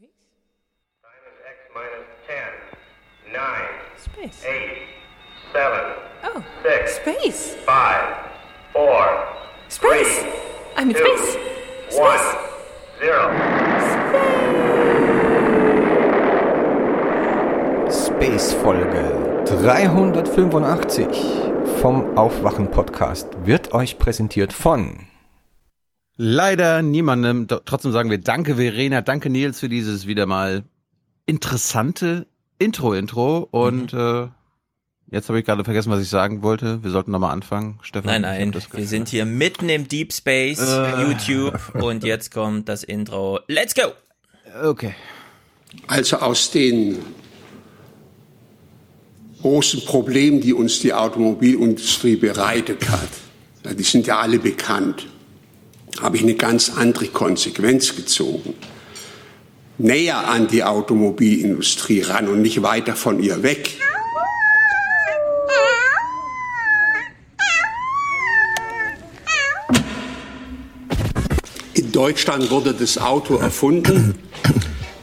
X minus 10, 9, Space. 8, 7, Oh, 6, space. 5, 4, Space. I'm in space. 1, Space. 0. Space-Folge 385 vom Aufwachen-Podcast wird euch präsentiert von Leider niemandem. Trotzdem sagen wir Danke Verena, danke Nils für dieses wieder mal interessante Intro-Intro. Und äh, jetzt habe ich gerade vergessen, was ich sagen wollte. Wir sollten nochmal anfangen. Stefan. Nein, nein, das wir sind hier mitten im Deep Space, Äh. YouTube und jetzt kommt das Intro. Let's go! Okay. Also aus den großen Problemen, die uns die Automobilindustrie bereitet hat, die sind ja alle bekannt, habe ich eine ganz andere Konsequenz gezogen. Näher an die Automobilindustrie ran und nicht weiter von ihr weg. In Deutschland wurde das Auto erfunden.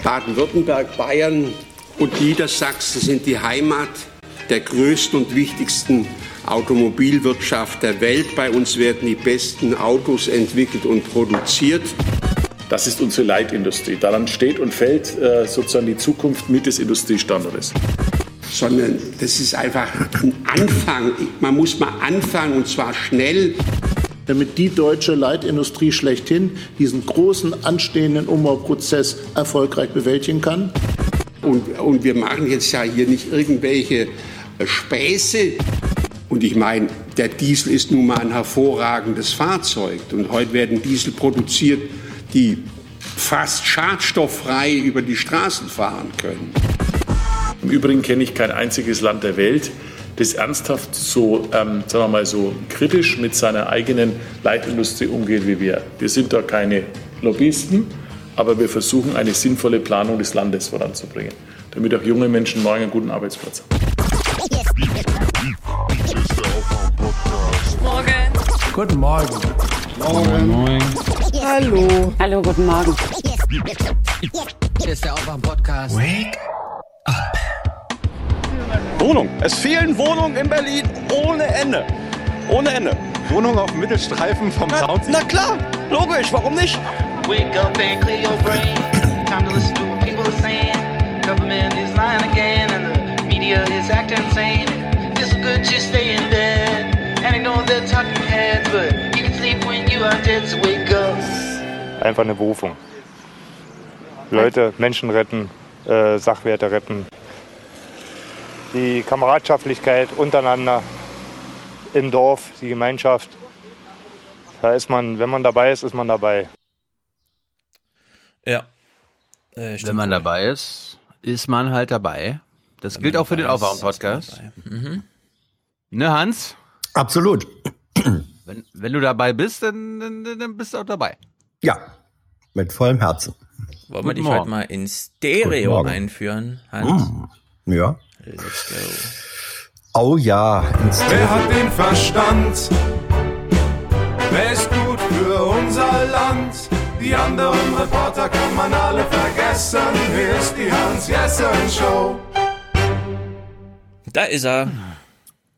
Baden-Württemberg, Bayern und Niedersachsen sind die Heimat der größten und wichtigsten Automobilwirtschaft der Welt. Bei uns werden die besten Autos entwickelt und produziert. Das ist unsere Leitindustrie. Daran steht und fällt äh, sozusagen die Zukunft mit des Industriestandortes. Sondern das ist einfach ein Anfang. Man muss mal anfangen und zwar schnell. damit die deutsche Leitindustrie schlechthin diesen großen anstehenden Umbauprozess erfolgreich bewältigen kann. Und, und wir machen jetzt ja hier nicht irgendwelche äh, Späße. Und ich meine, der Diesel ist nun mal ein hervorragendes Fahrzeug. Und heute werden Diesel produziert, die fast schadstofffrei über die Straßen fahren können. Im Übrigen kenne ich kein einziges Land der Welt, das ernsthaft so, ähm, sagen wir mal, so kritisch mit seiner eigenen Leitindustrie umgeht wie wir. Wir sind da keine Lobbyisten, aber wir versuchen eine sinnvolle Planung des Landes voranzubringen, damit auch junge Menschen morgen einen guten Arbeitsplatz haben. Guten Morgen. Hallo. Hallo, guten Morgen. Hier ist der Aufwach-Podcast. Wohnung. Es fehlen Wohnungen in Berlin ohne Ende. Ohne Ende. Wohnungen auf dem Mittelstreifen vom na, Sound. Na klar, logisch, warum nicht? Wake up and clear your brain. Time to listen to what people are saying. Government is lying again, and the media is acting insane. It's good to stay in bed. Einfach eine Berufung. Leute, Menschen retten, äh, Sachwerte retten. Die Kameradschaftlichkeit untereinander im Dorf, die Gemeinschaft. Da ist man, wenn man dabei ist, ist man dabei. Ja. Äh, Wenn man dabei ist, ist man halt dabei. Das gilt auch für den Aufwachen-Podcast. Mhm. Ne, Hans? Absolut. Wenn, wenn du dabei bist, dann, dann, dann bist du auch dabei. Ja, mit vollem Herzen. Wollen wir Guten dich Morgen. heute mal in Stereo einführen, Hans? Mm, ja. Let's go. Oh ja, Wer hat den Verstand? Wer ist gut für unser Land? Die anderen Reporter kann man alle vergessen. Hier ist die Hans-Jessen-Show. Da ist er.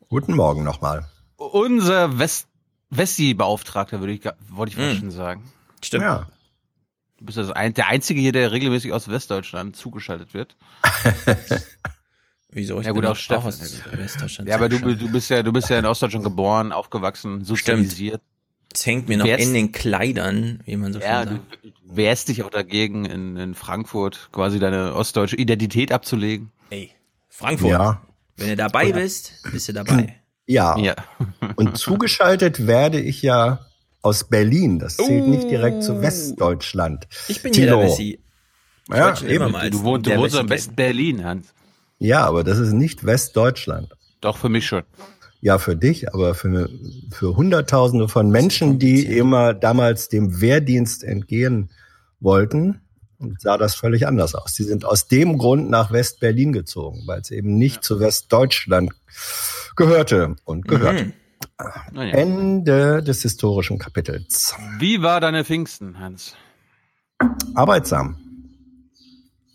Guten Morgen nochmal. Unser West Westi-Beauftragter, würde ich, wollte ich fast Hm. schon sagen. Stimmt. Ja. Du bist das ein, der Einzige hier, der regelmäßig aus Westdeutschland zugeschaltet wird. Wieso? Ich Ja gut, bin auch Steffen. aus Westdeutschland Ja, aber du, du bist ja, du bist ja in Ostdeutschland geboren, aufgewachsen, sozialisiert. Es hängt mir noch Wärst- in den Kleidern, wie man so Ja, schön du sagt. wehrst dich auch dagegen, in, in Frankfurt quasi deine ostdeutsche Identität abzulegen. Ey, Frankfurt. Ja. Wenn du dabei bist, bist du dabei. Ja. Ja. Und zugeschaltet werde ich ja aus Berlin. Das zählt nicht direkt zu Westdeutschland. Ich bin hier der Tilo. Wessi. Ich Ja, eben. Du, wohnst, du wohnst Wessi in gelten. West-Berlin, Hans. Ja, aber das ist nicht Westdeutschland. Doch, für mich schon. Ja, für dich, aber für, für Hunderttausende von Menschen, die immer damals dem Wehrdienst entgehen wollten, sah das völlig anders aus. Die sind aus dem Grund nach West-Berlin gezogen, weil es eben nicht zu Westdeutschland gehörte und gehört. Mhm. Naja. Ende des historischen Kapitels. Wie war deine Pfingsten, Hans? Arbeitsam.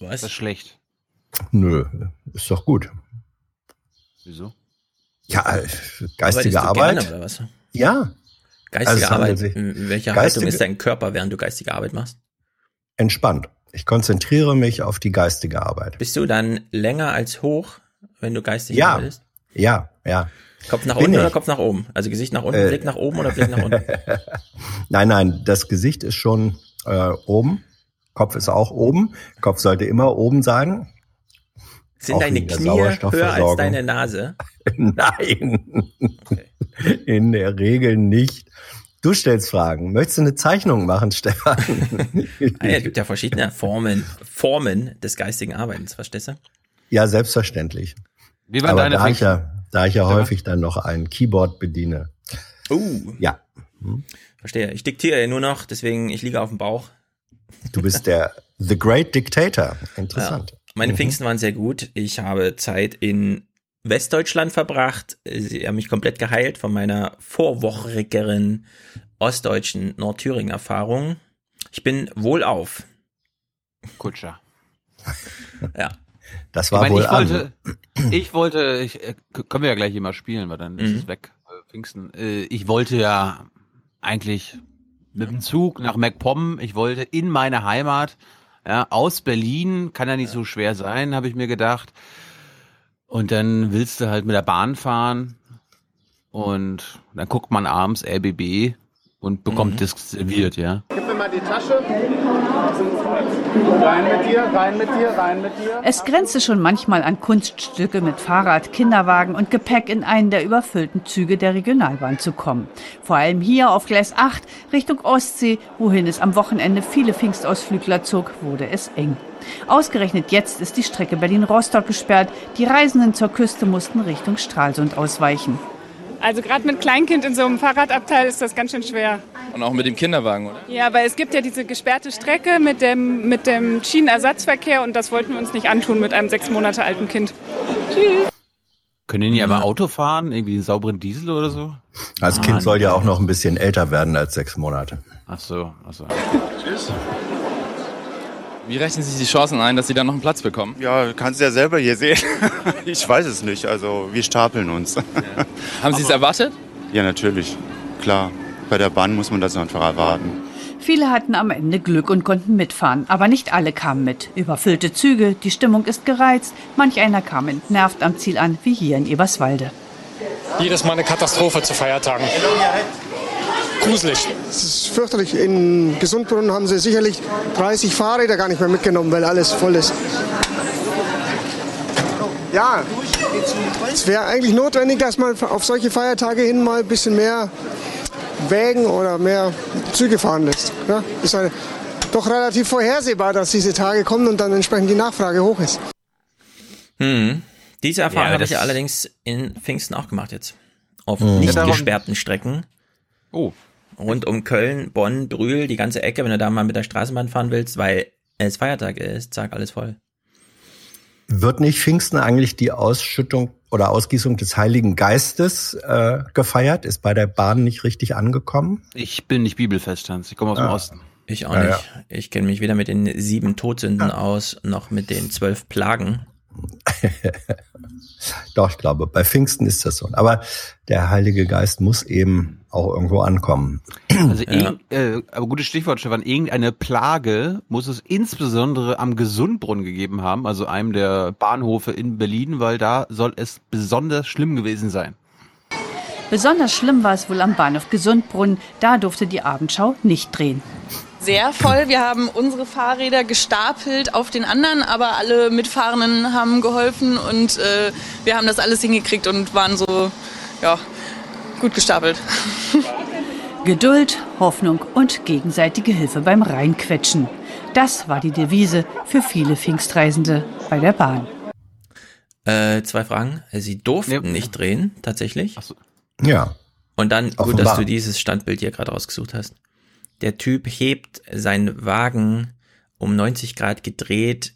Was? Das ist schlecht. Nö, ist doch gut. Wieso? Ja, äh, geistige du Arbeit. Gerne, oder was? Ja, Geistige Also Arbeit. In welcher Geistige- Haltung ist dein Körper, während du geistige Arbeit machst? entspannt. Ich konzentriere mich auf die geistige Arbeit. Bist du dann länger als hoch, wenn du geistig Ja. arbeitest? Ja, ja. Kopf nach Bin unten oder ich. Kopf nach oben? Also Gesicht nach unten, Äh. Blick nach oben oder Blick nach unten? Nein, nein, das Gesicht ist schon äh, oben. Kopf ist auch oben. Kopf sollte immer oben sein. Sind Auch deine Knie höher als deine Nase? Nein, in der Regel nicht. Du stellst Fragen. Möchtest du eine Zeichnung machen, Stefan? Ah, ja, es gibt ja verschiedene Formen, Formen des geistigen Arbeitens, verstehst du? ja, selbstverständlich. Wie waren Aber deine da ich, Pflichten? ja, da ich ja Stefan? häufig dann noch ein Keyboard bediene. Uh, Ja, verstehe. Ich diktiere ja nur noch, deswegen ich liege auf dem Bauch. du bist der The Great Dictator. Interessant. Ja. Meine Pfingsten waren sehr gut. Ich habe Zeit in Westdeutschland verbracht. Sie haben mich komplett geheilt von meiner vorwochigeren ostdeutschen Nordthüringen-Erfahrung. Ich bin wohlauf. Kutscher. Ja. Das Ich, war meine, wohl ich an. wollte, ich wollte, ich, äh, können wir ja gleich mal spielen, weil dann ist Mhm. es weg. äh, Pfingsten. Äh, ich wollte ja eigentlich mit dem Zug nach MacPom, ich wollte in meine Heimat, ja, aus Berlin, kann ja nicht so schwer sein, habe ich mir gedacht. Und dann willst du halt mit der Bahn fahren und dann guckt man abends RBB und bekommt das serviert, ja. Gib mir mal die Tasche. Rein mit dir, rein mit dir, rein mit dir. Es grenzte schon manchmal an Kunststücke mit Fahrrad, Kinderwagen und Gepäck in einen der überfüllten Züge der Regionalbahn zu kommen. Vor allem hier auf Gleis 8 Richtung Ostsee, wohin es am Wochenende viele Pfingstausflügler zog, wurde es eng. Ausgerechnet jetzt ist die Strecke Berlin-Rostock gesperrt. Die Reisenden zur Küste mussten Richtung Stralsund ausweichen. Also gerade mit Kleinkind in so einem Fahrradabteil ist das ganz schön schwer. Und auch mit dem Kinderwagen, oder? Ja, weil es gibt ja diese gesperrte Strecke mit dem, mit dem Schienenersatzverkehr und das wollten wir uns nicht antun mit einem sechs Monate alten Kind. Tschüss. Können die nicht aber Auto fahren? Irgendwie einen sauberen Diesel oder so? Das Ah, Kind soll ja auch noch ein bisschen älter werden als sechs Monate. Ach so, ach so. Tschüss. Wie rechnen Sie die Chancen ein, dass Sie dann noch einen Platz bekommen? Ja, kannst du ja selber hier sehen. ich weiß es nicht. Also wir stapeln uns. Haben Sie es erwartet? Ja, natürlich. Klar. Bei der Bahn muss man das einfach erwarten. Viele hatten am Ende Glück und konnten mitfahren, aber nicht alle kamen mit. Überfüllte Züge, die Stimmung ist gereizt, manch einer kam entnervt am Ziel an, wie hier in Eberswalde. Jedes Mal eine Katastrophe zu Feiertagen. Gruselig. Es ist fürchterlich. In Gesundbrunnen haben sie sicherlich 30 Fahrräder gar nicht mehr mitgenommen, weil alles voll ist. Ja, es wäre eigentlich notwendig, dass man auf solche Feiertage hin mal ein bisschen mehr Wägen oder mehr Züge fahren lässt. Ja, ist eine, doch relativ vorhersehbar, dass diese Tage kommen und dann entsprechend die Nachfrage hoch ist. Hm. Diese Erfahrung Ja, habe ich allerdings in Pfingsten auch gemacht jetzt. Auf Mhm. nicht gesperrten Strecken. Oh. Rund um Köln, Bonn, Brühl, die ganze Ecke, wenn du da mal mit der Straßenbahn fahren willst, weil es Feiertag ist, zack, alles voll. Wird nicht Pfingsten eigentlich die Ausschüttung oder Ausgießung des Heiligen Geistes äh, gefeiert? Ist bei der Bahn nicht richtig angekommen? Ich bin nicht bibelfest, Hans. Ich komme aus dem Ah. Osten. Ich auch Ja, nicht. Ich kenne mich weder mit den sieben Todsünden aus, noch mit den zwölf Plagen. Doch, ich glaube, bei Pfingsten ist das so. Aber der Heilige Geist muss eben auch irgendwo ankommen. Also irgend, äh, aber gutes Stichwort, Stefan. Irgendeine Plage muss es insbesondere am Gesundbrunnen gegeben haben, also einem der Bahnhofe in Berlin, weil da soll es besonders schlimm gewesen sein. Besonders schlimm war es wohl am Bahnhof Gesundbrunnen, da durfte die Abendschau nicht drehen. sehr voll. Wir haben unsere Fahrräder gestapelt auf den anderen, aber alle Mitfahrenden haben geholfen und äh, wir haben das alles hingekriegt und waren so, ja, gut gestapelt. Geduld, Hoffnung und gegenseitige Hilfe beim Reinquetschen. Das war die Devise für viele Pfingstreisende bei der Bahn. Äh, zwei Fragen. Sie durften nicht drehen, tatsächlich. Ja. Und dann, gut, Offenbar. dass du dieses Standbild hier gerade rausgesucht hast. Der Typ hebt seinen Wagen um 90 Grad gedreht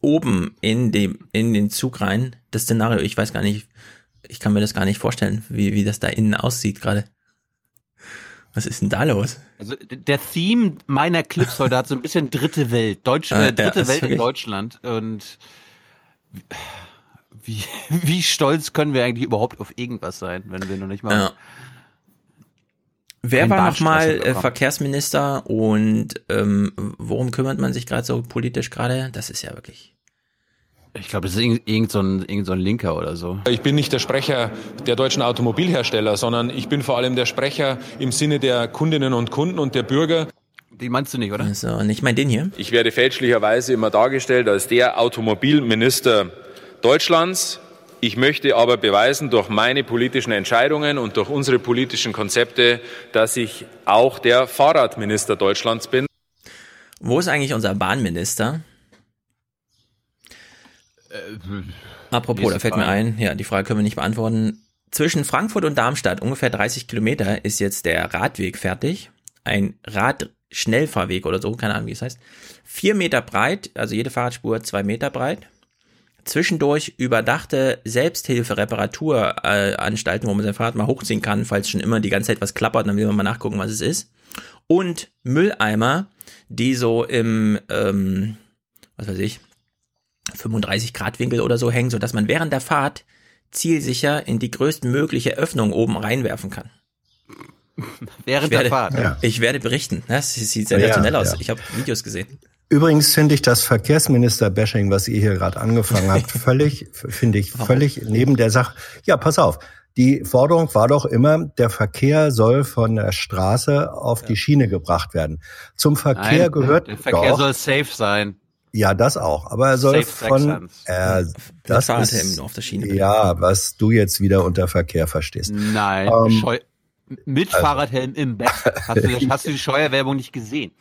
oben in dem, in den Zug rein. Das Szenario, ich weiß gar nicht, ich kann mir das gar nicht vorstellen, wie, wie das da innen aussieht gerade. Was ist denn da los? Also der Theme meiner Clips heute hat so ein bisschen dritte Welt, Deutsch, Ah, äh, ja, dritte ist Welt in Deutschland und wie, wie stolz können wir eigentlich überhaupt auf irgendwas sein, wenn wir noch nicht mal Ja. Wer war nochmal äh. Verkehrsminister und ähm, worum kümmert man sich gerade so politisch gerade? Das ist ja wirklich. Ich glaube, das ist irgend, irgend, so ein, irgend so ein Linker oder so. Ich bin nicht der Sprecher der deutschen Automobilhersteller, sondern ich bin vor allem der Sprecher im Sinne der Kundinnen und Kunden und der Bürger. Die meinst du nicht, oder? Also nicht mein den hier. Ich werde fälschlicherweise immer dargestellt als der Automobilminister Deutschlands. Ich möchte aber beweisen durch meine politischen Entscheidungen und durch unsere politischen Konzepte, dass ich auch der Fahrradminister Deutschlands bin. Wo ist eigentlich unser Bahnminister? Apropos, nächste da fällt mir Frage. ein, ja, die Frage können wir nicht beantworten. Zwischen Frankfurt und Darmstadt, ungefähr 30 Kilometer, ist jetzt der Radweg fertig. Ein Radschnellfahrweg oder so, keine Ahnung, wie es heißt. Vier Meter breit, also jede Fahrradspur zwei Meter breit. Zwischendurch überdachte Selbsthilfe-Reparaturanstalten, wo man sein Fahrrad mal hochziehen kann, falls schon immer die ganze Zeit was klappert, dann will man mal nachgucken, was es ist. Und Mülleimer, die so im, ähm, was weiß ich, 35 Grad Winkel oder so hängen, sodass man während der Fahrt zielsicher in die größtmögliche Öffnung oben reinwerfen kann. Während ich werde, der Fahrt. Ja. Ich werde berichten. Das sieht Ja, sensationell aus. ja. Ich habe Videos gesehen. Übrigens finde ich das Verkehrsminister-Bashing, was ihr hier gerade angefangen habt, völlig, finde ich völlig neben der Sache. Ja, pass auf. Die Forderung war doch immer, der Verkehr soll von der Straße auf die Schiene gebracht werden. Zum Verkehr Nein, gehört der Verkehr doch, soll safe sein. Ja, das auch, aber er soll Safe von, äh, das Fahrradhelm ist, auf der Schiene. ja, was du jetzt wieder unter Verkehr verstehst. Nein, Ähm, mit also- Fahrradhelm im Bett. Hast du, hast du die Steuerwerbung nicht gesehen?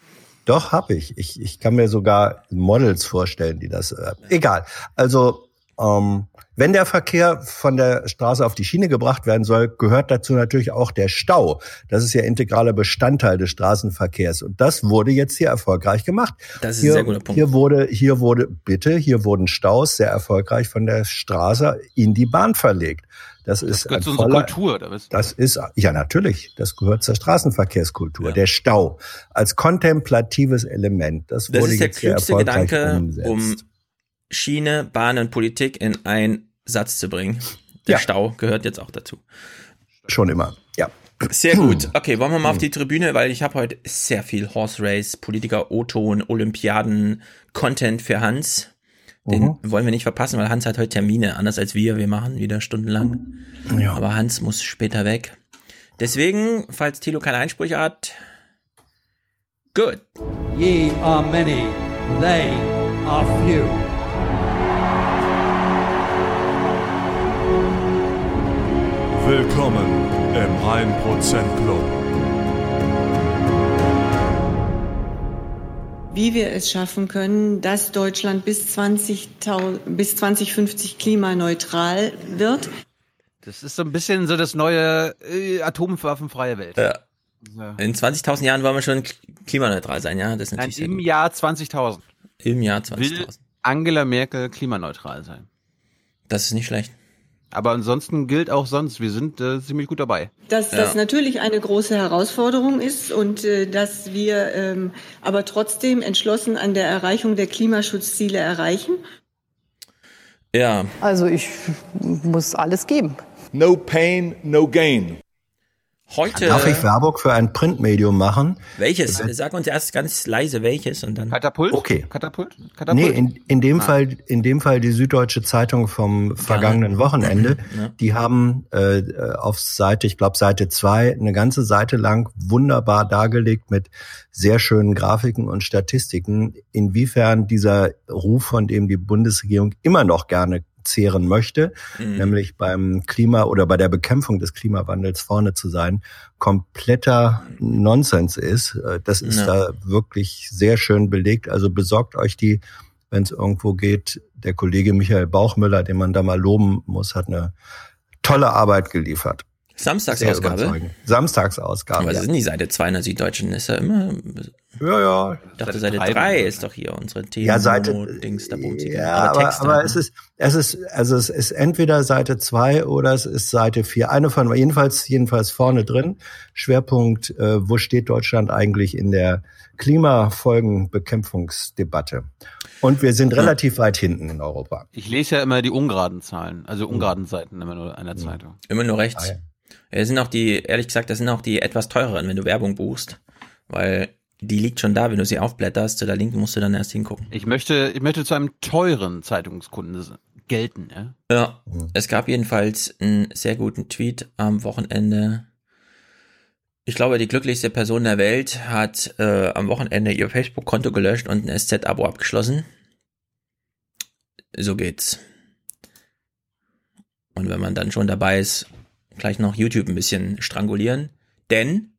Doch, hab ich. ich. Ich kann mir sogar Models vorstellen, die das. Äh, egal. Also, ähm, wenn der Verkehr von der Straße auf die Schiene gebracht werden soll, gehört dazu natürlich auch der Stau. Das ist ja integraler Bestandteil des Straßenverkehrs. Und das wurde jetzt hier erfolgreich gemacht. Das ist hier, ein sehr guter Punkt. Hier wurde, hier wurde, bitte, hier wurden Staus sehr erfolgreich von der Straße in die Bahn verlegt. Das ist gehört ein zu unserer Kultur, oder was? Das ist, ja, natürlich. Das gehört zur Straßenverkehrskultur. Der Stau als kontemplatives Element. Das, Das wurde ist der klügste Gedanke, umgesetzt. um Schiene, Bahn und Politik in einen Satz zu bringen. Der Ja. Stau gehört jetzt auch dazu. Schon immer, ja. Sehr gut. Okay, wollen wir mal auf die Tribüne, weil ich habe heute sehr viel Horse Race, Politiker, O-Ton, Olympiaden, Content für Hans. Den Mhm. wollen wir nicht verpassen, weil Hans hat heute Termine, anders als wir. Wir machen wieder stundenlang. Ja. Aber Hans muss später weg. Deswegen, falls Thilo keine Einsprüche hat, gut. Ye are many, they are few. Willkommen im 1% Club. wie wir es schaffen können, dass Deutschland bis, 20, bis 2050 klimaneutral wird. Das ist so ein bisschen so das neue äh, atomwaffenfreie Welt. Ja. Ja. In 20.000 Jahren wollen wir schon kl- klimaneutral sein, ja? Das ist Nein, natürlich sehr Im gut. Jahr 20.000 Im Jahr will 20.000. Angela Merkel klimaneutral sein. Das ist nicht schlecht. Aber ansonsten gilt auch sonst, wir sind äh, ziemlich gut dabei. Dass das natürlich eine große Herausforderung ist und äh, dass wir ähm, aber trotzdem entschlossen an der Erreichung der Klimaschutzziele erreichen. Ja. Also ich muss alles geben. No pain, no gain. Heute. Darf ich Werbung für ein Printmedium machen? Welches? Sag uns erst ganz leise welches und dann. Katapult? Okay. Katapult? Nee, Katapult? in, in dem Ah. Fall, in dem Fall die Süddeutsche Zeitung vom vergangenen Wochenende. Ja. Die haben äh, auf Seite, ich glaube Seite zwei, eine ganze Seite lang wunderbar dargelegt mit sehr schönen Grafiken und Statistiken, inwiefern dieser Ruf, von dem die Bundesregierung immer noch gerne zehren möchte, Mhm. nämlich beim Klima oder bei der Bekämpfung des Klimawandels vorne zu sein, kompletter Nonsens ist. Äh, Das ist Ja. da wirklich sehr schön belegt. Also besorgt euch die, wenn es irgendwo geht. Der Kollege Michael Bauchmüller, den man da mal loben muss, hat eine tolle Arbeit geliefert. Samstagsausgabe? Samstagsausgabe. Was ja. ist denn die Seite 2 in der Süddeutschen? Ist ja immer. Ja, ja. Ich dachte, Seite 3 ist doch hier unsere Themen. Ja, Seite- Dings, da. Ja, aber, Texte, aber ne? es ist, es ist, also es ist entweder Seite zwei oder es ist Seite vier. Eine von, jedenfalls, jedenfalls vorne drin. Schwerpunkt, äh, wo steht Deutschland eigentlich in der Klimafolgenbekämpfungsdebatte? Und wir sind relativ weit hinten in Europa. Ich lese ja immer die ungeraden Zahlen, also ungeraden Seiten immer nur einer Zeitung. Immer nur rechts. Ah, ja. Das sind auch die, ehrlich gesagt, das sind auch die etwas teureren, wenn du Werbung buchst. Weil die liegt schon da, wenn du sie aufblätterst, zu der linken musst du dann erst hingucken. Ich möchte, ich möchte zu einem teuren Zeitungskunden gelten, ja. Ja, es gab jedenfalls einen sehr guten Tweet am Wochenende. Ich glaube, die glücklichste Person der Welt hat äh, am Wochenende ihr Facebook-Konto gelöscht und ein SZ-Abo abgeschlossen. So geht's. Und wenn man dann schon dabei ist, gleich noch YouTube ein bisschen strangulieren. Denn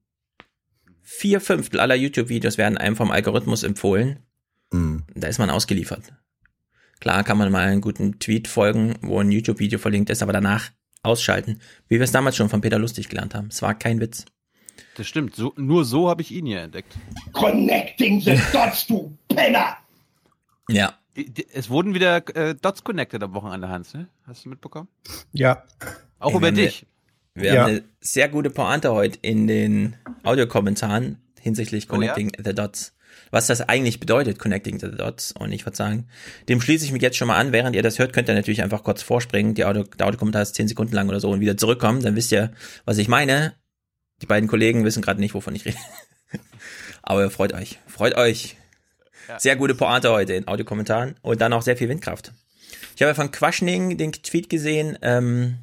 vier Fünftel aller YouTube-Videos werden einem vom Algorithmus empfohlen. Mhm. Da ist man ausgeliefert. Klar kann man mal einen guten Tweet folgen, wo ein YouTube-Video verlinkt ist, aber danach ausschalten, wie wir es damals schon von Peter Lustig gelernt haben. Es war kein Witz. Das stimmt. So, nur so habe ich ihn hier entdeckt. Connecting the dots, du Penner! Ja. Es wurden wieder äh, Dots connected am Wochenende, Hans, ne? Hast du mitbekommen? Ja. Auch Ey, über wir dich. eine- Wir Ja. haben eine sehr gute Pointe heute in den Audiokommentaren hinsichtlich Oh ja? Connecting the Dots. Was das eigentlich bedeutet, Connecting the Dots. Und ich würde sagen, dem schließe ich mich jetzt schon mal an. Während ihr das hört, könnt ihr natürlich einfach kurz vorspringen. Die Audio, der Audiokommentar ist 10 Sekunden lang oder so und wieder zurückkommen. Dann wisst ihr, was ich meine. Die beiden Kollegen wissen gerade nicht, wovon ich rede. Aber freut euch. Freut euch. Sehr gute Pointe heute in Audiokommentaren und dann auch sehr viel Windkraft. Ich habe von Quaschning den Tweet gesehen, ähm,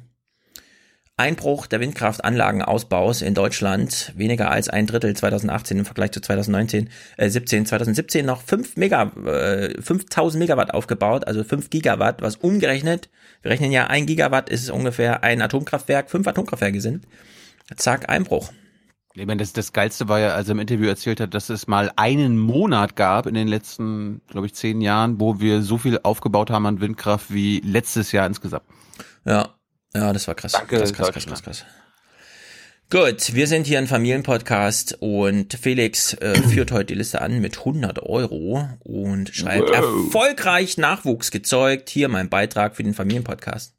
Einbruch der Windkraftanlagenausbaus in Deutschland, weniger als ein Drittel 2018 im Vergleich zu 2019, äh, 17, 2017 noch 5 Mega, äh, 5000 Megawatt aufgebaut, also 5 Gigawatt, was umgerechnet, wir rechnen ja, ein Gigawatt ist ungefähr ein Atomkraftwerk, fünf Atomkraftwerke sind. Zack, Einbruch. Ich meine, das, das Geilste war ja, als er im Interview erzählt hat, dass es mal einen Monat gab in den letzten, glaube ich, zehn Jahren, wo wir so viel aufgebaut haben an Windkraft wie letztes Jahr insgesamt. Ja, ja, das war krass. Danke, krass, krass, krass, krass, krass. Gut, wir sind hier ein Familienpodcast und Felix äh, führt heute die Liste an mit 100 Euro und schreibt Wow. erfolgreich Nachwuchs gezeugt. Hier mein Beitrag für den Familienpodcast.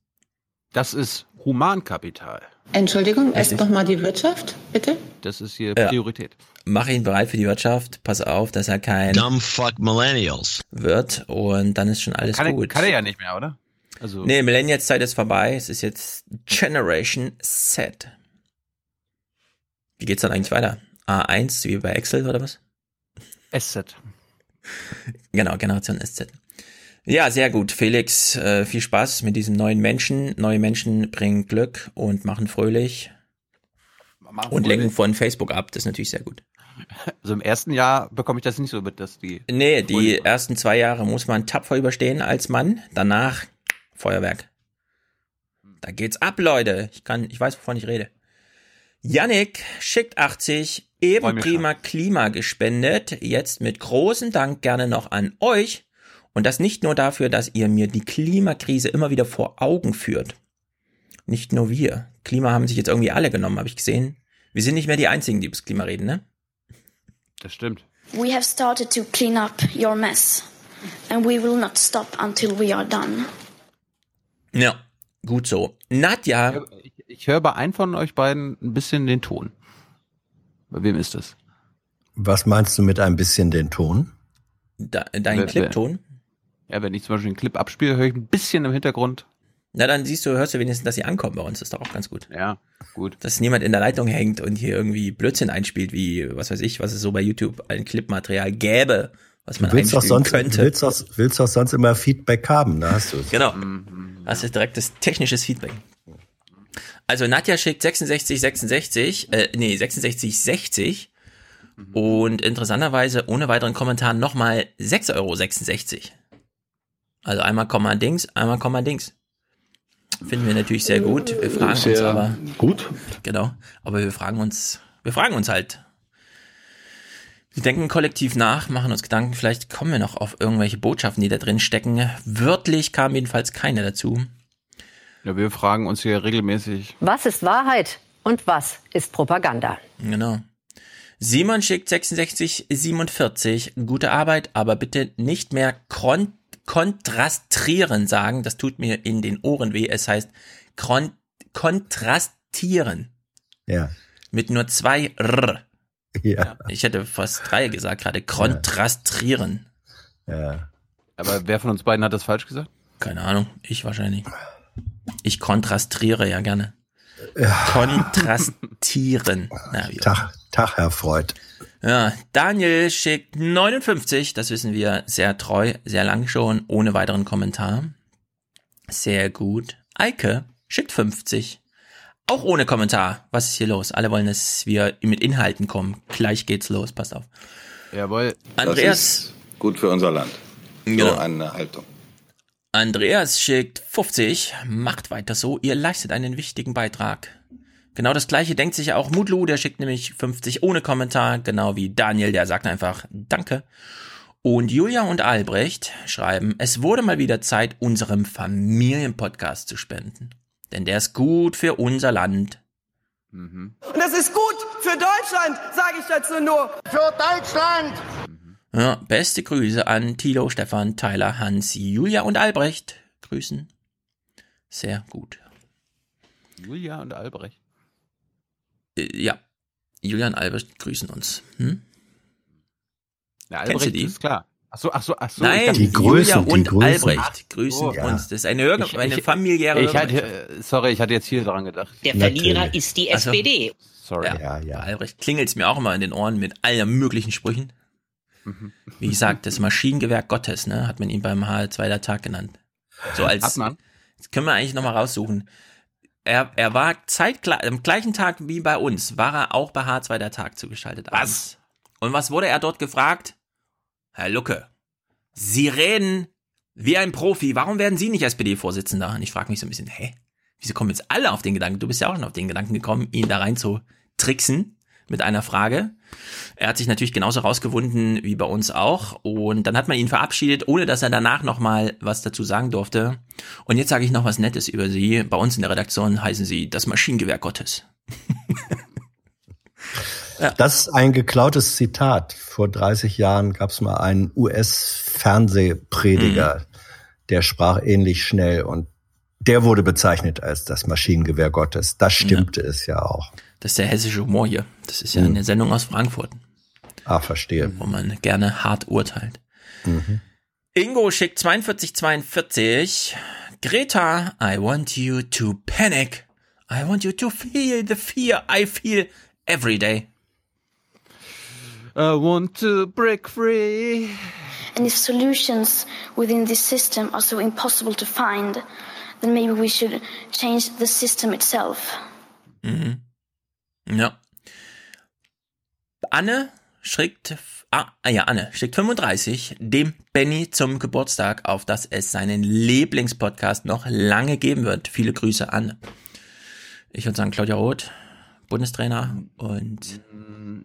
Das ist Humankapital. Entschuldigung, erst noch mal die Wirtschaft, bitte. Das ist hier Ja. Priorität. Mach ihn bereit für die Wirtschaft. Pass auf, dass er kein Dumb fuck millennials. wird und dann ist schon alles Kann er, gut. kann er ja nicht mehr, oder? Also, Nee, Millennials Zeit ist vorbei. Es ist jetzt Generation Z. Wie geht's dann eigentlich weiter? A1 wie bei Excel oder was? SZ. Genau, Generation SZ. Ja, sehr gut. Felix, äh, viel Spaß mit diesem neuen Menschen. Neue Menschen bringen Glück und machen fröhlich und lenken von Facebook ab. Das ist natürlich sehr gut. Also im ersten Jahr bekomme ich das nicht so mit, dass die. Nee, die ersten zwei Jahre muss man tapfer überstehen als Mann. Danach Feuerwerk. Da geht's ab, Leute. Ich kann, ich weiß, wovon ich rede. Yannick schickt 80, eben prima Klima gespendet. Jetzt mit großem Dank gerne noch an euch. Und das nicht nur dafür, dass ihr mir die Klimakrise immer wieder vor Augen führt. Nicht nur wir. Klima haben sich jetzt irgendwie alle genommen, habe ich gesehen. Wir sind nicht mehr die Einzigen, die über das Klima reden, ne? Das stimmt. We have started to clean up your mess, and we will not stop until we are done. Ja, gut so. Nadja, Ich, ich höre bei einem von euch beiden ein bisschen den Ton. Bei wem ist das? Was meinst du mit ein bisschen den Ton? de dein Clipton. Ja, wenn ich zum Beispiel einen Clip abspiele, höre ich ein bisschen im Hintergrund. Na, dann siehst du, hörst du wenigstens, dass sie ankommen bei uns. Das ist doch auch ganz gut. Ja, gut. Dass niemand in der Leitung hängt und hier irgendwie Blödsinn einspielt, wie, was weiß ich, was es so bei YouTube ein Clipmaterial gäbe, was man Du willst einspielen sonst, könnte. du willst doch, willst doch sonst immer Feedback haben, da hast du es. Genau. Das ist direktes technisches Feedback. Also Nadja schickt 66, 66, äh, nee, 66, 60 und interessanterweise ohne weiteren Kommentar nochmal 6,66 Euro. Also einmal Komma Dings, einmal Komma Dings. Finden wir natürlich sehr gut. Wir fragen uns Sehr aber. gut. Genau. Aber wir fragen uns, wir fragen uns halt. Wir denken kollektiv nach, machen uns Gedanken, vielleicht kommen wir noch auf irgendwelche Botschaften, die da drin stecken. Wörtlich kam jedenfalls keine dazu. Ja, wir fragen uns hier regelmäßig. Was ist Wahrheit und was ist Propaganda. Genau. Simon schickt 6647. Gute Arbeit, aber bitte nicht mehr kon kontrastieren sagen. Das tut mir in den Ohren weh. Es heißt kon kontrastieren. Ja. Mit nur zwei R. Ja. Ich hätte fast drei gesagt gerade. Kontrastieren. Ja. Aber wer von uns beiden hat das falsch gesagt? Keine Ahnung. Ich wahrscheinlich. Ich kontrastiere ja gerne. Ja. Kontrastieren. Na, Tag, Tag, Herr Freud. Ja, Daniel schickt 59, das wissen wir sehr treu, sehr lang schon, ohne weiteren Kommentar. Sehr gut. Eike schickt 50. Auch ohne Kommentar. Was ist hier los? Alle wollen, dass wir mit Inhalten kommen. Gleich geht's los, passt auf. Jawohl. Andreas. Das ist gut für unser Land. So Genau. eine Haltung. Andreas schickt 50. Macht weiter so. Ihr leistet einen wichtigen Beitrag. Genau das gleiche denkt sich auch Mutlu, der schickt nämlich 50 ohne Kommentar, genau wie Daniel, der sagt einfach Danke. Und Julia und Albrecht schreiben, es wurde mal wieder Zeit, unserem Familienpodcast zu spenden. Denn der ist gut für unser Land. Und das ist gut für Deutschland, sage ich dazu nur. Für Deutschland! Ja, beste Grüße an Thilo, Stefan, Tyler, Hans, Julia und Albrecht. Grüßen. Sehr gut. Julia und Albrecht. Äh, ja, Julia und Albrecht grüßen uns. Hm? Ja, Kennst du Albrecht die? ist klar. Ach so, ach so, ach so. Nein, ich dachte- Die Größen, Julia die und Größen. Albrecht grüßen Ach so, ja. uns. Das ist eine, Hör Ich- eine ich- familiäre Ich hatte, sorry, ich hatte jetzt hier dran gedacht. Der Natürlich. Verlierer ist die Ach so. SPD. Sorry. Ja, Ja, ja. Albrecht klingelt's mir auch immer in den Ohren mit allen möglichen Sprüchen. Mhm. Wie gesagt, das Maschinengewehr Gottes, ne, hat man ihn beim HR2 Tag genannt. So als, Hat man? das können wir eigentlich nochmal raussuchen. Er, er war zeitgleich, am gleichen Tag wie bei uns, war er auch bei H2 der Tag zugeschaltet. Was? Und was wurde er dort gefragt? Herr Lucke, Sie reden wie ein Profi. Warum werden Sie nicht SPD-Vorsitzender? Und ich frage mich so ein bisschen, hä? Wieso kommen jetzt alle auf den Gedanken? Du bist ja auch schon auf den Gedanken gekommen, ihn da rein zu tricksen mit einer Frage. Er hat sich natürlich genauso rausgewunden wie bei uns auch. Und dann hat man ihn verabschiedet, ohne dass er danach nochmal was dazu sagen durfte. Und jetzt sage ich noch was Nettes über Sie. Bei uns in der Redaktion heißen Sie das Maschinengewehr Gottes. Das ist ein geklautes Zitat. Vor 30 Jahren gab es mal einen US-Fernsehprediger, der sprach ähnlich schnell und der wurde bezeichnet als das Maschinengewehr Gottes. Das stimmte es ja auch. Das ist der hessische Humor hier. Das ist ja Mhm. eine Sendung aus Frankfurt, Ah, verstehe. wo man gerne hart urteilt. Mhm. Ingo schickt 4242. Greta, I want you to panic. I want you to feel the fear I feel every day. I want to break free. And if solutions within this system are so impossible to find, then maybe we should change the system itself. Mhm. Ja. Anne schickt, ah, ah ja, Anne schickt 35 dem Benny zum Geburtstag, auf dass es seinen Lieblingspodcast noch lange geben wird. Viele Grüße, Anne. Ich würde sagen, Claudia Roth, Bundestrainer und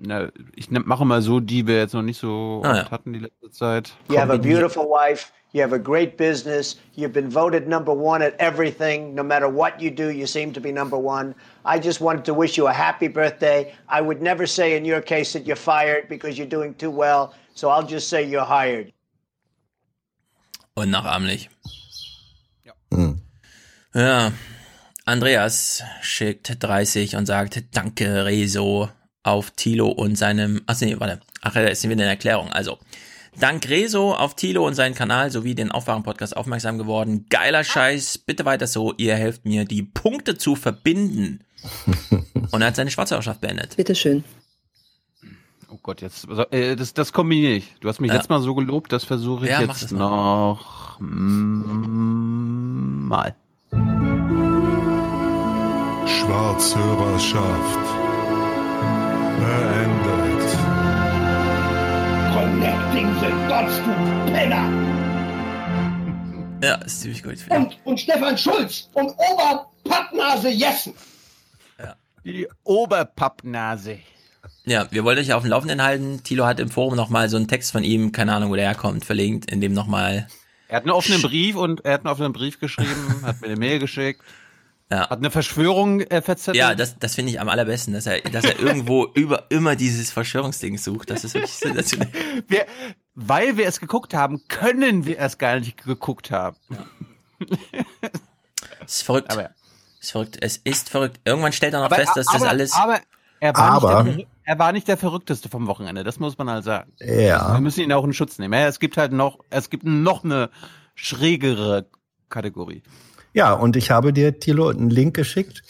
Na, ich mache mal so, die wir jetzt noch nicht so Ah, ja. hatten die letzte Zeit. You have a beautiful wife. You have a great business. You've been voted number one at everything. No matter what you do, you seem to be number one. I just wanted to wish you a happy birthday. I would never say in your case that you're fired because you're doing too well. So I'll just say you're hired. und nachahmlich. Mhm. Ja. Andreas schickt 30 und sagt, danke Rezo auf Tilo und seinem, ach nee, warte, ach, da sind wir in der Erklärung. Also, dank Rezo auf Tilo und seinen Kanal sowie den Aufwachen-Podcast aufmerksam geworden. Geiler Scheiß, bitte weiter so, ihr helft mir, die Punkte zu verbinden. Und er hat seine Schwarzhörerschaft beendet. Bitteschön. Oh Gott, jetzt, also, äh, das, das kombiniere ich. Du hast mich Ja. letztes Mal so gelobt, das versuche ich Ja, mach jetzt mal. noch mm, mal. Schwarzhörerschaft beendet. Connecting the dots, du Penner! Ja, ist ziemlich gut. Und, und Stefan Schulz und Oberpappnase Jessen. Die Oberpappnase. Ja, wir wollten euch auf dem Laufenden halten. Tilo hat im Forum nochmal so einen Text von ihm, keine Ahnung, wo der herkommt, verlinkt, in dem nochmal, Er hat einen offenen Brief und er hat einen offenen Brief geschrieben, hat mir eine Mail geschickt. Ja. Hat eine Verschwörung äh, verzettelt? Ja, das, das finde ich am allerbesten, dass er, dass er irgendwo über immer dieses Verschwörungsding sucht. Das ist wirklich sensationell. Wir, weil wir es geguckt haben, können wir es gar nicht geguckt haben. Es ist verrückt. Aber, es ist verrückt. Es ist verrückt. Irgendwann stellt er noch aber, fest, dass aber, das alles. Aber er war, Aber- nicht der, er war nicht der Verrückteste vom Wochenende, das muss man halt sagen. Ja. Wir müssen ihn auch in Schutz nehmen. Ja, es gibt halt noch, es gibt noch eine schrägere Kategorie. Ja, und ich habe dir, Thilo, einen Link geschickt,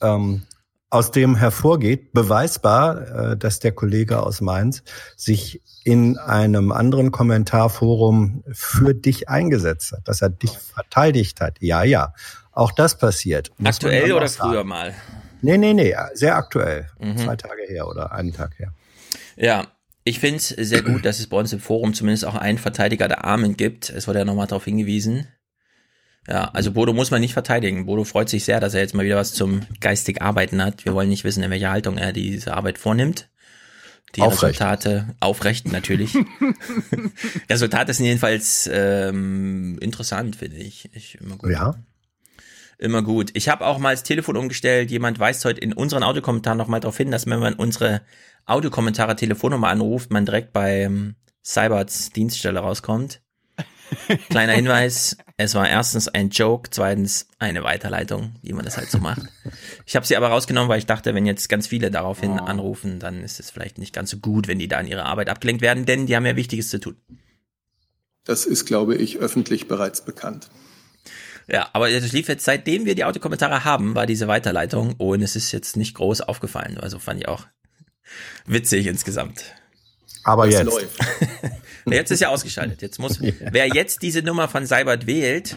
ähm, aus dem hervorgeht, beweisbar, äh, dass der Kollege aus Mainz sich in einem anderen Kommentarforum für dich eingesetzt hat, dass er dich verteidigt hat. Ja, ja, auch das passiert. Muss aktuell oder sagen. früher mal? Nee, nee, nee, sehr aktuell. Mhm. Zwei Tage her oder einen Tag her. Ja, ich finde es sehr gut, dass es bei uns im Forum zumindest auch einen Verteidiger der Armen gibt. Es wurde ja nochmal darauf hingewiesen. Ja, also Bodo muss man nicht verteidigen. Bodo freut sich sehr, dass er jetzt mal wieder was zum geistig Arbeiten hat. Wir wollen nicht wissen, in welcher Haltung er diese Arbeit vornimmt. Die Aufrecht. Resultate aufrecht natürlich. Resultate sind jedenfalls ähm, interessant, finde ich. ich immer gut. Ja. Immer gut. Ich habe auch mal das Telefon umgestellt. Jemand weist heute in unseren Audiokommentaren noch mal darauf hin, dass wenn man unsere Audiokommentare Telefonnummer anruft, man direkt beim Cyberts Dienststelle rauskommt. Kleiner Hinweis, es war erstens ein Joke, zweitens eine Weiterleitung, wie man das halt so macht. Ich habe sie aber rausgenommen, weil ich dachte, wenn jetzt ganz viele daraufhin anrufen, dann ist es vielleicht nicht ganz so gut, wenn die da in ihrer Arbeit abgelenkt werden, denn die haben ja Wichtiges zu tun. Das ist, glaube ich, öffentlich bereits bekannt. Ja, aber das lief jetzt, seitdem wir die Audiokommentare haben, war diese Weiterleitung und es ist jetzt nicht groß aufgefallen. Also fand ich auch witzig insgesamt. Aber Das jetzt. läuft. Jetzt ist ja ausgeschaltet. Jetzt muss, wer jetzt diese Nummer von Cybert wählt,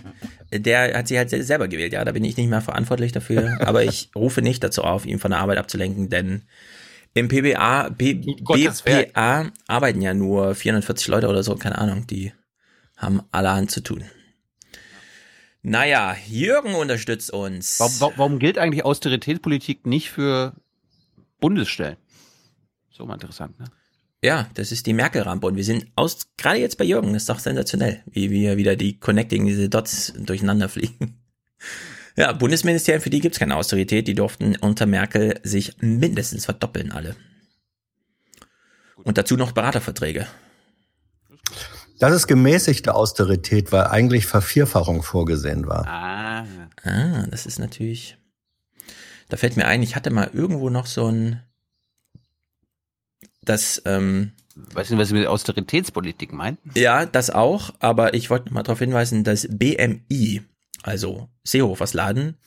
der hat sie halt selber gewählt. Ja, da bin ich nicht mehr verantwortlich dafür. Aber ich rufe nicht dazu auf, ihn von der Arbeit abzulenken, denn im PBA, Werk. BPA arbeiten ja nur 440 Leute oder so, keine Ahnung, die haben allerhand zu tun. Naja, Jürgen unterstützt uns. Warum, warum- warum gilt eigentlich Austeritätspolitik nicht für Bundesstellen? So mal interessant, ne? Ja, das ist die Merkel-Rampe und wir sind aus, gerade jetzt bei Jürgen, das ist doch sensationell, wie wir wieder die Connecting, diese Dots durcheinander fliegen. Ja, Bundesministerien, für die gibt's keine Austerität, die durften unter Merkel sich mindestens verdoppeln alle. Und dazu noch Beraterverträge. Das ist gemäßigte Austerität, weil eigentlich Vervierfachung vorgesehen war. Ah. Ah, das ist natürlich. Da fällt mir ein, ich hatte mal irgendwo noch so ein. Das, ähm, Weißt du, was Sie mit Austeritätspolitik meinen? Ja, das auch, aber ich wollte noch mal darauf hinweisen, dass BMI, also Seehofers Laden,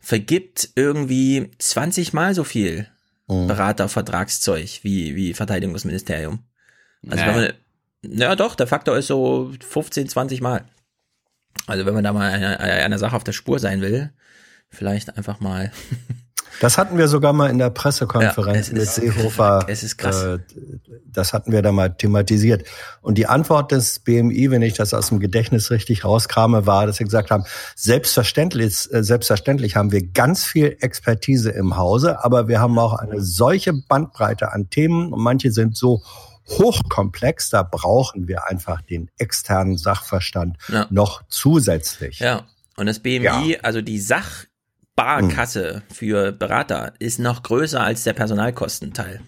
vergibt irgendwie 20 mal so viel Mhm. Beratervertragszeug wie, wie Verteidigungsministerium. Also Nee. wenn man, ja doch, der Faktor ist so 15, 20 mal. Also wenn man da mal einer, einer Sache auf der Spur sein will, vielleicht einfach mal. Das hatten wir sogar mal in der Pressekonferenz Ja, mit ist- Seehofer. es ist krass. Äh, das hatten wir da mal thematisiert. Und die Antwort des BMI, wenn ich das aus dem Gedächtnis richtig rauskrame, war, dass sie gesagt haben, selbstverständlich, äh, selbstverständlich haben wir ganz viel Expertise im Hause, aber wir haben auch eine solche Bandbreite an Themen und manche sind so hochkomplex, da brauchen wir einfach den externen Sachverstand Ja. noch zusätzlich. Ja, und das BMI, also die Sachbarkasse für Berater, ist noch größer als der Personalkostenteil.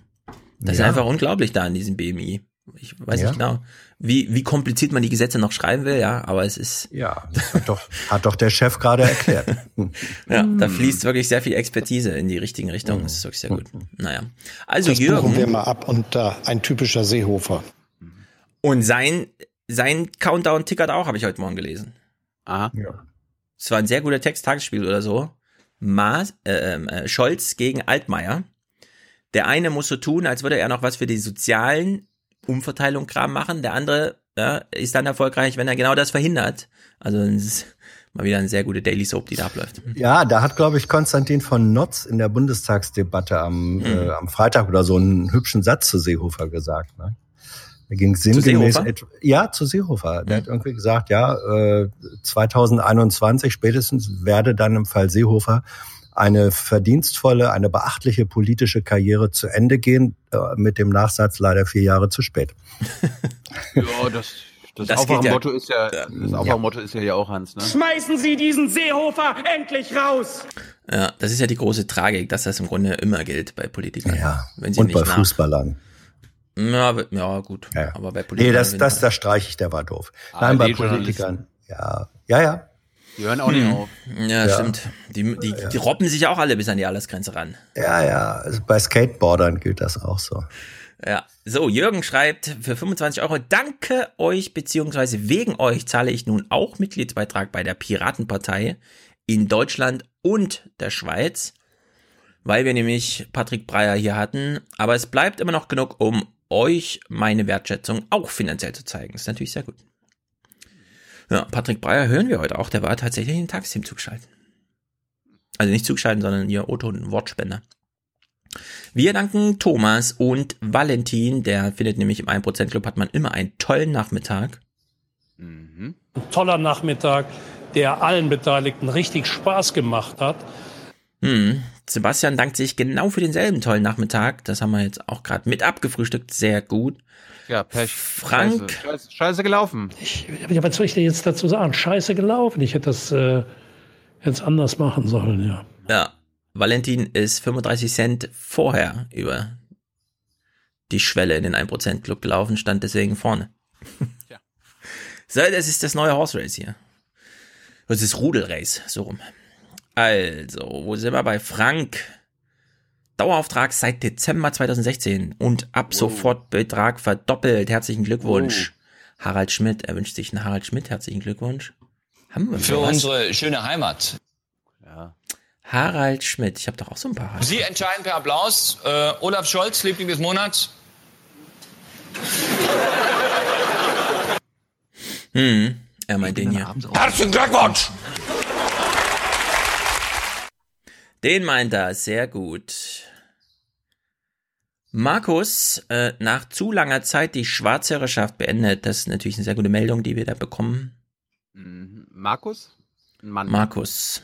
Das ist Ja. einfach unglaublich da in diesem BMI. Ich weiß Ja. nicht genau, wie, wie kompliziert man die Gesetze noch schreiben will, ja, aber es ist, Ja, das hat doch, hat doch der Chef gerade erklärt. ja, da fließt wirklich sehr viel Expertise in die richtigen Richtungen. Das ist wirklich sehr gut. Naja. Also das buchen wir Jürgen mal ab und äh, ein typischer Seehofer. und sein, sein Countdown tickert auch, habe ich heute Morgen gelesen. Aha. Es war ein sehr guter Text, Tagesspiel oder so. Maas, äh, äh, Scholz gegen Altmaier. Der eine muss so tun, als würde er noch was für die sozialen Umverteilung Kram machen. Der andere ja, ist dann erfolgreich, wenn er genau das verhindert. Also es ist mal wieder eine sehr gute Daily Soap, die da abläuft. Ja, da hat, glaube ich, Konstantin von Notz in der Bundestagsdebatte am, Mhm. äh, am Freitag oder so einen hübschen Satz zu Seehofer gesagt. Ne? Da ging sinngemäß et- ja zu Seehofer. Der Mhm. hat irgendwie gesagt, ja, äh, 2021 spätestens werde dann im Fall Seehofer eine verdienstvolle, eine beachtliche politische Karriere zu Ende gehen, äh, mit dem Nachsatz leider vier Jahre zu spät. Ja, das Das, Das Aufwachmotto ja- ist ja, das Aufwachmotto ist ja hier auch Hans, ne? Schmeißen Sie diesen Seehofer endlich raus! Ja, das ist ja die große Tragik, dass das im Grunde immer gilt bei Politikern. Ja. Wenn sie Und nicht bei nach- Fußballern. Ja, ja gut. Ja. Aber bei Politikern. Nee, das, das, das streiche ich, der war doof. Nein, bei. Politikern. Ja, ja, ja. Die hören auch nicht Hm. auf. Ja, Ja. stimmt. Die, die, die robben sich auch alle bis an die Altersgrenze ran. Ja, ja. Also bei Skateboardern gilt das auch so. Ja. So, Jürgen schreibt für 25 Euro, danke euch, beziehungsweise wegen euch zahle ich nun auch Mitgliedsbeitrag bei der Piratenpartei in Deutschland und der Schweiz, weil wir nämlich Patrick Breyer hier hatten. Aber es bleibt immer noch genug, um euch meine Wertschätzung auch finanziell zu zeigen. Ist natürlich sehr gut. Ja, Patrick Breyer hören wir heute auch. Der war tatsächlich in den Tagesteam zugeschaltet. Also nicht zugeschaltet, sondern ihr O-Ton-Wortspender. Wir danken Thomas und Valentin, der findet nämlich im 1% Club hat man immer einen tollen Nachmittag. Ein toller Nachmittag, der allen Beteiligten richtig Spaß gemacht hat. Hm. Sebastian dankt sich genau für denselben tollen Nachmittag. Das haben wir jetzt auch gerade mit abgefrühstückt. Sehr gut. Ja, Pech. Frank. Scheiße, Scheiße, gelaufen. Ja, was soll ich dir jetzt dazu sagen? Scheiße gelaufen. Ich hätte das äh, jetzt anders machen sollen, ja. Ja. Valentin ist 35 Cent vorher über die Schwelle in den 1% Club gelaufen, stand deswegen vorne. So, das ist das neue Horse Race hier. Das ist Rudelrace, so rum. Also, wo sind wir bei Frank? Dauerauftrag seit Dezember 2016 und ab sofort Betrag verdoppelt. Herzlichen Glückwunsch. Harald Schmidt, er wünscht sich einen Harald Schmidt. Herzlichen Glückwunsch. Haben wir Für sowas? unsere schöne Heimat. Harald Schmidt. Ich habe doch auch so ein paar. Harald. Sie entscheiden per Applaus. Äh, Olaf Scholz, Liebling des Monats. Hm, er meint den hier. Herzlichen Glückwunsch! Den meint er, sehr gut. Markus, äh, nach zu langer Zeit die Schwarzhörerschaft beendet. Das ist natürlich eine sehr gute Meldung, die wir da bekommen. Mhm. Markus? Mann. Markus.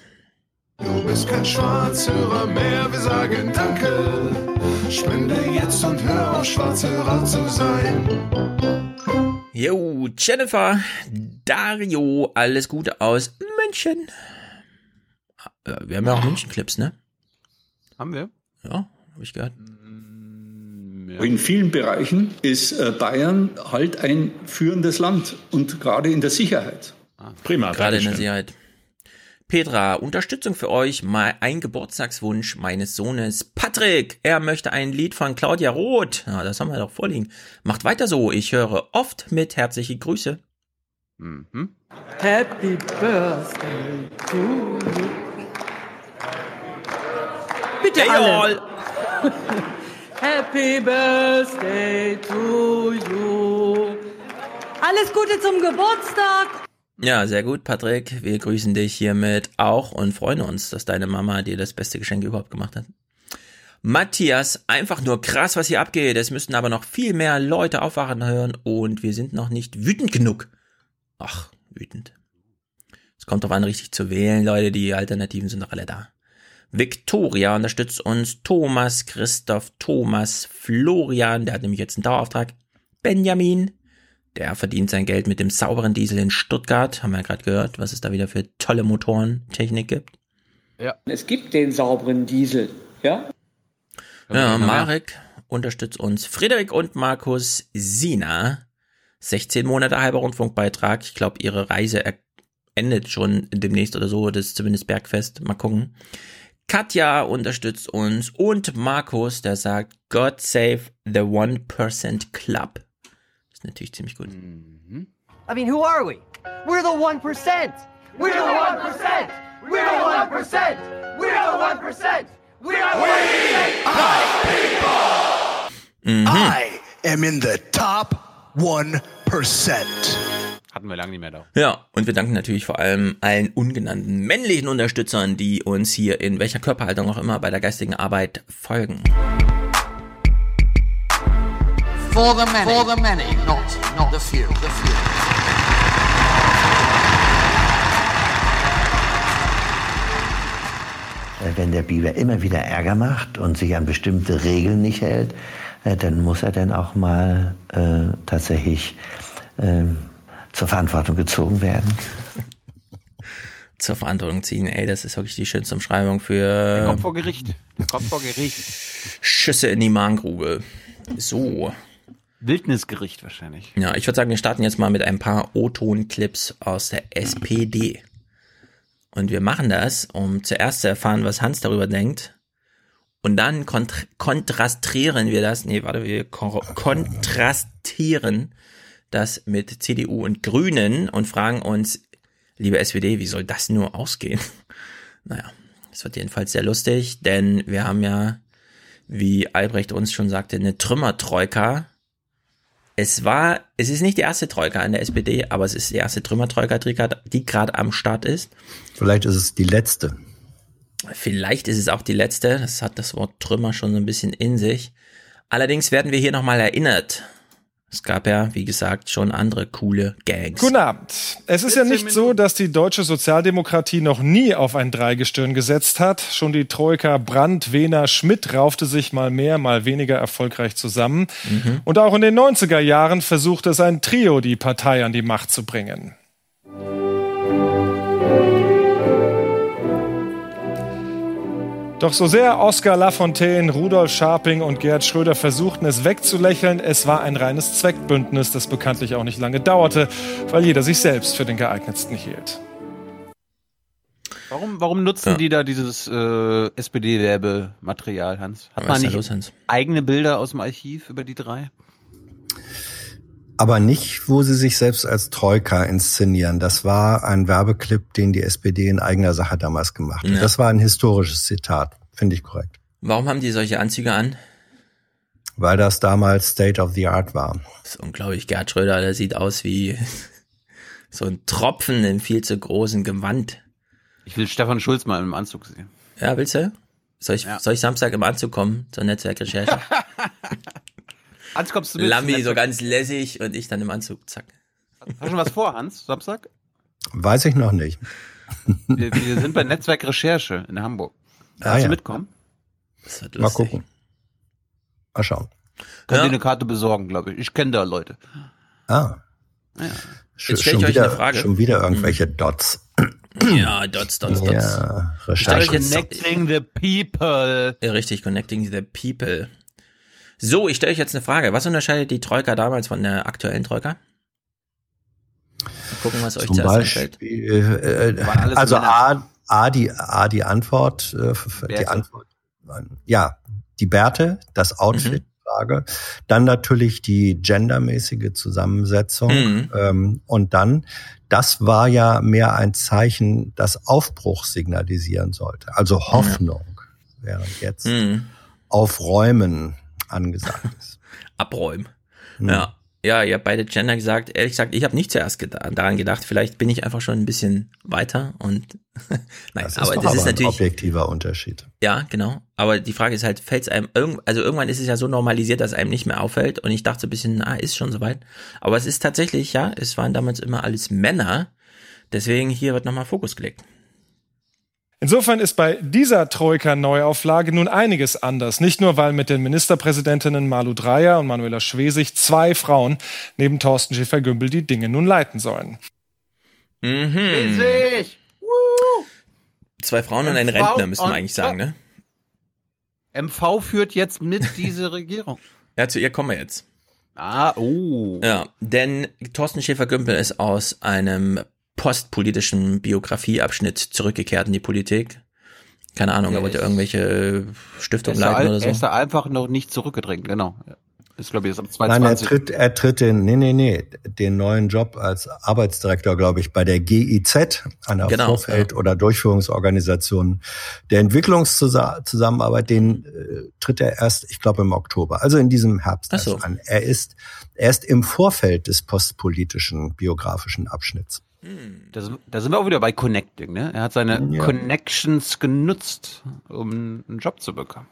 Du bist kein Schwarzhörer mehr, wir sagen Danke. Spende jetzt und hör auf, Schwarzhörer zu sein. Jo, Jennifer, Dario, alles Gute aus München. Äh, Wir haben ja auch München-Clips, ne? Haben wir? Ja, habe ich gehört. In vielen Bereichen ist äh, Bayern halt ein führendes Land und gerade in der Sicherheit. Prima. Gerade in der Sicherheit. Petra, Unterstützung für euch, mal ein Geburtstagswunsch meines Sohnes Patrick. Er möchte ein Lied von Claudia Roth. Ja, das haben wir doch vorliegen. Macht weiter so. Ich höre oft mit herzliche Grüße. Mhm. Happy Birthday to you. Bitte Hey, alle. all. Happy Birthday to you. Alles Gute zum Geburtstag. Ja, sehr gut, Patrick. Wir grüßen dich hiermit auch und freuen uns, dass deine Mama dir das beste Geschenk überhaupt gemacht hat. Matthias, einfach nur krass, was hier abgeht. Es müssten aber noch viel mehr Leute aufwachen hören und wir sind noch nicht wütend genug. Ach, wütend. Es kommt drauf an, richtig zu wählen, Leute. Die Alternativen sind doch alle da. Victoria unterstützt uns. Thomas, Christoph, Thomas, Florian, der hat nämlich jetzt einen Dauerauftrag. Benjamin, der verdient sein Geld mit dem sauberen Diesel in Stuttgart. Haben wir ja gerade gehört, was es da wieder für tolle Motorentechnik gibt. Es gibt den sauberen Diesel, ja? Ja, Marek unterstützt uns. Friederik und Markus Sina. 16 Monate halber Rundfunkbeitrag. Ich glaube, ihre Reise endet schon demnächst oder so. Das ist zumindest Bergfest. Mal gucken. Katja unterstützt uns und Markus, der sagt, God save the 1% Club. Das ist natürlich ziemlich gut. I mean, who are we? We're the 1%. We're the 1%. We're the 1%. We're the 1%. We're the 1%. Mhm. I am in the top 1%. Hatten wir lange nicht mehr da. Ja, und wir danken natürlich vor allem allen ungenannten männlichen Unterstützern, die uns hier in welcher Körperhaltung auch immer bei der geistigen Arbeit folgen. For the many. For the many, not, not the few. The few. Äh, Wenn der Biber immer wieder Ärger macht und sich an bestimmte Regeln nicht hält, äh, dann muss er dann auch mal äh, tatsächlich ähm, zur Verantwortung gezogen werden? Zur Verantwortung ziehen, ey, das ist wirklich die schönste Umschreibung für Kommt vor Gericht. Kommt vor Gericht. Schüsse in die Magengrube. So. Wildnisgericht wahrscheinlich. Ja, ich würde sagen, wir starten jetzt mal mit ein paar O-Ton-Clips aus der SPD. Und wir machen das, um zuerst zu erfahren, was Hans darüber denkt. Und dann kont kontrastieren wir das, nee, warte, wir ko kontrastieren das mit CDU und Grünen und fragen uns, liebe SPD, wie soll das nur ausgehen? Naja, es wird jedenfalls sehr lustig, denn wir haben ja, wie Albrecht uns schon sagte, eine Trümmertroika. Es war, es ist nicht die erste Troika in der SPD, aber es ist die erste Trümmertroika, die gerade am Start ist. Vielleicht ist es die letzte. Vielleicht ist es auch die letzte. Das hat das Wort Trümmer schon so ein bisschen in sich. Allerdings werden wir hier nochmal erinnert. Es gab ja, wie gesagt, schon andere coole Gangs. Guten Abend. Es ist ja nicht so, dass die deutsche Sozialdemokratie noch nie auf ein Dreigestirn gesetzt hat. Schon die Troika Brandt, Wehner, Schmidt raufte sich mal mehr, mal weniger erfolgreich zusammen. Mhm. Und auch in den 90er Jahren versuchte es ein Trio, die Partei an die Macht zu bringen. Doch so sehr Oskar Lafontaine, Rudolf Scharping und Gerhard Schröder versuchten es wegzulächeln, es war ein reines Zweckbündnis, das bekanntlich auch nicht lange dauerte, weil jeder sich selbst für den geeignetsten hielt. Warum, warum nutzen ja. die da dieses äh, SPD-Werbematerial, Hans? Hat man nicht los, Hans? eigene Bilder aus dem Archiv über die drei? Aber nicht, wo sie sich selbst als Troika inszenieren. Das war ein Werbeclip, den die SPD in eigener Sache damals gemacht hat. Ja. Das war ein historisches Zitat, finde ich korrekt. Warum haben die solche Anzüge an? Weil das damals State of the Art war. Das ist unglaublich. Gerd Schröder, der sieht aus wie so ein Tropfen in viel zu großen Gewand. Ich will Stefan Schulz mal im Anzug sehen. Ja, willst du? Soll ich, ja. soll ich Samstag im Anzug kommen zur Netzwerkrecherche? Hans, kommst du mit? Lambi so ganz lässig und ich dann im Anzug, zack. Hast du schon was vor, Hans, Samstag? Weiß ich noch nicht. Wir, wir sind bei Netzwerk Recherche in Hamburg. Kannst ah, du ja. mitkommen? Das wird Mal gucken. Mal schauen. Könnt ja. ihr eine Karte besorgen, glaube ich. Ich kenne da Leute. Ah. Ja. Jetzt stelle ich euch wieder, eine Frage. Schon wieder irgendwelche mhm. Dots. Ja, Dots, Dots, Dots. Ja, Recherche. Connecting the people. Ja, richtig, connecting the people. So, ich stelle euch jetzt eine Frage. Was unterscheidet die Troika damals von der aktuellen Troika? Mal gucken, was euch Zum zuerst einfällt. Äh, also A, A, die, A, die Antwort, äh, die Antwort, ja, die Bärte, das Outfit, mhm. Frage. Dann natürlich die gendermäßige Zusammensetzung. Mhm. Ähm, und dann, das war ja mehr ein Zeichen, das Aufbruch signalisieren sollte. Also Hoffnung, mhm. während jetzt mhm. Aufräumen angesagt ist. Abräumen. Hm. Ja. Ja, ihr habt beide Gender gesagt. Ehrlich gesagt, ich habe nicht zuerst geda daran gedacht. Vielleicht bin ich einfach schon ein bisschen weiter und nein, das aber das aber ist natürlich ein objektiver Unterschied. Ja, genau. Aber die Frage ist halt, fällt es einem irgend, also irgendwann ist es ja so normalisiert, dass einem nicht mehr auffällt. Und ich dachte so ein bisschen, na, ist schon soweit. Aber es ist tatsächlich, ja, es waren damals immer alles Männer. Deswegen hier wird nochmal Fokus gelegt. Insofern ist bei dieser Troika-Neuauflage nun einiges anders. Nicht nur, weil mit den Ministerpräsidentinnen Malu Dreyer und Manuela Schwesig zwei Frauen neben Thorsten Schäfer-Gümbel die Dinge nun leiten sollen. Mhm. Schwesig! Zwei Frauen und ein Rentner, müssen wir eigentlich sagen, ne? MV führt jetzt mit diese Regierung. Ja, zu ihr kommen wir jetzt. Ah, oh. Ja, denn Thorsten Schäfer-Gümbel ist aus einem postpolitischen Biografieabschnitt zurückgekehrt in die Politik. Keine Ahnung, er wollte irgendwelche Stiftungen leiten oder so. Er ist da einfach noch nicht zurückgedrängt, genau. Ist, glaube ich, ist ab 22. Nein, er tritt, er tritt den, nee, nee, nee, den neuen Job als Arbeitsdirektor, glaube ich, bei der GIZ, einer genau, Vorfeld- ja. oder Durchführungsorganisation der Entwicklungszusammenarbeit, den äh, tritt er erst, ich glaube, im Oktober, also in diesem Herbst so. an. Er ist, er ist im Vorfeld des postpolitischen biografischen Abschnitts. Da, da sind wir auch wieder bei Connecting, ne? Er hat seine ja. Connections genutzt, um einen Job zu bekommen.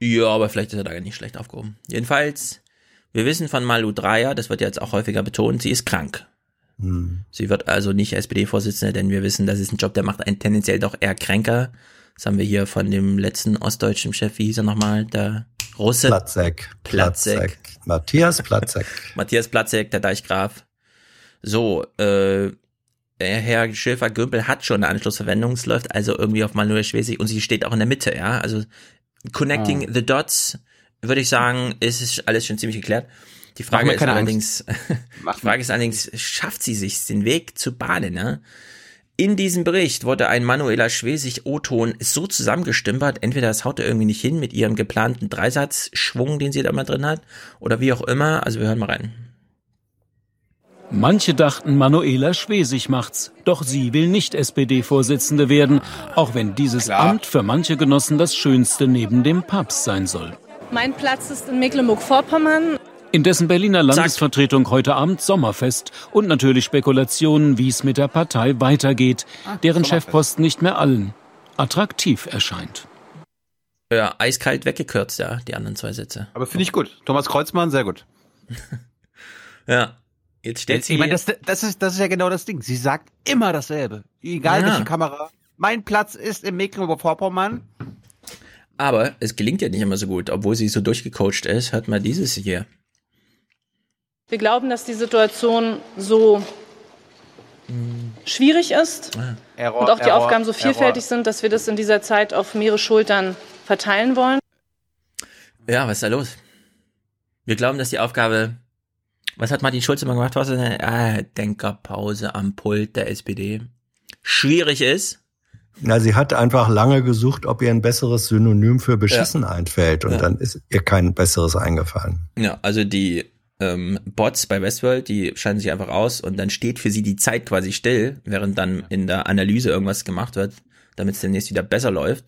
Ja, aber vielleicht ist er da nicht schlecht aufgehoben. Jedenfalls, wir wissen von Malu Dreyer, das wird jetzt auch häufiger betont, sie ist krank. Hm. Sie wird also nicht SPD-Vorsitzende, denn wir wissen, das ist ein Job, der macht einen tendenziell doch eher kränker. Das haben wir hier von dem letzten ostdeutschen Chef, wie hieß er nochmal, der Russe? Platzek. Platzek. Platzek. Matthias Platzek. Matthias Platzek, der Deichgraf. So, äh, Herr Schäfer-Gümbel hat schon eine Anschlussverwendung, es läuft also irgendwie auf Manuel Schwesig und sie steht auch in der Mitte, ja. Also connecting Ah. the dots, würde ich sagen, ist es alles schon ziemlich geklärt. Die Frage ist allerdings, die Frage ist allerdings, schafft sie sich den Weg zu bahnen, ne? In diesem Bericht wurde ein Manuela Schwesig O-Ton so zusammengestümpert, entweder das haut er irgendwie nicht hin mit ihrem geplanten Dreisatzschwung, den sie da mal drin hat, oder wie auch immer. Also wir hören mal rein. Manche dachten, Manuela Schwesig macht's. Doch sie will nicht SPD-Vorsitzende werden, auch wenn dieses Amt für manche Genossen das Schönste neben dem Papst sein soll. Mein Platz ist in Mecklenburg-Vorpommern. In dessen Berliner Landesvertretung heute Abend Sommerfest und natürlich Spekulationen, wie es mit der Partei weitergeht, deren Chefposten nicht mehr allen attraktiv erscheint. Ja, eiskalt weggekürzt, ja, die anderen zwei Sätze. Aber finde ich gut. Thomas Kreuzmann, sehr gut. Ja. Jetzt steht sie. Ich meine, das, das, ist, das ist ja genau das Ding. Sie sagt immer dasselbe. Egal Ja. welche Kamera. Mein Platz ist in Mecklenburg-Vorpommern. Aber es gelingt ja nicht immer so gut, obwohl sie so durchgecoacht ist, hört mal dieses hier. Wir glauben, dass die Situation so schwierig ist Error, und auch die Error, Aufgaben so vielfältig Error. sind, dass wir das in dieser Zeit auf mehrere Schultern verteilen wollen. Ja, was ist da los? Wir glauben, dass die Aufgabe, was hat Martin Schulz immer gemacht? Was ist eine ah, Denkerpause am Pult der SPD? Schwierig ist. Na, sie hat einfach lange gesucht, ob ihr ein besseres Synonym für beschissen einfällt. Und Ja. dann ist ihr kein besseres eingefallen. Ja, also die ähm, Bots bei Westworld, die schalten sich einfach aus und dann steht für sie die Zeit quasi still, während dann in der Analyse irgendwas gemacht wird, damit es demnächst wieder besser läuft.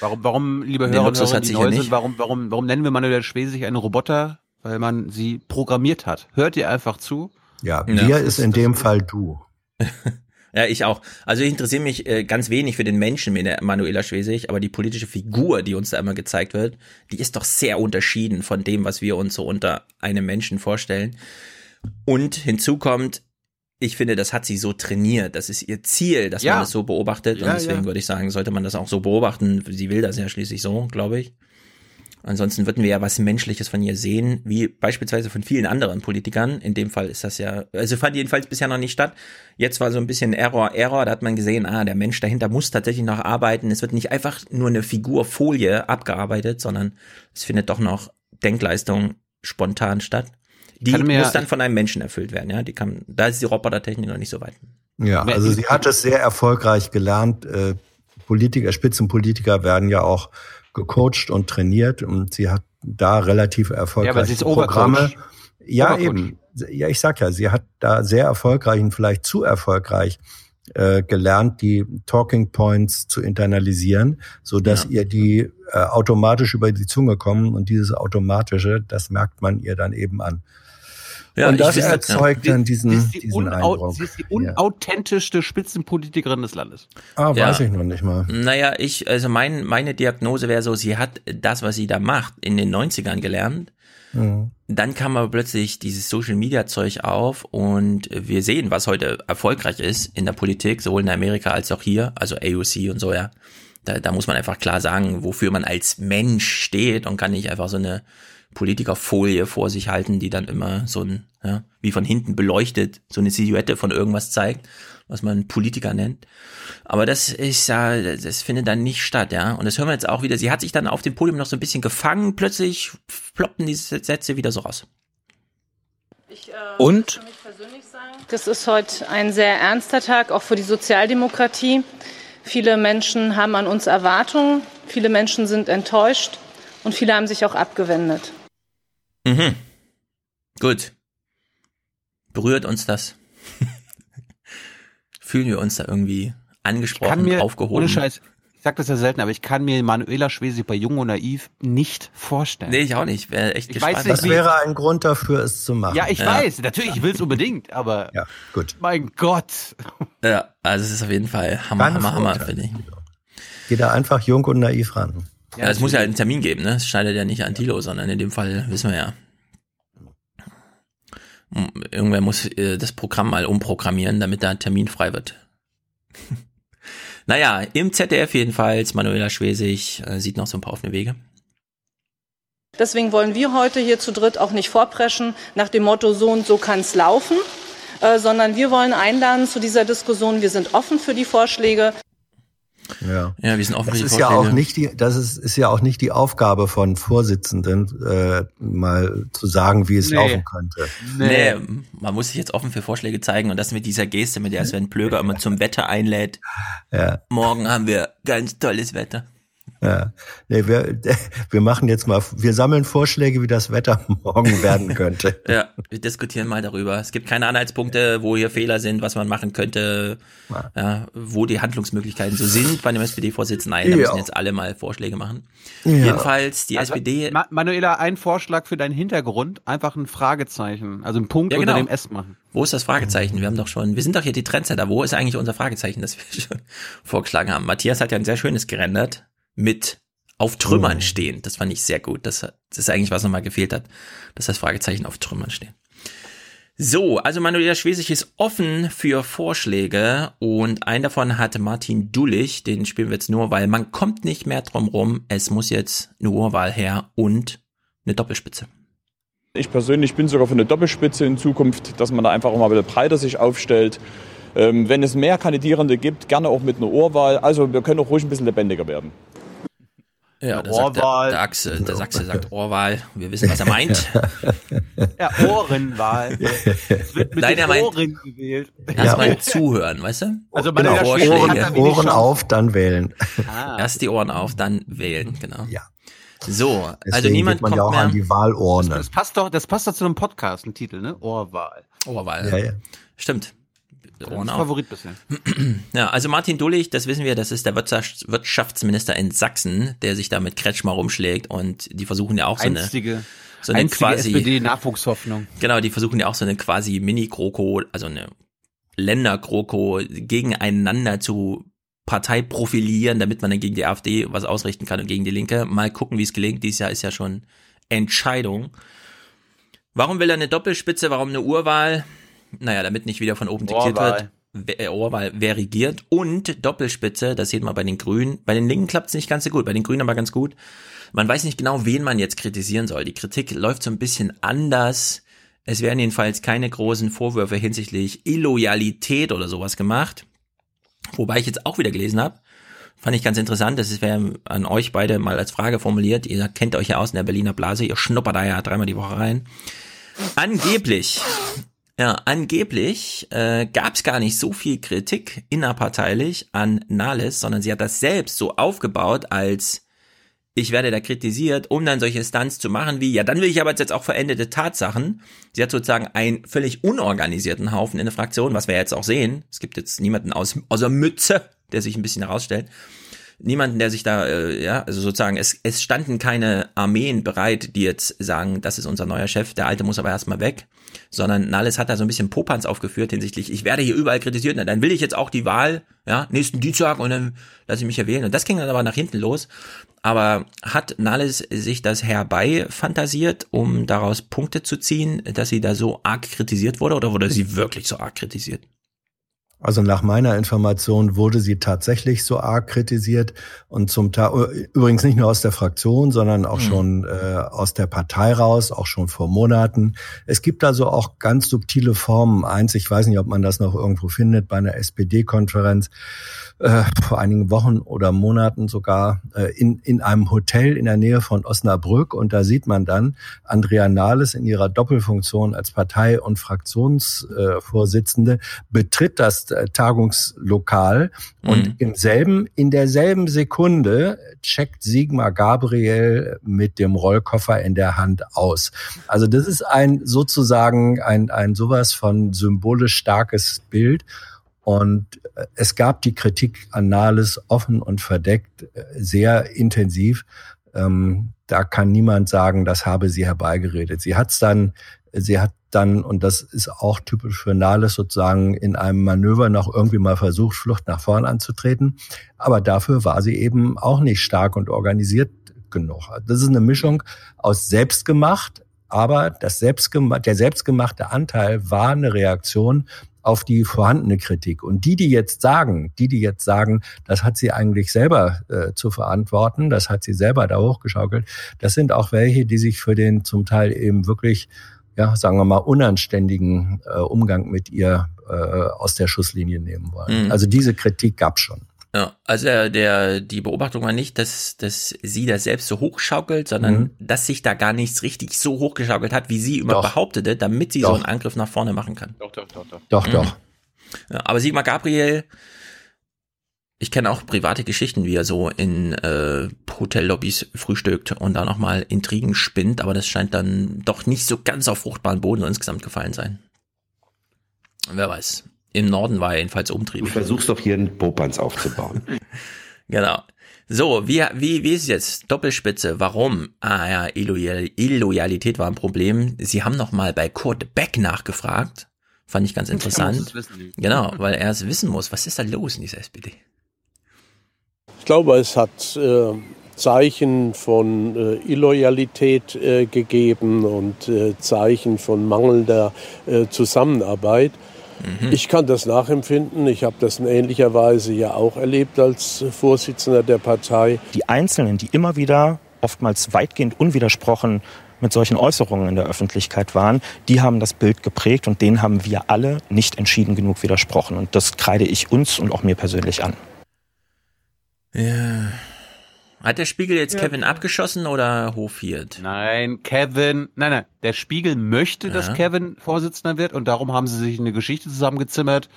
Warum, warum, liebe Hörer hat die sie neu sind, nicht. warum, warum, warum nennen wir Manuel Schwesig einen Roboter? Weil man sie programmiert hat. Hört ihr einfach zu? Ja, Ja. wir ist in dem Fall du. Ja, ich auch. Also ich interessiere mich äh, ganz wenig für den Menschen mit der Manuela Schwesig, aber die politische Figur, die uns da immer gezeigt wird, die ist doch sehr unterschieden von dem, was wir uns so unter einem Menschen vorstellen. Und hinzu kommt, ich finde, das hat sie so trainiert. Das ist ihr Ziel, dass Ja. man das so beobachtet. Ja, und deswegen ja. würde ich sagen, sollte man das auch so beobachten. Sie will das ja schließlich so, glaube ich. Ansonsten würden wir ja was Menschliches von ihr sehen, wie beispielsweise von vielen anderen Politikern. In dem Fall ist das ja, also fand jedenfalls bisher noch nicht statt. Jetzt war so ein bisschen Error, Error, da hat man gesehen, ah, der Mensch dahinter muss tatsächlich noch arbeiten. Es wird nicht einfach nur eine Figurfolie abgearbeitet, sondern es findet doch noch Denkleistung spontan statt. Die mir- muss dann von einem Menschen erfüllt werden, ja. Die kann, da ist die Robotertechnik noch nicht so weit. Ja, also sie hat es sehr erfolgreich gelernt. Äh, Politiker, Spitzenpolitiker werden ja auch gecoacht und trainiert und sie hat da relativ erfolgreich Ja, aber sie ist Programme. Overcoach. Ja, Overcoach. eben. Ja, ich sag ja, sie hat da sehr erfolgreich und vielleicht zu erfolgreich äh, gelernt, die Talking Points zu internalisieren, so dass ihr die äh, automatisch über die Zunge kommen und dieses automatische, das merkt man ihr dann eben an. Ja, und das wisse- erzeugt Sie- dann sie diesen, ist die, diesen Eindruck. sie ist die unauthentischste Spitzenpolitikerin des Landes. Ah, Ja. weiß ich noch nicht mal. Naja, ich, also mein, meine Diagnose wäre so, sie hat das, was sie da macht, in den 90ern gelernt. Mhm. Dann kam aber plötzlich dieses Social Media Zeug auf und wir sehen, was heute erfolgreich ist in der Politik, sowohl in Amerika als auch hier, also AOC und so, ja. Da, da muss man einfach klar sagen, wofür man als Mensch steht und kann nicht einfach so eine Politikerfolie vor sich halten, die dann immer so ein, ja, wie von hinten beleuchtet, so eine Silhouette von irgendwas zeigt, was man Politiker nennt. Aber das ist ja, das findet dann nicht statt, ja. Und das hören wir jetzt auch wieder. Sie hat sich dann auf dem Podium noch so ein bisschen gefangen, plötzlich ploppten diese Sätze wieder so raus. Und Das ist heute ein sehr ernster Tag, auch für die Sozialdemokratie. Viele Menschen haben an uns Erwartungen, viele Menschen sind enttäuscht und viele haben sich auch abgewendet. Mhm. Gut. Berührt uns das? Fühlen wir uns da irgendwie angesprochen, mir, aufgehoben? ohne Scheiß, ich sag das ja selten, aber ich kann mir Manuela Schwesig bei Jung und Naiv nicht vorstellen. Nee, ich auch nicht. Wäre echt Ich gespannt. weiß nicht, Das wäre ein Grund dafür, es zu machen. Ja, ich weiß, natürlich, ich will es unbedingt, aber Ja, gut. mein Gott. Ja, also es ist auf jeden Fall Hammer, Keine Hammer, Hammer, finde ich. Geh da einfach jung und naiv ran. Ja, es muss ja einen Termin geben, ne? Es schneidet ja nicht an Tilo, sondern in dem Fall wissen wir ja. Irgendwer muss äh, das Programm mal umprogrammieren, damit da ein Termin frei wird. naja, im ZDF jedenfalls, Manuela Schwesig äh, sieht noch so ein paar offene Wege. Deswegen wollen wir heute hier zu dritt auch nicht vorpreschen nach dem Motto, so und so kann es laufen, äh, sondern wir wollen einladen zu dieser Diskussion. Wir sind offen für die Vorschläge. Ja. ja, wir sind offen das für die ist ja auch nicht die, das ist, ist ja auch nicht die Aufgabe von Vorsitzenden, äh, mal zu sagen, wie es Nee. laufen könnte. Nee. man muss sich jetzt offen für Vorschläge zeigen und das mit dieser Geste, mit der Sven Plöger immer zum Wetter einlädt. Ja. Morgen haben wir ganz tolles Wetter. Ja, nee, wir, wir machen jetzt mal, wir sammeln Vorschläge, wie das Wetter morgen werden könnte. Ja, wir diskutieren mal darüber. Es gibt keine Anhaltspunkte, wo hier Fehler sind, was man machen könnte, ja, wo die Handlungsmöglichkeiten so sind bei dem SPD-Vorsitzenden. Nein, da Ja. müssen jetzt alle mal Vorschläge machen. Ja. Jedenfalls, die Also, SPD. Ma Manuela, ein Vorschlag für deinen Hintergrund, einfach ein Fragezeichen, also ein Punkt Ja, unter genau. dem S machen. Wo ist das Fragezeichen? Wir haben doch schon, wir sind doch hier die Trendsetter. Wo ist eigentlich unser Fragezeichen, das wir schon vorgeschlagen haben? Matthias hat ja ein sehr schönes gerendert mit auf Trümmern stehen. Das fand ich sehr gut. Das, das ist eigentlich, was nochmal gefehlt hat, dass das Fragezeichen auf Trümmern stehen. So, also Manuela Schwesig ist offen für Vorschläge und einen davon hat Martin Dulich, den spielen wir jetzt nur, weil man kommt nicht mehr drum rum. Es muss jetzt eine Urwahl her und eine Doppelspitze. Ich persönlich bin sogar für eine Doppelspitze in Zukunft, dass man da einfach auch mal ein bisschen breiter sich aufstellt. Ähm, wenn es mehr Kandidierende gibt, gerne auch mit einer Urwahl. Also wir können auch ruhig ein bisschen lebendiger werden. Ja, sagt der, Ohrwahl. der, Axel, der Sachse sagt Ohrwahl. Wir wissen, was er meint. Ja, Ohrenwahl. Es wird mit Nein, den er meint- Ohren gewählt. Erst mal zuhören, weißt du? Also Genau, Schwesig hat Ohren, Ohren auf, dann wählen. Erst die Ohren auf, dann wählen, genau. Ja. So, also Deswegen niemand geht man kommt ja auch mehr. an die Wahlurne. Das passt doch, das passt doch zu einem Podcast, ein Titel, ne? Ohrwahl. Ohrwahl. Ja, ja. Stimmt. Ohren auf. Favorit bisher. Ja, also Martin Dullich, das wissen wir, das ist der Wirtschafts- Wirtschaftsminister in Sachsen, der sich da mit Kretschmer rumschlägt und die versuchen ja auch so eine, so eine einstige quasi, SPD-Nachwuchshoffnung. genau, die versuchen ja auch so eine quasi Mini-GroKo, also eine Länder-GroKo gegeneinander zu Partei profilieren, damit man dann gegen die AfD was ausrichten kann und gegen die Linke. Mal gucken, wie es gelingt. Dieses Jahr ist ja schon Entscheidung. Warum will er eine Doppelspitze? Warum eine Urwahl? Naja, damit nicht wieder von oben diktiert Ohrwahl. wird. Wer- äh, Ohrwahl, wer regiert? Und Doppelspitze, das sieht man bei den Grünen. Bei den Linken klappt es nicht ganz so gut, bei den Grünen aber ganz gut. Man weiß nicht genau, wen man jetzt kritisieren soll. Die Kritik läuft so ein bisschen anders. Es werden jedenfalls keine großen Vorwürfe hinsichtlich Illoyalität oder sowas gemacht. Wobei ich jetzt auch wieder gelesen habe, fand ich ganz interessant, das wäre an euch beide mal als Frage formuliert. Ihr kennt euch ja aus in der Berliner Blase, ihr schnuppert da ja dreimal die Woche rein. Angeblich, ja, angeblich äh, gab es gar nicht so viel Kritik innerparteilich an Nahles, sondern sie hat das selbst so aufgebaut als ich werde da kritisiert, um dann solche Stunts zu machen wie, ja, dann will ich aber jetzt auch verendete Tatsachen. Sie hat sozusagen einen völlig unorganisierten Haufen in der Fraktion, was wir jetzt auch sehen. Es gibt jetzt niemanden aus, außer Mütze, der sich ein bisschen herausstellt. Niemanden, der sich da, äh, ja, also sozusagen, es, es standen keine Armeen bereit, die jetzt sagen, das ist unser neuer Chef, der alte muss aber erstmal weg, sondern Nahles hat da so ein bisschen Popanz aufgeführt hinsichtlich, ich werde hier überall kritisiert, na, dann will ich jetzt auch die Wahl, ja, nächsten Dienstag und dann lasse ich mich ja wählen. Und das ging dann aber nach hinten los. Aber hat Nahles sich das herbei fantasiert, um daraus Punkte zu ziehen, dass sie da so arg kritisiert wurde oder wurde sie wirklich so arg kritisiert? Also nach meiner Information wurde sie tatsächlich so arg kritisiert und zum Teil übrigens nicht nur aus der Fraktion, sondern auch Mhm. schon äh, aus der Partei raus, auch schon vor Monaten. Es gibt also auch ganz subtile Formen. Eins, ich weiß nicht, ob man das noch irgendwo findet, bei einer SPD-Konferenz äh, vor einigen Wochen oder Monaten sogar äh, in, in einem Hotel in der Nähe von Osnabrück. Und da sieht man dann Andrea Nahles in ihrer Doppelfunktion als Partei- und Fraktionsvorsitzende betritt das äh, Tagungslokal und Mhm. im selben, in derselben Sekunde checkt Sigmar Gabriel mit dem Rollkoffer in der Hand aus. Also das ist ein sozusagen ein, ein sowas von symbolisch starkes Bild. Und äh, es gab die Kritik an Nahles offen und verdeckt, äh, sehr intensiv. Ähm, da kann niemand sagen, das habe sie herbeigeredet. Sie hat's dann, sie hat dann, und das ist auch typisch für Nahles, sozusagen in einem Manöver noch irgendwie mal versucht, Flucht nach vorn anzutreten. Aber dafür war sie eben auch nicht stark und organisiert genug. Das ist eine Mischung aus selbstgemacht, aber das selbstgema der selbstgemachte Anteil war eine Reaktion auf die vorhandene Kritik. Und die, die jetzt sagen, die, die jetzt sagen, das hat sie eigentlich selber äh, zu verantworten, das hat sie selber da hochgeschaukelt, das sind auch welche, die sich für den zum Teil eben wirklich ja, sagen wir mal, unanständigen äh, Umgang mit ihr äh, aus der Schusslinie nehmen wollen. Mhm. Also diese Kritik gab schon. Ja, also der, der, die Beobachtung war nicht, dass, dass sie da selbst so hochschaukelt, sondern Mhm. dass sich da gar nichts richtig so hochgeschaukelt hat, wie sie immer Doch. behauptete, damit sie so Doch. einen Angriff nach vorne machen kann. Doch, doch, doch, doch. Doch, Mhm. doch. Ja, aber Sigmar Gabriel, ich kenne auch private Geschichten, wie er so in äh, Hotellobbys frühstückt und da nochmal Intrigen spinnt, aber das scheint dann doch nicht so ganz auf fruchtbaren Boden insgesamt gefallen sein. Wer weiß. Im Norden war er jedenfalls Du umtriebig. versuchst doch hier einen Popanz aufzubauen. Genau. So, wie, wie, wie ist es jetzt? Doppelspitze, warum? Ah ja, Illoyal Illoyalität war ein Problem. Sie haben noch mal bei Kurt Beck nachgefragt. Fand ich ganz interessant. muss es wissen. Genau, weil er es wissen muss. Was ist da los in dieser SPD? Ich glaube, es hat äh, Zeichen von äh, Illoyalität äh, gegeben und äh, Zeichen von mangelnder äh, Zusammenarbeit. Ich kann das nachempfinden. Ich habe das in ähnlicher Weise ja auch erlebt als Vorsitzender der Partei. Die Einzelnen, die immer wieder oftmals weitgehend unwidersprochen mit solchen Äußerungen in der Öffentlichkeit waren, die haben das Bild geprägt und denen haben wir alle nicht entschieden genug widersprochen. Und das kreide ich uns und auch mir persönlich an. Ja. Hat der Spiegel jetzt Kevin abgeschossen oder hofiert? Nein, Kevin, nein, nein, der Spiegel möchte, dass Ja. Kevin Vorsitzender wird und darum haben sie sich eine Geschichte zusammengezimmert,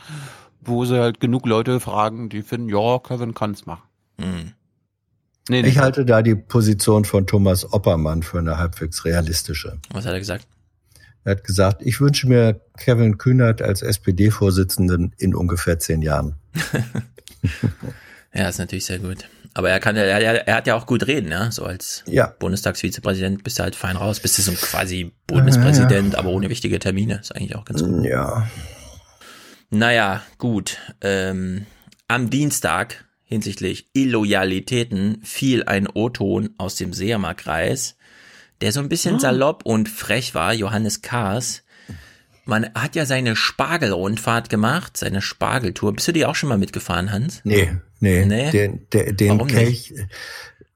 wo sie halt genug Leute fragen, die finden, ja, Kevin kann's machen. Hm. Nee, Ich halte da die Position von Thomas Oppermann für eine halbwegs realistische. Was hat er gesagt? Er hat gesagt, ich wünsche mir Kevin Kühnert als SPD-Vorsitzenden in ungefähr zehn Jahren. Ja, ist natürlich sehr gut. Aber er kann ja, er, er hat ja auch gut reden, ja. So als Ja. Bundestagsvizepräsident bist du halt fein raus, bist du so quasi Bundespräsident, aber ohne wichtige Termine. Ist eigentlich auch ganz gut. Ja. Naja, gut. Ähm, am Dienstag hinsichtlich Illoyalitäten fiel ein O-Ton aus dem Seehamer Kreis, der so ein bisschen salopp und frech war, Johannes Kaas. Man hat ja seine Spargelrundfahrt gemacht, seine Spargeltour. Bist du die auch schon mal mitgefahren, Hans? Nee, nee, Nee? den, den, den Warum nicht?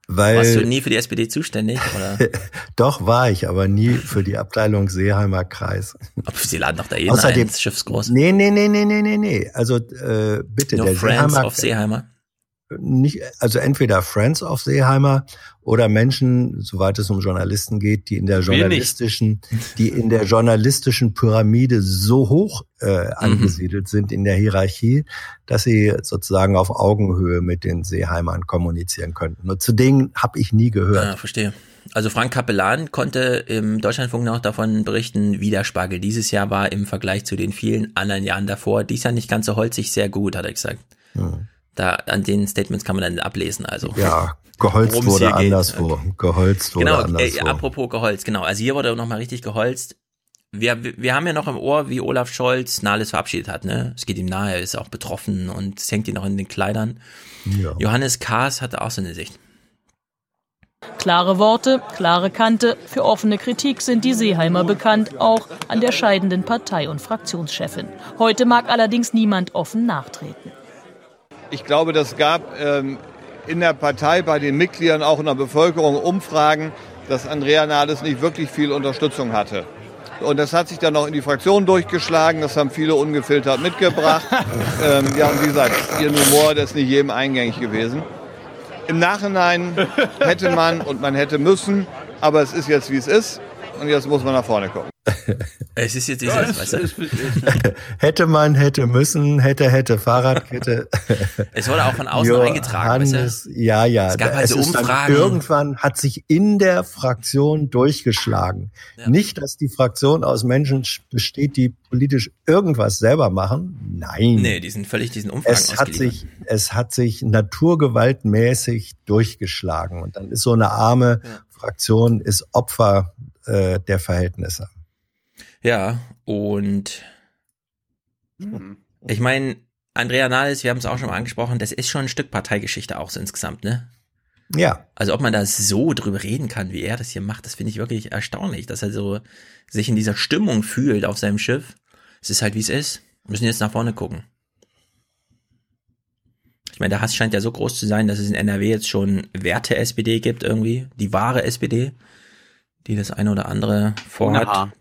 weil Warst du nie für die SPD zuständig? Oder? doch war ich, aber nie für die Abteilung Seeheimer Kreis. Aber sie laden doch da jeden Außerdem- ein, das Schiff ist groß. Nee, nee, nee, nee, nee, nee, nee. Also äh, bitte, Nur der Friends Seeheimer, auf Seeheimer. Nicht, also entweder Friends of Seeheimer oder Menschen, soweit es um Journalisten geht, die in der journalistischen, die in der journalistischen Pyramide so hoch Mhm. äh, angesiedelt sind in der Hierarchie, dass sie sozusagen auf Augenhöhe mit den Seeheimern kommunizieren könnten. Und zu denen habe ich nie gehört. Ja, verstehe. Also Frank Kapellan konnte im Deutschlandfunk noch davon berichten, wie der Spargel dieses Jahr war im Vergleich zu den vielen anderen Jahren davor. Dies Jahr nicht ganz so holzig, sehr gut, hat er gesagt. Hm. Da an den Statements kann man dann ablesen. Also Ja, geholzt wurde hier geht. anderswo. Geholzt wurde Genau, anderswo. äh, apropos geholzt, genau. Also hier wurde noch mal richtig geholzt. Wir, wir haben ja noch im Ohr, wie Olaf Scholz Nahles verabschiedet hat. Ne? Es geht ihm nahe, er ist auch betroffen und es hängt ihm noch in den Kleidern. Ja. Johannes Kaas hatte auch so eine Sicht. Klare Worte, klare Kante. Für offene Kritik sind die Seeheimer bekannt, auch an der scheidenden Partei- und Fraktionschefin. Heute mag allerdings niemand offen nachtreten. Ich glaube, das gab ähm, in der Partei, bei den Mitgliedern, auch in der Bevölkerung Umfragen, dass Andrea Nahles nicht wirklich viel Unterstützung hatte. Und das hat sich dann noch in die Fraktion durchgeschlagen, das haben viele ungefiltert mitgebracht. ähm, ja, und wie gesagt, ihr Humor, der ist nicht jedem eingängig gewesen. Im Nachhinein hätte man und man hätte müssen, aber es ist jetzt wie es ist und jetzt muss man nach vorne gucken. Es ist jetzt dieses, weißt du? hätte man, hätte müssen, hätte, hätte, Fahrradkette. Es wurde auch von außen eingetragen, weißt du? Johannes, ja, ja. Es gab halt so ist dann Umfragen. Irgendwann hat sich in der Fraktion durchgeschlagen. Nicht, dass die Fraktion aus Menschen besteht, die politisch irgendwas selber machen. Nein. Nee, die sind völlig diesen Umfragen es hat ausgeliefert. sich, es hat sich naturgewaltmäßig durchgeschlagen. Und dann ist so eine arme Fraktion ist Opfer äh, der Verhältnisse. Ja, und ich meine, Andrea Nahles, wir haben es auch schon mal angesprochen, das ist schon ein Stück Parteigeschichte auch so insgesamt, ne? Ja. Also ob man da so drüber reden kann, wie er das hier macht, das finde ich wirklich erstaunlich, dass er so sich in dieser Stimmung fühlt auf seinem Schiff. Es ist halt wie es ist. Wir müssen jetzt nach vorne gucken. Ich meine, der Hass scheint ja so groß zu sein, dass es in NRW jetzt schon Werte-SPD gibt irgendwie, die wahre SPD, die das eine oder andere vorhat.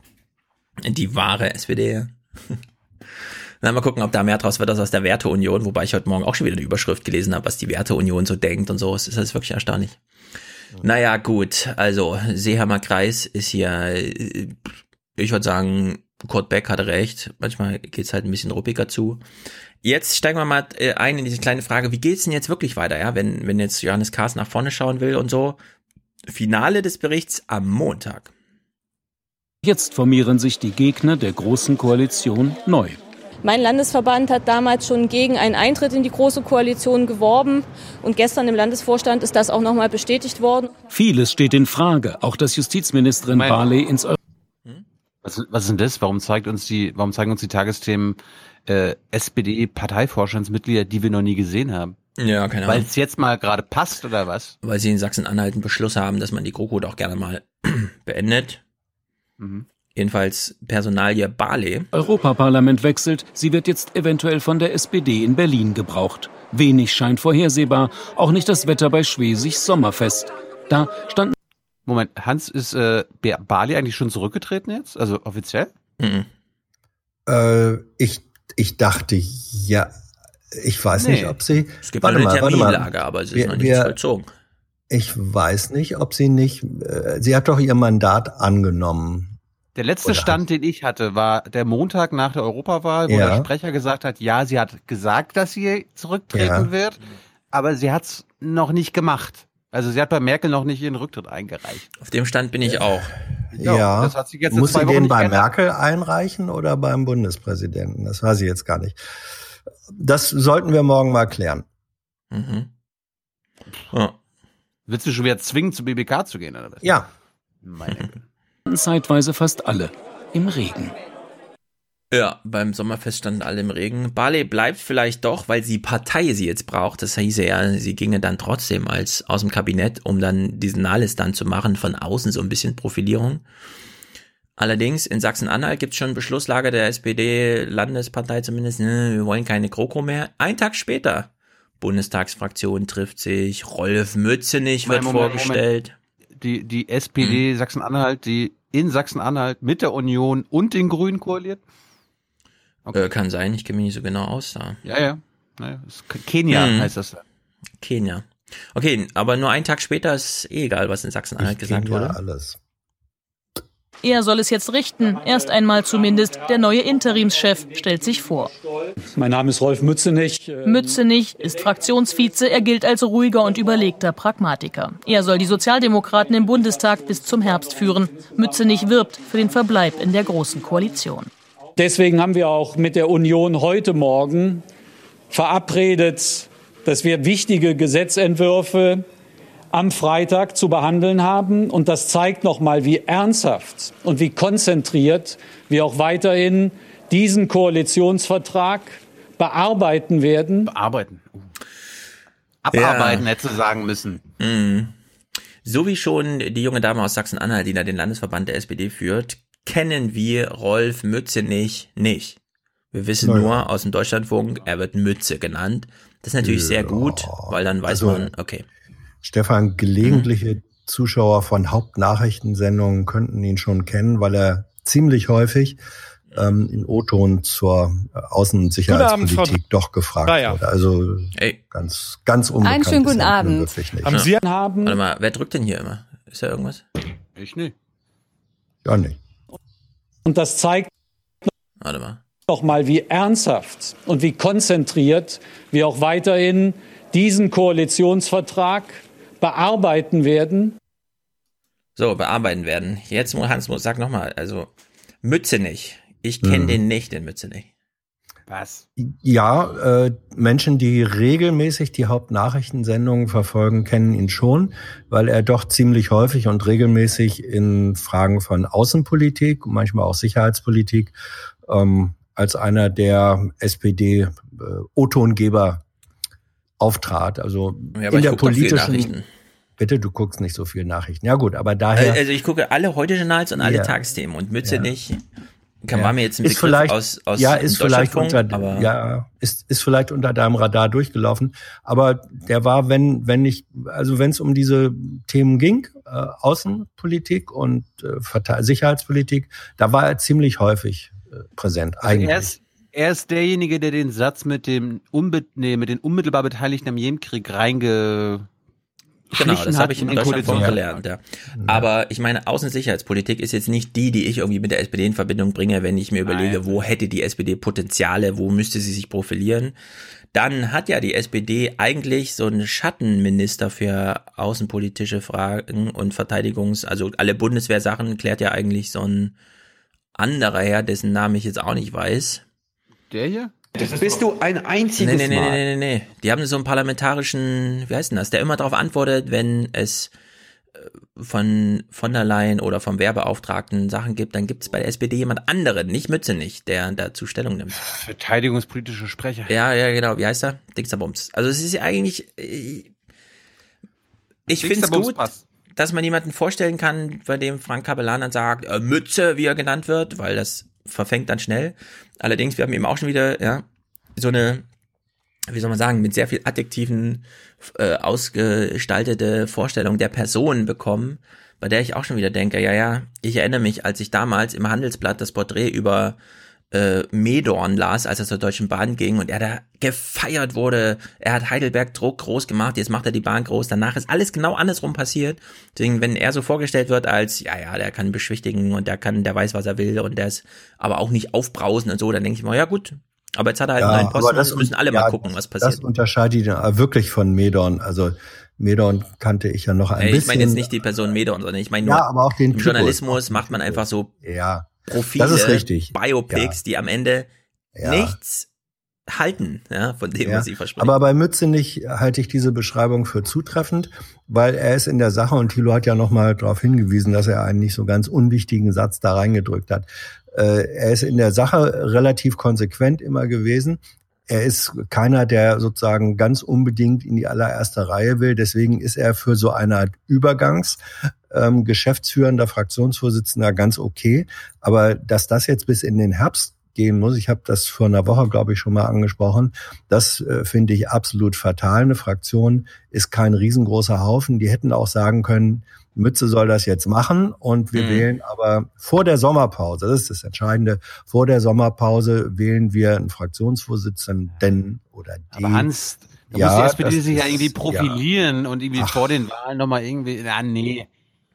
Die wahre SPD. Na, mal gucken, ob da mehr draus wird als aus der Werteunion, wobei ich heute Morgen auch schon wieder eine Überschrift gelesen habe, was die Werteunion so denkt und so. Das ist wirklich erstaunlich. Naja, gut, also Seeheimer Kreis ist hier, äh, ich würde sagen, Kurt Beck hatte recht. Manchmal geht's halt ein bisschen ruppiger zu. Jetzt steigen wir mal äh, ein in diese kleine Frage, wie geht's denn jetzt wirklich weiter, ja, wenn, wenn jetzt Johannes Kahrs nach vorne schauen will und so. Finale des Berichts am Montag. Jetzt formieren sich die Gegner der Großen Koalition neu. Mein Landesverband hat damals schon gegen einen Eintritt in die Große Koalition geworben und gestern im Landesvorstand ist das auch nochmal bestätigt worden. Vieles steht in Frage, auch dass Justizministerin Mein- Barley ins Eu Was, was ist denn das? Warum zeigt uns die, warum zeigen uns die Tagesthemen äh, SPD-Parteivorstandsmitglieder, die wir noch nie gesehen haben? Ja, keine Weil Ahnung. es jetzt mal gerade passt oder was? Weil sie in Sachsen-Anhalt einen Beschluss haben, dass man die GroKo doch gerne mal beendet. Mhm. Jedenfalls Personalie Barley. Europaparlament wechselt, sie wird jetzt eventuell von der SPD in Berlin gebraucht. Wenig scheint vorhersehbar, auch nicht das Wetter bei Schwesigs Sommerfest. Da stand Moment, Hans, ist äh, Bali eigentlich schon zurückgetreten jetzt? Also offiziell? Mhm. Äh, ich, ich dachte, ja, ich weiß Nee. nicht, ob sie. Es gibt warte eine mal, warte mal. Terminlage, aber es ist Wir- noch nicht vollzogen. Ich weiß nicht, ob sie nicht. Äh, sie hat doch ihr Mandat angenommen. Der letzte Oder Stand, den ich hatte, war der Montag nach der Europawahl, wo Ja. der Sprecher gesagt hat, ja, sie hat gesagt, dass sie zurücktreten Ja. wird, aber sie hat es noch nicht gemacht. Also sie hat bei Merkel noch nicht ihren Rücktritt eingereicht. Auf dem Stand bin ich auch. Ja, das hat sich jetzt muss zwei sie Wochen den bei. Merkel einreichen oder beim Bundespräsidenten? Das weiß ich jetzt gar nicht. Das sollten wir morgen mal klären. Mhm. Ja. Willst du schon wieder zwingen, zu BBK zu gehen, oder was? Ja. Meine Güte. zeitweise fast alle im Regen. Ja, beim Sommerfest standen alle im Regen. Barley bleibt vielleicht doch, weil die Partei sie jetzt braucht. Das hieße ja, sie ginge dann trotzdem als aus dem Kabinett, um dann diesen Nahles dann zu machen, von außen so ein bisschen Profilierung. Allerdings, in Sachsen-Anhalt gibt es schon Beschlusslage der SPD-Landespartei zumindest, ne, wir wollen keine GroKo mehr. Ein Tag später, Bundestagsfraktion trifft sich, Rolf Mützenich wird Moment, Moment, vorgestellt. Die, die SPD Sachsen-Anhalt, die in Sachsen-Anhalt mit der Union und den Grünen koaliert? Äh, kann sein, ich kenne mich nicht so genau aus da. Ja, ja. Naja, Kenia Hm. heißt das. da. Kenia. Okay, aber nur einen Tag später ist eh egal, was in Sachsen-Anhalt gesagt kenn ja wurde. alles. Er soll es jetzt richten, erst einmal zumindest. Der neue Interimschef stellt sich vor. Mein Name ist Rolf Mützenich. Äh, Mützenich ist Fraktionsvize, er gilt als ruhiger und überlegter Pragmatiker. Er soll die Sozialdemokraten im Bundestag bis zum Herbst führen. Mützenich wirbt für den Verbleib in der Großen Koalition. Deswegen haben wir auch mit der Union heute Morgen verabredet, dass wir wichtige Gesetzentwürfe am Freitag zu behandeln haben. Und das zeigt nochmal, wie ernsthaft und wie konzentriert wir auch weiterhin diesen Koalitionsvertrag bearbeiten werden. Bearbeiten. Abarbeiten hätte sie sagen müssen. Mhm. So wie schon die junge Dame aus Sachsen-Anhalt, die da den Landesverband der SPD führt, kennen wir Rolf Mützenich nicht. Wir wissen Naja. nur aus dem Deutschlandfunk, er wird Mütze genannt. Das ist natürlich sehr gut, weil dann weiß Also- man, okay. Stefan, gelegentliche Zuschauer von Hauptnachrichtensendungen könnten ihn schon kennen, weil er ziemlich häufig ähm, in O-Ton zur äh, Außen- und Sicherheitspolitik doch gefragt Dreier. wurde. Also Ey. ganz, ganz unbekannt. Einen schönen guten Abend. Nicht. Haben Sie haben Warte mal, wer drückt denn hier immer? Ist da irgendwas? Ich nicht. Ja, nicht. Und das zeigt Warte mal. nochmal, wie ernsthaft und wie konzentriert wir auch weiterhin diesen Koalitionsvertrag bearbeiten werden. So, bearbeiten werden. Jetzt, Hans, sag nochmal, also Mützenich. Ich kenne Mhm. den nicht, den Mützenich. Was? Ja, äh, Menschen, die regelmäßig die Hauptnachrichtensendungen verfolgen, kennen ihn schon, weil er doch ziemlich häufig und regelmäßig in Fragen von Außenpolitik und manchmal auch Sicherheitspolitik ähm, als einer der SPD-O-Tongeber auftrat. Also Ja, in der politischen. Bitte, du guckst nicht so viel Nachrichten. Ja gut, aber daher. Also ich gucke alle heute Journals und alle Ja. Tagesthemen und Mützenich Kann ja. war mir jetzt ein vielleicht, aus, aus ja, ist vielleicht unter, aber ja, ist, ist vielleicht unter deinem Radar durchgelaufen. Aber der war, wenn, wenn nicht, also wenn es um diese Themen ging, äh, Außenpolitik und äh, Sicherheitspolitik, da war er ziemlich häufig äh, präsent. Also eigentlich. er, ist, er ist derjenige, der den Satz mit dem unbe nee, mit den unmittelbar Beteiligten am Jemenkrieg reinge Genau, das habe ich in Deutschland Koalition. gelernt, ja. Aber ich meine, Außensicherheitspolitik ist jetzt nicht die, die ich irgendwie mit der SPD in Verbindung bringe, wenn ich mir überlege, Nein. wo hätte die SPD Potenziale, wo müsste sie sich profilieren. Dann hat ja die SPD eigentlich so einen Schattenminister für außenpolitische Fragen und Verteidigungs-, also alle Bundeswehrsachen klärt ja eigentlich so ein anderer Herr, dessen Namen ich jetzt auch nicht weiß. Der hier? Das bist du ein einziges Nee, nee, nee, Mal. nee, nee, nee. Die haben so einen parlamentarischen, wie heißt denn das, der immer darauf antwortet, wenn es äh, von von der Leyen oder vom Wehrbeauftragten Sachen gibt, dann gibt es bei der SPD jemand anderen, nicht Mütze nicht, der dazu Stellung nimmt. Verteidigungspolitische Sprecher. Ja, ja, genau. Wie heißt er? Dixterbums. Also es ist ja eigentlich, äh, ich finde es gut, passt. dass man jemanden vorstellen kann, bei dem Frank Kapellan dann sagt, äh, Mütze, wie er genannt wird, weil das verfängt dann schnell. Allerdings, wir haben eben auch schon wieder, ja, so eine, wie soll man sagen, mit sehr viel Adjektiven äh, ausgestaltete Vorstellung der Person bekommen, bei der ich auch schon wieder denke, ja, ja, ich erinnere mich, als ich damals im Handelsblatt das Porträt über äh, Medorn las, als er zur Deutschen Bahn ging und er da gefeiert wurde. Er hat Heidelberg Druck groß gemacht, jetzt macht er die Bahn groß. Danach ist alles genau andersrum passiert. Deswegen, wenn er so vorgestellt wird als, ja, ja, der kann beschwichtigen und der kann, der weiß, was er will und der ist aber auch nicht aufbrausen und so, dann denke ich mal, ja gut. Aber jetzt hat er halt einen neuen Posten, das müssen alle ja, mal gucken, was passiert. Das unterscheidet ihn äh, wirklich von Medon. Also Medon kannte ich ja noch ein Ey, bisschen. ich meine jetzt nicht die Person Medorn, sondern ich meine nur, Ja, aber auch den. Journalismus macht man einfach so ja, Profile, das ist richtig. Biopics, die am Ende Ja. nichts halten, ja, von dem, Ja, was sie versprechen. aber bei Mützenich halte ich diese Beschreibung für zutreffend, weil er ist in der Sache und Thilo hat ja nochmal darauf hingewiesen, dass er einen nicht so ganz unwichtigen Satz da reingedrückt hat. Äh, er ist in der Sache relativ konsequent immer gewesen. Er ist keiner, der sozusagen ganz unbedingt in die allererste Reihe will. Deswegen ist er für so eine Art Übergangs ähm, geschäftsführender Fraktionsvorsitzender ganz okay. Aber dass das jetzt bis in den Herbst gehen muss, ich habe das vor einer Woche, glaube ich, schon mal angesprochen, das äh, finde ich absolut fatal. Eine Fraktion ist kein riesengroßer Haufen. Die hätten auch sagen können, Mütze soll das jetzt machen und wir Mhm. wählen aber vor der Sommerpause, das ist das Entscheidende, vor der Sommerpause wählen wir einen Fraktionsvorsitzenden oder die. Aber Hans, da Ja, muss die SPD sich ja irgendwie profilieren und irgendwie Ach. vor den Wahlen nochmal irgendwie, na nee.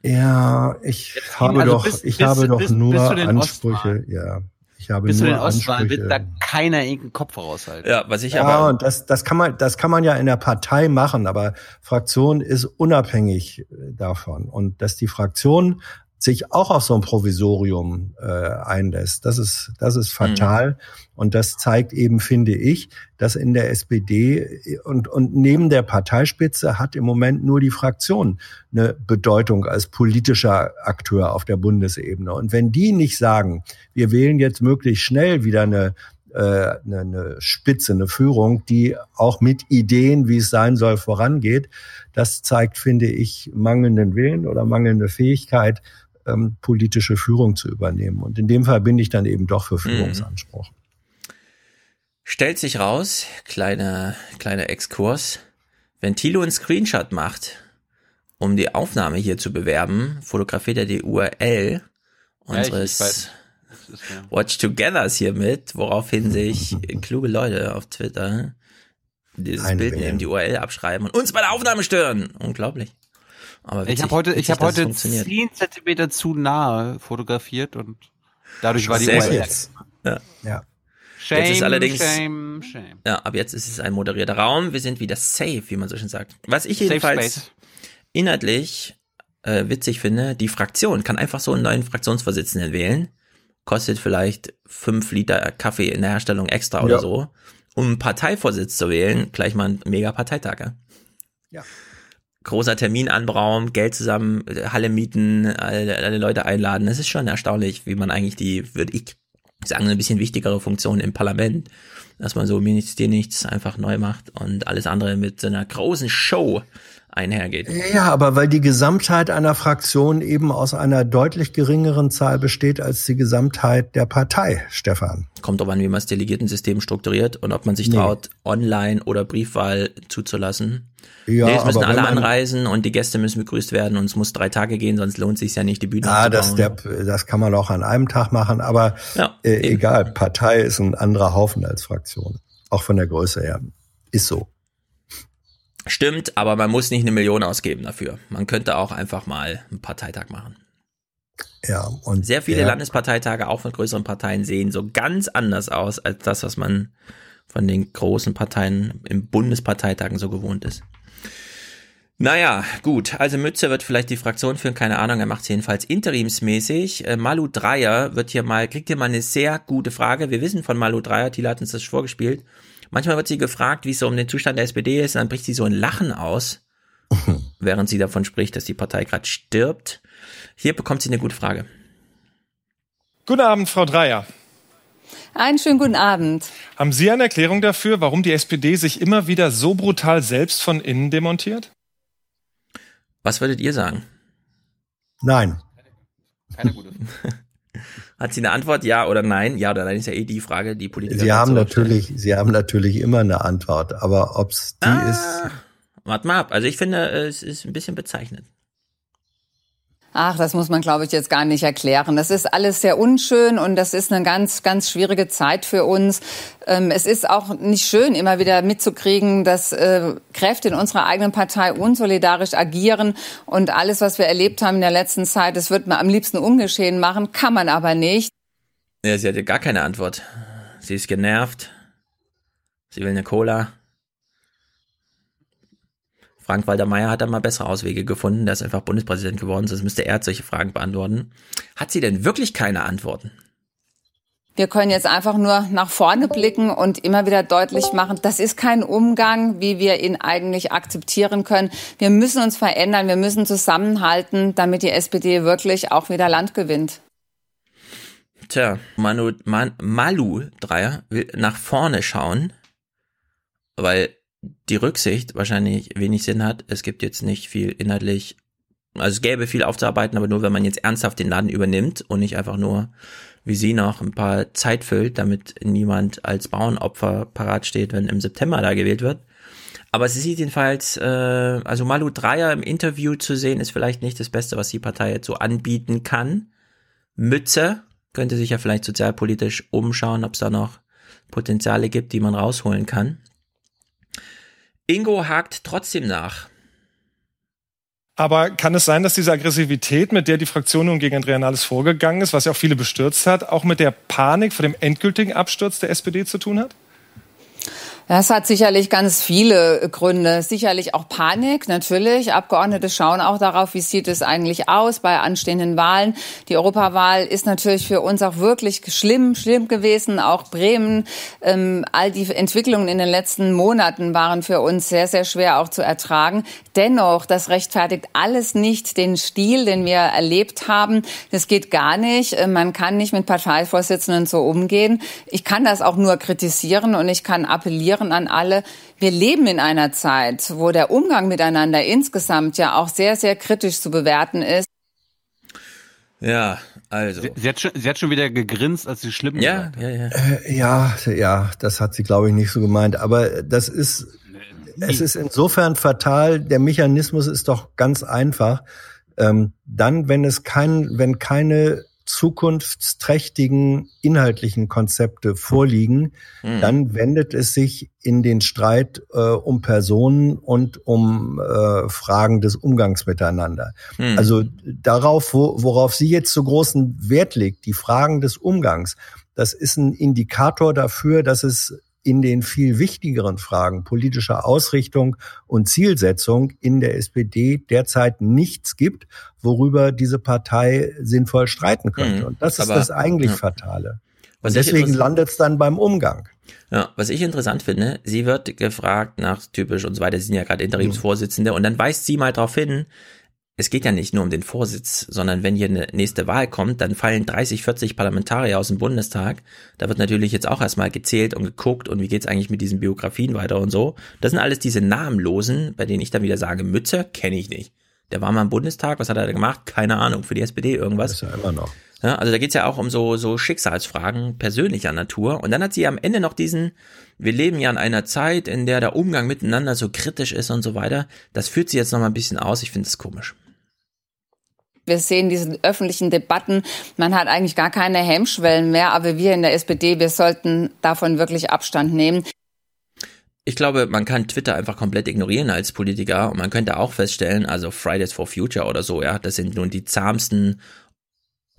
Ja, ich habe also doch, bis- ich bis- habe doch bis- nur zu den Ansprüche, ja. Ich habe Bis zu den Ostwahlen wird da keiner irgendeinen Kopf raushalten. Ja, was ich ja, aber und das, das kann man, das kann man ja in der Partei machen, aber Fraktion ist unabhängig äh, davon. Und dass die Fraktion sich auch auf so ein Provisorium äh, einlässt, das ist, das ist fatal. Und das zeigt eben, finde ich, dass in der SPD und, und neben der Parteispitze hat im Moment nur die Fraktion eine Bedeutung als politischer Akteur auf der Bundesebene. Und wenn die nicht sagen, wir wählen jetzt möglichst schnell wieder eine äh, eine, eine Spitze, eine Führung, die auch mit Ideen, wie es sein soll, vorangeht. Das zeigt, finde ich, mangelnden Willen oder mangelnde Fähigkeit, ähm, politische Führung zu übernehmen. Und in dem Fall bin ich dann eben doch für Führungsanspruch. stellt sich raus, kleiner, kleiner Exkurs, wenn Thilo einen Screenshot macht, um die Aufnahme hier zu bewerben, fotografiert er die URL unseres ja. Watch Togethers hier mit, woraufhin sich kluge Leute auf Twitter dieses Eine Bild nehmen, die URL abschreiben und uns bei der Aufnahme stören. Unglaublich. Aber Ich witzig, habe heute, ich witzig, habe heute. 10 Zentimeter zu nahe fotografiert und dadurch war die Sehr URL. gut. Ja. Ja. Shame, Jetzt ist allerdings- shame, shame. Ja, ab jetzt ist es ein moderierter Raum. Wir sind wieder safe, wie man so schön sagt. Was ich jedenfalls inhaltlich äh, witzig finde, die Fraktion kann einfach so einen neuen Fraktionsvorsitzenden wählen. Kostet vielleicht fünf Liter Kaffee in der Herstellung extra oder Ja. so. Um einen Parteivorsitz zu wählen, gleich mal ein mega Parteitag. Ja? Ja. Großer Termin anberaumen, Geld zusammen, Halle mieten, alle, alle Leute einladen. Das ist schon erstaunlich, wie man eigentlich die, würde ich sagen, eine bisschen wichtigere Funktion im Parlament, dass man so mir nichts, dir nichts einfach neu macht und alles andere mit so einer großen Show einhergeht. Ja, aber weil die Gesamtheit einer Fraktion eben aus einer deutlich geringeren Zahl besteht als die Gesamtheit der Partei, Stefan. Kommt aber an, wie man das Delegiertensystem strukturiert und ob man sich traut, online oder Briefwahl zuzulassen. Ja, nee, es müssen alle anreisen und die Gäste müssen begrüßt werden und es muss drei Tage gehen, sonst lohnt es sich ja nicht, die Bühne Ah, das, der, das kann man auch an einem Tag machen, aber Ja, äh, egal, Partei ist ein anderer Haufen als Fraktion. Auch von der Größe her. Ist so. Stimmt, aber man muss nicht eine Million ausgeben dafür. Man könnte auch einfach mal einen Parteitag machen. Ja, und Sehr viele der- Landesparteitage, auch von größeren Parteien, sehen so ganz anders aus als das, was man von den großen Parteien im Bundesparteitagen so gewohnt ist. Naja, gut. Also Mütze wird vielleicht die Fraktion führen, keine Ahnung. Er macht es jedenfalls interimsmäßig. Äh, Malu Dreier wird hier mal, kriegt hier mal eine sehr gute Frage. Wir wissen von Malu Dreier, Thilo hat uns das vorgespielt. Manchmal wird sie gefragt, wie es so um den Zustand der SPD ist, und dann bricht sie so ein Lachen aus, während sie davon spricht, dass die Partei gerade stirbt. Hier bekommt sie eine gute Frage. Guten Abend, Frau Dreier. Einen schönen guten Abend. Haben Sie eine Erklärung dafür, warum die SPD sich immer wieder so brutal selbst von innen demontiert? Was würdet ihr sagen? Nein. Keine gute. Hat sie eine Antwort, ja oder nein? Ja oder nein ist ja eh die Frage, die Politiker Sie haben dazu stellen. natürlich, Sie haben natürlich immer eine Antwort, aber ob's die Ah. ist, Warte mal ab. Also ich finde, es ist ein bisschen bezeichnend. Ach, das muss man, glaube ich, jetzt gar nicht erklären. Das ist alles sehr unschön und das ist eine ganz, ganz schwierige Zeit für uns. Ähm, es ist auch nicht schön, immer wieder mitzukriegen, dass äh, Kräfte in unserer eigenen Partei unsolidarisch agieren und alles, was wir erlebt haben in der letzten Zeit, das wird man am liebsten ungeschehen machen, kann man aber nicht. Ja, sie hatte gar keine Antwort. Sie ist genervt. Sie will eine Cola. Frank-Walter Meyer hat da mal bessere Auswege gefunden. Der ist einfach Bundespräsident geworden, sonst müsste er solche Fragen beantworten. Hat sie denn wirklich keine Antworten? Wir können jetzt einfach nur nach vorne blicken und immer wieder deutlich machen, das ist kein Umgang, wie wir ihn eigentlich akzeptieren können. Wir müssen uns verändern, wir müssen zusammenhalten, damit die SPD wirklich auch wieder Land gewinnt. Tja, Manu, Man, Malu Dreier will nach vorne schauen, weil die Rücksicht wahrscheinlich wenig Sinn hat. Es gibt jetzt nicht viel inhaltlich, also es gäbe viel aufzuarbeiten, aber nur wenn man jetzt ernsthaft den Laden übernimmt und nicht einfach nur, wie sie noch ein paar Zeit füllt, damit niemand als Bauernopfer parat steht, wenn im September da gewählt wird. Aber sie sieht jedenfalls, äh, also Malu Dreier im Interview zu sehen, ist vielleicht nicht das Beste, was die Partei jetzt so anbieten kann. Mütze könnte sich ja vielleicht sozialpolitisch umschauen, ob es da noch Potenziale gibt, die man rausholen kann. Ingo hakt trotzdem nach. Aber kann es sein, dass diese Aggressivität, mit der die Fraktion nun gegen Andrea Nahles vorgegangen ist, was ja auch viele bestürzt hat, auch mit der Panik vor dem endgültigen Absturz der SPD zu tun hat? Das hat sicherlich ganz viele Gründe. Sicherlich auch Panik, natürlich. Abgeordnete schauen auch darauf, wie sieht es eigentlich aus bei anstehenden Wahlen. Die Europawahl ist natürlich für uns auch wirklich schlimm, schlimm gewesen. Auch Bremen, ähm, all die Entwicklungen in den letzten Monaten waren für uns sehr, sehr schwer auch zu ertragen. Dennoch, das rechtfertigt alles nicht den Stil, den wir erlebt haben. Das geht gar nicht. Äh, Man kann nicht mit Parteivorsitzenden so umgehen. Ich kann das auch nur kritisieren und ich kann appellieren an alle. Wir leben in einer Zeit, wo der Umgang miteinander insgesamt ja auch sehr, sehr kritisch zu bewerten ist. Ja, also. Sie, sie, hat, schon, sie hat schon wieder gegrinst, als sie schlimm Ja, ja, ja. Äh, ja, ja, das hat sie, glaube ich, nicht so gemeint. Aber das ist, es ist insofern fatal. Der Mechanismus ist doch ganz einfach. Ähm, dann, wenn es kein, wenn keine zukunftsträchtigen inhaltlichen Konzepte vorliegen, Hm. dann wendet es sich in den Streit äh, um Personen und um äh, Fragen des Umgangs miteinander. Hm. Also darauf, wo, worauf sie jetzt so großen Wert legt, die Fragen des Umgangs, das ist ein Indikator dafür, dass es in den viel wichtigeren Fragen politischer Ausrichtung und Zielsetzung in der SPD derzeit nichts gibt, worüber diese Partei sinnvoll streiten könnte. Mhm. Und das ist Aber, das eigentlich ja. Fatale. Was Und deswegen landet es dann beim Umgang. Ja, was ich interessant finde, sie wird gefragt nach typisch und so weiter, sie sind ja gerade Interimsvorsitzende und dann weist sie mal darauf hin, es geht ja nicht nur um den Vorsitz, sondern wenn hier eine nächste Wahl kommt, dann fallen 30, 40 Parlamentarier aus dem Bundestag. Da wird natürlich jetzt auch erstmal gezählt und geguckt und wie geht's eigentlich mit diesen Biografien weiter und so. Das sind alles diese Namenlosen, bei denen ich dann wieder sage, Mütze kenne ich nicht. Der war mal im Bundestag, was hat er da gemacht? Keine Ahnung, für die SPD irgendwas. Das ist ja immer noch. Ja, also da geht's ja auch um so, so Schicksalsfragen persönlicher Natur. Und dann hat sie am Ende noch diesen, wir leben ja in einer Zeit, in der der Umgang miteinander so kritisch ist und so weiter. Das führt sie jetzt noch mal ein bisschen aus. Ich finde es komisch. Wir sehen diese öffentlichen Debatten. Man hat eigentlich gar keine Hemmschwellen mehr. Aber wir in der SPD, wir sollten davon wirklich Abstand nehmen. Ich glaube, man kann Twitter einfach komplett ignorieren als Politiker und man könnte auch feststellen, also Fridays for Future oder so, ja, das sind nun die zahmsten,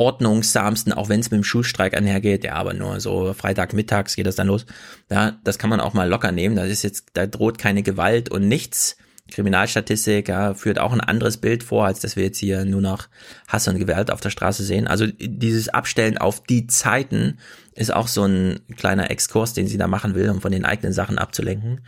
ordnungssamsten, auch wenn es mit dem Schulstreik einhergeht, ja, aber nur so Freitagmittags geht das dann los. Ja, das kann man auch mal locker nehmen. Das ist jetzt, da droht keine Gewalt und nichts. Kriminalstatistik ja, führt auch ein anderes Bild vor, als dass wir jetzt hier nur noch Hass und Gewalt auf der Straße sehen. Also dieses Abstellen auf die Zeiten ist auch so ein kleiner Exkurs, den sie da machen will, um von den eigenen Sachen abzulenken.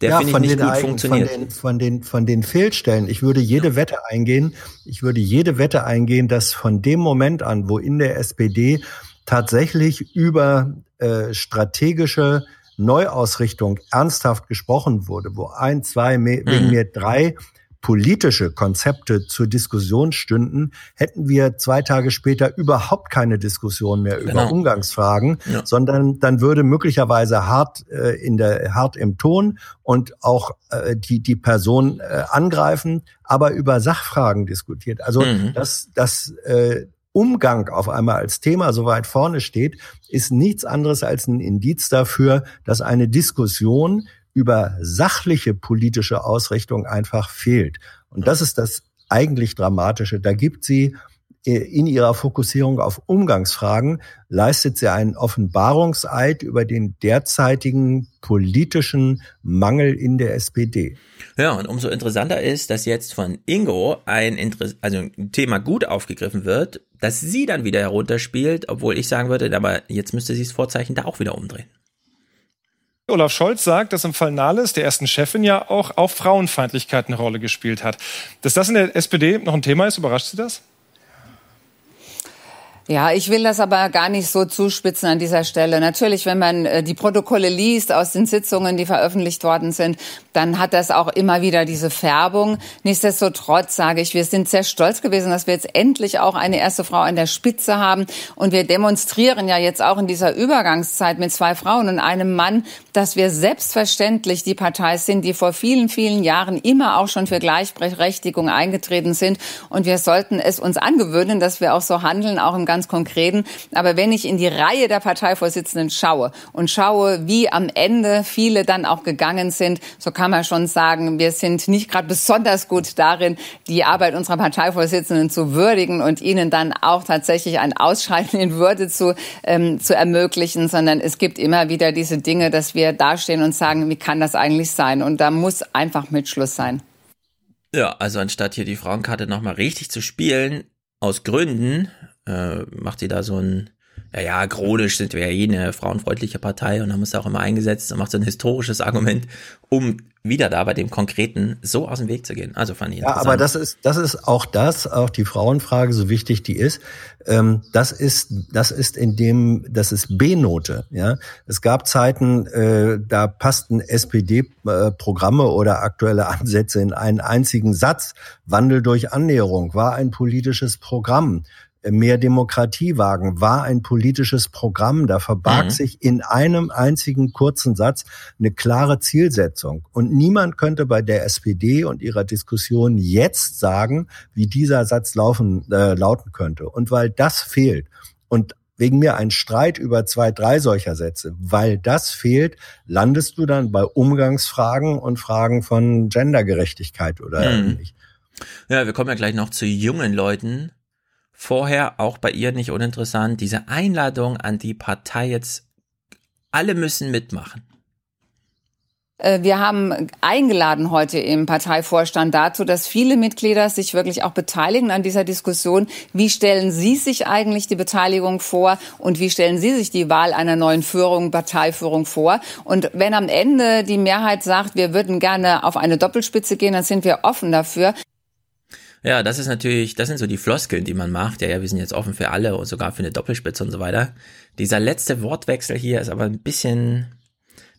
Der ja, finde ich nicht gut eigen, funktioniert. Von den, von den, von den Fehlstellen. Ich würde jede ja. Wette eingehen. Ich würde jede Wette eingehen, dass von dem Moment an, wo in der SPD tatsächlich über äh, strategische Neuausrichtung ernsthaft gesprochen wurde, wo ein, zwei, wegen mhm. mir drei politische Konzepte zur Diskussion stünden, hätten wir zwei Tage später überhaupt keine Diskussion mehr über genau. Umgangsfragen, ja. sondern dann würde möglicherweise hart äh, in der hart im Ton und auch äh, die die Person äh, angreifen, aber über Sachfragen diskutiert. Also mhm. das das äh, Umgang auf einmal als Thema so weit vorne steht, ist nichts anderes als ein Indiz dafür, dass eine Diskussion über sachliche politische Ausrichtung einfach fehlt. Und das ist das eigentlich Dramatische. Da gibt sie in ihrer Fokussierung auf Umgangsfragen leistet sie einen Offenbarungseid über den derzeitigen politischen Mangel in der SPD. Ja, und umso interessanter ist, dass jetzt von Ingo ein, Inter also ein Thema gut aufgegriffen wird, dass sie dann wieder herunterspielt, obwohl ich sagen würde, aber jetzt müsste sie das Vorzeichen da auch wieder umdrehen. Olaf Scholz sagt, dass im Fall Nahles, der ersten Chefin, ja auch, auch Frauenfeindlichkeit eine Rolle gespielt hat. Dass das in der SPD noch ein Thema ist, überrascht Sie das? Ja, ich will das aber gar nicht so zuspitzen an dieser Stelle. Natürlich, wenn man äh, die Protokolle liest aus den Sitzungen, die veröffentlicht worden sind, dann hat das auch immer wieder diese Färbung. Nichtsdestotrotz sage ich, wir sind sehr stolz gewesen, dass wir jetzt endlich auch eine erste Frau an der Spitze haben. Und wir demonstrieren ja jetzt auch in dieser Übergangszeit mit zwei Frauen und einem Mann, dass wir selbstverständlich die Partei sind, die vor vielen, vielen Jahren immer auch schon für Gleichberechtigung eingetreten sind. Und wir sollten es uns angewöhnen, dass wir auch so handeln, auch im ganz ganz Konkreten. Aber wenn ich in die Reihe der Parteivorsitzenden schaue und schaue, wie am Ende viele dann auch gegangen sind, so kann man schon sagen, wir sind nicht gerade besonders gut darin, die Arbeit unserer Parteivorsitzenden zu würdigen und ihnen dann auch tatsächlich ein Ausscheiden in Würde zu, ähm, zu ermöglichen, sondern es gibt immer wieder diese Dinge, dass wir dastehen und sagen, wie kann das eigentlich sein? Und da muss einfach Mitschluss sein. Ja, also anstatt hier die Frauenkarte nochmal richtig zu spielen, aus Gründen, äh, macht sie da so ein, ja, ja, chronisch sind wir ja eh eine frauenfreundliche Partei und da muss er auch immer eingesetzt und macht so ein historisches Argument, um wieder da bei dem Konkreten so aus dem Weg zu gehen. Also fand ich Ja, aber das ist, das ist auch das, auch die Frauenfrage, so wichtig die ist. Ähm, das ist, das ist in dem, das ist B-Note. Ja, es gab Zeiten, äh, da passten SPD-Programme oder aktuelle Ansätze in einen einzigen Satz. Wandel durch Annäherung war ein politisches Programm mehr Demokratie wagen, war ein politisches Programm. Da verbarg mhm. sich in einem einzigen kurzen Satz eine klare Zielsetzung. Und niemand könnte bei der SPD und ihrer Diskussion jetzt sagen, wie dieser Satz laufen, äh, lauten könnte. Und weil das fehlt und wegen mir ein Streit über zwei, drei solcher Sätze, weil das fehlt, landest du dann bei Umgangsfragen und Fragen von Gendergerechtigkeit oder mhm. ähnlich. Ja, wir kommen ja gleich noch zu jungen Leuten, vorher auch bei ihr nicht uninteressant, diese Einladung an die Partei jetzt, alle müssen mitmachen. Äh, wir haben eingeladen heute im Parteivorstand dazu, dass viele Mitglieder sich wirklich auch beteiligen an dieser Diskussion. Wie stellen Sie sich eigentlich die Beteiligung vor und wie stellen Sie sich die Wahl einer neuen Führung, Parteiführung vor? Und wenn am Ende die Mehrheit sagt, wir würden gerne auf eine Doppelspitze gehen, dann sind wir offen dafür. Ja, das ist natürlich, das sind so die Floskeln, die man macht. Ja, ja, wir sind jetzt offen für alle und sogar für eine Doppelspitze und so weiter. Dieser letzte Wortwechsel hier ist aber ein bisschen,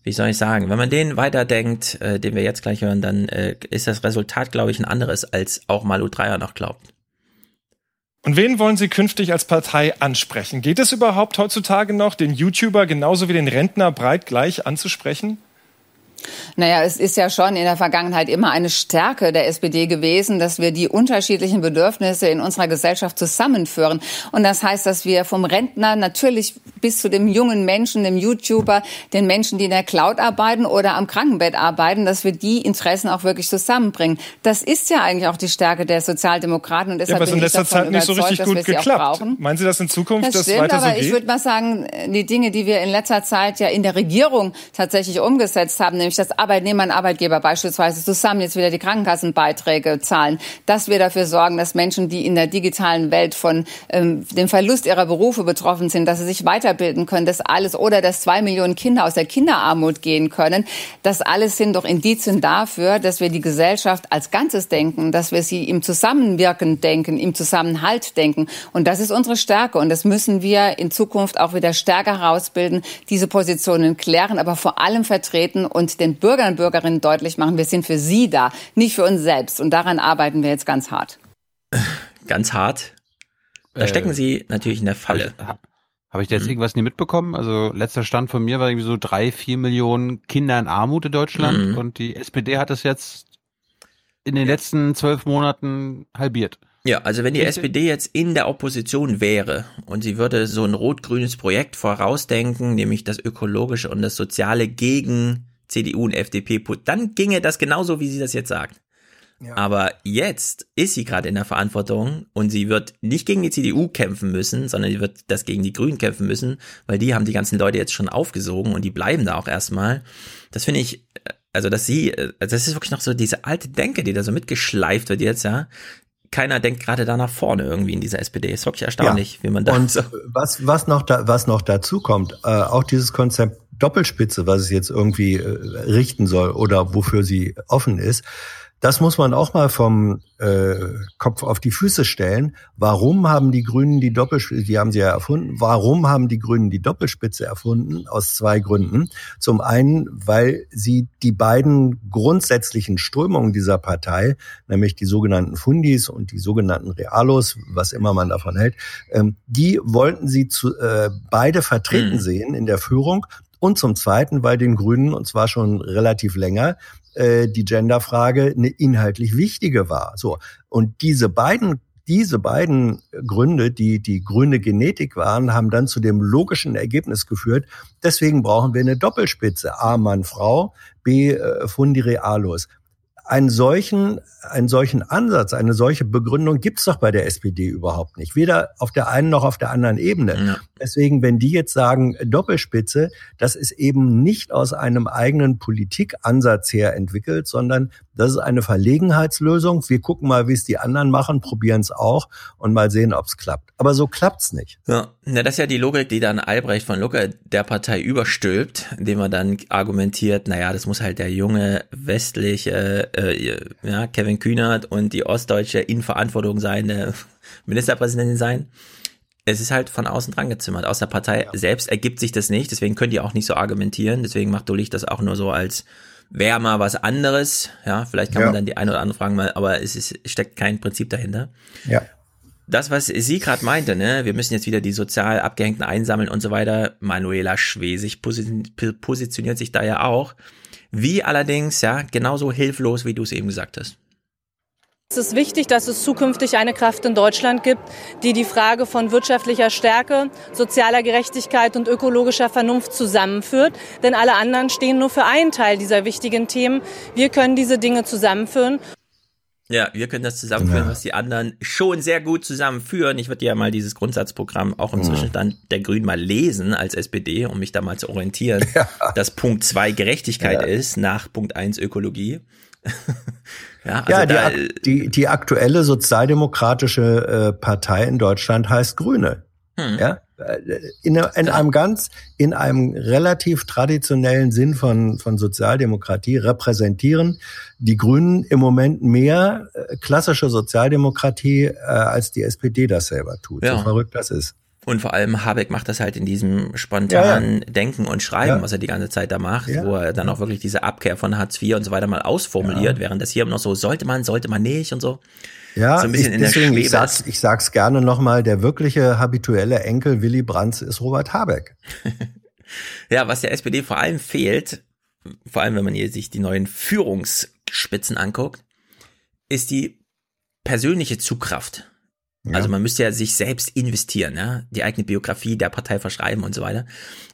wie soll ich sagen, wenn man den weiterdenkt, äh, den wir jetzt gleich hören, dann äh, ist das Resultat, glaube ich, ein anderes, als auch Malu Dreyer noch glaubt. Und wen wollen Sie künftig als Partei ansprechen? Geht es überhaupt heutzutage noch, den YouTuber genauso wie den Rentner breit gleich anzusprechen? Naja, es ist ja schon in der Vergangenheit immer eine Stärke der SPD gewesen, dass wir die unterschiedlichen Bedürfnisse in unserer Gesellschaft zusammenführen. Und das heißt, dass wir vom Rentner natürlich bis zu dem jungen Menschen, dem YouTuber, den Menschen, die in der Cloud arbeiten oder am Krankenbett arbeiten, dass wir die Interessen auch wirklich zusammenbringen. Das ist ja eigentlich auch die Stärke der Sozialdemokraten. Und deshalb ja, aber bin in letzter Zeit nicht so richtig gut geklappt. Meinen Sie das in Zukunft, das dass stimmt, weiter so aber geht? ich würde mal sagen, die Dinge, die wir in letzter Zeit ja in der Regierung tatsächlich umgesetzt haben, nämlich dass Arbeitnehmer und Arbeitgeber beispielsweise zusammen jetzt wieder die Krankenkassenbeiträge zahlen, dass wir dafür sorgen, dass Menschen, die in der digitalen Welt von ähm, dem Verlust ihrer Berufe betroffen sind, dass sie sich weiterbilden können, das alles oder dass zwei Millionen Kinder aus der Kinderarmut gehen können, das alles sind doch Indizien dafür, dass wir die Gesellschaft als Ganzes denken, dass wir sie im Zusammenwirken denken, im Zusammenhalt denken. Und das ist unsere Stärke. Und das müssen wir in Zukunft auch wieder stärker herausbilden, diese Positionen klären, aber vor allem vertreten und den Bürgern und Bürgerinnen deutlich machen, wir sind für sie da, nicht für uns selbst. Und daran arbeiten wir jetzt ganz hart. Ganz hart. Da Äh, stecken sie natürlich in der Falle. Habe ich da jetzt irgendwas nie mitbekommen? Also letzter Stand von mir war irgendwie so drei, vier Millionen Kinder in Armut in Deutschland Mhm. und die SPD hat das jetzt in den letzten zwölf Monaten halbiert. Ja, also wenn die SPD jetzt in der Opposition wäre und sie würde so ein rot-grünes Projekt vorausdenken, nämlich das ökologische und das soziale gegen CDU und FDP, put- dann ginge das genauso, wie sie das jetzt sagt. Aber jetzt ist sie gerade in der Verantwortung und sie wird nicht gegen die CDU kämpfen müssen, sondern sie wird das gegen die Grünen kämpfen müssen, weil die haben die ganzen Leute jetzt schon aufgesogen und die bleiben da auch erstmal. Das finde ich, äh, also dass sie, also das ist wirklich noch so diese alte Denke, die da so mitgeschleift wird jetzt, ja. Keiner denkt gerade da nach vorne irgendwie in dieser SPD. Ist wirklich erstaunlich, wie man da Und was, was noch da, was noch dazu kommt, äh, auch dieses Konzept Doppelspitze, was es jetzt irgendwie äh, richten soll oder wofür sie offen ist, das muss man auch mal vom äh, Kopf auf die Füße stellen. Warum haben die Grünen die Doppelspitze, die haben sie ja erfunden, warum haben die Grünen die Doppelspitze erfunden? Aus zwei Gründen. Zum einen, weil sie die beiden grundsätzlichen Strömungen dieser Partei, nämlich die sogenannten Fundis und die sogenannten Realos, was immer man davon hält, ähm, die wollten sie zu, äh, beide vertreten Mhm. sehen in der Führung. Und zum Zweiten, weil den Grünen, und zwar schon relativ länger, äh, die Genderfrage eine inhaltlich wichtige war. So. Und diese beiden diese beiden Gründe, die die grüne Genetik waren, haben dann zu dem logischen Ergebnis geführt. Deswegen brauchen wir eine Doppelspitze. A, Mann, Frau, B, äh, Fundi Realos. Einen solchen, einen solchen Ansatz, eine solche Begründung gibt's doch bei der SPD überhaupt nicht. Weder auf der einen noch auf der anderen Ebene. Deswegen, wenn die jetzt sagen Doppelspitze, das ist eben nicht aus einem eigenen Politikansatz her entwickelt, sondern das ist eine Verlegenheitslösung. Wir gucken mal, wie es die anderen machen, probieren es auch und mal sehen, ob es klappt. Aber so klappt's nicht. Ja, na, das ist ja die Logik, die dann Albrecht von Lucke der Partei überstülpt, indem er dann argumentiert, naja, das muss halt der junge westliche, äh, ja, Kevin Kühnert und die ostdeutsche in Verantwortung seine Ministerpräsidentin sein. Es ist halt von außen dran gezimmert. Aus der Partei selbst ergibt sich das nicht, deswegen können die auch nicht so argumentieren. Deswegen macht Dulich das auch nur so als wäre mal was anderes. Ja, vielleicht kann Ja. man dann die eine oder andere fragen, mal, aber es ist, steckt kein Prinzip dahinter Ja. das, was sie gerade meinte, ne, wir müssen jetzt wieder die sozial Abgehängten einsammeln und so weiter. Manuela Schwesig posi positioniert sich da ja auch. Wie allerdings, ja, genauso hilflos, wie du es eben gesagt hast. Es ist wichtig, dass es zukünftig eine Kraft in Deutschland gibt, die die Frage von wirtschaftlicher Stärke, sozialer Gerechtigkeit und ökologischer Vernunft zusammenführt. Denn alle anderen stehen nur für einen Teil dieser wichtigen Themen. Wir können diese Dinge zusammenführen. Ja, wir können das zusammenführen, Ja. was die anderen schon sehr gut zusammenführen. Ich würde ja mal dieses Grundsatzprogramm auch im. Zwischenstand der Grünen mal lesen als SPD, um mich da mal zu orientieren, dass Punkt zwei Gerechtigkeit Ja. ist nach Punkt eins Ökologie. Ja, also ja, die, da, ak- die, die aktuelle sozialdemokratische äh, Partei in Deutschland heißt Grüne. Hm. Ja, in, in einem ganz, in einem relativ traditionellen Sinn von, von Sozialdemokratie repräsentieren die Grünen im Moment mehr äh, klassische Sozialdemokratie, äh, als die SPD das selber tut. Ja. So verrückt das ist. Und vor allem Habeck macht das halt in diesem spontanen ja, ja. Denken und Schreiben, ja. was er die ganze Zeit da macht, wo er dann auch wirklich diese Abkehr von Hartz IV und so weiter mal ausformuliert, während das hier noch so sollte man, sollte man nicht und so. Ja, so ein bisschen ich, in deswegen, der ich sag's, ich sag's gerne nochmal, der wirkliche habituelle Enkel Willy Brandt ist Robert Habeck. ja, was der SPD vor allem fehlt, vor allem wenn man hier sich die neuen Führungsspitzen anguckt, ist die persönliche Zugkraft. Ja. Also man müsste ja sich selbst investieren, ja? die eigene Biografie der Partei verschreiben und so weiter.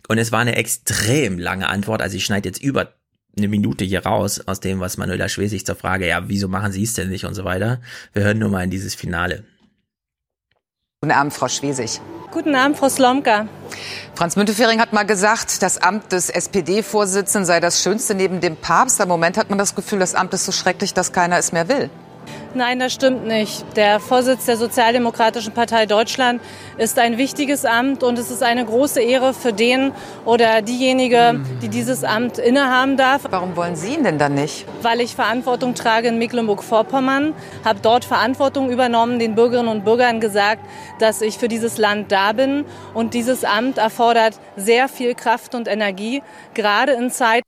Und es war eine extrem lange Antwort. Also ich schneide jetzt über eine Minute hier raus aus dem, was Manuela Schwesig zur Frage, ja, wieso machen Sie es denn nicht und so weiter. Wir hören nur mal in dieses Finale. Guten Abend, Frau Schwesig. Guten Abend, Frau Slomka. Franz Müntefering hat mal gesagt, das Amt des SPD-Vorsitzenden sei das Schönste neben dem Papst. Im Moment hat man das Gefühl, das Amt ist so schrecklich, dass keiner es mehr will. Nein, das stimmt nicht. Der Vorsitz der Sozialdemokratischen Partei Deutschland ist ein wichtiges Amt und es ist eine große Ehre für den oder diejenige, die dieses Amt innehaben darf. Warum wollen Sie ihn denn dann nicht? Weil ich Verantwortung trage in Mecklenburg-Vorpommern, habe dort Verantwortung übernommen, den Bürgerinnen und Bürgern gesagt, dass ich für dieses Land da bin und dieses Amt erfordert sehr viel Kraft und Energie, gerade in Zeiten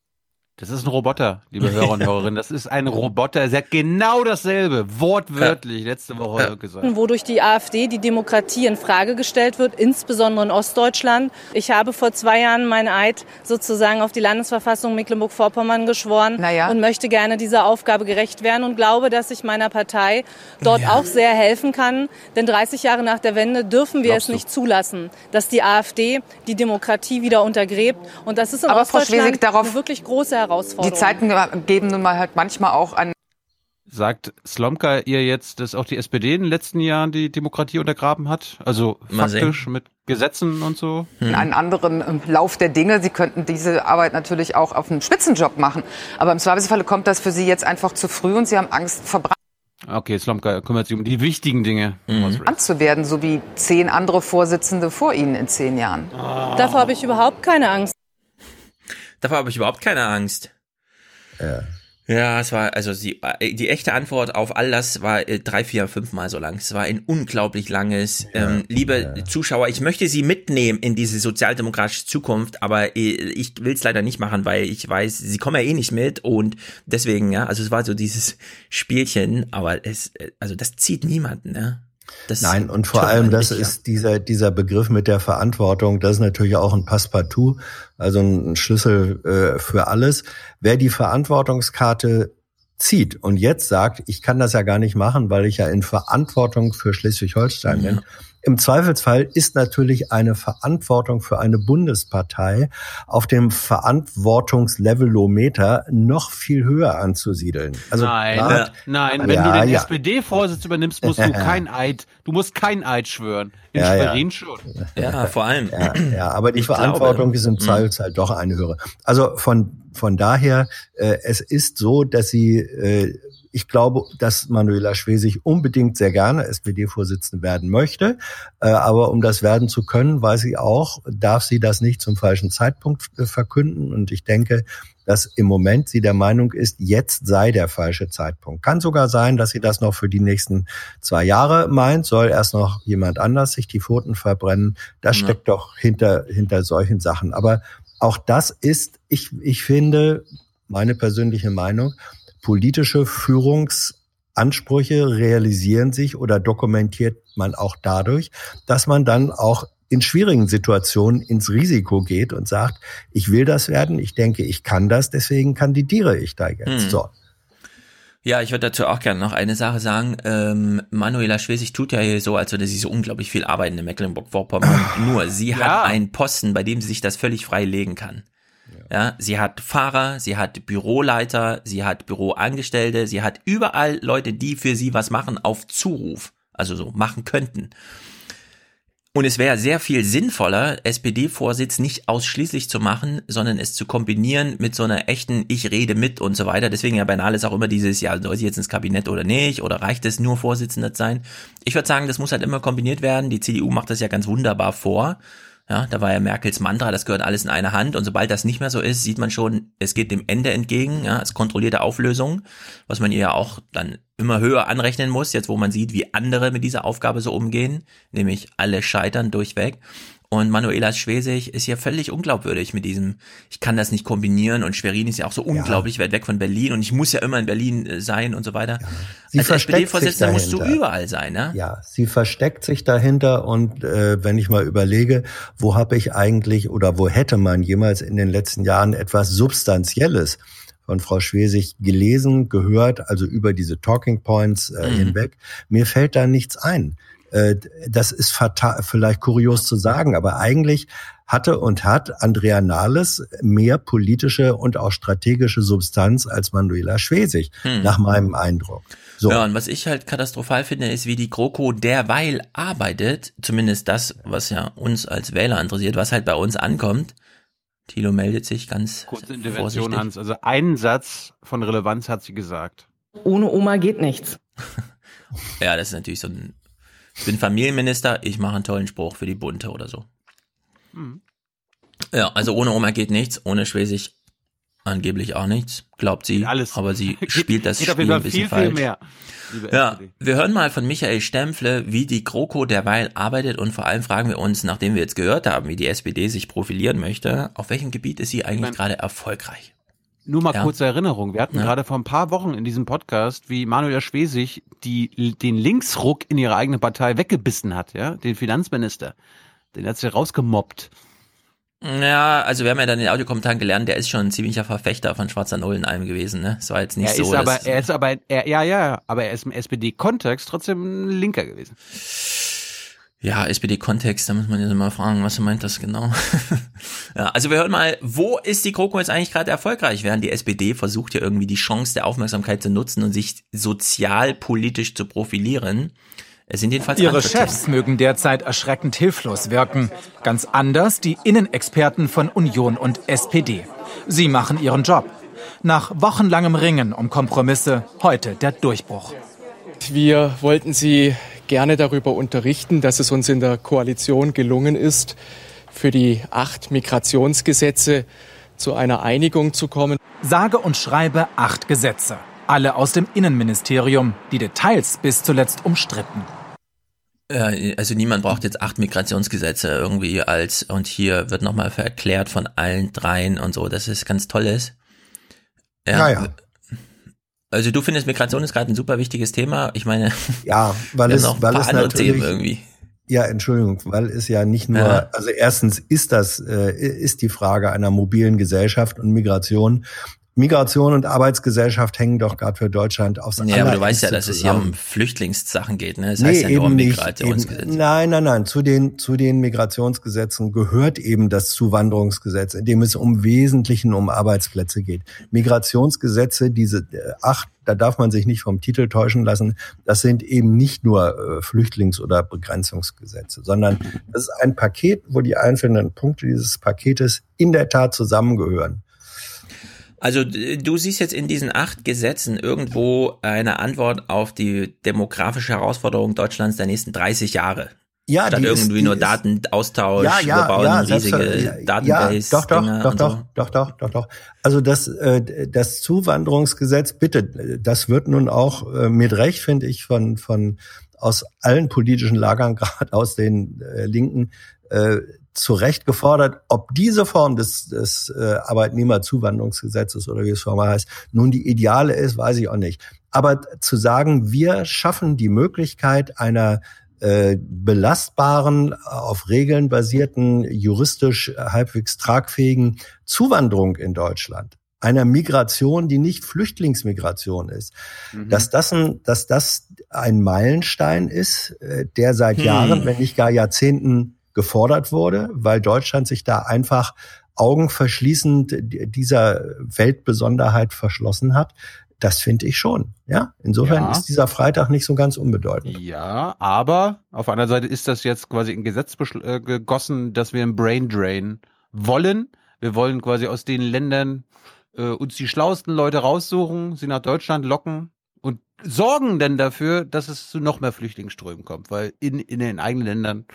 das ist ein Roboter, liebe Hörer und Hörerinnen. Das ist ein Roboter. Er hat genau dasselbe, wortwörtlich, letzte Woche gesagt. Wodurch die AfD die Demokratie in Frage gestellt wird, insbesondere in Ostdeutschland. Ich habe vor zwei Jahren meinen Eid sozusagen auf die Landesverfassung Mecklenburg-Vorpommern geschworen naja. und möchte gerne dieser Aufgabe gerecht werden und glaube, dass ich meiner Partei dort ja. auch sehr helfen kann. Denn 30 Jahre nach der Wende dürfen wir Glaubst es nicht du? zulassen, dass die AfD die Demokratie wieder untergräbt. Und das ist in Aber Ostdeutschland Schwesig, darauf eine wirklich große Herausforderung. Herausforderung. Die Zeiten geben nun mal halt manchmal auch an. Sagt Slomka ihr jetzt, dass auch die SPD in den letzten Jahren die Demokratie untergraben hat? Also Mal faktisch sehen. mit Gesetzen und so? Hm. Einen anderen ähm, Lauf der Dinge. Sie könnten diese Arbeit natürlich auch auf einen Spitzenjob machen. Aber im Zweifelsfalle kommt das für Sie jetzt einfach zu früh und Sie haben Angst, verbrannt Okay, Slomka kümmert sich um die wichtigen Dinge. Mhm. Anzuwerden, so wie zehn andere Vorsitzende vor Ihnen in zehn Jahren. Oh. Davor habe ich überhaupt keine Angst. Davor habe ich überhaupt keine Angst. Ja. Ja, es war, also die, die echte Antwort auf all das war äh, drei, vier, fünf Mal so lang. Es war ein unglaublich langes. Ja, ähm, liebe ja. Zuschauer, ich möchte Sie mitnehmen in diese sozialdemokratische Zukunft, aber äh, ich will es leider nicht machen, weil ich weiß, Sie kommen ja eh nicht mit und deswegen, ja, also es war so dieses Spielchen, aber es, äh, also das zieht niemanden, ne? Das Nein, und vor allem, das ist dieser, dieser Begriff mit der Verantwortung, das ist natürlich auch ein Passepartout, also ein Schlüssel äh, für alles. Wer die Verantwortungskarte zieht und jetzt sagt, ich kann das ja gar nicht machen, weil ich ja in Verantwortung für Schleswig-Holstein ja. Im Zweifelsfall ist natürlich eine Verantwortung für eine Bundespartei auf dem Verantwortungslevelometer noch viel höher anzusiedeln. Also nein, grad, nein, wenn ja, du den ja. SPD-Vorsitz übernimmst, musst du kein Eid, du musst kein Eid schwören. In ja, Schwerin schon. Ja, vor allem. Ja, ja aber die ich Verantwortung glaube, ist im hm. Zweifelsfall doch eine höhere. Also von von daher, äh, es ist so, dass sie äh, ich glaube, dass Manuela Schwesig unbedingt sehr gerne SPD-Vorsitzende werden möchte. Äh, aber um das werden zu können, weiß ich auch, darf sie das nicht zum falschen Zeitpunkt äh, verkünden. Und ich denke, dass im Moment sie der Meinung ist, jetzt sei der falsche Zeitpunkt. Kann sogar sein, dass sie das noch für die nächsten zwei Jahre meint, soll erst noch jemand anders sich die Pfoten verbrennen. Das ja. steckt doch hinter, hinter solchen Sachen. Aber auch das ist, ich, ich finde, meine persönliche Meinung, politische Führungsansprüche realisieren sich oder dokumentiert man auch dadurch, dass man dann auch in schwierigen Situationen ins Risiko geht und sagt, ich will das werden, ich denke, ich kann das, deswegen kandidiere ich da jetzt. Hm. So. Ja, ich würde dazu auch gerne noch eine Sache sagen. Ähm, Manuela Schwesig tut ja hier so, als würde sie so unglaublich viel arbeiten in Mecklenburg-Vorpommern. Nur sie ja. hat einen Posten, bei dem sie sich das völlig frei legen kann. Ja, sie hat Fahrer, sie hat Büroleiter, sie hat Büroangestellte, sie hat überall Leute, die für sie was machen auf Zuruf, also so machen könnten. Und es wäre sehr viel sinnvoller, SPD-Vorsitz nicht ausschließlich zu machen, sondern es zu kombinieren mit so einer echten Ich rede mit und so weiter. Deswegen ja bei Nahles auch immer dieses, ja, soll sie jetzt ins Kabinett oder nicht? Oder reicht es nur Vorsitzender sein? Ich würde sagen, das muss halt immer kombiniert werden. Die CDU macht das ja ganz wunderbar vor. Ja, da war ja Merkels Mantra, das gehört alles in eine Hand. Und sobald das nicht mehr so ist, sieht man schon, es geht dem Ende entgegen. Ja, es kontrollierte Auflösung, was man ihr ja auch dann immer höher anrechnen muss, jetzt wo man sieht, wie andere mit dieser Aufgabe so umgehen, nämlich alle scheitern durchweg. Und Manuela Schwesig ist ja völlig unglaubwürdig mit diesem, ich kann das nicht kombinieren und Schwerin ist ja auch so unglaublich ja. weit weg von Berlin und ich muss ja immer in Berlin äh, sein und so weiter. Ja. Sie Als SPD-Vorsitzender musst du überall sein, ne? Ja, sie versteckt sich dahinter und äh, wenn ich mal überlege, wo habe ich eigentlich oder wo hätte man jemals in den letzten Jahren etwas Substanzielles von Frau Schwesig gelesen, gehört, also über diese Talking Points äh, mhm. hinweg. Mir fällt da nichts ein. Äh, das ist fatal, vielleicht kurios zu sagen, aber eigentlich hatte und hat Andrea Nahles mehr politische und auch strategische Substanz als Manuela Schwesig, hm. nach meinem Eindruck. So. Ja, und was ich halt katastrophal finde, ist, wie die GroKo derweil arbeitet, zumindest das, was ja uns als Wähler interessiert, was halt bei uns ankommt. Thilo meldet sich ganz Kurze Intervention, vorsichtig. Hans. Also einen Satz von Relevanz hat sie gesagt. Ohne Oma geht nichts. ja, das ist natürlich so ein ich bin Familienminister, ich mache einen tollen Spruch für die Bunte oder so. Mhm. Ja, also ohne Oma geht nichts, ohne Schwesig angeblich auch nichts, glaubt sie. Alles. Aber sie spielt das Spiel ein bisschen viel, falsch. Viel mehr, ja, wir hören mal von Michael Stempfle, wie die GroKo derweil arbeitet und vor allem fragen wir uns, nachdem wir jetzt gehört haben, wie die SPD sich profilieren möchte, auf welchem Gebiet ist sie eigentlich gerade erfolgreich? Nur mal ja. kurze Erinnerung. Wir hatten ja. gerade vor ein paar Wochen in diesem Podcast, wie Manuel Schwesig die, den Linksruck in ihrer eigenen Partei weggebissen hat, ja, den Finanzminister. Den hat sie rausgemobbt. Ja, also wir haben ja dann in den Audiokommentaren gelernt, der ist schon ein ziemlicher Verfechter von schwarzer Null in allem gewesen, ne? Das war jetzt nicht er so. Ist aber, er ist aber, er, ja, ja, aber er ist im SPD-Kontext trotzdem ein Linker gewesen. Ja, SPD-Kontext, da muss man jetzt mal fragen, was meint das genau? ja, also wir hören mal, wo ist die GroKo jetzt eigentlich gerade erfolgreich, während die SPD versucht ja irgendwie die Chance der Aufmerksamkeit zu nutzen und sich sozialpolitisch zu profilieren. Es sind jedenfalls Ihre Chefs mögen derzeit erschreckend hilflos wirken. Ganz anders die Innenexperten von Union und SPD. Sie machen ihren Job. Nach wochenlangem Ringen um Kompromisse heute der Durchbruch. Wir wollten Sie gerne darüber unterrichten, dass es uns in der Koalition gelungen ist, für die acht Migrationsgesetze zu einer Einigung zu kommen. Sage und schreibe acht Gesetze. Alle aus dem Innenministerium, die Details bis zuletzt umstritten. Also niemand braucht jetzt acht Migrationsgesetze irgendwie als und hier wird nochmal erklärt von allen dreien und so, dass es ganz toll ist. Ja, ja. Also du findest Migration ist gerade ein super wichtiges Thema. Ich meine, ja, weil es, weil es natürlich, irgendwie. Ja, Entschuldigung, weil es ja nicht nur, ja. also erstens ist das, äh, ist die Frage einer mobilen Gesellschaft und Migration Migration und Arbeitsgesellschaft hängen doch gerade für Deutschland aufs Ja, aber du weißt ja, dass zusammen. es hier um Flüchtlingssachen geht, ne? Das nee, heißt ja nur um Migrationsgesetze. Nein, nein, nein. Zu den, zu den Migrationsgesetzen gehört eben das Zuwanderungsgesetz, in dem es um Wesentlichen um Arbeitsplätze geht. Migrationsgesetze, diese äh, acht, da darf man sich nicht vom Titel täuschen lassen, das sind eben nicht nur äh, Flüchtlings- oder Begrenzungsgesetze, sondern das ist ein Paket, wo die einzelnen Punkte dieses Paketes in der Tat zusammengehören. Also du siehst jetzt in diesen acht Gesetzen irgendwo eine Antwort auf die demografische Herausforderung Deutschlands der nächsten 30 Jahre. Ja, Statt irgendwie ist, nur Datenaustausch, ja, ja, wir bauen ja, riesige Database. Ja, doch, doch, doch, doch, so. doch, doch, doch, doch. Also das, äh, das Zuwanderungsgesetz, bitte, das wird nun auch äh, mit Recht, finde ich, von, von aus allen politischen Lagern, gerade aus den äh, Linken, äh, zu Recht gefordert, ob diese Form des, des äh, Arbeitnehmerzuwanderungsgesetzes oder wie es formal heißt, nun die ideale ist, weiß ich auch nicht. Aber zu sagen, wir schaffen die Möglichkeit einer äh, belastbaren, auf Regeln basierten, juristisch halbwegs tragfähigen Zuwanderung in Deutschland, einer Migration, die nicht Flüchtlingsmigration ist, mhm. dass das ein, dass das ein Meilenstein ist, äh, der seit hm. Jahren, wenn nicht gar Jahrzehnten gefordert wurde, weil Deutschland sich da einfach augenverschließend dieser Weltbesonderheit verschlossen hat. das finde ich schon. Ja, insofern Ja. ist dieser Freitag nicht so ganz unbedeutend. Ja, aber auf anderen Seite ist das jetzt quasi in Gesetz äh, gegossen, dass wir einen Brain Drain wollen. Wir wollen quasi aus den Ländern äh, uns die schlauesten Leute raussuchen, sie nach Deutschland locken und sorgen dann dafür, dass es zu noch mehr Flüchtlingsströmen kommt, weil in, in den eigenen Ländern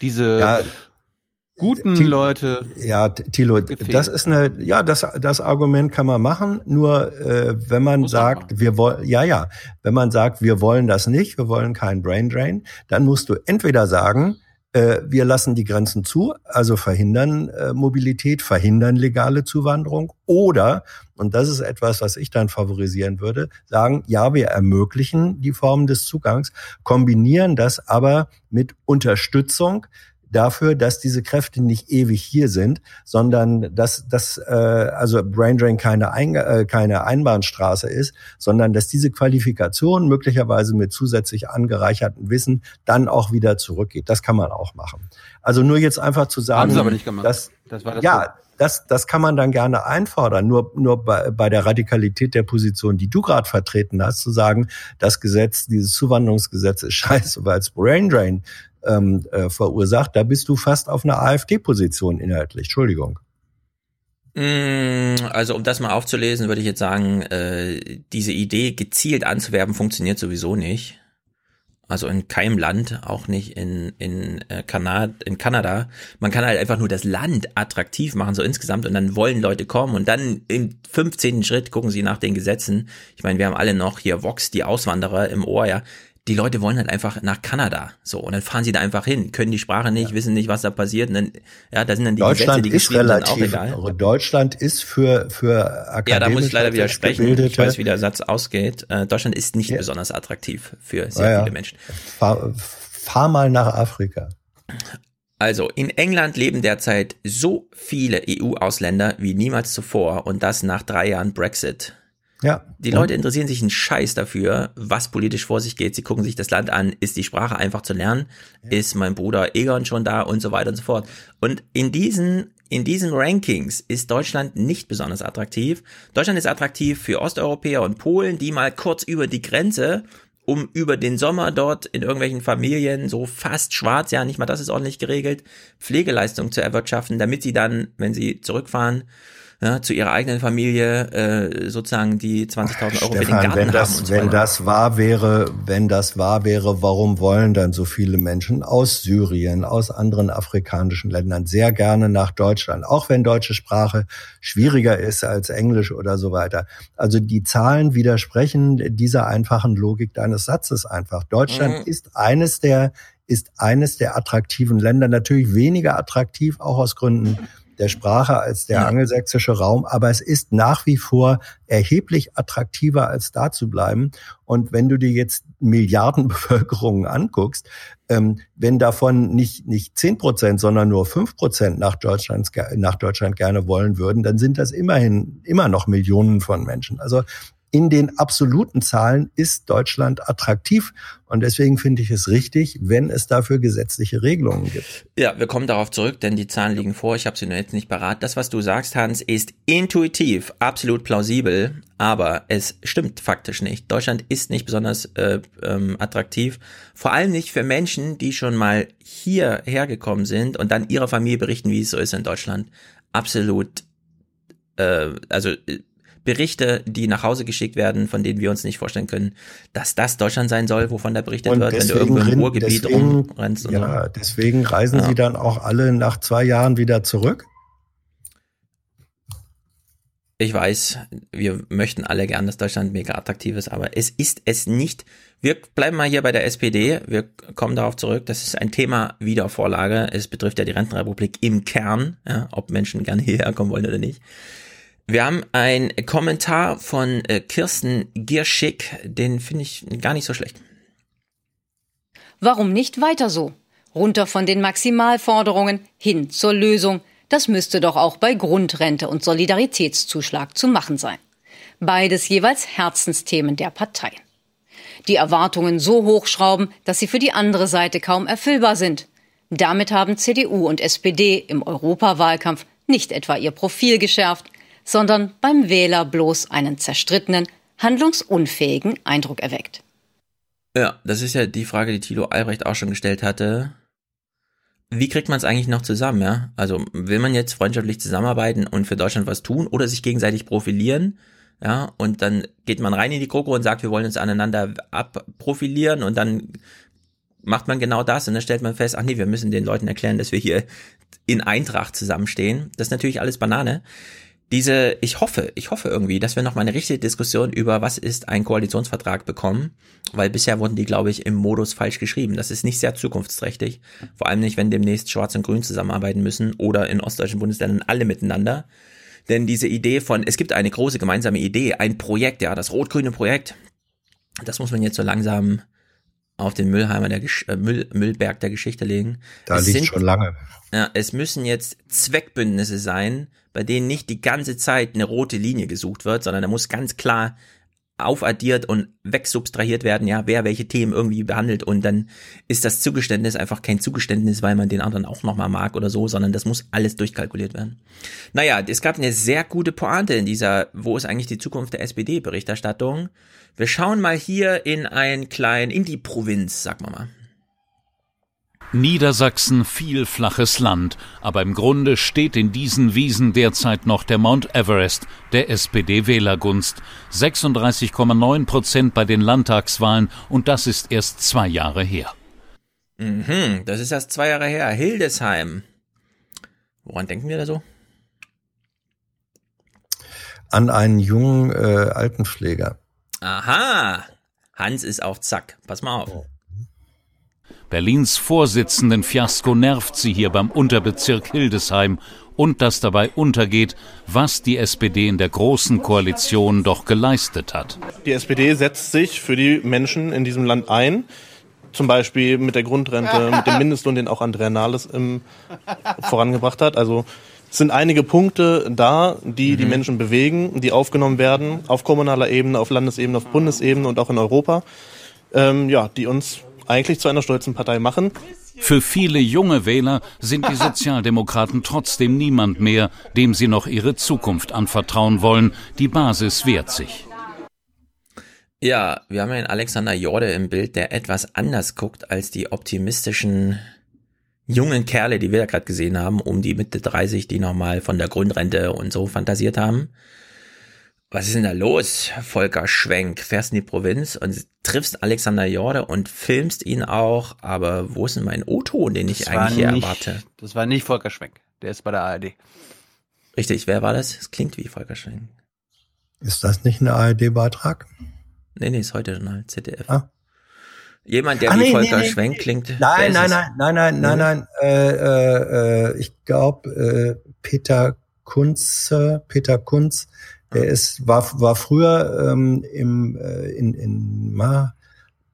diese Ja, guten Ti- Leute. Ja, T- Thilo, das ist eine, ja, das, das Argument kann man machen. Nur äh, wenn man sagt, wir wollen, ja, ja, wenn man sagt, wir wollen das nicht, wir wollen keinen Brain Drain, dann musst du entweder sagen, wir lassen die Grenzen zu, also verhindern äh, Mobilität, verhindern legale Zuwanderung, oder und das ist etwas, was ich dann favorisieren würde, sagen, ja, wir ermöglichen die Form des Zugangs, kombinieren das aber mit Unterstützung dafür, dass diese Kräfte nicht ewig hier sind, sondern dass dass äh, also Brain Drain keine Ein äh, keine Einbahnstraße ist, sondern dass diese Qualifikation möglicherweise mit zusätzlich angereichertem Wissen dann auch wieder zurückgeht. Das kann man auch machen. Also nur jetzt einfach zu sagen, Haben sie aber nicht gemacht. dass Das war das ja, das, das kann man dann gerne einfordern. Nur, nur bei, bei der Radikalität der Position, die du gerade vertreten hast, zu sagen, das Gesetz, dieses Zuwanderungsgesetz ist scheiße, weil es Brain Drain ähm, äh, verursacht, da bist du fast auf einer AfD-Position inhaltlich. Entschuldigung. Mm, Also um das mal aufzulesen, würde ich jetzt sagen, äh, diese Idee gezielt anzuwerben funktioniert sowieso nicht. Also in keinem Land, auch nicht in, in, äh, Kanada, in Kanada. Man kann halt einfach nur das Land attraktiv machen, so insgesamt, und dann wollen Leute kommen und dann im 15. Schritt gucken sie nach den Gesetzen. Ich meine, wir haben alle noch hier Vox, die Auswanderer im Ohr, ja. Die Leute wollen halt einfach nach Kanada. So, und dann fahren sie da einfach hin, können die Sprache nicht, wissen nicht, was da passiert. Und dann, ja, da sind dann die Deutschland Gesetze, die ist auch relativ, egal. Deutschland ist für, für akademisch Ja, da muss ich leider widersprechen. Ich weiß, wie der Satz ausgeht. Äh, Deutschland ist nicht besonders attraktiv für sehr Ja, ja. viele Menschen. Fahr, fahr mal nach Afrika. Also, in England leben derzeit so viele EU-Ausländer wie niemals zuvor und das nach drei Jahren Brexit. Ja. Die Leute interessieren sich einen Scheiß dafür, was politisch vor sich geht. Sie gucken sich das Land an. Ist die Sprache einfach zu lernen? Ist mein Bruder Egon schon da? Und so weiter und so fort. Und in diesen, in diesen Rankings ist Deutschland nicht besonders attraktiv. Deutschland ist attraktiv für Osteuropäer und Polen, die mal kurz über die Grenze um über den Sommer dort in irgendwelchen Familien so fast schwarz, ja, nicht mal das ist ordentlich geregelt, Pflegeleistung zu erwirtschaften, damit sie dann, wenn sie zurückfahren, ja, zu ihrer eigenen Familie äh, sozusagen die 20.000 Euro für den Stefan, Garten wenn haben das, und so wenn das wahr wäre, wenn das wahr wäre, warum wollen dann so viele Menschen aus Syrien, aus anderen afrikanischen Ländern sehr gerne nach Deutschland, auch wenn deutsche Sprache schwieriger ist als Englisch oder so weiter. Also die Zahlen widersprechen dieser einfachen Logik deines Satzes einfach. Deutschland Mhm. ist eines der ist eines der attraktiven Länder, natürlich weniger attraktiv, auch aus Gründen der Sprache als der angelsächsische Raum, aber es ist nach wie vor erheblich attraktiver, als da zu bleiben. Und wenn du dir jetzt Milliardenbevölkerungen anguckst, ähm, wenn davon nicht, nicht zehn Prozent, sondern nur fünf Prozent nach Deutschland, nach Deutschland gerne wollen würden, dann sind das immerhin immer noch Millionen von Menschen. Also in den absoluten Zahlen ist Deutschland attraktiv. Und deswegen finde ich es richtig, wenn es dafür gesetzliche Regelungen gibt. Ja, wir kommen darauf zurück, denn die Zahlen liegen vor. Ich habe sie nur jetzt nicht parat. Das, was du sagst, Hans, ist intuitiv absolut plausibel, aber es stimmt faktisch nicht. Deutschland ist nicht besonders äh, ähm, attraktiv, vor allem nicht für Menschen, die schon mal hierher gekommen sind und dann ihrer Familie berichten, wie es so ist in Deutschland. Absolut, äh, also äh, Berichte, die nach Hause geschickt werden, von denen wir uns nicht vorstellen können, dass das Deutschland sein soll, wovon da berichtet wird, wenn du irgendwo im Ruhrgebiet deswegen- rumrennst. Und ja, so. deswegen reisen Ja. sie dann auch alle nach zwei Jahren wieder zurück. Ich weiß, wir möchten alle gern, dass Deutschland mega attraktiv ist, aber es ist es nicht. Wir bleiben mal hier bei der SPD. Wir kommen darauf zurück. Das ist ein Thema Wiedervorlage. Es betrifft ja die Rentenrepublik im Kern, ja, ob Menschen gerne hierher kommen wollen oder nicht. Wir haben einen Kommentar von äh, Kirsten Gierschick, den finde ich gar nicht so schlecht. Warum nicht weiter so? Runter von den Maximalforderungen hin zur Lösung. Das müsste doch auch bei Grundrente und Solidaritätszuschlag zu machen sein. Beides jeweils Herzensthemen der Parteien. Die Erwartungen so hochschrauben, dass sie für die andere Seite kaum erfüllbar sind. Damit haben CDU und SPD im Europawahlkampf nicht etwa ihr Profil geschärft, sondern beim Wähler bloß einen zerstrittenen, handlungsunfähigen Eindruck erweckt. Ja, das ist ja die Frage, die Thilo Albrecht auch schon gestellt hatte. Wie kriegt man es eigentlich noch zusammen, ja? Also will man jetzt freundschaftlich zusammenarbeiten und für Deutschland was tun oder sich gegenseitig profilieren? Ja, und dann geht man rein in die GroKo und sagt, wir wollen uns aneinander abprofilieren und dann macht man genau das und dann stellt man fest, ach nee, wir müssen den Leuten erklären, dass wir hier in Eintracht zusammenstehen. Das ist natürlich alles Banane diese, ich hoffe, ich hoffe irgendwie, dass wir noch mal eine richtige Diskussion über was ist ein Koalitionsvertrag bekommen, weil bisher wurden die, glaube ich, im Modus falsch geschrieben. Das ist nicht sehr zukunftsträchtig, vor allem nicht, wenn demnächst Schwarz und Grün zusammenarbeiten müssen oder in ostdeutschen Bundesländern alle miteinander. Denn diese Idee von, es gibt eine große gemeinsame Idee, ein Projekt, ja, das rot-grüne Projekt, das muss man jetzt so langsam auf den Müllheimer der Gesch äh, Müll, Müllberg der Geschichte legen. Da es liegt sind, schon lange. Ja, es müssen jetzt Zweckbündnisse sein, bei denen nicht die ganze Zeit eine rote Linie gesucht wird, sondern da muss ganz klar aufaddiert und wegsubtrahiert werden, ja, wer welche Themen irgendwie behandelt und dann ist das Zugeständnis einfach kein Zugeständnis, weil man den anderen auch nochmal mag oder so, sondern das muss alles durchkalkuliert werden. Naja, es gab eine sehr gute Pointe in dieser, wo ist eigentlich die Zukunft der SPD-Berichterstattung? Wir schauen mal hier in ein klein, in die Provinz, sag mal mal. Niedersachsen viel flaches Land, aber im Grunde steht in diesen Wiesen derzeit noch der Mount Everest der SPD-Wählergunst. 36,9 Prozent bei den Landtagswahlen und das ist erst zwei Jahre her. Mhm, das ist erst zwei Jahre her. Hildesheim. Woran denken wir da so? An einen jungen äh, Altenpfleger. Aha, Hans ist auf Zack. Pass mal auf. Berlins Vorsitzenden Fiasko nervt sie hier beim Unterbezirk Hildesheim und dass dabei untergeht, was die SPD in der großen Koalition doch geleistet hat. Die SPD setzt sich für die Menschen in diesem Land ein. Zum Beispiel mit der Grundrente, mit dem Mindestlohn, den auch Andrea Nahles im, vorangebracht hat. Also es sind einige Punkte da, die mhm. die Menschen bewegen, die aufgenommen werden auf kommunaler Ebene, auf Landesebene, auf Bundesebene und auch in Europa. Ähm, ja, die uns eigentlich zu einer stolzen Partei machen. Für viele junge Wähler sind die Sozialdemokraten trotzdem niemand mehr, dem sie noch ihre Zukunft anvertrauen wollen. Die Basis wehrt sich. Ja, wir haben ja einen Alexander Jorde im Bild, der etwas anders guckt als die optimistischen jungen Kerle, die wir ja gerade gesehen haben, um die Mitte 30, die nochmal von der Grundrente und so fantasiert haben was ist denn da los, Volker Schwenk? Fährst in die Provinz und triffst Alexander Jorde und filmst ihn auch, aber wo ist denn mein O-Ton, den ich das eigentlich hier nicht, erwarte? Das war nicht Volker Schwenk, der ist bei der ARD. Richtig, wer war das? Es klingt wie Volker Schwenk. Ist das nicht ein ARD-Beitrag? Nee, nee, ist heute Journal, ZDF. Ah. Jemand, der ah, wie nee, Volker nee, Schwenk klingt. Nein, nein, nein, nein, nein, nein, nein, äh, äh, äh, ich glaube, äh, Peter Kunze, Peter Kunz, der ist, war, war früher ähm, im, äh, in, in Ma,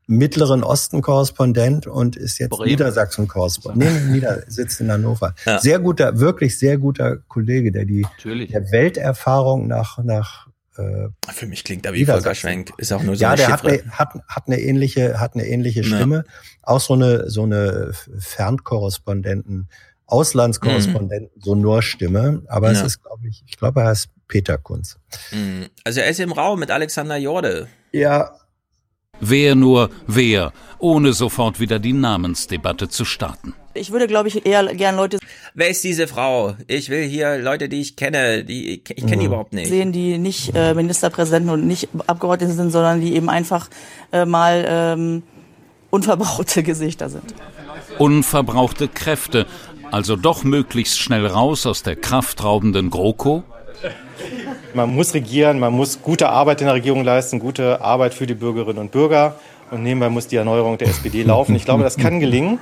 Mittleren Osten Korrespondent und ist jetzt Bremen. Niedersachsen Korrespondent. Nee, Nieder sitzt in Hannover. Ja. Sehr guter, wirklich sehr guter Kollege, der die der Welterfahrung nach nach äh, für mich klingt da wie Volker Schwenk, ist auch nur so Ja, der hat eine, hat, hat eine ähnliche hat eine ähnliche Stimme, ja. auch so eine so eine Fernkorrespondenten Auslandskorrespondenten mhm. Sonorstimme, aber ja. es ist glaube ich, ich glaube er heißt Peter Kunz. Mhm. Also er ist im Raum mit Alexander Jorde. Ja. Wer nur wer, ohne sofort wieder die Namensdebatte zu starten. Ich würde, glaube ich, eher gern Leute. Wer ist diese Frau? Ich will hier Leute, die ich kenne, die ich kenne die mhm. überhaupt nicht. Sehen, die nicht äh, Ministerpräsidenten und nicht Abgeordnete sind, sondern die eben einfach äh, mal ähm, unverbrauchte Gesichter sind. Unverbrauchte Kräfte, also doch möglichst schnell raus aus der kraftraubenden GroKo? Man muss regieren, man muss gute Arbeit in der Regierung leisten, gute Arbeit für die Bürgerinnen und Bürger. Und nebenbei muss die Erneuerung der SPD laufen. Ich glaube, das kann gelingen.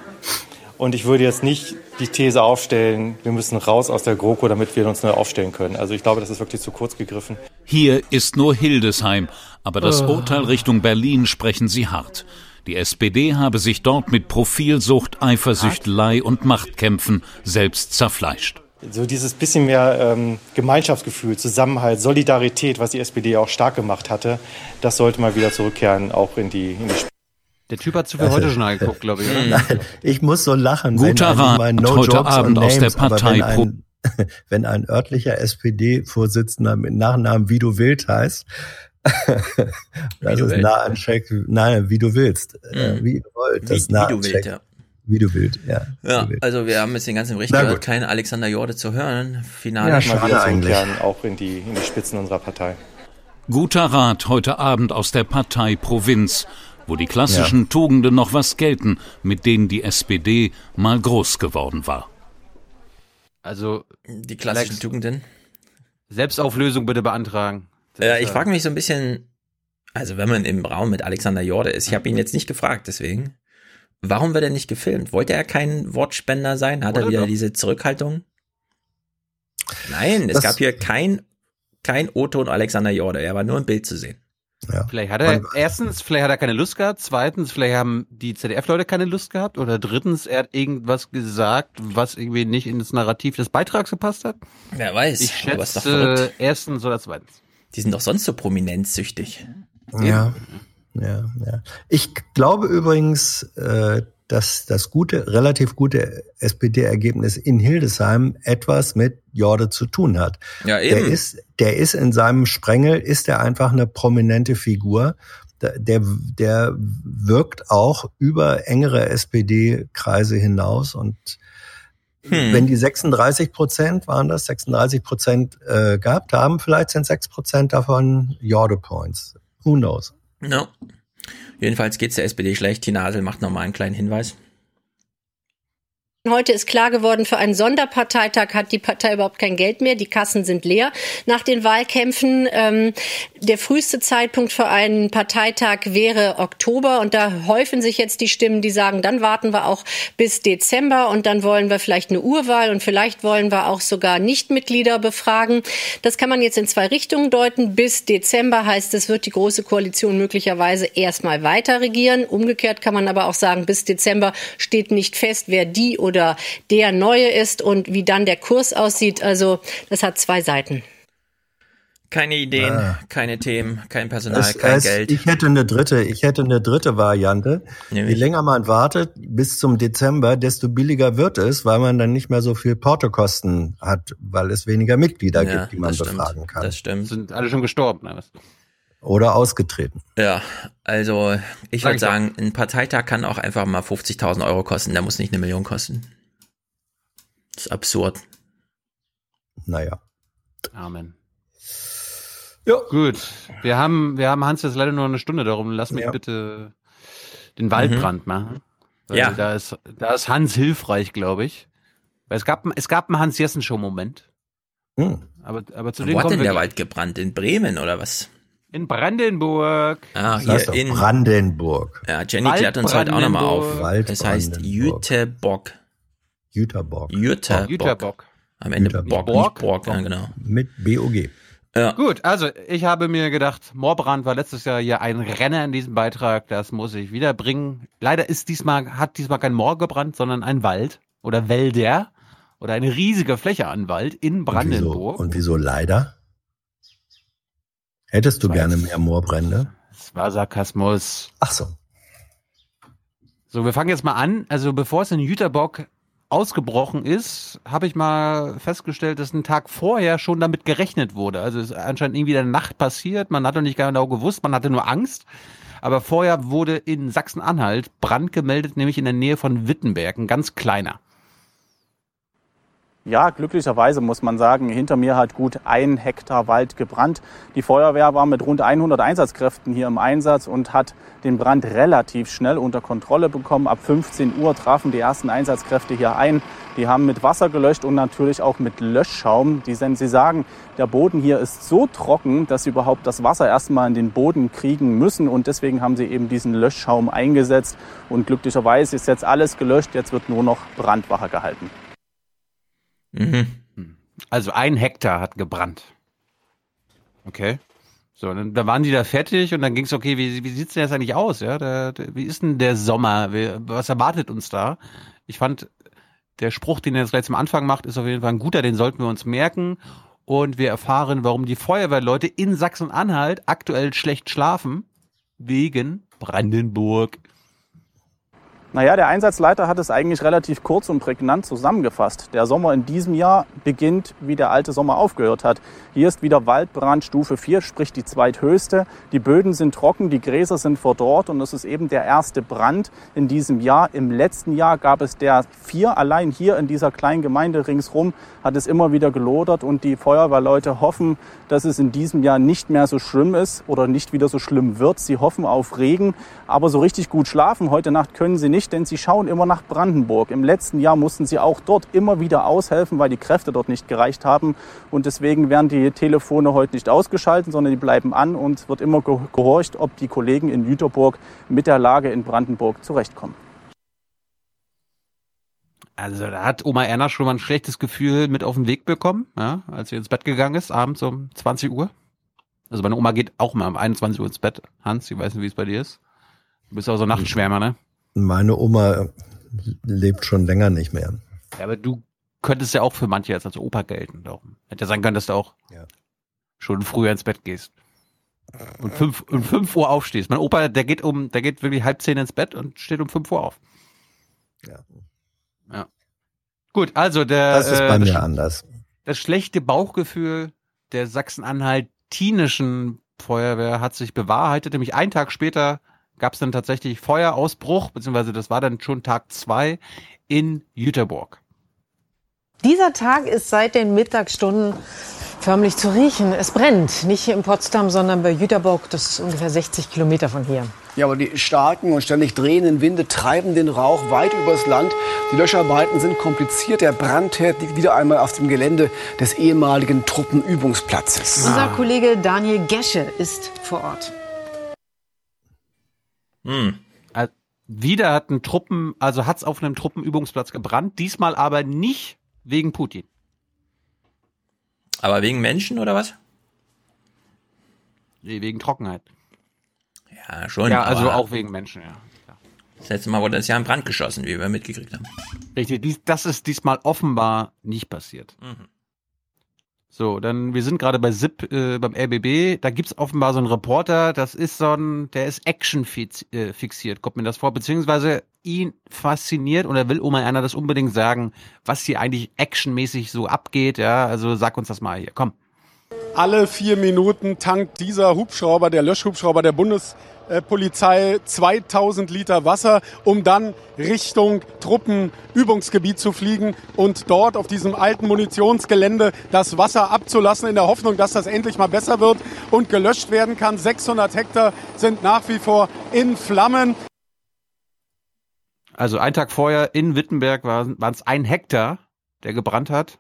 Und ich würde jetzt nicht die These aufstellen, wir müssen raus aus der GroKo, damit wir uns neu aufstellen können. Also ich glaube, das ist wirklich zu kurz gegriffen. Hier ist nur Hildesheim, aber das oh. Urteil Richtung Berlin sprechen sie hart. Die SPD habe sich dort mit Profilsucht, Eifersüchtelei und Machtkämpfen selbst zerfleischt so dieses bisschen mehr ähm, Gemeinschaftsgefühl, Zusammenhalt, Solidarität, was die SPD auch stark gemacht hatte, das sollte mal wieder zurückkehren, auch in die, in die Sp der Typ hat zu viel also, heute Journal geguckt, glaube ich. Oder? Nein, ich muss so lachen. Guter Rat no heute Abend names, aus der Partei. Wenn ein, wenn ein örtlicher SPD-Vorsitzender mit Nachnamen Vido Wild heißt, das ist nah an Check, nein, wie du willst. Mhm. Wie wollt. Das wie, nah wie du willst, ja. Wie du willst, ja. Ja, also wir haben jetzt den ganzen Bericht gehört, kein Alexander Jorde zu hören. Finale. Ja, mal wieder eigentlich. zurückkehren, auch in die, in die Spitzen unserer Partei. Guter Rat heute Abend aus der Partei Provinz, wo die klassischen Tugenden noch was gelten, mit denen die SPD mal groß geworden war. Also die klassischen Alex, Tugenden. Selbstauflösung bitte beantragen. Ja, ich frage mich so ein bisschen, also wenn man im Raum mit Alexander Jorde ist, ich habe ihn jetzt nicht gefragt, deswegen. Warum wird er nicht gefilmt? Wollte er kein Wortspender sein? Hat er Oder wieder doch? diese Zurückhaltung? Nein, es Das- gab hier kein, kein O-Ton Alexander Jorde. Er war nur im Bild zu sehen. Ja. Vielleicht hat er, erstens, vielleicht hat er keine Lust gehabt. Zweitens, vielleicht haben die ZDF-Leute keine Lust gehabt. Oder drittens, er hat irgendwas gesagt, was irgendwie nicht in das Narrativ des Beitrags gepasst hat. Wer weiß, Ich schätze, erstens oder zweitens. Die sind doch sonst so prominenzsüchtig. Ja, ja, ja. Ich glaube übrigens, äh, dass das gute, relativ gute SPD-Ergebnis in Hildesheim etwas mit Jorde zu tun hat. Ja, Der eben. ist, der ist in seinem Sprengel, ist er einfach eine prominente Figur. Der, der, der wirkt auch über engere SPD-Kreise hinaus und Hm. wenn die 36 Prozent waren das, 36 Prozent äh, gehabt haben, vielleicht sind 6 Prozent davon Jorde Points. Who knows? Ja. Jedenfalls geht's der SPD schlecht. Tina Hasel macht nochmal einen kleinen Hinweis. Heute ist klar geworden, für einen Sonderparteitag hat die Partei überhaupt kein Geld mehr. Die Kassen sind leer nach den Wahlkämpfen. Ähm, der früheste Zeitpunkt für einen Parteitag wäre Oktober. Und da häufen sich jetzt die Stimmen, die sagen, dann warten wir auch bis Dezember und dann wollen wir vielleicht eine Urwahl und vielleicht wollen wir auch sogar Nichtmitglieder befragen. Das kann man jetzt in zwei Richtungen deuten. Bis Dezember heißt es, wird die Große Koalition möglicherweise erstmal weiter regieren. Umgekehrt kann man aber auch sagen, bis Dezember steht nicht fest, wer die oder der Neue ist und wie dann der Kurs aussieht. Also das hat zwei Seiten. Keine Ideen, Ah. keine Themen, kein Personal, Es, kein es, Geld. Ich hätte eine dritte, ich hätte eine dritte Variante. Nämlich? Je länger man wartet bis zum Dezember, desto billiger wird es, weil man dann nicht mehr so viel Portokosten hat, weil es weniger Mitglieder Ja, gibt, die man das stimmt. befragen kann. Das stimmt. Sind alle schon gestorben, ne? Oder ausgetreten. Ja, also ich Sag würde sagen, ein Parteitag kann auch einfach mal 50.000 Euro kosten. Der muss nicht eine Million kosten. Das ist absurd. Naja. Amen. Ja. Gut. Wir haben, wir haben Hans jetzt leider nur eine Stunde, darum lass mich Ja. bitte den Waldbrand machen. Weil Ja. Da ist, da ist Hans hilfreich, glaube ich. Weil es gab, es gab einen Hans-Jessen-Show-Moment. Hm. Aber, aber zu dem Wo hat denn der Wald gebrannt? In Bremen oder was? In Brandenburg. Ah, Das heißt in. Brandenburg. Ja, Jenny klärt uns heute auch nochmal auf. Wald Es heißt Brandenburg. Jütebock. Jüterborg. Jüterbock. Jüterbock. Am Ende Jüterbock. Bock, nicht Borg, ja, genau. Mit BOG. Ja. Gut, also ich habe mir gedacht, Moorbrand war letztes Jahr hier ein Renner in diesem Beitrag, das muss ich wiederbringen. Leider ist diesmal, hat diesmal kein Moor gebrannt, sondern ein Wald oder Wälder oder eine riesige Fläche an Wald in Und wieso, Brandenburg. und wieso leider? Hättest du gerne mehr Moorbrände? Das war Sarkasmus. Ach so. So, wir fangen jetzt mal an. Also bevor es in Jüterbock ausgebrochen ist, habe ich mal festgestellt, dass ein Tag vorher schon damit gerechnet wurde. Also es ist anscheinend irgendwie der Nacht passiert. Man hat noch nicht genau gewusst, man hatte nur Angst. Aber vorher wurde in Sachsen-Anhalt Brand gemeldet, nämlich in der Nähe von Wittenberg, ein ganz kleiner. Ja, glücklicherweise muss man sagen, hinter mir hat gut ein Hektar Wald gebrannt. Die Feuerwehr war mit rund 100 Einsatzkräften hier im Einsatz und hat den Brand relativ schnell unter Kontrolle bekommen. Ab 15 Uhr trafen die ersten Einsatzkräfte hier ein. Die haben mit Wasser gelöscht und natürlich auch mit Löschschaum. Die, sind- sie sagen, der Boden hier ist so trocken, dass sie überhaupt das Wasser erstmal in den Boden kriegen müssen. Und deswegen haben sie eben diesen Löschschaum eingesetzt. Und glücklicherweise ist jetzt alles gelöscht. Jetzt wird nur noch Brandwache gehalten. Mhm. Also ein Hektar hat gebrannt. Okay. So, dann, dann waren die da fertig und dann ging es, okay, wie, wie sieht's denn jetzt eigentlich aus? Ja, der, der, wie ist denn der Sommer? Was erwartet uns da? Ich fand, der Spruch, den er jetzt gleich zum Anfang macht, ist auf jeden Fall ein guter, den sollten wir uns merken. Und wir erfahren, warum die Feuerwehrleute in Sachsen-Anhalt aktuell schlecht schlafen. Wegen Brandenburg. Naja, der Einsatzleiter hat es eigentlich relativ kurz und prägnant zusammengefasst. Der Sommer in diesem Jahr beginnt, wie der alte Sommer aufgehört hat. Hier ist wieder Waldbrand Stufe 4, sprich die zweithöchste. Die Böden sind trocken, die Gräser sind verdorrt und es ist eben der erste Brand in diesem Jahr. Im letzten Jahr gab es der vier. Allein hier in dieser kleinen Gemeinde ringsrum hat es immer wieder gelodert und die Feuerwehrleute hoffen, dass es in diesem Jahr nicht mehr so schlimm ist oder nicht wieder so schlimm wird. Sie hoffen auf Regen, aber so richtig gut schlafen heute Nacht können sie nicht, denn sie schauen immer nach Brandenburg. Im letzten Jahr mussten sie auch dort immer wieder aushelfen, weil die Kräfte dort nicht gereicht haben und deswegen werden die Telefone heute nicht ausgeschaltet, sondern die bleiben an und wird immer gehorcht, ob die Kollegen in Jüterburg mit der Lage in Brandenburg zurechtkommen. Also da hat Oma Erna schon mal ein schlechtes Gefühl mit auf den Weg bekommen, ja, als sie ins Bett gegangen ist, abends um 20 Uhr. Also meine Oma geht auch mal um 21 Uhr ins Bett. Hans, ich weiß nicht, wie es bei dir ist. Du bist auch so Nachtschwärmer, ne? Meine Oma lebt schon länger nicht mehr. Ja, aber du könntest ja auch für manche jetzt als Opa gelten. Darum. Hätte ja sein können, dass du auch ja. schon früher ins Bett gehst. Und fünf, um fünf Uhr aufstehst. Mein Opa, der geht um, der geht wirklich halb zehn ins Bett und steht um fünf Uhr auf. Ja. Ja. Gut, also der. Das ist bei äh, mir anders. Das schlechte Bauchgefühl der Sachsen-Anhalt-Tinischen Feuerwehr hat sich bewahrheitet. Nämlich einen Tag später gab es dann tatsächlich Feuerausbruch, beziehungsweise das war dann schon Tag zwei in Jüterburg. Dieser Tag ist seit den Mittagsstunden förmlich zu riechen. Es brennt. Nicht hier in Potsdam, sondern bei Jüterburg. Das ist ungefähr 60 Kilometer von hier. Ja, aber die starken und ständig drehenden Winde treiben den Rauch weit übers Land. Die Löscharbeiten sind kompliziert. Der Brandherd liegt wieder einmal auf dem Gelände des ehemaligen Truppenübungsplatzes. Unser Kollege Daniel Gesche ist vor Ort. Hm. Wieder hat ein Truppen, also hat's auf einem Truppenübungsplatz gebrannt, diesmal aber nicht wegen Putin. Aber wegen Menschen oder was? Nee, wegen Trockenheit. Ja, schon. Ja, also auch wegen Menschen, ja. Das letzte Mal wurde das ja in Brand geschossen, wie wir mitgekriegt haben. Richtig, das ist diesmal offenbar nicht passiert. Mhm. So, dann, wir sind gerade bei SIP äh, beim RBB, da gibt's offenbar so einen Reporter, das ist so ein, der ist Action äh, fixiert, kommt mir das vor, beziehungsweise ihn fasziniert und er will Oma Erna das unbedingt sagen, was hier eigentlich actionmäßig so abgeht, ja, also sag uns das mal hier, komm. Alle vier Minuten tankt dieser Hubschrauber, der Löschhubschrauber der Bundespolizei 2000 Liter Wasser, um dann Richtung Truppenübungsgebiet zu fliegen und dort auf diesem alten Munitionsgelände das Wasser abzulassen, in der Hoffnung, dass das endlich mal besser wird und gelöscht werden kann. 600 Hektar sind nach wie vor in Flammen. Also ein Tag vorher in Wittenberg waren es ein Hektar, der gebrannt hat.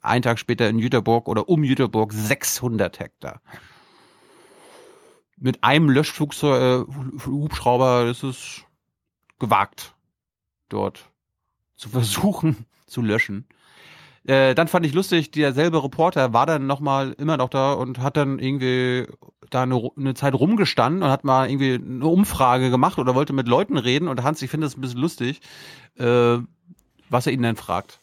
Ein Tag später in Jüterburg oder um Jüterburg 600 Hektar. Mit einem Löschhubschrauber äh, ist es gewagt, dort zu versuchen zu löschen. Äh, dann fand ich lustig, derselbe Reporter war dann nochmal immer noch da und hat dann irgendwie da eine, eine, Zeit rumgestanden und hat mal irgendwie eine Umfrage gemacht oder wollte mit Leuten reden. Und Hans, ich finde das ein bisschen lustig, äh, was er ihnen denn fragt.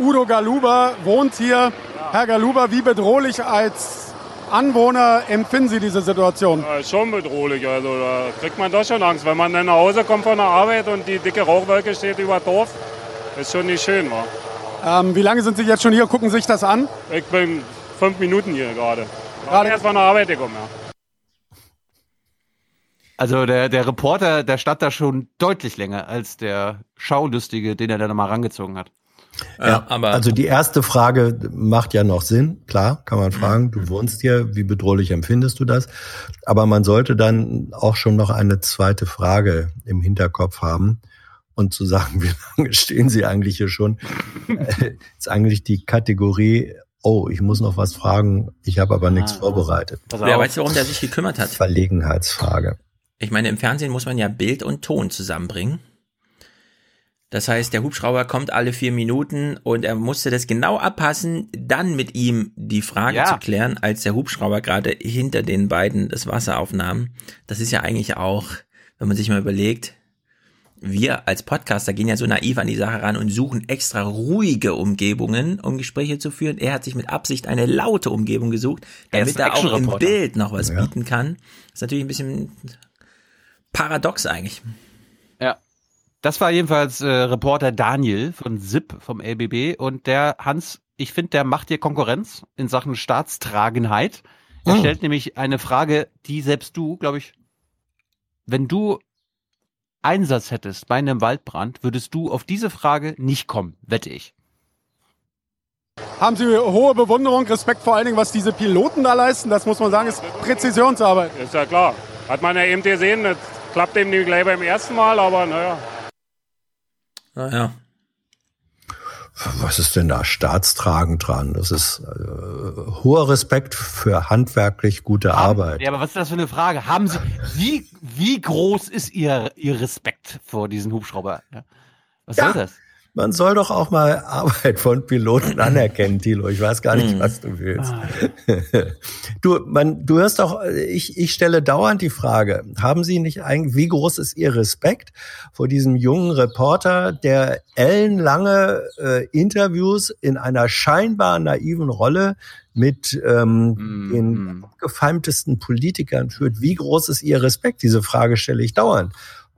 Udo Galuba wohnt hier. Herr Galuba, wie bedrohlich als Anwohner empfinden Sie diese Situation? Ja, schon bedrohlich. Also da kriegt man doch schon Angst, wenn man dann nach Hause kommt von der Arbeit und die dicke Rauchwolke steht über Dorf. Ist schon nicht schön, wa? Ähm, wie lange sind Sie jetzt schon hier? Gucken sich das an? Ich bin fünf Minuten hier gerade. Gerade erst von der Arbeit gekommen, ja. Also der, der Reporter, der stand da schon deutlich länger als der Schaulustige, den er dann mal rangezogen hat. Ja, aber also die erste Frage macht ja noch Sinn, klar, kann man fragen, du wohnst hier, wie bedrohlich empfindest du das? Aber man sollte dann auch schon noch eine zweite Frage im Hinterkopf haben und zu sagen, wie lange stehen sie eigentlich hier schon, ist eigentlich die Kategorie, oh, ich muss noch was fragen, ich habe aber ah, nichts vorbereitet. Wer weiß, warum der sich gekümmert hat? Verlegenheitsfrage. Ich meine, im Fernsehen muss man ja Bild und Ton zusammenbringen. Das heißt, der Hubschrauber kommt alle vier Minuten und er musste das genau abpassen, dann mit ihm die Frage ja. zu klären, als der Hubschrauber gerade hinter den beiden das Wasser aufnahm. Das ist ja eigentlich auch, wenn man sich mal überlegt, wir als Podcaster gehen ja so naiv an die Sache ran und suchen extra ruhige Umgebungen, um Gespräche zu führen. Er hat sich mit Absicht eine laute Umgebung gesucht, damit er, er auch im Bild noch was ja. bieten kann. ist natürlich ein bisschen paradox eigentlich. Ja. Das war jedenfalls äh, Reporter Daniel von SIP vom LBB und der Hans, ich finde, der macht dir Konkurrenz in Sachen Staatstragenheit. Er Hm. stellt nämlich eine Frage, die selbst du, glaube ich, wenn du Einsatz hättest bei einem Waldbrand, würdest du auf diese Frage nicht kommen, wette ich. Haben Sie hohe Bewunderung, Respekt vor allen Dingen, was diese Piloten da leisten? Das muss man sagen, ist Präzisionsarbeit. Ist ja klar. Hat man ja eben gesehen, das klappt eben nicht gleich beim ersten Mal, aber naja. Naja. Was ist denn da staatstragend dran? Das ist äh, hoher Respekt für handwerklich gute Arbeit. Ja, aber was ist das für eine Frage? Haben Sie, wie, wie groß ist Ihr, Ihr Respekt vor diesen Hubschrauber? Ja. Was Ja. soll das? Man soll doch auch mal Arbeit von Piloten anerkennen, Thilo. Ich weiß gar nicht, Hm. was du willst. Du, man, du hörst doch, ich, ich stelle dauernd die Frage, haben Sie nicht eigentlich, wie groß ist Ihr Respekt vor diesem jungen Reporter, der ellenlange äh, Interviews in einer scheinbar naiven Rolle mit ähm, den abgefeimtesten Politikern führt? Wie groß ist Ihr Respekt? Diese Frage stelle ich dauernd.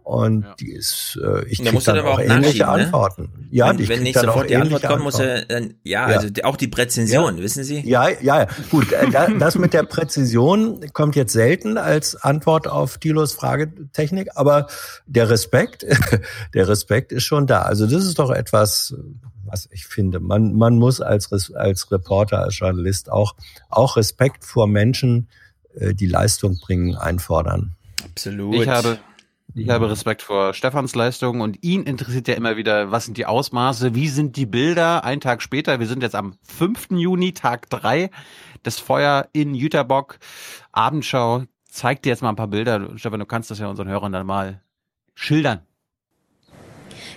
Und die ist, äh, ich Da kriege du dann aber auch auch ähnliche ne? Antworten. Ja, wenn, ich wenn nicht sofort die Antwort kommt, muss er Antworten. dann, ja, Ja. also auch die Präzision, Ja. wissen Sie? Ja, ja, ja. Gut, äh, da- das mit der Präzision kommt jetzt selten als Antwort auf Thilos Fragetechnik, aber der Respekt, der Respekt ist schon da. Also das ist doch etwas, was ich finde. Man, man muss als, als Reporter, als Journalist auch, auch Respekt vor Menschen, äh, die Leistung bringen, einfordern. Absolut. Ich habe, ich habe Respekt vor Stefans Leistung und ihn interessiert ja immer wieder, was sind die Ausmaße, wie sind die Bilder, ein Tag später, wir sind jetzt am 5. Juni, Tag drei, das Feuer in Jüterbock, Abendschau, zeig dir jetzt mal ein paar Bilder. Stefan, du kannst das ja unseren Hörern dann mal schildern.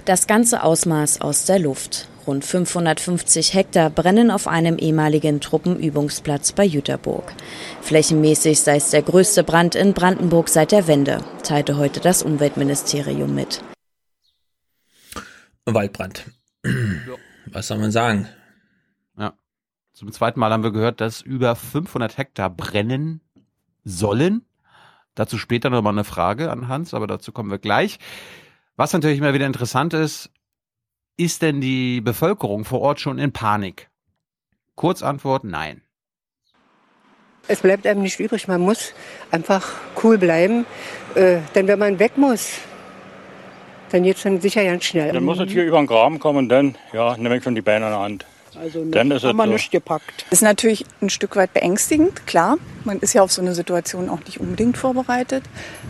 Das ganze Ausmaß aus der Luft. Rund 550 Hektar brennen auf einem ehemaligen Truppenübungsplatz bei Jüterburg. Flächenmäßig sei es der größte Brand in Brandenburg seit der Wende, teilte heute das Umweltministerium mit. Waldbrand. Was soll man sagen? Ja. Zum zweiten Mal haben wir gehört, dass über 500 Hektar brennen sollen. Dazu später nochmal eine Frage an Hans, aber dazu kommen wir gleich. Was natürlich immer wieder interessant ist, ist denn die Bevölkerung vor Ort schon in Panik? Kurzantwort, nein. Es bleibt einem nicht übrig. Man muss einfach cool bleiben. Äh, denn wenn man weg muss, dann geht es dann sicher ganz schnell. Dann muss es hier über den Graben kommen, dann ja, nehme ich schon die Beine in der Hand. Also Dann ist haben wir so. nicht gepackt. Ist natürlich ein Stück weit beängstigend, klar. Man ist ja auf so eine Situation auch nicht unbedingt vorbereitet.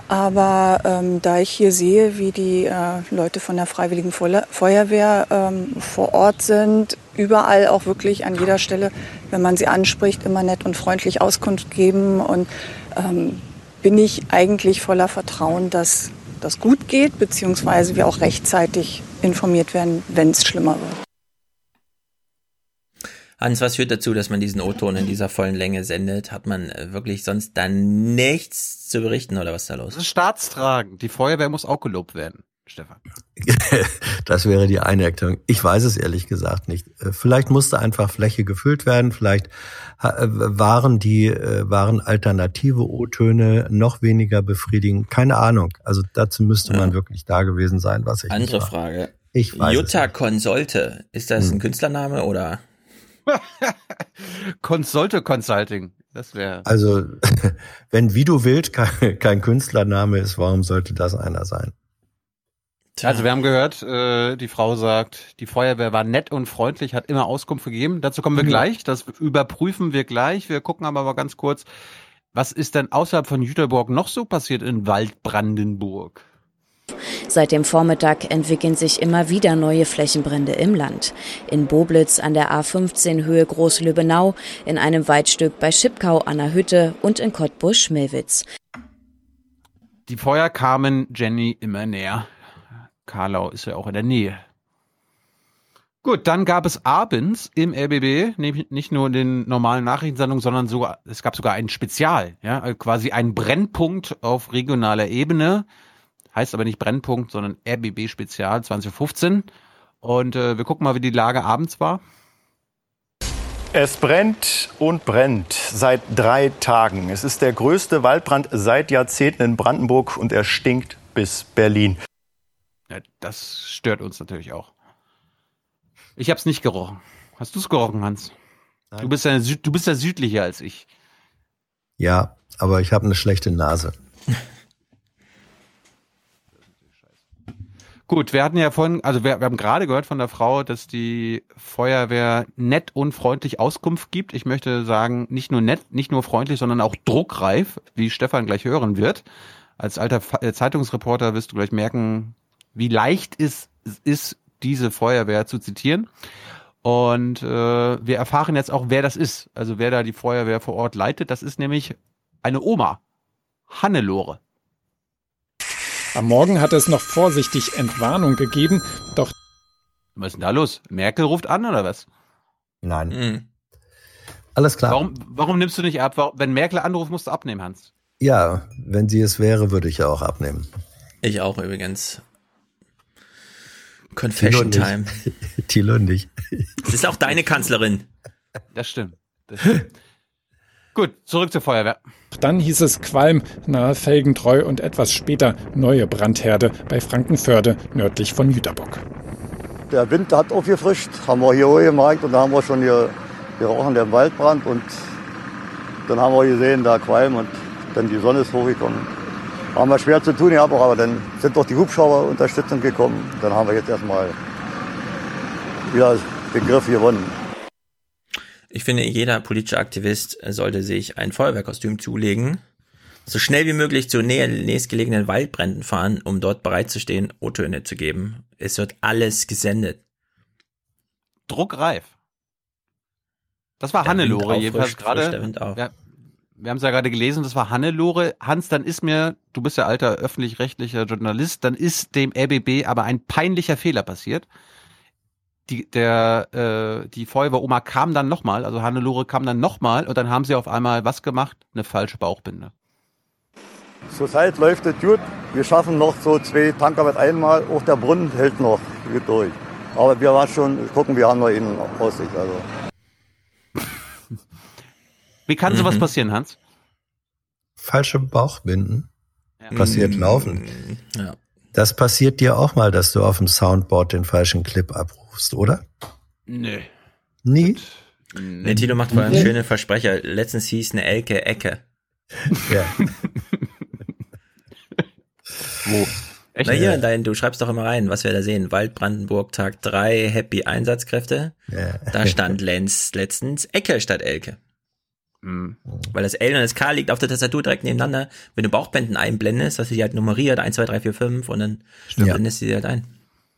Aber ähm, da ich hier sehe, wie die äh, Leute von der Freiwilligen Feuer- Feuerwehr ähm, vor Ort sind, überall auch wirklich an jeder Stelle, wenn man sie anspricht, immer nett und freundlich Auskunft geben und ähm, bin ich eigentlich voller Vertrauen, dass das gut geht, beziehungsweise wir auch rechtzeitig informiert werden, wenn es schlimmer wird. Hans, was führt dazu, dass man diesen O-Ton in dieser vollen Länge sendet? Hat man äh, wirklich sonst dann nichts zu berichten oder was ist da los? Das ist staatstragend. Die Feuerwehr muss auch gelobt werden, Stefan. Das wäre die eine Erklärung. Ich weiß es ehrlich gesagt nicht. Äh, Vielleicht musste einfach Fläche gefüllt werden. Vielleicht äh, waren die waren alternative O-Töne noch weniger befriedigend. Keine Ahnung. Also dazu müsste man wirklich da gewesen sein, was ich Andere. Frage. Ich weiß Jutta Consolte, ist das ein Künstlername oder? Consulte Consulting. Das wäre. Also wenn wie du willst kein, kein Künstlername ist, warum sollte das einer sein? Also wir haben gehört, äh, die Frau sagt, die Feuerwehr war nett und freundlich, hat immer Auskunft gegeben. Dazu kommen wir Mhm. gleich. Das überprüfen wir gleich. Wir gucken aber mal ganz kurz, was ist denn außerhalb von Jüterborg noch so passiert in Waldbrandenburg? Seit dem Vormittag entwickeln sich immer wieder neue Flächenbrände im Land. In Boblitz an der A15 Höhe Großlübbenau, in einem Waldstück bei Schipkau an der Hütte und in Cottbusch-Schmillwitz. Die Feuer kamen Jenny immer näher. Karlau ist ja auch in der Nähe. Gut, dann gab es abends im RBB nicht nur in den normalen Nachrichtensendungen, sondern sogar, es gab sogar ein Spezial, ja, also quasi ein Brennpunkt auf regionaler Ebene. Heißt aber nicht Brennpunkt, sondern RBB Spezial 2015. Und äh, wir gucken mal, wie die Lage abends war. Es brennt und brennt seit drei Tagen. Es ist der größte Waldbrand seit Jahrzehnten in Brandenburg und er stinkt bis Berlin. Ja, das stört uns natürlich auch. Ich habe es nicht gerochen. Hast du es gerochen, Hans? Nein. Du bist ja Süd, du bist ja südlicher als ich. Ja, aber ich habe eine schlechte Nase. Gut, wir hatten ja vorhin, also wir, wir haben gerade gehört von der Frau, dass die Feuerwehr nett und freundlich Auskunft gibt. Ich möchte sagen, nicht nur nett, nicht nur freundlich, sondern auch druckreif, wie Stefan gleich hören wird. Als alter äh, Zeitungsreporter wirst du gleich merken, wie leicht es ist, diese Feuerwehr zu zitieren. Und äh, wir erfahren jetzt auch, wer das ist. Also wer da die Feuerwehr vor Ort leitet. Das ist nämlich eine Oma, Hannelore. Am Morgen hat es noch vorsichtig Entwarnung gegeben, doch Was ist denn da los? Merkel ruft an oder was? Nein. Mhm. Alles klar. Warum, warum nimmst du nicht ab? Wenn Merkel anruft, musst du abnehmen, Hans. Ja, wenn sie es wäre, würde ich ja auch abnehmen. Ich auch übrigens. Confession Thilo Time. Thilo nicht. Das ist auch deine Kanzlerin. Das stimmt. Das stimmt. Gut, zurück zur Feuerwehr. dann hieß es Qualm nahe Felgentreu und etwas später neue Brandherde bei Frankenförde nördlich von Jüterbock. Der Wind hat aufgefrischt, haben wir hier gemerkt und da haben wir schon hier gerochen, der Waldbrand und dann haben wir gesehen, da Qualm und dann die Sonne ist hochgekommen. Haben wir schwer zu tun gehabt, aber dann sind doch die Hubschrauber Unterstützung gekommen. Dann haben wir jetzt erstmal wieder den Griff gewonnen. Ich finde, jeder politische Aktivist sollte sich ein Feuerwehrkostüm zulegen, so schnell wie möglich zu näher, nächstgelegenen Waldbränden fahren, um dort bereit zu stehen, O-Töne zu geben. Es wird alles gesendet. Druckreif. Das war Der Hannelore jedenfalls gerade. Ja, wir haben es ja gerade gelesen, das war Hannelore. Hans, dann ist mir, du bist ja alter öffentlich-rechtlicher Journalist, dann ist dem RBB aber ein peinlicher Fehler passiert. Die, der, äh, die Feuerwehroma kam dann nochmal, also Hannelore kam dann nochmal und dann haben sie auf einmal was gemacht? Eine falsche Bauchbinde. Zurzeit läuft es gut. Wir schaffen noch so zwei Tanker mit einmal. Auch der Brunnen hält noch gut durch. Aber wir waren schon gucken, wir haben noch innen Aussicht. Also. Wie kann sowas Mhm. passieren, Hans? Falsche Bauchbinden. Passiert Mm, laufend. Ja. Das passiert dir auch mal, dass du auf dem Soundboard den falschen Clip abrufst, oder? Nö. Nie? Der Tilo macht vor allem schöne Versprecher. Letztens hieß eine Elke Ecke. Ja. Wo? Echt? Na hier, dein, du schreibst doch immer rein, was wir da sehen. Wald Brandenburg Tag 3, Happy Einsatzkräfte. Ja. Da stand Lenz letztens Ecke statt Elke. Mhm. Weil das L und das K liegt auf der Tastatur direkt nebeneinander. Wenn du Bauchbänden einblendest, hast du die halt nummeriert, 1, 2, 3, 4, 5 und dann Ja. blendest du die halt ein.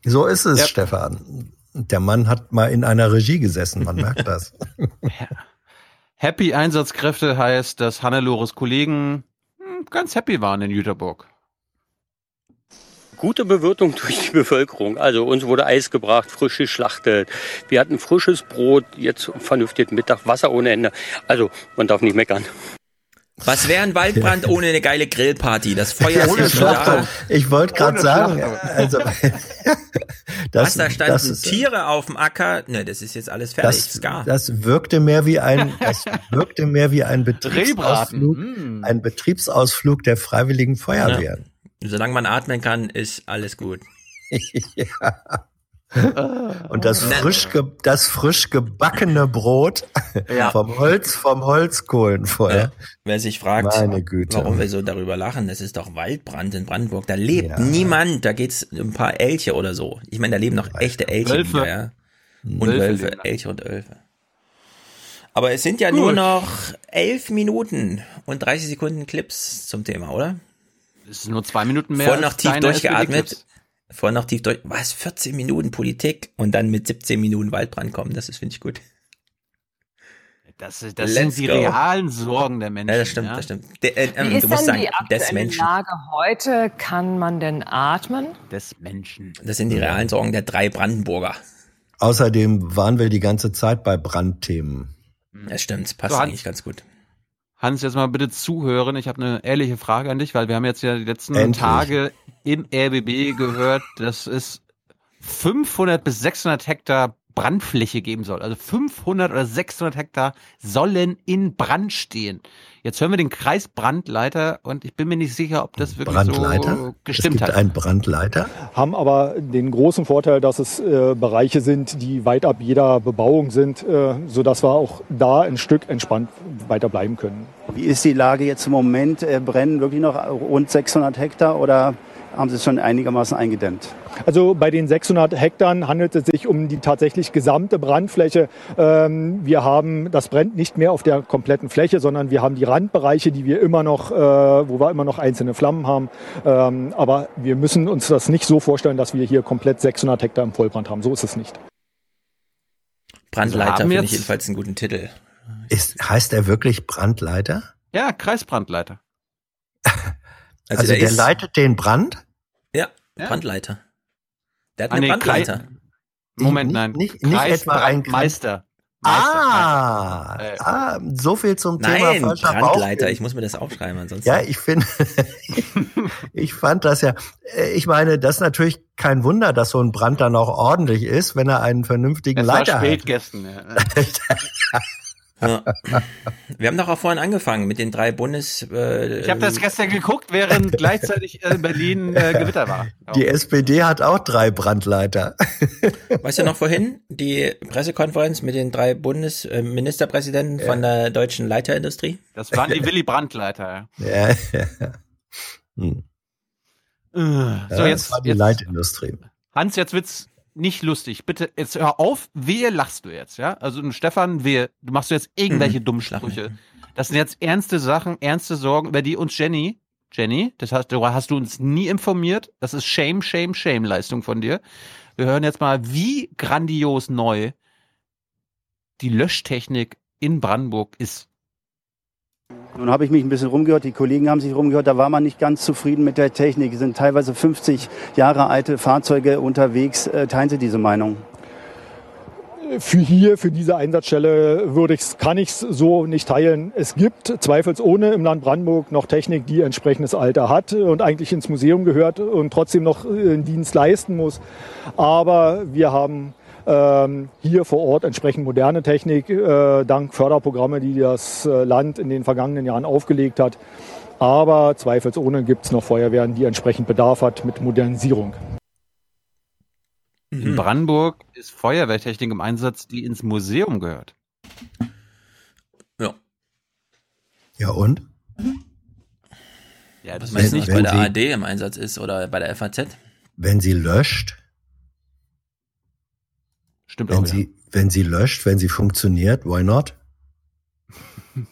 So ist es, Ja. Stefan. Der Mann hat mal in einer Regie gesessen, man merkt das. Happy Einsatzkräfte heißt, dass Hannelores Kollegen hm, ganz happy waren in Jüterburg. gute Bewirtung durch die Bevölkerung. Also uns wurde Eis gebracht, frisch geschlachtet. Wir hatten frisches Brot, jetzt vernünftigen Mittag, Wasser ohne Ende. Also man darf nicht meckern. Was wäre ein Waldbrand ohne eine geile Grillparty? Das Feuer ist Ohne ja schon da. Schlachtung. Ich wollte gerade sagen, also Was, da standen das, ist- Tiere auf dem Acker? Ne, das ist jetzt alles fertig. das, Ska. das wirkte mehr wie ein, das wirkte mehr wie ein. Betriebsausflug, Mm. ein Betriebsausflug der Freiwilligen Feuerwehr. Solange man atmen kann, ist alles gut. ja. Und das frisch, ge, das frisch gebackene Brot Ja. vom Holz, vom Holzkohlenfeuer. Ja. Wer sich fragt, Meine Güte. warum wir so darüber lachen, das ist doch Waldbrand in Brandenburg. Da lebt Ja. niemand. Da geht's um ein paar Elche oder so. Ich meine, da leben noch echte Elche. Wölfe. wieder, Ja. Und Wölfe Wölfe. Elche und Wölfe. Aber es sind ja nur Gut. noch elf Minuten und 30 Sekunden Clips zum Thema, oder? Es ist nur zwei Minuten mehr. Vorhin noch tief durchgeatmet. Vorhin noch tief durch. Was? 14 Minuten Politik und dann mit 17 Minuten Waldbrand kommen. Das ist, finde ich gut. Das, das sind die go. realen Sorgen der Menschen. Ja, das stimmt, ja? das stimmt. Der, äh, ähm, Wie ist du musst denn sagen, die des aktuelle Menschen. Lage heute? Kann man denn atmen? Des Menschen. Das sind die realen Sorgen der drei Brandenburger. Außerdem waren wir die ganze Zeit bei Brandthemen. Das stimmt, das passt So, Hans- eigentlich ganz gut. Hans, jetzt mal bitte zuhören. Ich habe eine ehrliche Frage an dich, weil wir haben jetzt ja die letzten Endlich. Tage im RBB gehört, dass es 500 bis 600 Hektar Brandfläche geben soll. Also 500 oder 600 Hektar sollen in Brand stehen. Jetzt hören wir den Kreisbrandleiter und ich bin mir nicht sicher, ob das wirklich Brandleiter? so gestimmt es gibt hat. einen Brandleiter. haben aber den großen Vorteil, dass es äh, Bereiche sind, die weit ab jeder Bebauung sind, äh, sodass wir auch da ein Stück entspannt weiter bleiben können. Wie ist die Lage jetzt im Moment? Äh, Brennen wirklich noch rund 600 Hektar oder haben Sie es schon einigermaßen eingedämmt? Also bei den 600 Hektar handelt es sich um die tatsächlich gesamte Brandfläche. Ähm, wir haben, das brennt nicht mehr auf der kompletten Fläche, sondern wir haben die Randbereiche, die wir immer noch, äh, wo wir immer noch einzelne Flammen haben. Ähm, aber wir müssen uns das nicht so vorstellen, dass wir hier komplett 600 Hektar im Vollbrand haben. So ist es nicht. Brandleiter haben finde ich jedenfalls einen guten Titel. Ist, heißt er wirklich Brandleiter? Ja, Kreisbrandleiter. Also, der der, ist- leitet den Brand? Ja, Brandleiter. Der hat Ah, eine nee, Brandleiter. Krei- Moment, Nicht- nein. nicht- nicht etwa ein Meister. Ah, ah, so viel zum Thema Nein, falscher Brandleiter. Ich muss mir das aufschreiben, ansonsten. Ja, ich finde, ich fand das ja, äh, ich meine, das ist natürlich kein Wunder, dass so ein Brand dann auch ordentlich ist, wenn er einen vernünftigen Es war Leiter spät hat. gestern. Ja. Ja. Wir haben doch auch vorhin angefangen mit den drei Bundes. Äh, Ich habe das gestern geguckt, während gleichzeitig äh, in Berlin äh, Gewitter war. Die SPD hat auch drei Brandleiter. Weißt du noch vorhin die Pressekonferenz mit den drei Bundesministerpräsidenten Ja. von der deutschen Leiterindustrie? Das waren die Willy Brandleiter. Ja, ja. Hm. Ja. So, Ja, jetzt, das war die jetzt Leitindustrie. Hans, jetzt wird's nicht lustig. Bitte, jetzt hör auf. Wehe lachst du jetzt, ja? Also, Stefan, wehe, du machst jetzt irgendwelche Mhm. dummen Sprüche. Das sind jetzt ernste Sachen, ernste Sorgen, über die uns Jenny, Jenny, das hast, du hast du uns nie informiert. Das ist Shame, Shame, Shame Leistung von dir. Wir hören jetzt mal, wie grandios neu die Löschtechnik in Brandenburg ist. Nun habe ich mich ein bisschen rumgehört, die Kollegen haben sich rumgehört, da war man nicht ganz zufrieden mit der Technik. Es sind teilweise 50 Jahre alte Fahrzeuge unterwegs. Äh, Teilen Sie diese Meinung? Für hier, für diese Einsatzstelle würde ich's, kann ich es so nicht teilen. Es gibt zweifelsohne im Land Brandenburg noch Technik, die entsprechendes Alter hat und eigentlich ins Museum gehört und trotzdem noch äh, einen Dienst leisten muss. Aber wir haben hier vor Ort entsprechend moderne Technik, äh, dank Förderprogramme, die das äh, Land in den vergangenen Jahren aufgelegt hat. Aber zweifelsohne gibt es noch Feuerwehren, die entsprechend Bedarf hat mit Modernisierung. In Brandenburg ist Feuerwehrtechnik im Einsatz, die ins Museum gehört. Ja. Ja, und? Ja, das meinst du nicht wenn bei der ARD im Einsatz ist oder bei der FAZ? Wenn sie löscht, Stimmt wenn auch wieder. sie, wenn sie löscht, wenn sie funktioniert, why not?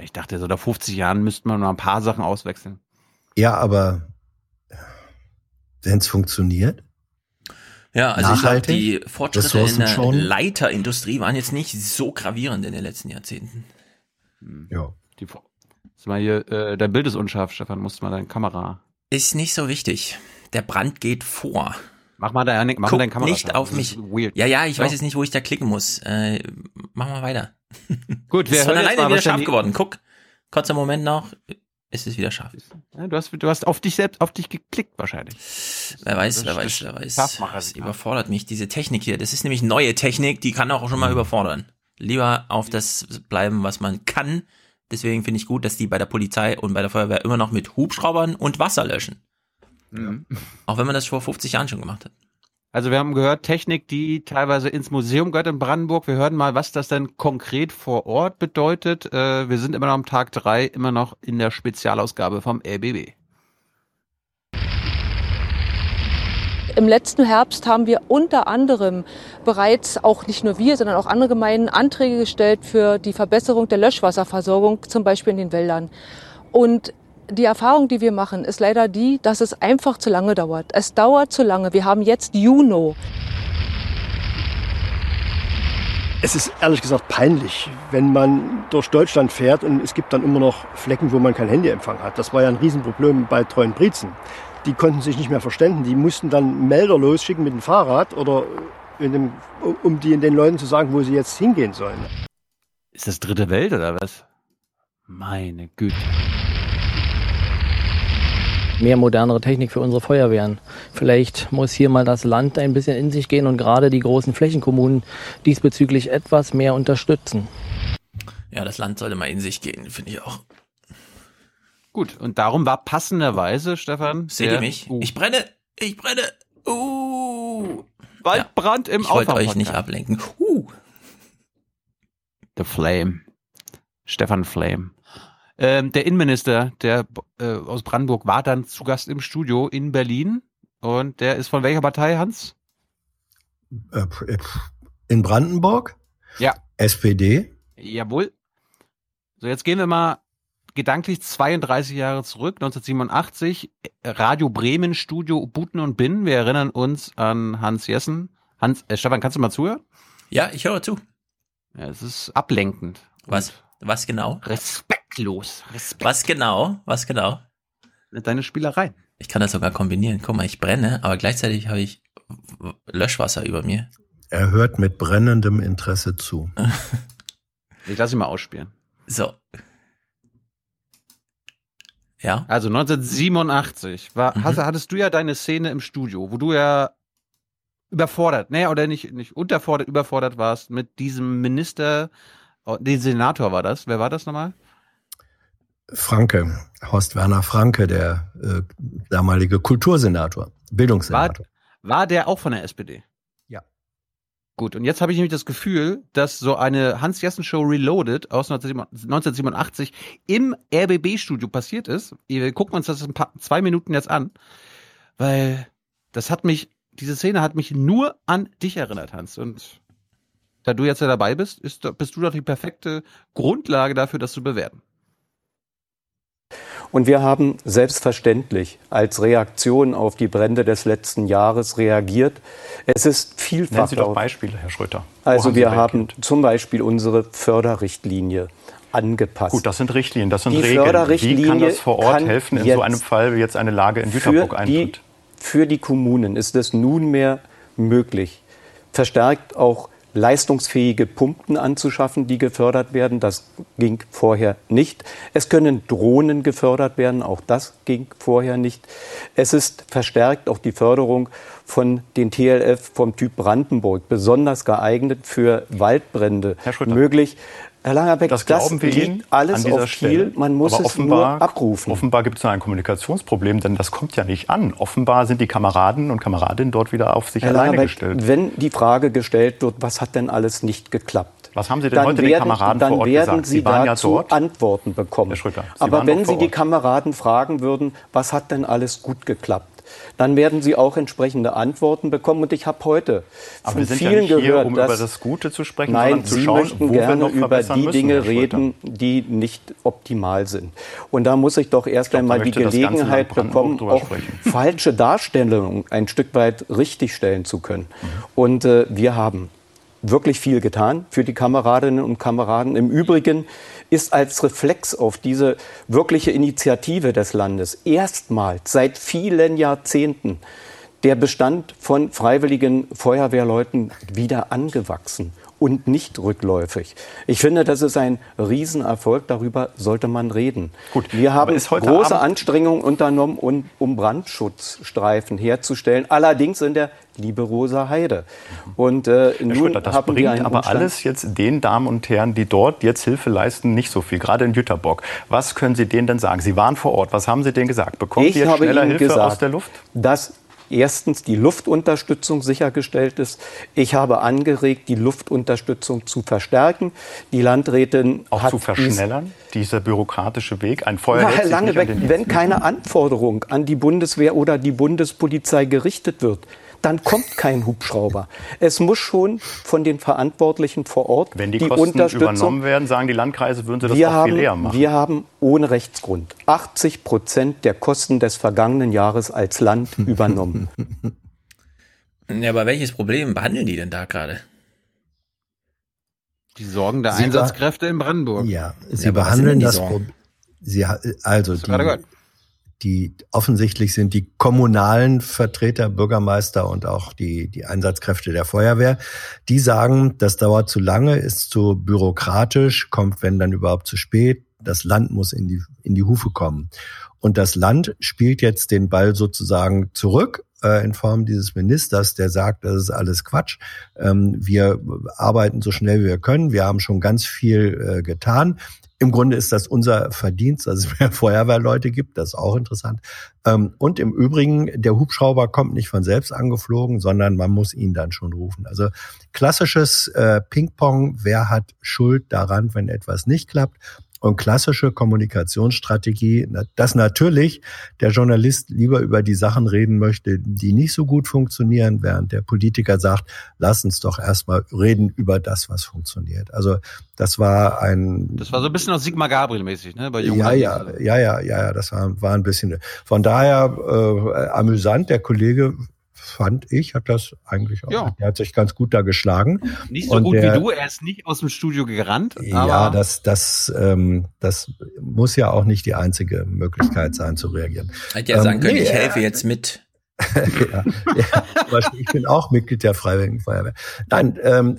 Ich dachte, so nach 50 Jahren müsste man mal ein paar Sachen auswechseln. Ja, aber wenn es funktioniert, Ja, also ich glaube, die Fortschritte in der ressourcenschonend. Leiterindustrie waren jetzt nicht so gravierend in den letzten Jahrzehnten. ja. Die, mal hier, äh, dein Bild ist unscharf, Stefan, musst mal deine Kamera. Ist nicht so wichtig. Der Brand geht vor. Mach mal deine, mach Guck mal deine Kamera. nicht auf mich. Weird. Ja, ja, ich So. weiß jetzt nicht, wo ich da klicken muss. Äh, mach mal weiter. Gut, wir ist von alleine wieder scharf geworden. Guck, kurzer Moment noch, ist es wieder scharf. Ja, du hast, du hast auf dich selbst, auf dich geklickt wahrscheinlich. Wer weiß, Das wer weiß, wer weiß. Das überfordert mich, diese Technik hier. Das ist nämlich neue Technik, die kann auch schon mal überfordern. Lieber auf das bleiben, was man kann. Deswegen finde ich gut, dass die bei der Polizei und bei der Feuerwehr immer noch mit Hubschraubern und Wasser löschen. Mhm. Auch wenn man das vor 50 Jahren schon gemacht hat. Also wir haben gehört, Technik, die teilweise ins Museum gehört in Brandenburg. Wir hören mal, was das denn konkret vor Ort bedeutet. Äh, wir sind immer noch am Tag drei, immer noch in der Spezialausgabe vom RBB. Im letzten Herbst haben wir unter anderem bereits auch nicht nur wir, sondern auch andere Gemeinden Anträge gestellt für die Verbesserung der Löschwasserversorgung, zum Beispiel in den Wäldern. Und die Erfahrung, die wir machen, ist leider die, dass es einfach zu lange dauert. Es dauert zu lange. Wir haben jetzt Juni. Es ist ehrlich gesagt peinlich, wenn man durch Deutschland fährt und es gibt dann immer noch Flecken, wo man keinen Handyempfang hat. Das war ja ein Riesenproblem bei Treuen Brietzen. Die konnten sich nicht mehr verständigen. Die mussten dann Melder losschicken mit dem Fahrrad oder in dem, um die den Leuten zu sagen, wo sie jetzt hingehen sollen. Ist das dritte Welt oder was? Meine Güte. Mehr modernere Technik für unsere Feuerwehren. Vielleicht muss hier mal das Land ein bisschen in sich gehen und gerade die großen Flächenkommunen diesbezüglich etwas mehr unterstützen. Ja, das Land sollte mal in sich gehen, finde ich auch. Gut, und darum war passenderweise, Stefan. Seht ihr mich? Uh, Ich brenne! Ich brenne! Uh. Waldbrand im Ich wollte euch nicht ablenken. Uh. The Flame. Stefan Flame. Ähm, der Innenminister der äh, aus Brandenburg war dann zu Gast im Studio in Berlin. Und der ist von welcher Partei, Hans? Äh, In Brandenburg? Ja. SPD? Jawohl. So, jetzt gehen wir mal gedanklich 32 Jahre zurück, 1987, äh, Radio Bremen, Studio Buten und Bin. Wir erinnern uns an Hans Jessen. Hans, äh, Stefan, kannst du mal zuhören? Ja, ich höre zu. Ja, es ist ablenkend. Was? Was genau? Respektlos. Was genau? Was genau? Deine Spielerei. Ich kann das sogar kombinieren. Guck mal, ich brenne, aber gleichzeitig habe ich Löschwasser über mir. Er hört mit brennendem Interesse zu. Ich lasse ihn mal ausspielen. So. Ja. Also 1987 war, Mhm. hast, hattest du ja deine Szene im Studio, wo du ja überfordert, nee, oder nicht, nicht unterfordert, überfordert warst mit diesem Minister, oh, den Senator war das. Wer war das nochmal? Franke, Horst Werner Franke, der äh, damalige Kultursenator, War, Bildungssenator. war der auch von der SPD? Ja. Gut, und jetzt habe ich nämlich das Gefühl, dass so eine Hans-Jessen-Show Reloaded aus 1987 im RBB-Studio passiert ist. Wir gucken uns das in ein paar, zwei Minuten jetzt an, weil das hat mich, diese Szene hat mich nur an dich erinnert, Hans. Und da du jetzt ja dabei bist, ist, bist du doch die perfekte Grundlage dafür, das zu bewerten. Und wir haben selbstverständlich als Reaktion auf die Brände des letzten Jahres reagiert. Es ist vielfach. Nennen Sie doch Beispiele, Herr Schröter. Wo Also haben wir haben zum Beispiel unsere Förderrichtlinie angepasst. Gut, das sind Richtlinien, das sind Die Regeln. Wie Förderrichtlinie kann das vor Ort helfen in so einem Fall, wie jetzt eine Lage in die, eintritt? für die Kommunen ist es nunmehr möglich, verstärkt auch leistungsfähige Pumpen anzuschaffen, die gefördert werden. Das ging vorher nicht. Es können Drohnen gefördert werden, auch das ging vorher nicht. Es ist verstärkt auch die Förderung von den TLF vom Typ Brandenburg, besonders geeignet für Waldbrände möglich. Herr Langerbeck, Das das, glauben wir liegt Ihnen alles auf. Kiel. Man muss Aber es offenbar, nur abrufen. Offenbar gibt es ein Kommunikationsproblem, denn das kommt ja nicht an. Offenbar sind die Kameraden und Kameradinnen dort wieder auf sich Herr alleine Langerbeck, gestellt. wenn die Frage gestellt wird, was hat denn alles nicht geklappt? Was haben Sie denn heute den Kameraden dann vor Ort werden gesagt? Sie, Sie waren ja dazu dort. Antworten bekommen. Herr Schröter, Sie Aber wenn Sie die. Kameraden fragen würden, was hat denn alles gut geklappt? Dann werden Sie auch entsprechende Antworten bekommen. Und ich habe heute Aber von wir sind ja vielen nicht hier, gehört, um dass über das Gute zu sprechen, Nein, sondern zu Sie schauen, möchten wo wir gerne noch über die müssen, Dinge reden, die nicht optimal sind. Und da muss ich doch erst glaube, einmal da die Gelegenheit bekommen, auch sprechen. falsche Darstellungen ein Stück weit richtigstellen zu können. Mhm. Und äh, wir haben wirklich viel getan für die Kameradinnen und Kameraden. Im Übrigen ist als Reflex auf diese wirkliche Initiative des Landes erstmals seit vielen Jahrzehnten der Bestand von freiwilligen Feuerwehrleuten wieder angewachsen und nicht rückläufig. Ich finde, das ist ein Riesenerfolg. Darüber sollte man reden. Gut, wir haben große Abend- Anstrengungen unternommen, um, um Brandschutzstreifen herzustellen. Allerdings in der Liberosa Heide. Und äh, Herr nun Schröter, das haben bringt aber Umstand, alles jetzt den Damen und Herren, die dort jetzt Hilfe leisten, nicht so viel. Gerade in Jüterbock. Was können Sie denen denn sagen? Sie waren vor Ort. Was haben Sie denen gesagt? Bekommen ich Sie jetzt habe schneller Hilfe gesagt, aus der Luft? dass erstens die Luftunterstützung sichergestellt ist. Ich habe angeregt, die Luftunterstützung zu verstärken. Die Landrätin Auch zu verschnellern? Dieser bürokratische Weg? Ein Feuer Na, Herr Langebeck, wenn keine Anforderung an die Bundeswehr oder die Bundespolizei gerichtet wird, dann kommt kein Hubschrauber. Es muss schon von den Verantwortlichen vor Ort Wenn die, die Kosten Unterstützung übernommen werden, sagen die Landkreise, würden sie das wir auch haben, viel eher machen. Wir haben ohne Rechtsgrund 80 Prozent der Kosten des vergangenen Jahres als Land übernommen. Ja, aber welches Problem behandeln die denn da gerade? Die Sorgen der Sie Einsatzkräfte in Brandenburg. Ja, Sie Ja, behandeln das? Problem. Sie, also gerade die. Die offensichtlich sind die kommunalen Vertreter, Bürgermeister und auch die, die Einsatzkräfte der Feuerwehr, die sagen, das dauert zu lange, ist zu bürokratisch, kommt wenn dann überhaupt zu spät. das Land muss in die, in die Hufe kommen. Und das Land spielt jetzt den Ball sozusagen zurück äh, in Form dieses Ministers, der sagt, das ist alles Quatsch. Ähm, wir arbeiten so schnell wie wir können. Wir haben schon ganz viel äh, getan. Im Grunde ist das unser Verdienst, dass es mehr Feuerwehrleute gibt. Das ist auch interessant. Ähm, und im Übrigen, der Hubschrauber kommt nicht von selbst angeflogen, sondern man muss ihn dann schon rufen. Also klassisches äh, Ping-Pong. Wer hat Schuld daran, wenn etwas nicht klappt? Und klassische Kommunikationsstrategie, dass natürlich der Journalist lieber über die Sachen reden möchte, die nicht so gut funktionieren, während der Politiker sagt, lass uns doch erstmal reden über das, was funktioniert. Also das war ein. Das war so ein bisschen aus Sigmar Gabriel mäßig, ne? Bei ja, ja, ja, ja, ja, ja, das war, war ein bisschen. Von daher äh, amüsant. Der Kollege fand ich, hat das eigentlich auch. Ja. Er hat sich ganz gut da geschlagen. Nicht so und gut der, wie du, er ist nicht aus dem Studio gerannt. ja, das, das, ähm, das muss ja auch nicht die einzige Möglichkeit sein zu reagieren. Hätte ja ähm, sagen können, nee, ich helfe jetzt mit. ja, ja, zum Beispiel, ich bin auch Mitglied der Freiwilligen Feuerwehr. Nein, ähm,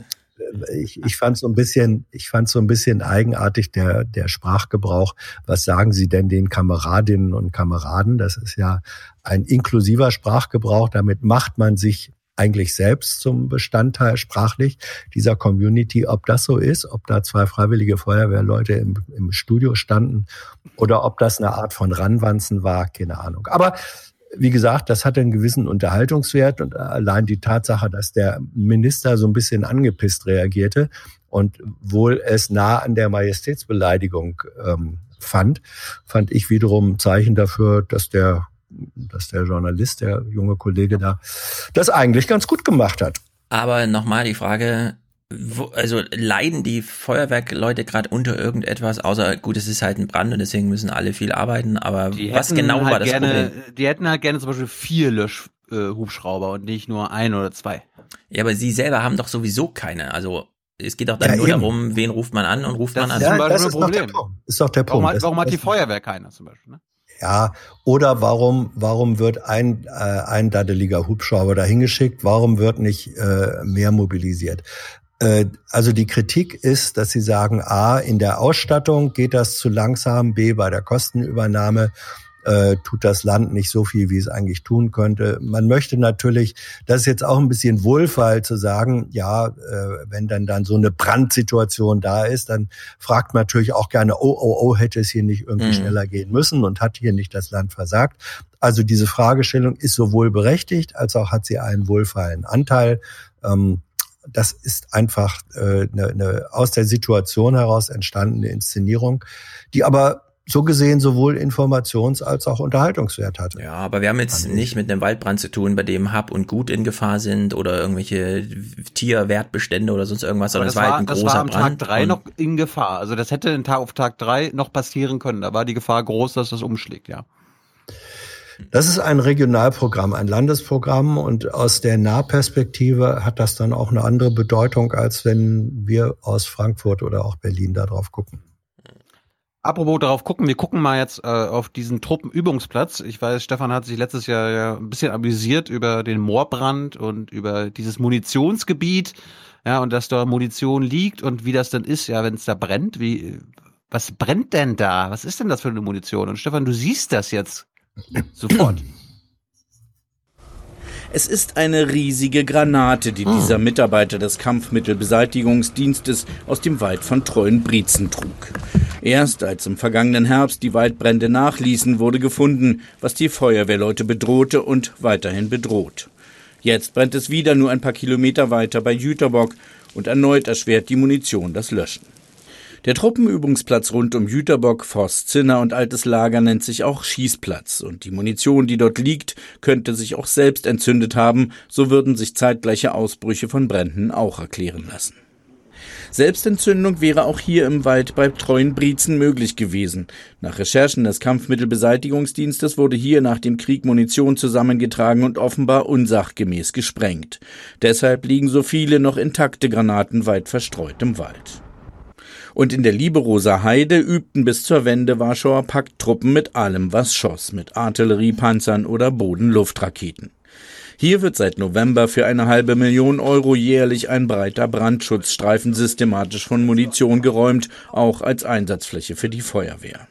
ich, ich fand so ein bisschen, ich fand so ein bisschen eigenartig der, der Sprachgebrauch. Was sagen Sie denn den Kameradinnen und Kameraden? Das ist ja ein inklusiver Sprachgebrauch. Damit macht man sich eigentlich selbst zum Bestandteil sprachlich dieser Community. Ob das so ist, ob da zwei freiwillige Feuerwehrleute im, im Studio standen oder ob das eine Art von Ranwanzen war, keine Ahnung. Aber wie gesagt, das hat einen gewissen Unterhaltungswert und allein die Tatsache, dass der Minister so ein bisschen angepisst reagierte und wohl es nah an der Majestätsbeleidigung ähm, fand, fand ich wiederum Zeichen dafür, dass der, dass der Journalist, der junge Kollege da, das eigentlich ganz gut gemacht hat. Aber nochmal die Frage, also leiden die Feuerwerkleute gerade unter irgendetwas, außer gut, es ist halt ein Brand und deswegen müssen alle viel arbeiten, aber die was genau halt war das gerne, Problem? Die hätten halt gerne zum Beispiel vier Löschhubschrauber äh, und nicht nur ein oder zwei. Ja, aber sie selber haben doch sowieso keine, also es geht doch dann ja, nur eben. darum, wen ruft man an und ruft das man an. Ist, ja, das ist, Problem. Doch der Punkt. ist doch der Punkt. Warum hat, warum hat die Feuerwehr keiner zum Beispiel? Ne? Ja, oder warum, warum wird ein, äh, ein daddeliger Hubschrauber dahingeschickt? Warum wird nicht äh, mehr mobilisiert? Äh, also die Kritik ist, dass sie sagen, a, in der Ausstattung geht das zu langsam, b, bei der Kostenübernahme äh, tut das Land nicht so viel, wie es eigentlich tun könnte. Man möchte natürlich, das ist jetzt auch ein bisschen Wohlfall zu sagen, ja, äh, wenn dann dann so eine Brandsituation da ist, dann fragt man natürlich auch gerne, oh, oh, oh, hätte es hier nicht irgendwie mhm. schneller gehen müssen und hat hier nicht das Land versagt. Also diese Fragestellung ist sowohl berechtigt, als auch hat sie einen wohlfeilen Anteil. Ähm, das ist einfach äh, eine, eine aus der Situation heraus entstandene Inszenierung, die aber so gesehen sowohl Informations- als auch Unterhaltungswert hatte. Ja, aber wir haben jetzt nicht mit einem Waldbrand zu tun, bei dem Hab und Gut in Gefahr sind oder irgendwelche Tierwertbestände oder sonst irgendwas, sondern es war, halt ein großer Brand. Das war am Brand Tag drei noch in Gefahr. Also das hätte Tag auf Tag drei noch passieren können. Da war die Gefahr groß, dass das umschlägt, ja. Das ist ein Regionalprogramm, ein Landesprogramm und aus der Nahperspektive hat das dann auch eine andere Bedeutung, als wenn wir aus Frankfurt oder auch Berlin darauf gucken. Apropos darauf gucken, wir gucken mal jetzt äh, auf diesen Truppenübungsplatz. Ich weiß, Stefan hat sich letztes Jahr ja ein bisschen amüsiert über den Moorbrand und über dieses Munitionsgebiet, ja, und dass da Munition liegt und wie das dann ist, ja, wenn es da brennt, wie, was brennt denn da? Was ist denn das für eine Munition? Und Stefan, du siehst das jetzt Sofort. Es ist eine riesige Granate, die dieser Mitarbeiter des Kampfmittelbeseitigungsdienstes aus dem Wald von Treuenbrietzen trug. Erst als im vergangenen Herbst die Waldbrände nachließen, wurde gefunden, was die Feuerwehrleute bedrohte und weiterhin bedroht. Jetzt brennt es wieder nur ein paar Kilometer weiter bei Jüterbock und erneut erschwert die Munition das Löschen. Der Truppenübungsplatz rund um Jüterbock, Forst Zinner und Altes Lager nennt sich auch Schießplatz und die Munition, die dort liegt, könnte sich auch selbst entzündet haben, so würden sich zeitgleiche Ausbrüche von Bränden auch erklären lassen. Selbstentzündung wäre auch hier im Wald bei treuen Briezen möglich gewesen. Nach Recherchen des Kampfmittelbeseitigungsdienstes wurde hier nach dem Krieg Munition zusammengetragen und offenbar unsachgemäß gesprengt. Deshalb liegen so viele noch intakte Granaten weit verstreut im Wald und in der Liberoser Heide übten bis zur Wende Warschauer Pakttruppen mit allem, was schoss, mit Artilleriepanzern oder Bodenluftraketen. Hier wird seit November für eine halbe Million Euro jährlich ein breiter Brandschutzstreifen systematisch von Munition geräumt, auch als Einsatzfläche für die Feuerwehr.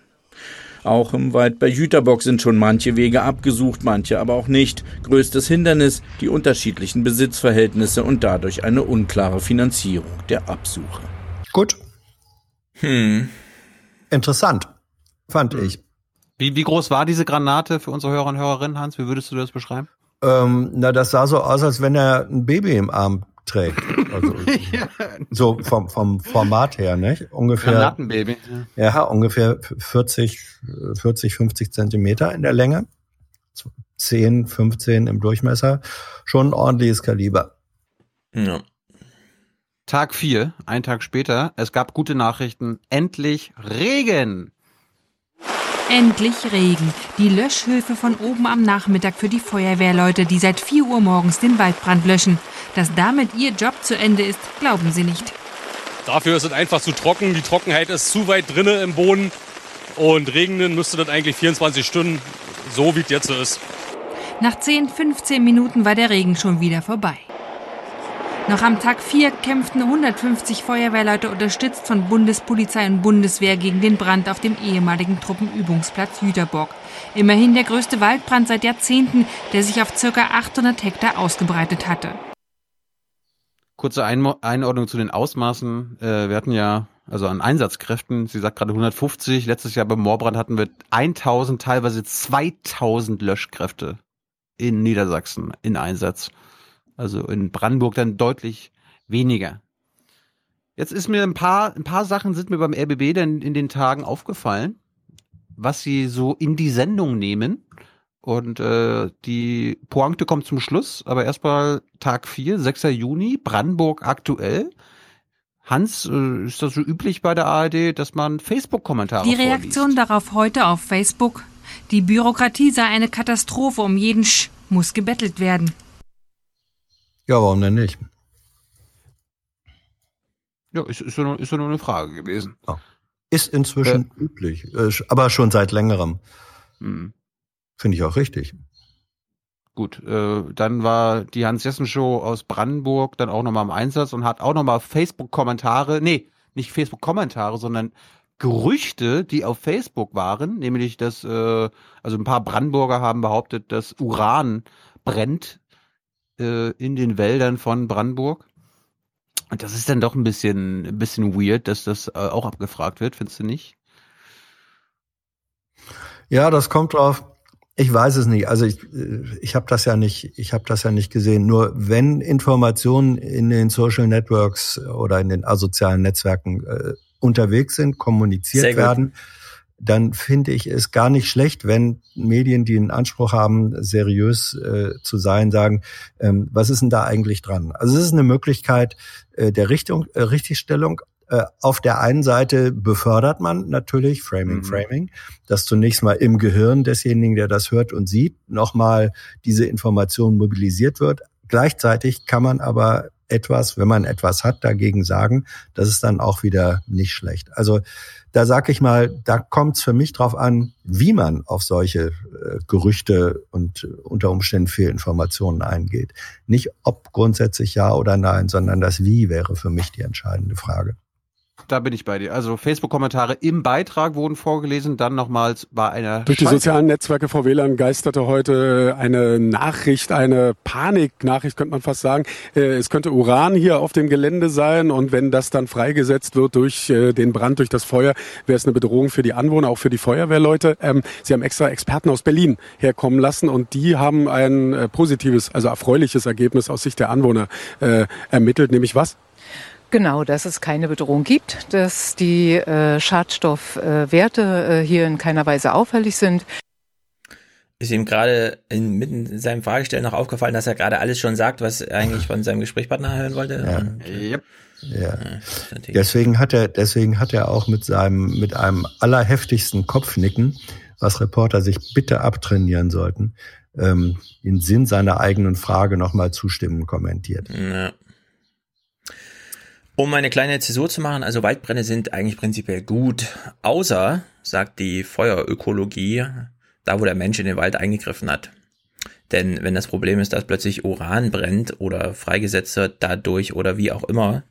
Auch im Wald bei Jüterbock sind schon manche Wege abgesucht, manche aber auch nicht. Größtes Hindernis die unterschiedlichen Besitzverhältnisse und dadurch eine unklare Finanzierung der Absuche. Gut. Hm. Interessant, fand ich. Wie, wie groß war diese Granate für unsere Hörer und Hörerinnen, Hans? Wie würdest du das beschreiben? Ähm, na, das sah so aus, als wenn er ein Baby im Arm trägt. Also, So vom, vom Format her, nicht? Ungefähr. Granatenbaby. Ja, ungefähr 40, 40, 50 Zentimeter in der Länge. 10, 15 im Durchmesser. Schon ein ordentliches Kaliber. Ja. Tag vier, ein Tag später. Es gab gute Nachrichten. Endlich Regen. Endlich Regen. Die Löschhilfe von oben am Nachmittag für die Feuerwehrleute, die seit 4 Uhr morgens den Waldbrand löschen. Dass damit ihr Job zu Ende ist, glauben sie nicht. Dafür ist es einfach zu trocken. Die Trockenheit ist zu weit drinne im Boden. Und regnen müsste das eigentlich 24 Stunden, so wie es jetzt ist. Nach 10, 15 Minuten war der Regen schon wieder vorbei. Noch am Tag 4 kämpften 150 Feuerwehrleute unterstützt von Bundespolizei und Bundeswehr gegen den Brand auf dem ehemaligen Truppenübungsplatz Jüterbock. Immerhin der größte Waldbrand seit Jahrzehnten, der sich auf ca. 800 Hektar ausgebreitet hatte. Kurze Einordnung zu den Ausmaßen. Äh, wir hatten ja, also an Einsatzkräften, sie sagt gerade 150, letztes Jahr beim Moorbrand hatten wir 1000, teilweise 2000 Löschkräfte in Niedersachsen in Einsatz. Also in Brandenburg dann deutlich weniger. Jetzt ist mir ein paar, ein paar Sachen sind mir beim RBB dann in den Tagen aufgefallen, was sie so in die Sendung nehmen. Und äh, die Pointe kommt zum Schluss, aber erstmal Tag 4, 6. Juni, Brandenburg aktuell. Hans, äh, ist das so üblich bei der ARD, dass man Facebook-Kommentare Die Reaktion darauf heute auf Facebook. Die Bürokratie sei eine Katastrophe, um jeden Sch muss gebettelt werden. Ja, warum denn nicht? Ja, ist, ist, ja nur, ist ja nur eine Frage gewesen. Ist inzwischen üblich, äh, aber schon seit längerem. Hm. Finde ich auch richtig. Gut, äh, dann war die Hans-Jessen-Show aus Brandenburg dann auch nochmal im Einsatz und hat auch nochmal Facebook-Kommentare, nee, nicht Facebook-Kommentare, sondern Gerüchte, die auf Facebook waren, nämlich dass, äh, also ein paar Brandenburger haben behauptet, dass Uran brennt äh, in den Wäldern von Brandenburg. Und das ist dann doch ein bisschen, ein bisschen weird, dass das äh, auch abgefragt wird, findest du nicht? Ja, das kommt drauf. Ich weiß es nicht. Also ich, ich habe das ja nicht, ich habe das ja nicht gesehen. Nur wenn Informationen in den Social Networks oder in den asozialen Netzwerken äh, unterwegs sind, kommuniziert werden, dann finde ich es gar nicht schlecht, wenn Medien, die einen Anspruch haben, seriös äh, zu sein, sagen, ähm, was ist denn da eigentlich dran? Also es ist eine Möglichkeit äh, der Richtung, äh, Richtigstellung. Äh, auf der einen Seite befördert man natürlich Framing, Mhm. Framing, dass zunächst mal im Gehirn desjenigen, der das hört und sieht, nochmal diese Information mobilisiert wird. Gleichzeitig kann man aber etwas, wenn man etwas hat, dagegen sagen, das ist dann auch wieder nicht schlecht. Also da sag ich mal, da kommt es für mich drauf an, wie man auf solche äh, Gerüchte und äh, unter Umständen Fehlinformationen eingeht. Nicht ob grundsätzlich ja oder nein, sondern das Wie wäre für mich die entscheidende Frage. Da bin ich bei dir. Also Facebook-Kommentare im Beitrag wurden vorgelesen, dann nochmals bei einer Durch die Schalte- sozialen Netzwerke vor WLAN geisterte heute eine Nachricht, eine Paniknachricht, könnte man fast sagen. Äh, Es könnte Uran hier auf dem Gelände sein und wenn das dann freigesetzt wird durch äh, den Brand, durch das Feuer, wäre es eine Bedrohung für die Anwohner, auch für die Feuerwehrleute. Ähm, Sie haben extra Experten aus Berlin herkommen lassen und die haben ein äh, positives, also erfreuliches Ergebnis aus Sicht der Anwohner ermittelt, nämlich was? Genau, dass es keine Bedrohung gibt, dass die äh, Schadstoffwerte äh, hier in keiner Weise auffällig sind. Ist ihm gerade in, mitten in seinem Fragestellen noch aufgefallen, dass er gerade alles schon sagt, was er eigentlich von seinem Gesprächspartner hören wollte? Ja. Und, Yep. Ja. Deswegen hat er, deswegen hat er auch mit seinem, mit einem allerheftigsten Kopfnicken, was Reporter sich bitte abtrainieren sollten, ähm, den Sinn seiner eigenen Frage nochmal zustimmen kommentiert. Ja. Um eine kleine Zäsur zu machen, also Waldbrände sind eigentlich prinzipiell gut, außer, sagt die Feuerökologie, da wo der Mensch in den Wald eingegriffen hat. Denn wenn das Problem ist, dass plötzlich Uran brennt oder freigesetzt wird dadurch oder wie auch immer,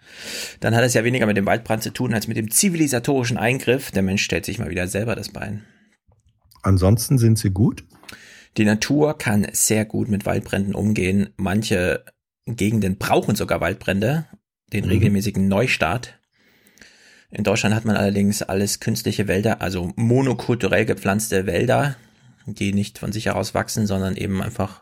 dann hat es ja weniger mit dem Waldbrand zu tun als mit dem zivilisatorischen Eingriff. Der Mensch stellt sich mal wieder selber das Bein. Ansonsten sind sie gut? Die Natur kann sehr gut mit Waldbränden umgehen. Manche Gegenden brauchen sogar Waldbrände, den Mhm. regelmäßigen Neustart. In Deutschland hat man allerdings alles künstliche Wälder, also monokulturell gepflanzte Wälder, die nicht von sich heraus wachsen, sondern eben einfach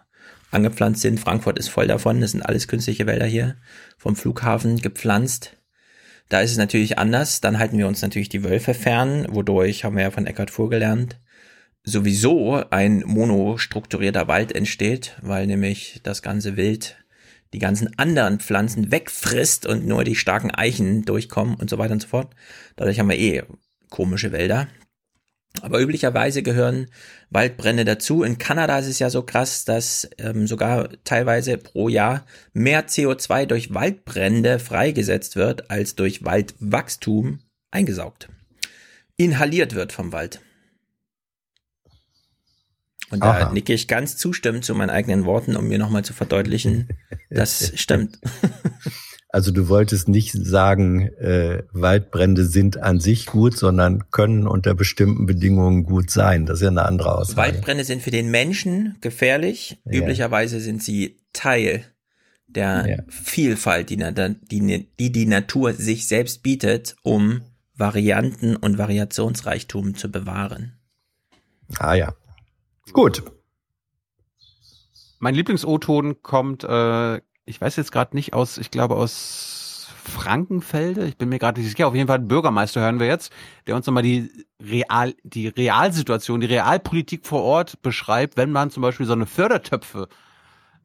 angepflanzt sind. Frankfurt ist voll davon. Das sind alles künstliche Wälder hier vom Flughafen gepflanzt. Da ist es natürlich anders. Dann halten wir uns natürlich die Wölfe fern, wodurch, haben wir ja von Eckhard Fuhr gelernt, sowieso ein monostrukturierter Wald entsteht, weil nämlich das ganze Wild die ganzen anderen Pflanzen wegfrisst und nur die starken Eichen durchkommen und so weiter und so fort. Dadurch haben wir eh komische Wälder. Aber üblicherweise gehören Waldbrände dazu. In Kanada ist es ja so krass, dass ähm, sogar teilweise pro Jahr mehr CO2 durch Waldbrände freigesetzt wird, als durch Waldwachstum eingesaugt. Inhaliert wird vom Wald. Und da Aha. nicke ich ganz zustimmend zu meinen eigenen Worten, um mir nochmal zu verdeutlichen, das stimmt. Also du wolltest nicht sagen, äh, Waldbrände sind an sich gut, sondern können unter bestimmten Bedingungen gut sein. Das ist ja eine andere Aussage. Waldbrände sind für den Menschen gefährlich. Ja. Üblicherweise sind sie Teil der Ja. Vielfalt, die, die die die Natur sich selbst bietet, um Varianten und Variationsreichtum zu bewahren. Ah ja. Gut. Mein Lieblings-O-Ton kommt, äh, ich weiß jetzt gerade nicht aus, ich glaube aus Frankenfelde. Ich bin mir gerade nicht sicher. Auf jeden Fall Bürgermeister hören wir jetzt, der uns nochmal die Real, die Realsituation, die Realpolitik vor Ort beschreibt, wenn man zum Beispiel so eine Fördertöpfe,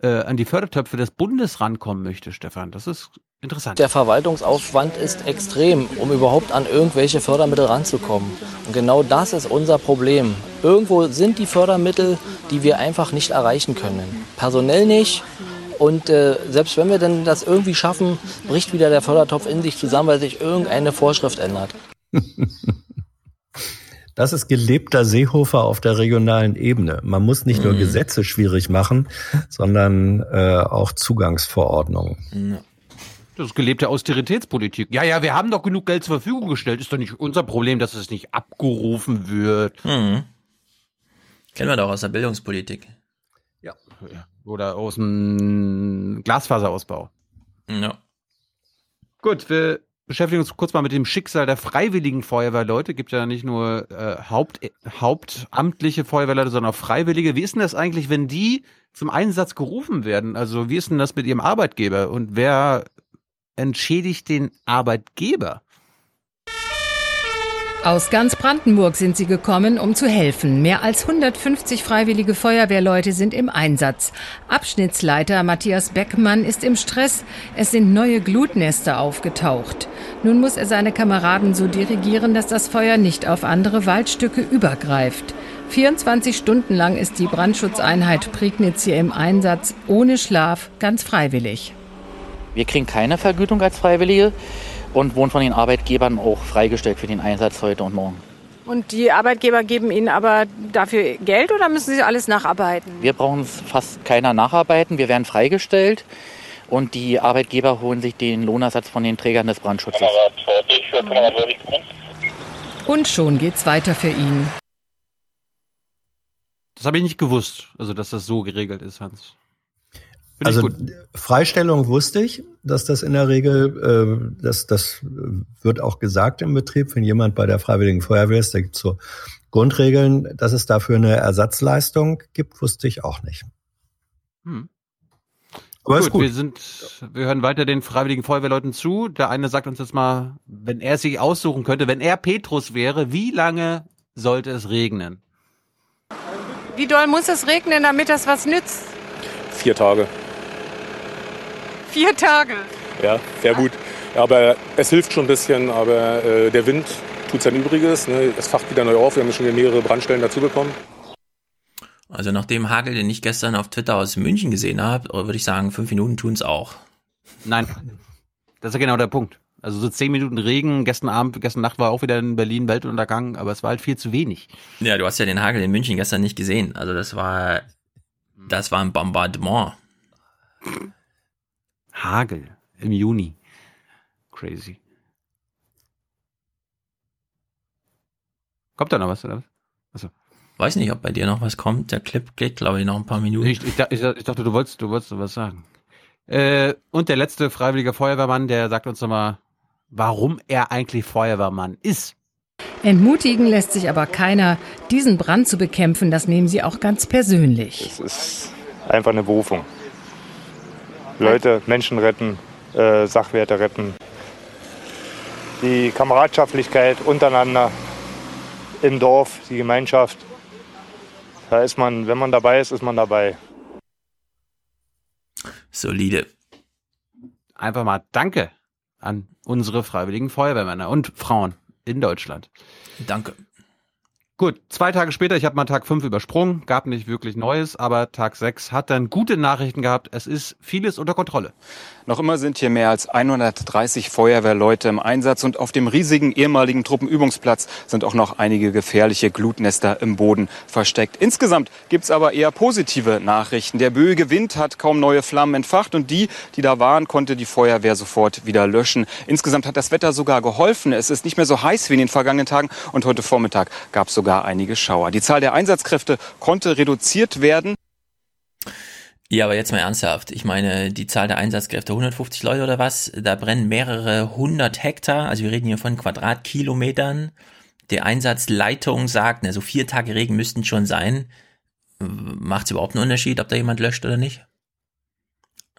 äh, an die Fördertöpfe des Bundes rankommen möchte, Stefan. Das ist interessant. Der Verwaltungsaufwand ist extrem, um überhaupt an irgendwelche Fördermittel ranzukommen. Und genau das ist unser Problem. Irgendwo sind die Fördermittel, die wir einfach nicht erreichen können. Personell nicht. Und äh, selbst wenn wir denn das irgendwie schaffen, bricht wieder der Fördertopf in sich zusammen, weil sich irgendeine Vorschrift ändert. Das ist gelebter Seehofer auf der regionalen Ebene. Man muss nicht nur Mhm. Gesetze schwierig machen, sondern äh, auch Zugangsverordnungen. Das ist gelebte Austeritätspolitik. Ja, ja, wir haben doch genug Geld zur Verfügung gestellt. Ist doch nicht unser Problem, dass es nicht abgerufen wird. Mhm. Kennen wir doch aus der Bildungspolitik. Ja. Oder aus dem Glasfaserausbau. Ja. Gut, wir beschäftigen uns kurz mal mit dem Schicksal der freiwilligen Feuerwehrleute. Gibt ja nicht nur äh, Haupt, hauptamtliche Feuerwehrleute, sondern auch Freiwillige. Wie ist denn das eigentlich, wenn die zum Einsatz gerufen werden? Also wie ist denn das mit ihrem Arbeitgeber? Und wer entschädigt den Arbeitgeber? Aus ganz Brandenburg sind sie gekommen, um zu helfen. Mehr als 150 freiwillige Feuerwehrleute sind im Einsatz. Abschnittsleiter Matthias Beckmann ist im Stress. Es sind neue Glutnester aufgetaucht. Nun muss er seine Kameraden so dirigieren, dass das Feuer nicht auf andere Waldstücke übergreift. 24 Stunden lang ist die Brandschutzeinheit Prignitz hier im Einsatz, ohne Schlaf, ganz freiwillig. Wir kriegen keine Vergütung als Freiwillige und wurden von den Arbeitgebern auch freigestellt für den Einsatz heute und morgen. Und die Arbeitgeber geben Ihnen aber dafür Geld oder müssen Sie alles nacharbeiten? Wir brauchen fast keiner nacharbeiten, wir werden freigestellt und die Arbeitgeber holen sich den Lohnersatz von den Trägern des Brandschutzes. Und schon geht's weiter für ihn. Das habe ich nicht gewusst, also dass das so geregelt ist, Hans. Finde ich Also gut. Freistellung wusste ich, dass das in der Regel, äh, das, das wird auch gesagt im Betrieb, wenn jemand bei der Freiwilligen Feuerwehr ist, da gibt es so Grundregeln, dass es dafür eine Ersatzleistung gibt, wusste ich auch nicht. Hm. Aber ist gut. Wir sind, wir hören weiter den freiwilligen Feuerwehrleuten zu. Der eine sagt uns jetzt mal, wenn er sich aussuchen könnte, wenn er Petrus wäre, wie lange sollte es regnen? Wie doll muss es regnen, damit das was nützt? Vier Tage. Vier Tage. Ja, sehr gut. Aber es hilft schon ein bisschen, aber äh, der Wind tut sein Übriges. Ne? Es facht wieder neu auf. Wir haben schon mehrere Brandstellen dazu bekommen. Also nach dem Hagel, den ich gestern auf Twitter aus München gesehen habe, würde ich sagen, fünf Minuten tun's auch. Nein, das ist ja genau der Punkt. Also so zehn Minuten Regen, gestern Abend, gestern Nacht war auch wieder in Berlin Weltuntergang, aber es war halt viel zu wenig. Ja, du hast ja den Hagel in München gestern nicht gesehen. Also das war Das war ein Bombardement. Hagel im Juni. Crazy. Kommt da noch was oder was? Achso. Weiß nicht, ob bei dir noch was kommt. Der Clip geht, glaube ich, noch ein paar Minuten. Ich, ich, ich, ich dachte, du wolltest, du wolltest was sagen. Äh, und der letzte freiwillige Feuerwehrmann, der sagt uns nochmal, warum er eigentlich Feuerwehrmann ist. Entmutigen lässt sich aber keiner. Diesen Brand zu bekämpfen, das nehmen sie auch ganz persönlich. Es ist einfach eine Berufung. Leute, Menschen retten, äh, Sachwerte retten. Die Kameradschaftlichkeit untereinander im Dorf, die Gemeinschaft. Da ist man, wenn man dabei ist, ist man dabei. Solide. Einfach mal Danke an unsere freiwilligen Feuerwehrmänner und Frauen in Deutschland. Danke. Gut, zwei Tage später, ich habe mal Tag 5 übersprungen, gab nicht wirklich Neues, aber Tag 6 hat dann gute Nachrichten gehabt. Es ist vieles unter Kontrolle. Noch immer sind hier mehr als 130 Feuerwehrleute im Einsatz und auf dem riesigen ehemaligen Truppenübungsplatz sind auch noch einige gefährliche Glutnester im Boden versteckt. Insgesamt gibt's aber eher positive Nachrichten. Der böige Wind hat kaum neue Flammen entfacht und die, die da waren, konnte die Feuerwehr sofort wieder löschen. Insgesamt hat das Wetter sogar geholfen. Es ist nicht mehr so heiß wie in den vergangenen Tagen und heute Vormittag gab es sogar einige Schauer. Die Zahl der Einsatzkräfte konnte reduziert werden. Ja, aber jetzt mal ernsthaft. Ich meine, die Zahl der Einsatzkräfte, 150 Leute oder was, da brennen mehrere hundert Hektar, also wir reden hier von Quadratkilometern. Die Einsatzleitung sagt, na, so vier Tage Regen müssten schon sein. Macht es überhaupt einen Unterschied, ob da jemand löscht oder nicht?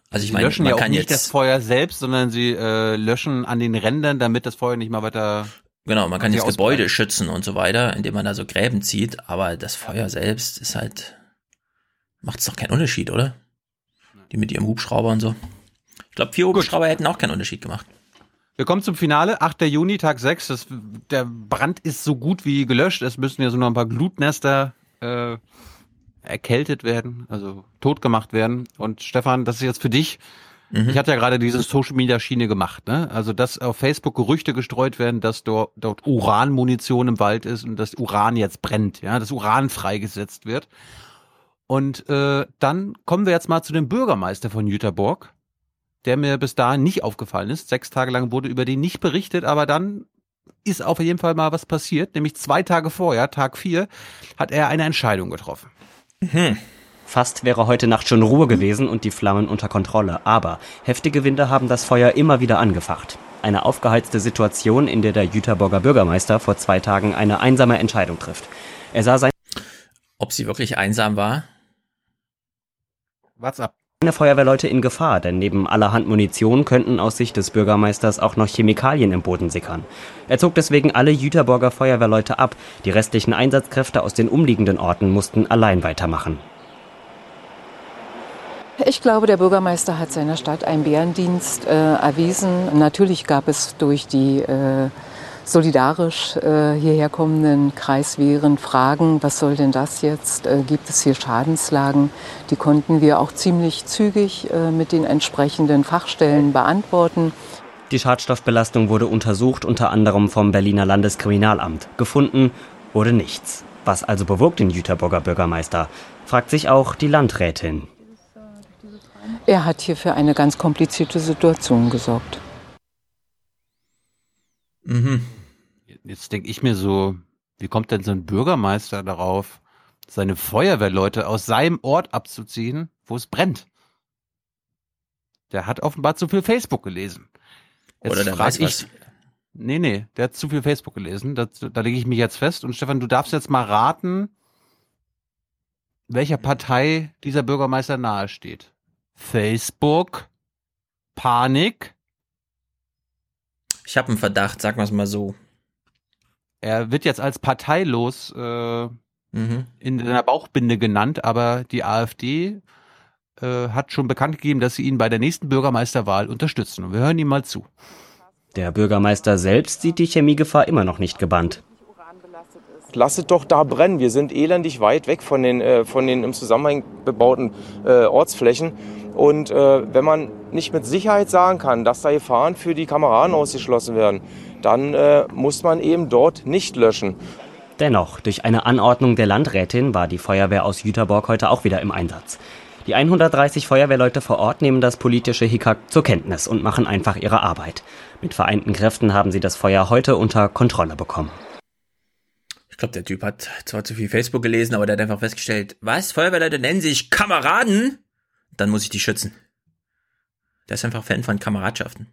Also ich sie meine, löschen man ja kann auch nicht jetzt das Feuer selbst, sondern sie äh, löschen an den Rändern, damit das Feuer nicht mal weiter Genau, man kann jetzt Gebäude schützen und so weiter, indem man da so Gräben zieht, aber das Feuer selbst ist halt macht es doch keinen Unterschied, oder? Die mit ihrem Hubschrauber und so. Ich glaube, vier Hubschrauber Gut. hätten auch keinen Unterschied gemacht. Wir kommen zum Finale, 8. Juni, Tag 6. Das, der Brand ist so gut wie gelöscht. Es müssen ja so noch ein paar Glutnester äh, erkältet werden, also tot gemacht werden. Und Stefan, das ist jetzt für dich. Mhm. Ich hatte ja gerade diese Social Media Schiene gemacht, ne? Also dass auf Facebook Gerüchte gestreut werden, dass dort, dort Uranmunition im Wald ist und das Uran jetzt brennt, ja, dass Uran freigesetzt wird. Und äh, dann kommen wir jetzt mal zu dem Bürgermeister von Jüterborg, der mir bis dahin nicht aufgefallen ist. Sechs Tage lang wurde über den nicht berichtet, aber dann ist auf jeden Fall mal was passiert. Nämlich zwei Tage vorher, Tag vier, hat er eine Entscheidung getroffen. Mhm. Fast wäre heute Nacht schon Ruhe gewesen und die Flammen unter Kontrolle. Aber heftige Winde haben das Feuer immer wieder angefacht. Eine aufgeheizte Situation, in der der Jüterborger Bürgermeister vor zwei Tagen eine einsame Entscheidung trifft. Er sah sein Ob sie wirklich einsam war? What's up? Keine Feuerwehrleute in Gefahr, denn neben allerhand Munition könnten aus Sicht des Bürgermeisters auch noch Chemikalien im Boden sickern. Er zog deswegen alle Jüterborger Feuerwehrleute ab. Die restlichen Einsatzkräfte aus den umliegenden Orten mussten allein weitermachen. Ich glaube, der Bürgermeister hat seiner Stadt einen Bärendienst äh, erwiesen. Natürlich gab es durch die äh, solidarisch äh, hierher kommenden Kreiswehren fragen, was soll denn das jetzt? Äh, gibt es hier Schadenslagen? Die konnten wir auch ziemlich zügig äh, mit den entsprechenden Fachstellen beantworten. Die Schadstoffbelastung wurde untersucht, unter anderem vom Berliner Landeskriminalamt. Gefunden wurde nichts. Was also bewog den Jüterburger Bürgermeister? Fragt sich auch die Landrätin. Er hat hier für eine ganz komplizierte Situation gesorgt. Mhm. Jetzt denke ich mir so, wie kommt denn so ein Bürgermeister darauf, seine Feuerwehrleute aus seinem Ort abzuziehen, wo es brennt? Der hat offenbar zu viel Facebook gelesen. Jetzt Oder der weiß ich, was. Nee, nee, der hat zu viel Facebook gelesen. Da, da lege ich mich jetzt fest. Und Stefan, du darfst jetzt mal raten, welcher Partei dieser Bürgermeister nahesteht. Facebook, Panik. Ich habe einen Verdacht, sag mal mal so. Er wird jetzt als parteilos äh, mhm. in seiner Bauchbinde genannt, aber die AfD äh, hat schon bekannt gegeben, dass sie ihn bei der nächsten Bürgermeisterwahl unterstützen. Und wir hören ihm mal zu. Der Bürgermeister selbst sieht die Chemiegefahr immer noch nicht gebannt. Lasset doch da brennen. Wir sind elendig weit weg von den, äh, von den im Zusammenhang bebauten äh, Ortsflächen. Und äh, wenn man nicht mit Sicherheit sagen kann, dass da Gefahren für die Kameraden ausgeschlossen werden, dann äh, muss man eben dort nicht löschen. Dennoch, durch eine Anordnung der Landrätin war die Feuerwehr aus Jüterborg heute auch wieder im Einsatz. Die 130 Feuerwehrleute vor Ort nehmen das politische Hickhack zur Kenntnis und machen einfach ihre Arbeit. Mit vereinten Kräften haben sie das Feuer heute unter Kontrolle bekommen. Ich glaube, der Typ hat zwar zu viel Facebook gelesen, aber der hat einfach festgestellt, was? Feuerwehrleute nennen sich Kameraden? Dann muss ich die schützen. Der ist einfach Fan von Kameradschaften.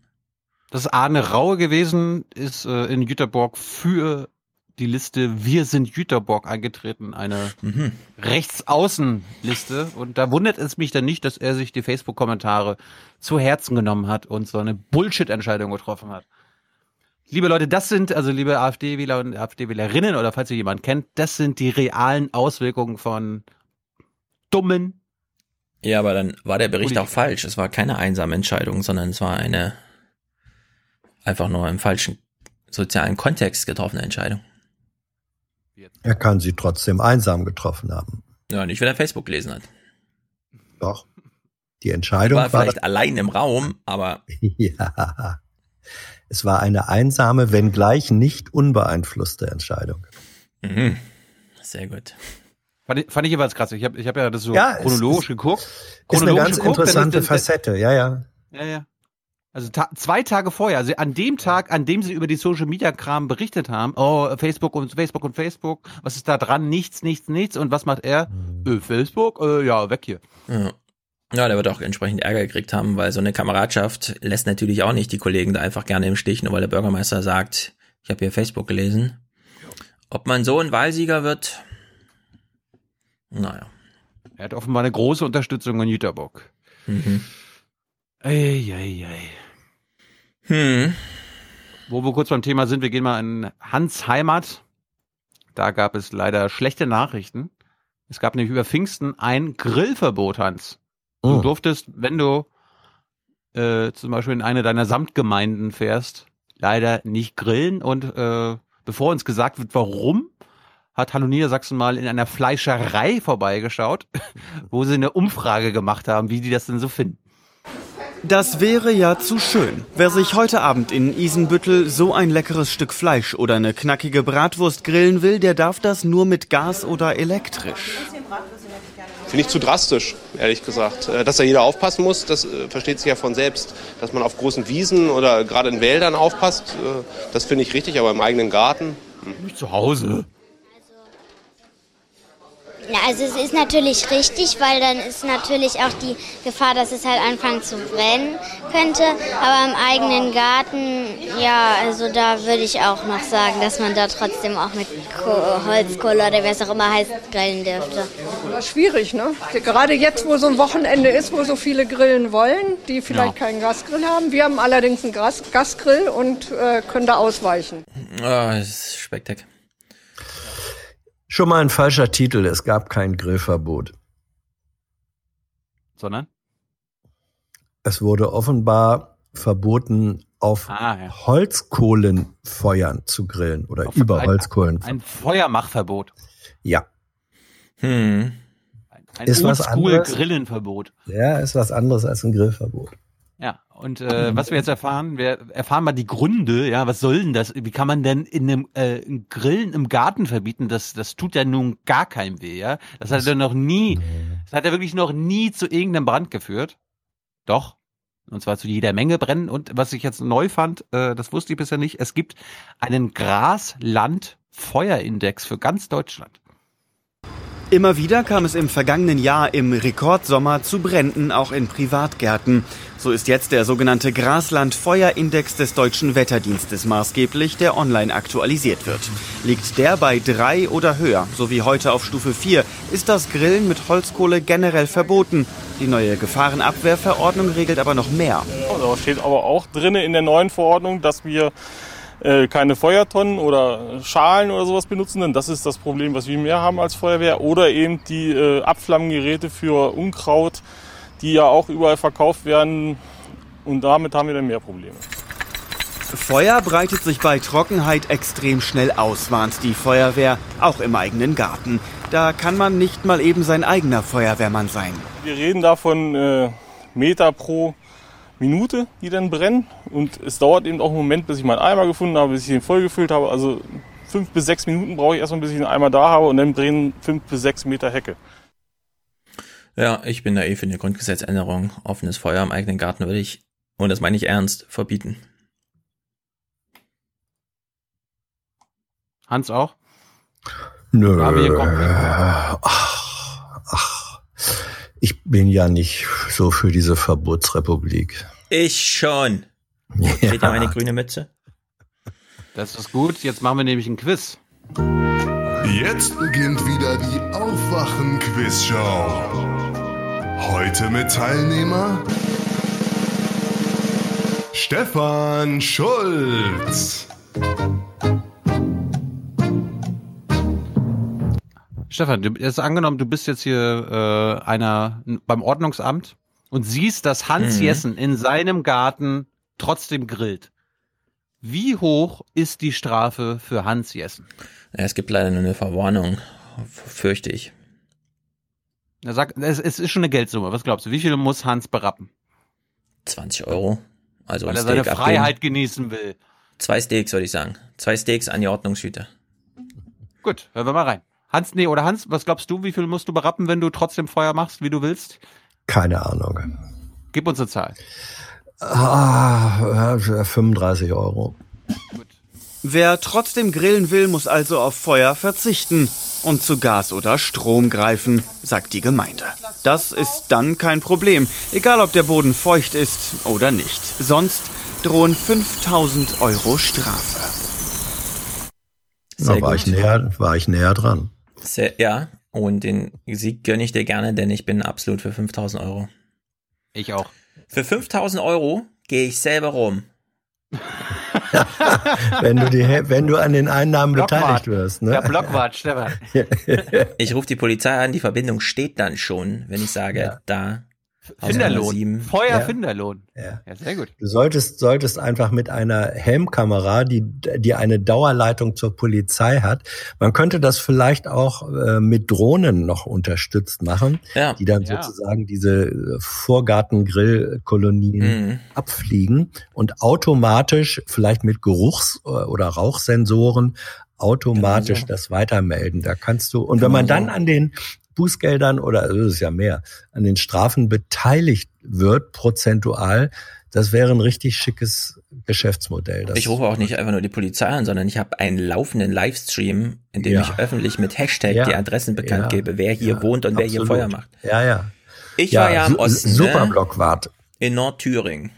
Das ist Arne Raue gewesen, ist äh, in Jüterborg für die Liste Wir sind Jüterborg eingetreten, eine Mhm. Rechtsaußenliste. Und da wundert es mich dann nicht, dass er sich die Facebook-Kommentare zu Herzen genommen hat und so eine Bullshit-Entscheidung getroffen hat. Liebe Leute, das sind, also liebe AfD-Wähler und AfD-Wählerinnen oder falls ihr jemanden kennt, das sind die realen Auswirkungen von dummen. Ja, aber dann war der Bericht Politik. auch falsch. Es war keine einsame Entscheidung, sondern es war eine einfach nur im falschen sozialen Kontext getroffene Entscheidung. Er kann sie trotzdem einsam getroffen haben. Ja, nicht, wenn er Facebook gelesen hat. Doch. Die Entscheidung war war, vielleicht allein im Raum, aber ja. Es war eine einsame, wenngleich nicht unbeeinflusste Entscheidung. mhm. sehr gut. Fand ich, fand ich jeweils krass. Ich habe ich hab ja das so Ja, chronologisch ist- geguckt. Ist eine Chronologisch ganz geguckt, interessante ist- Facette, ja, ja. Ja, ja. Also ta zwei Tage vorher, also an dem Tag, an dem sie über die Social Media Kram berichtet haben, oh, Facebook und Facebook und Facebook, was ist da dran? Nichts, nichts, nichts. Und was macht er? Äh, Facebook? Äh, ja, weg hier. Ja. Ja, der wird auch entsprechend Ärger gekriegt haben, weil so eine Kameradschaft lässt natürlich auch nicht die Kollegen da einfach gerne im Stich, nur weil der Bürgermeister sagt, ich habe hier Facebook gelesen. Ob man so ein Wahlsieger wird, naja. Er hat offenbar eine große Unterstützung in Jüterbock. Mhm. Ey, ey, ey. Hm. Wo wir kurz beim Thema sind, wir gehen mal in Hans Heimat. Da gab es leider schlechte Nachrichten. Es gab nämlich über Pfingsten ein Grillverbot, Hans. Du Oh. durftest, wenn du äh, zum Beispiel in eine deiner Samtgemeinden fährst, leider nicht grillen. Und äh, bevor uns gesagt wird, warum, hat Hallo Niedersachsen mal in einer Fleischerei vorbeigeschaut, wo sie eine Umfrage gemacht haben, wie die das denn so finden. Das wäre ja zu schön. Wer sich heute Abend in Isenbüttel so ein leckeres Stück Fleisch oder eine knackige Bratwurst grillen will, der darf das nur mit Gas oder elektrisch. Finde ich zu drastisch, ehrlich gesagt. Äh, Dass da jeder aufpassen muss, das äh, versteht sich ja von selbst. Dass man auf großen Wiesen oder gerade in Wäldern aufpasst, äh, das finde ich richtig, aber im eigenen Garten. Nicht zu Hause. Ja, also es ist natürlich richtig, weil dann ist natürlich auch die Gefahr, dass es halt anfangen zu brennen könnte. Aber im eigenen Garten, ja, also da würde ich auch noch sagen, dass man da trotzdem auch mit Ko Holzkohle oder was auch immer heißt, grillen dürfte. Das ist schwierig, ne? Gerade jetzt, wo so ein Wochenende ist, wo so viele grillen wollen, die vielleicht keinen Gasgrill haben. Wir haben allerdings einen Gas Gasgrill und äh, können da ausweichen. Ah, das ist Spektak. Schon mal ein falscher Titel, es gab kein Grillverbot. Sondern? Es wurde offenbar verboten, auf Ah, ja. Holzkohlenfeuern zu grillen oder über ein- Holzkohlen. Ein Feuermachverbot. Ja. Hm. Ein Ist was anderes? Oldschool-Grillenverbot. Ja, ist was anderes als ein Grillverbot. Ja, und äh, was wir jetzt erfahren, wir erfahren mal die Gründe, ja, was soll denn das? Wie kann man denn in einem äh, Grillen im Garten verbieten? Das, das tut ja nun gar keinem weh, ja. Das hat ja noch nie, das hat ja wirklich noch nie zu irgendeinem Brand geführt. Doch. Und zwar zu jeder Menge brennen. Und was ich jetzt neu fand, äh, das wusste ich bisher nicht, es gibt einen Grasland-Feuerindex für ganz Deutschland. Immer wieder kam es im vergangenen Jahr im Rekordsommer zu Bränden auch in Privatgärten. So ist jetzt der sogenannte Grasland-Feuerindex des Deutschen Wetterdienstes maßgeblich, der online aktualisiert wird. Liegt der bei drei oder höher, so wie heute auf Stufe 4, ist das Grillen mit Holzkohle generell verboten. Die neue Gefahrenabwehrverordnung regelt aber noch mehr. Da steht aber auch drin in der neuen Verordnung, dass wir äh, keine Feuertonnen oder Schalen oder sowas benutzen, denn das ist das Problem, was wir mehr haben als Feuerwehr. Oder eben die äh, Abflammgeräte für Unkraut, die ja auch überall verkauft werden. Und damit haben wir dann mehr Probleme. Feuer breitet sich bei Trockenheit extrem schnell aus, warnt die Feuerwehr, auch im eigenen Garten. Da kann man nicht mal eben sein eigener Feuerwehrmann sein. Wir reden da von äh, Meter pro Minute, die dann brennen. Und es dauert eben auch einen Moment, bis ich meinen Eimer gefunden habe, bis ich ihn vollgefüllt habe. Also fünf bis sechs Minuten brauche ich erstmal, bis ich einen Eimer da habe und dann brennen fünf bis sechs Meter Hecke. Ja, ich bin da eh für eine Grundgesetzänderung. Offenes Feuer im eigenen Garten würde ich, und das meine ich ernst, verbieten. Hans auch? Nö. Haben wir hier ich bin ja nicht so für diese Verbotsrepublik. Ich schon. Seht ihr meine grüne Mütze? Das ist gut. Jetzt machen wir nämlich ein Quiz. Jetzt beginnt wieder die Aufwachen-Quizshow. Heute mit Teilnehmer Stefan Schulz. Stefan, du jetzt angenommen, du bist jetzt hier äh, einer beim Ordnungsamt und siehst, dass Hans Mhm. Jessen in seinem Garten trotzdem grillt. Wie hoch ist die Strafe für Hans Jessen? Es gibt leider nur eine Verwarnung, fürchte ich. Er sagt, es, es ist schon eine Geldsumme. Was glaubst du? Wie viel muss Hans berappen? 20 Euro. Also Weil er seine Steak Freiheit abgeben. genießen will. Zwei Steaks, würde ich sagen. Zwei Steaks an die Ordnungshüter. Gut, hören wir mal rein. Hans, nee, oder Hans, was glaubst du, wie viel musst du berappen, wenn du trotzdem Feuer machst, wie du willst? Keine Ahnung. Gib uns eine Zahl. Ah, äh, 35 Euro. Wer trotzdem grillen will, muss also auf Feuer verzichten und zu Gas oder Strom greifen, sagt die Gemeinde. Das ist dann kein Problem, egal ob der Boden feucht ist oder nicht. Sonst drohen 5000 Euro Strafe. Da war ich, näher, war ich näher dran. Sehr, ja, und den Sieg gönne ich dir gerne, denn ich bin absolut für 5000 Euro. Ich auch. Für 5000 Euro gehe ich selber rum. wenn, du die, wenn du an den Einnahmen Blockwart. beteiligt wirst. Ne? Der Blockwart, Stefan. Ich rufe die Polizei an, die Verbindung steht dann schon, wenn ich sage, da. Finderlohn. 7. Feuer Ja. Finderlohn. Ja. ja, sehr gut. Du solltest, solltest einfach mit einer Helmkamera, die, die eine Dauerleitung zur Polizei hat, man könnte das vielleicht auch äh, mit Drohnen noch unterstützt machen, Ja. die dann sozusagen diese äh, Vorgartengrillkolonien Mhm. abfliegen und automatisch, vielleicht mit Geruchs- oder Rauchsensoren, automatisch das weitermelden. Da kannst du, und wenn man dann an den Bußgeldern oder es ist ja mehr, an den Strafen beteiligt wird, prozentual, das wäre ein richtig schickes Geschäftsmodell. Ich rufe auch nicht einfach nur die Polizei an, sondern ich habe einen laufenden Livestream, in dem Ja. ich öffentlich mit Hashtag Ja. die Adressen bekannt Ja. gebe, wer hier wohnt und wer hier absolut. Feuer macht. Ja, ja. Ich war ja im Osten. ne? Blockwart. In Nordthüringen.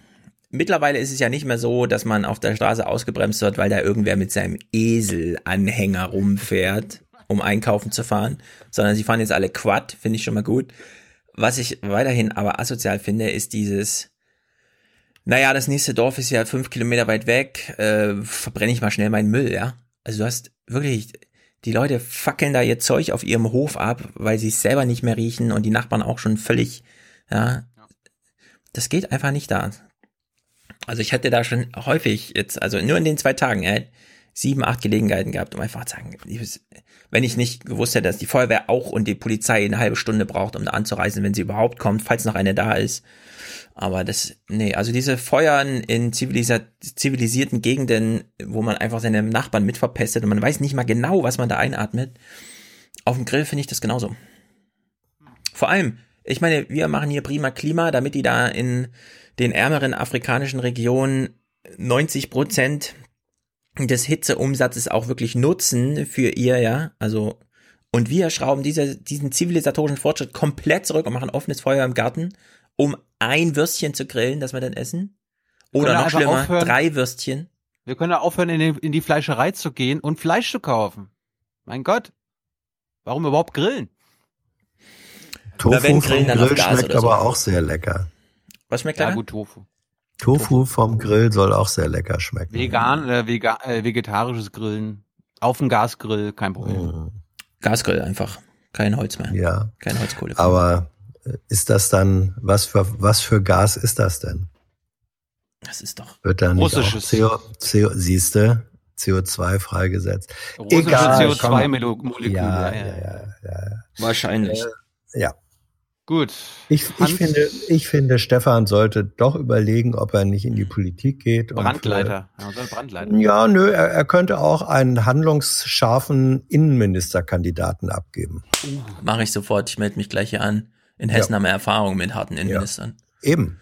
Mittlerweile ist es ja nicht mehr so, dass man auf der Straße ausgebremst wird, weil da irgendwer mit seinem Eselanhänger rumfährt, um einkaufen zu fahren, sondern sie fahren jetzt alle Quad, finde ich schon mal gut. Was ich weiterhin aber asozial finde, ist dieses, naja, das nächste Dorf ist ja fünf Kilometer weit weg, äh, verbrenne ich mal schnell meinen Müll, ja. Also du hast wirklich, die Leute fackeln da ihr Zeug auf ihrem Hof ab, weil sie es selber nicht mehr riechen und die Nachbarn auch schon völlig, ja. Das geht einfach nicht da. Also ich hatte da schon häufig jetzt, also nur in den zwei Tagen, ja, sieben, acht Gelegenheiten gehabt, um einfach zu sagen, liebes- wenn ich nicht gewusst hätte, dass die Feuerwehr auch und die Polizei eine halbe Stunde braucht, um da anzureisen, wenn sie überhaupt kommt, falls noch eine da ist. Aber das, nee, also diese Feuern in zivilisierten Gegenden, wo man einfach seine Nachbarn mitverpestet und man weiß nicht mal genau, was man da einatmet. Auf dem Grill finde ich das genauso. Vor allem, ich meine, wir machen hier prima Klima, damit die da in den ärmeren afrikanischen Regionen 90 Prozent des Hitzeumsatzes auch wirklich nutzen für ihr, ja, also und wir schrauben diese, diesen zivilisatorischen Fortschritt komplett zurück und machen offenes Feuer im Garten, um ein Würstchen zu grillen, das wir dann essen. Oder noch schlimmer, aufhören? drei Würstchen. Wir können ja aufhören, in, den, in die Fleischerei zu gehen und Fleisch zu kaufen. Mein Gott. Warum überhaupt grillen? Tofu wenn vom Grillen dann auf Grill Gas schmeckt oder so. aber auch sehr lecker. Was schmeckt Ja, da? gut, Tofu. Tofu vom Grill soll auch sehr lecker schmecken. Vegan, äh, vega, äh, vegetarisches Grillen. Auf dem Gasgrill, kein Problem. Gasgrill einfach. Kein Holz mehr. Ja. Kein Holzkohle. Aber äh, ist das dann, was für, was für Gas ist das denn? Das ist doch Wird dann Russisches. CO, CO, siehste, CO2 freigesetzt? Russische Egal, CO2-Moleküle. komm. Ja, ja, ja, ja. ja, ja. Wahrscheinlich. Ja. Gut. Ich, ich, finde, ich finde, Stefan sollte doch überlegen, ob er nicht in die Politik geht. Brandleiter. Und, ja, Brandleiter. Ja, nö, er, er könnte auch einen handlungsscharfen Innenministerkandidaten abgeben. Mache ich sofort. Ich melde mich gleich hier an. In Hessen ja. haben wir Erfahrung mit harten Innenministern. Ja. Eben.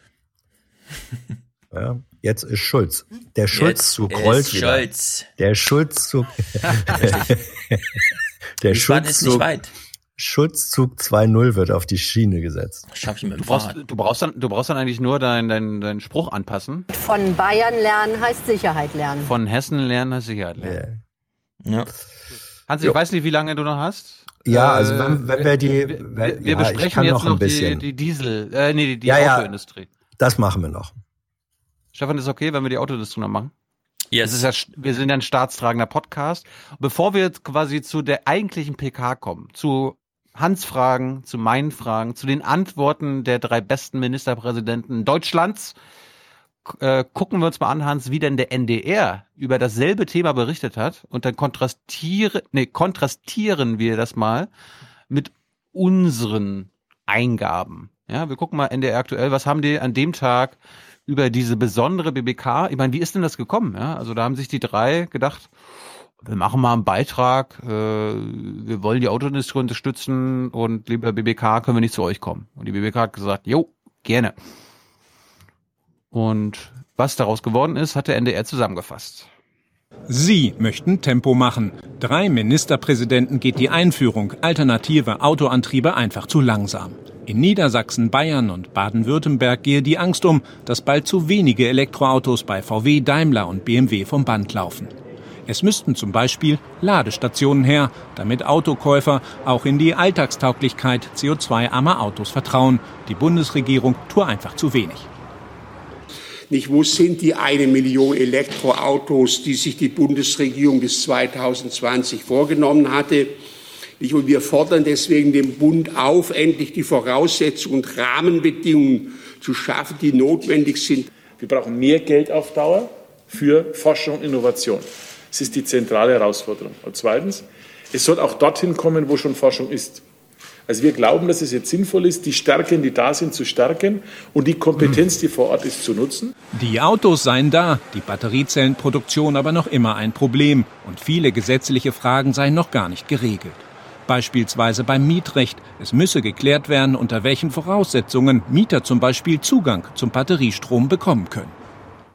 ja, jetzt ist Schulz. Der Schulzzug rollt wieder. Schulz. Der Schulzzug. Der Schulzzug. ist nicht weit. Schutzzug 2.0 wird auf die Schiene gesetzt. Schaff ich mit dem du brauchst, du brauchst dann, du brauchst dann eigentlich nur deinen dein, dein Spruch anpassen. Von Bayern lernen heißt Sicherheit lernen. Von Hessen lernen heißt Sicherheit lernen. Yeah. Ja. Hans, ich jo. weiß nicht, wie lange du noch hast. Ja, also wenn, wenn wir die, wir, wenn, wir ja, besprechen jetzt noch, noch die, die, Diesel, äh, nee, die, die ja, Autoindustrie. Ja, das machen wir noch. Stefan, ist okay, wenn wir die Autoindustrie noch machen? Yes. Das ist ja, wir sind ja ein staatstragender Podcast. Bevor wir jetzt quasi zu der eigentlichen PK kommen, zu Hans Fragen, zu meinen Fragen, zu den Antworten der drei besten Ministerpräsidenten Deutschlands. Äh, gucken wir uns mal an, Hans, wie denn der NDR über dasselbe Thema berichtet hat und dann kontrastiere, nee, kontrastieren wir das mal mit unseren Eingaben. Ja, wir gucken mal NDR aktuell, was haben die an dem Tag über diese besondere BBK? Ich meine, wie ist denn das gekommen? Ja, also da haben sich die drei gedacht, wir machen mal einen Beitrag, äh, wir wollen die Autoindustrie unterstützen und lieber BBK, können wir nicht zu euch kommen. Und die BBK hat gesagt, jo, gerne. Und was daraus geworden ist, hat der NDR zusammengefasst. Sie möchten Tempo machen. Drei Ministerpräsidenten geht die Einführung alternativer Autoantriebe einfach zu langsam. In Niedersachsen, Bayern und Baden-Württemberg gehe die Angst um, dass bald zu wenige Elektroautos bei VW, Daimler und BMW vom Band laufen. Es müssten zum Beispiel Ladestationen her, damit Autokäufer auch in die Alltagstauglichkeit CO2-armer Autos vertrauen. Die Bundesregierung tue einfach zu wenig. Nicht, wo sind die eine Million Elektroautos, die sich die Bundesregierung bis 2020 vorgenommen hatte? Und wir fordern deswegen den Bund auf, endlich die Voraussetzungen und Rahmenbedingungen zu schaffen, die notwendig sind. Wir brauchen mehr Geld auf Dauer für Forschung und Innovation. Das ist die zentrale Herausforderung. Und zweitens, es soll auch dorthin kommen, wo schon Forschung ist. Also wir glauben, dass es jetzt sinnvoll ist, die Stärken, die da sind, zu stärken und die Kompetenz, die vor Ort ist, zu nutzen. Die Autos seien da, die Batteriezellenproduktion aber noch immer ein Problem und viele gesetzliche Fragen seien noch gar nicht geregelt. Beispielsweise beim Mietrecht. Es müsse geklärt werden, unter welchen Voraussetzungen Mieter zum Beispiel Zugang zum Batteriestrom bekommen können.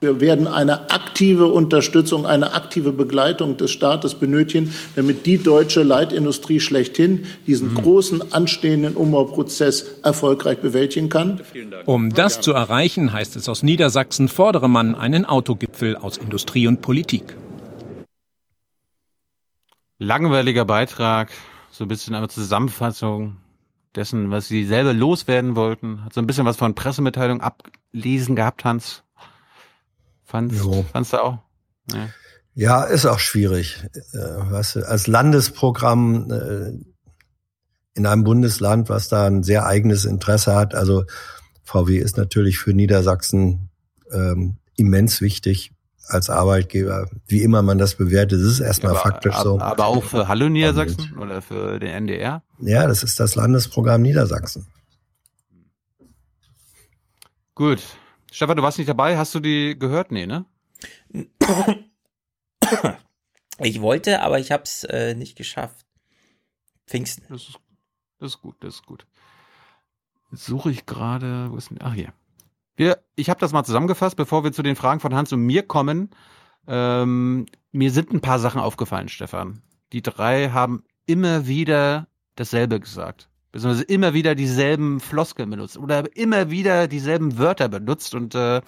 Wir werden eine aktive Unterstützung, eine aktive Begleitung des Staates benötigen, damit die deutsche Leitindustrie schlechthin diesen mhm. großen anstehenden Umbauprozess erfolgreich bewältigen kann. Um das zu erreichen, heißt es aus Niedersachsen, fordere man einen Autogipfel aus Industrie und Politik. Langweiliger Beitrag, so ein bisschen eine Zusammenfassung dessen, was Sie selber loswerden wollten. Hat so ein bisschen was von Pressemitteilung ablesen gehabt, Hans. Fandst, jo. fandst du auch? Ja. ja, ist auch schwierig. Äh, weißt du, als Landesprogramm äh, in einem Bundesland, was da ein sehr eigenes Interesse hat. Also VW ist natürlich für Niedersachsen ähm, immens wichtig als Arbeitgeber, wie immer man das bewertet, das ist erstmal aber, faktisch aber, so. Aber auch für Hallo Niedersachsen oder für den NDR? Ja, das ist das Landesprogramm Niedersachsen. Gut, Stefan, du warst nicht dabei. Hast du die gehört? Nee, ne? Ich wollte, aber ich habe es äh, nicht geschafft. Pfingsten. Das ist, das ist gut, das ist gut. Jetzt suche ich gerade, wo ist denn, ach hier. Wir, ich habe das mal zusammengefasst, bevor wir zu den Fragen von Hans und mir kommen. Ähm, mir sind ein paar Sachen aufgefallen, Stefan. Die drei haben immer wieder dasselbe gesagt beziehungsweise immer wieder dieselben Floskeln benutzt oder immer wieder dieselben Wörter benutzt. Und äh,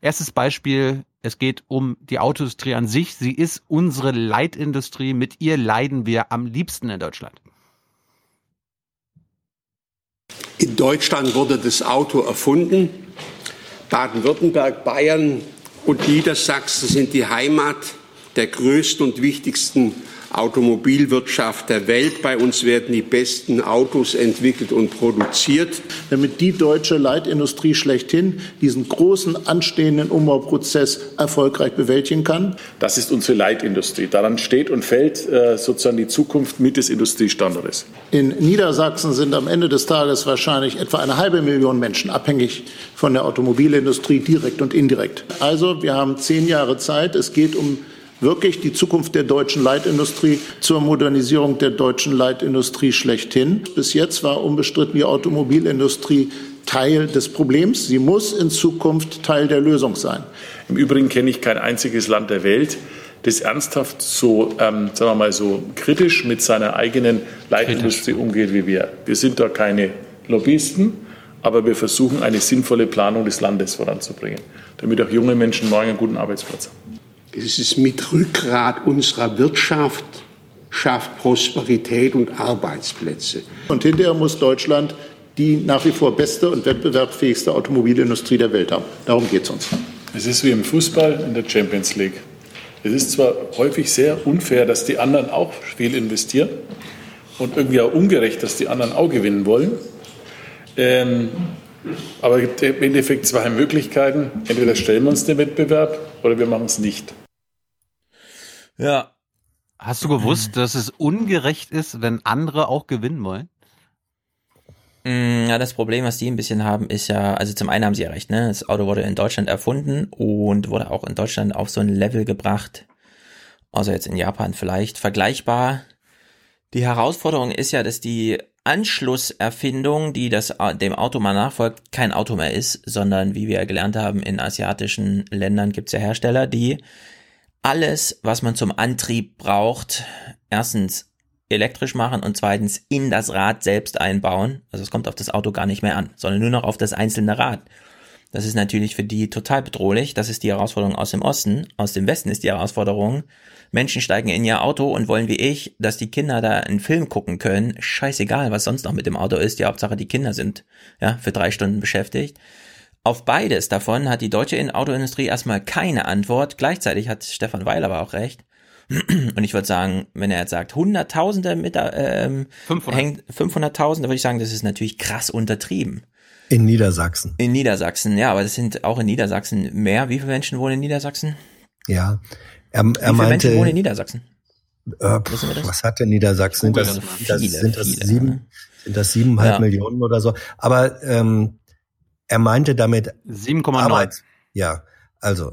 erstes Beispiel, es geht um die Autoindustrie an sich. Sie ist unsere Leitindustrie. Mit ihr leiden wir am liebsten in Deutschland. In Deutschland wurde das Auto erfunden. Baden-Württemberg, Bayern und Niedersachsen sind die Heimat der größten und wichtigsten Automobilwirtschaft der Welt. Bei uns werden die besten Autos entwickelt und produziert. Damit die deutsche Leitindustrie schlechthin diesen großen anstehenden Umbauprozess erfolgreich bewältigen kann. Das ist unsere Leitindustrie. Daran steht und fällt äh, sozusagen die Zukunft mit des Industriestandortes. In Niedersachsen sind am Ende des Tages wahrscheinlich etwa eine halbe Million Menschen abhängig von der Automobilindustrie, direkt und indirekt. Also wir haben zehn Jahre Zeit. Es geht um wirklich die Zukunft der deutschen Leitindustrie zur Modernisierung der deutschen Leitindustrie schlechthin. Bis jetzt war unbestritten die Automobilindustrie Teil des Problems. Sie muss in Zukunft Teil der Lösung sein. Im Übrigen kenne ich kein einziges Land der Welt, das ernsthaft so, ähm, sagen wir mal, so kritisch mit seiner eigenen Leitindustrie umgeht wie wir. Wir sind da keine Lobbyisten, aber wir versuchen eine sinnvolle Planung des Landes voranzubringen, damit auch junge Menschen morgen einen guten Arbeitsplatz haben. Es ist mit Rückgrat unserer Wirtschaft, schafft Prosperität und Arbeitsplätze. Und hinterher muss Deutschland die nach wie vor beste und wettbewerbsfähigste Automobilindustrie der Welt haben. Darum geht es uns. Es ist wie im Fußball in der Champions League. Es ist zwar häufig sehr unfair, dass die anderen auch viel investieren und irgendwie auch ungerecht, dass die anderen auch gewinnen wollen. Ähm, aber es gibt im Endeffekt zwei Möglichkeiten. Entweder stellen wir uns den Wettbewerb oder wir machen es nicht. Ja. Hast du gewusst, dass es ungerecht ist, wenn andere auch gewinnen wollen? Mm, Ja, das Problem, was die ein bisschen haben, ist ja, also zum einen haben sie ja recht, ne? Das Auto wurde in Deutschland erfunden und wurde auch in Deutschland auf so ein Level gebracht, also jetzt in Japan vielleicht vergleichbar. Die Herausforderung ist ja, dass die Anschlusserfindung, die das dem Auto mal nachfolgt, kein Auto mehr ist, sondern wie wir gelernt haben, in asiatischen Ländern gibt es ja Hersteller, die alles, was man zum Antrieb braucht, erstens elektrisch machen und zweitens in das Rad selbst einbauen. Also es kommt auf das Auto gar nicht mehr an, sondern nur noch auf das einzelne Rad. Das ist natürlich für die total bedrohlich. Das ist die Herausforderung aus dem Osten. Aus dem Westen ist die Herausforderung, Menschen steigen in ihr Auto und wollen wie ich, dass die Kinder da einen Film gucken können. Scheißegal, was sonst noch mit dem Auto ist. Die Hauptsache, die Kinder sind ja für drei Stunden beschäftigt. Auf beides davon hat die deutsche Autoindustrie erstmal keine Antwort. Gleichzeitig hat Stefan Weil aber auch recht. Und ich würde sagen, wenn er jetzt sagt, Hunderttausende mit, ähm, 500. hängt 500.000, da würde ich sagen, das ist natürlich krass untertrieben. In Niedersachsen. In Niedersachsen, ja, aber das sind auch in Niedersachsen mehr. Wie viele Menschen wohnen in Niedersachsen? Ja. Er, er Wie viele meinte, Menschen wohnen in Niedersachsen? äh, pff, was hat denn Niedersachsen? Sind das, Google, sind das, viele, sind das viele, sieben, sind das siebeneinhalb Ja. Millionen oder so? Aber ähm, er meinte damit 7,9. Arbeits, ja, also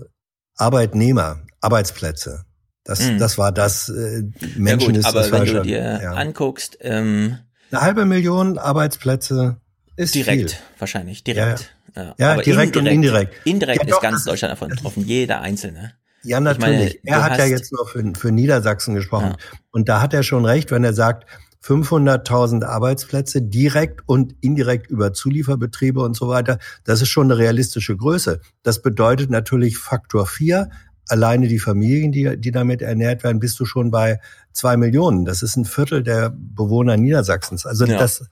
Arbeitnehmer, Arbeitsplätze. Das, Mhm. das war das äh, Ja Menschen gut, ist aber das wenn du dir ja. anguckst, ähm, Eine halbe Million Arbeitsplätze ist direkt viel. wahrscheinlich, direkt. Ja, Ja, Aber direkt und indirekt. Indirekt Ja, ist doch, ganz Deutschland davon betroffen, jeder Einzelne. Ja, Ich natürlich. meine, er hat ja jetzt nur für, für Niedersachsen gesprochen. Und da hat er schon recht, wenn er sagt, 500.000 Arbeitsplätze direkt und indirekt über Zulieferbetriebe und so weiter. Das ist schon eine realistische Größe. Das bedeutet natürlich Faktor 4. Alleine die Familien, die, die damit ernährt werden, bist du schon bei zwei Millionen. Das ist ein Viertel der Bewohner Niedersachsens. Also Ja. das,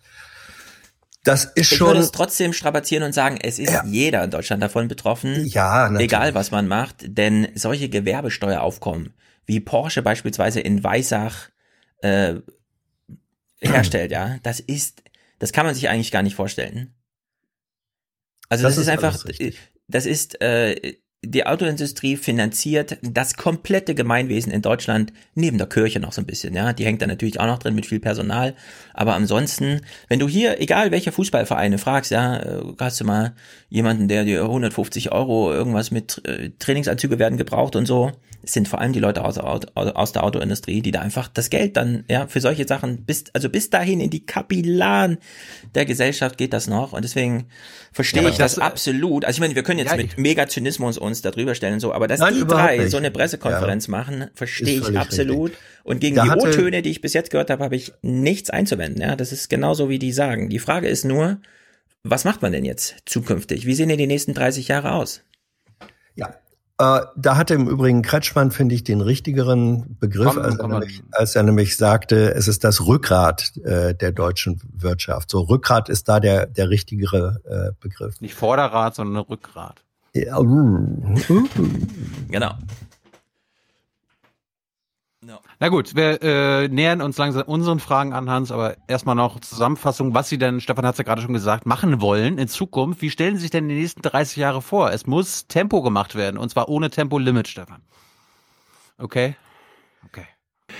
das ist Ich schon. würde es trotzdem strapazieren und sagen, es ist jeder in Deutschland davon betroffen. Ja, natürlich. Egal, was man macht, denn solche Gewerbesteueraufkommen, wie Porsche beispielsweise in Weissach äh, herstellt, ja, das ist, das kann man sich eigentlich gar nicht vorstellen. Also das, Das ist, ist einfach, richtig. das ist, äh, die Autoindustrie finanziert das komplette Gemeinwesen in Deutschland neben der Kirche noch so ein bisschen, ja. Die hängt da natürlich auch noch drin mit viel Personal. Aber ansonsten, wenn du hier, egal welche Fußballvereine fragst, ja, äh, hast du mal jemanden, der dir 150 Euro irgendwas mit äh, Trainingsanzüge werden gebraucht und so. Es sind vor allem die Leute aus, aus der Autoindustrie, die da einfach das Geld dann, ja, für solche Sachen bis, also bis dahin in die Kapillaren der Gesellschaft geht das noch. Und deswegen verstehe Ja, ich das, das- absolut. Also ich meine, wir können jetzt Ja, mit Mega-Zynismus uns darüber stellen und so, aber dass Nein, die drei nicht. so eine Pressekonferenz machen, verstehe ich absolut. richtig. Und gegen Da die O-Töne, die ich bis jetzt gehört habe, habe ich nichts einzuwenden. Ja, das ist genauso wie die sagen. Die Frage ist nur, was macht man denn jetzt zukünftig? Wie sehen denn die nächsten 30 Jahre aus? Ja. Äh, da hatte im Übrigen Kretschmann, finde ich, den richtigeren Begriff, als er, nämlich, als er nämlich sagte, es ist das Rückgrat äh, der deutschen Wirtschaft. So, Rückgrat ist da der, der richtigere äh, Begriff. Nicht Vorderrad, sondern Ja. Genau. Na gut, wir äh, nähern uns langsam unseren Fragen an, Hans, aber erstmal noch Zusammenfassung, was Sie denn, Stefan hat es ja gerade schon gesagt, machen wollen in Zukunft. Wie stellen Sie sich denn die nächsten 30 Jahre vor? Es muss Tempo gemacht werden und zwar ohne Tempolimit, Stefan. Okay? Okay.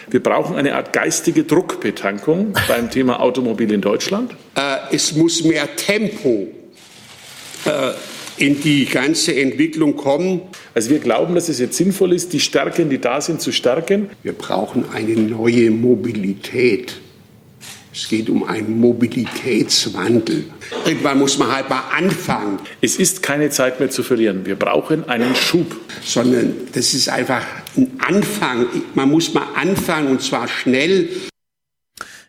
Wir brauchen eine Art geistige Druckbetankung beim Thema Automobil in Deutschland. Äh, es muss mehr Tempo äh, in die ganze Entwicklung kommen. Also wir glauben, dass es jetzt sinnvoll ist, die Stärken, die da sind, zu stärken. Wir brauchen eine neue Mobilität. Es geht um einen Mobilitätswandel. Irgendwann muss man halt mal anfangen. Es ist keine Zeit mehr zu verlieren. Wir brauchen einen Schub. Sondern das ist einfach ein Anfang. Man muss mal anfangen und zwar schnell.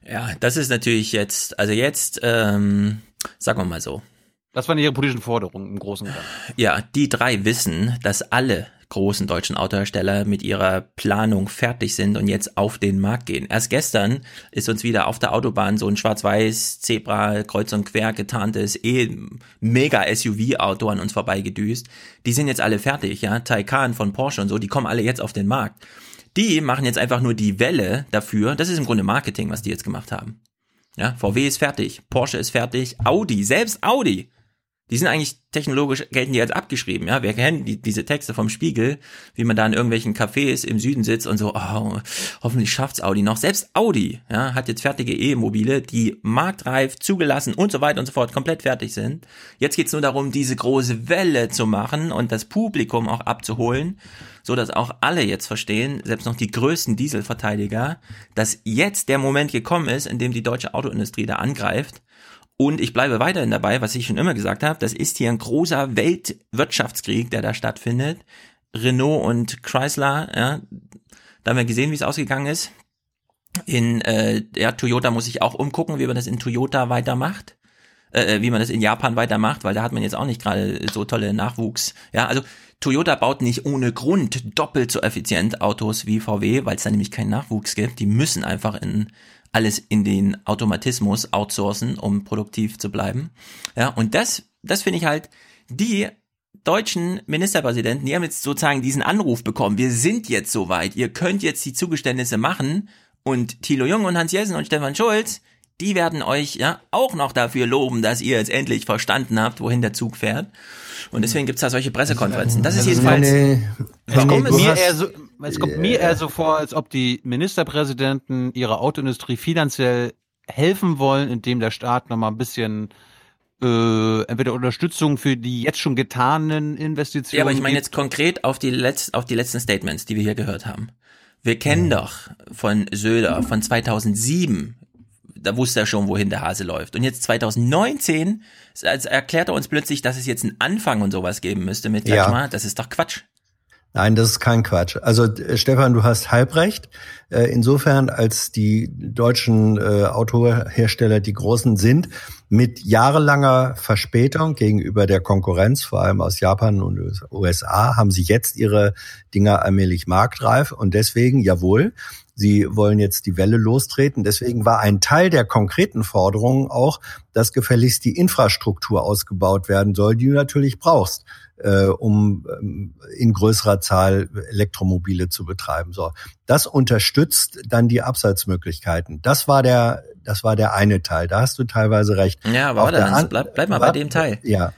Ja, das ist natürlich jetzt, also jetzt, ähm, sagen wir mal so. Das waren ihre politischen Forderungen im Großen und Ganzen. Ja, die drei wissen, dass alle großen deutschen Autohersteller mit ihrer Planung fertig sind und jetzt auf den Markt gehen. Erst gestern ist uns wieder auf der Autobahn so ein schwarz-weiß Zebra kreuz und quer getarntes eh mega SUV-Auto an uns vorbeigedüst. Die sind jetzt alle fertig, ja. Taycan von Porsche und so, die kommen alle jetzt auf den Markt. Die machen jetzt einfach nur die Welle dafür. Das ist im Grunde Marketing, was die jetzt gemacht haben. Ja, VW ist fertig, Porsche ist fertig, Audi, selbst Audi die sind eigentlich technologisch, gelten die als abgeschrieben, ja. Wir kennen die, diese Texte vom Spiegel, wie man da in irgendwelchen Cafés im Süden sitzt und so, oh, hoffentlich schafft's Audi noch. Selbst Audi, ja, hat jetzt fertige E-Mobile, die marktreif, zugelassen und so weiter und so fort komplett fertig sind. Jetzt geht's nur darum, diese große Welle zu machen und das Publikum auch abzuholen, so dass auch alle jetzt verstehen, selbst noch die größten Dieselverteidiger, dass jetzt der Moment gekommen ist, in dem die deutsche Autoindustrie da angreift und ich bleibe weiterhin dabei, was ich schon immer gesagt habe, das ist hier ein großer Weltwirtschaftskrieg, der da stattfindet. Renault und Chrysler, ja, da haben wir gesehen, wie es ausgegangen ist. In äh, ja, Toyota muss ich auch umgucken, wie man das in Toyota weitermacht, äh, wie man das in Japan weitermacht, weil da hat man jetzt auch nicht gerade so tolle Nachwuchs. Ja, also Toyota baut nicht ohne Grund doppelt so effizient Autos wie VW, weil es da nämlich keinen Nachwuchs gibt. Die müssen einfach in alles in den Automatismus outsourcen, um produktiv zu bleiben. Ja, und das, das finde ich halt, die deutschen Ministerpräsidenten, die haben jetzt sozusagen diesen Anruf bekommen. Wir sind jetzt soweit. Ihr könnt jetzt die Zugeständnisse machen. Und Thilo Jung und Hans Jessen und Stefan Schulz, die werden euch ja auch noch dafür loben, dass ihr jetzt endlich verstanden habt, wohin der Zug fährt. Und deswegen gibt's da solche Pressekonferenzen. Das ist jedenfalls. Es kommt, mir eher so, es kommt mir eher so vor, als ob die Ministerpräsidenten ihrer Autoindustrie finanziell helfen wollen, indem der Staat nochmal ein bisschen äh, entweder Unterstützung für die jetzt schon getanen Investitionen. Ja, aber ich meine jetzt konkret auf die, letzt, auf die letzten Statements, die wir hier gehört haben. Wir kennen doch von Söder von 2007 da wusste er schon, wohin der Hase läuft. Und jetzt 2019 also erklärt er uns plötzlich, dass es jetzt einen Anfang und sowas geben müsste mit. Ja. Das ist doch Quatsch. Nein, das ist kein Quatsch. Also äh, Stefan, du hast halb recht. Äh, insofern, als die deutschen äh, Autohersteller die großen sind, mit jahrelanger Verspätung gegenüber der Konkurrenz, vor allem aus Japan und USA, haben sie jetzt ihre Dinger allmählich marktreif und deswegen, jawohl, Sie wollen jetzt die Welle lostreten. Deswegen war ein Teil der konkreten Forderungen auch, dass gefälligst die Infrastruktur ausgebaut werden soll, die du natürlich brauchst, äh, um ähm, in größerer Zahl Elektromobile zu betreiben. So, das unterstützt dann die Absatzmöglichkeiten. Das war der, das war der eine Teil. Da hast du teilweise recht. Ja, aber warte, Hans, bleib, bleib mal bei dem Teil. Ja.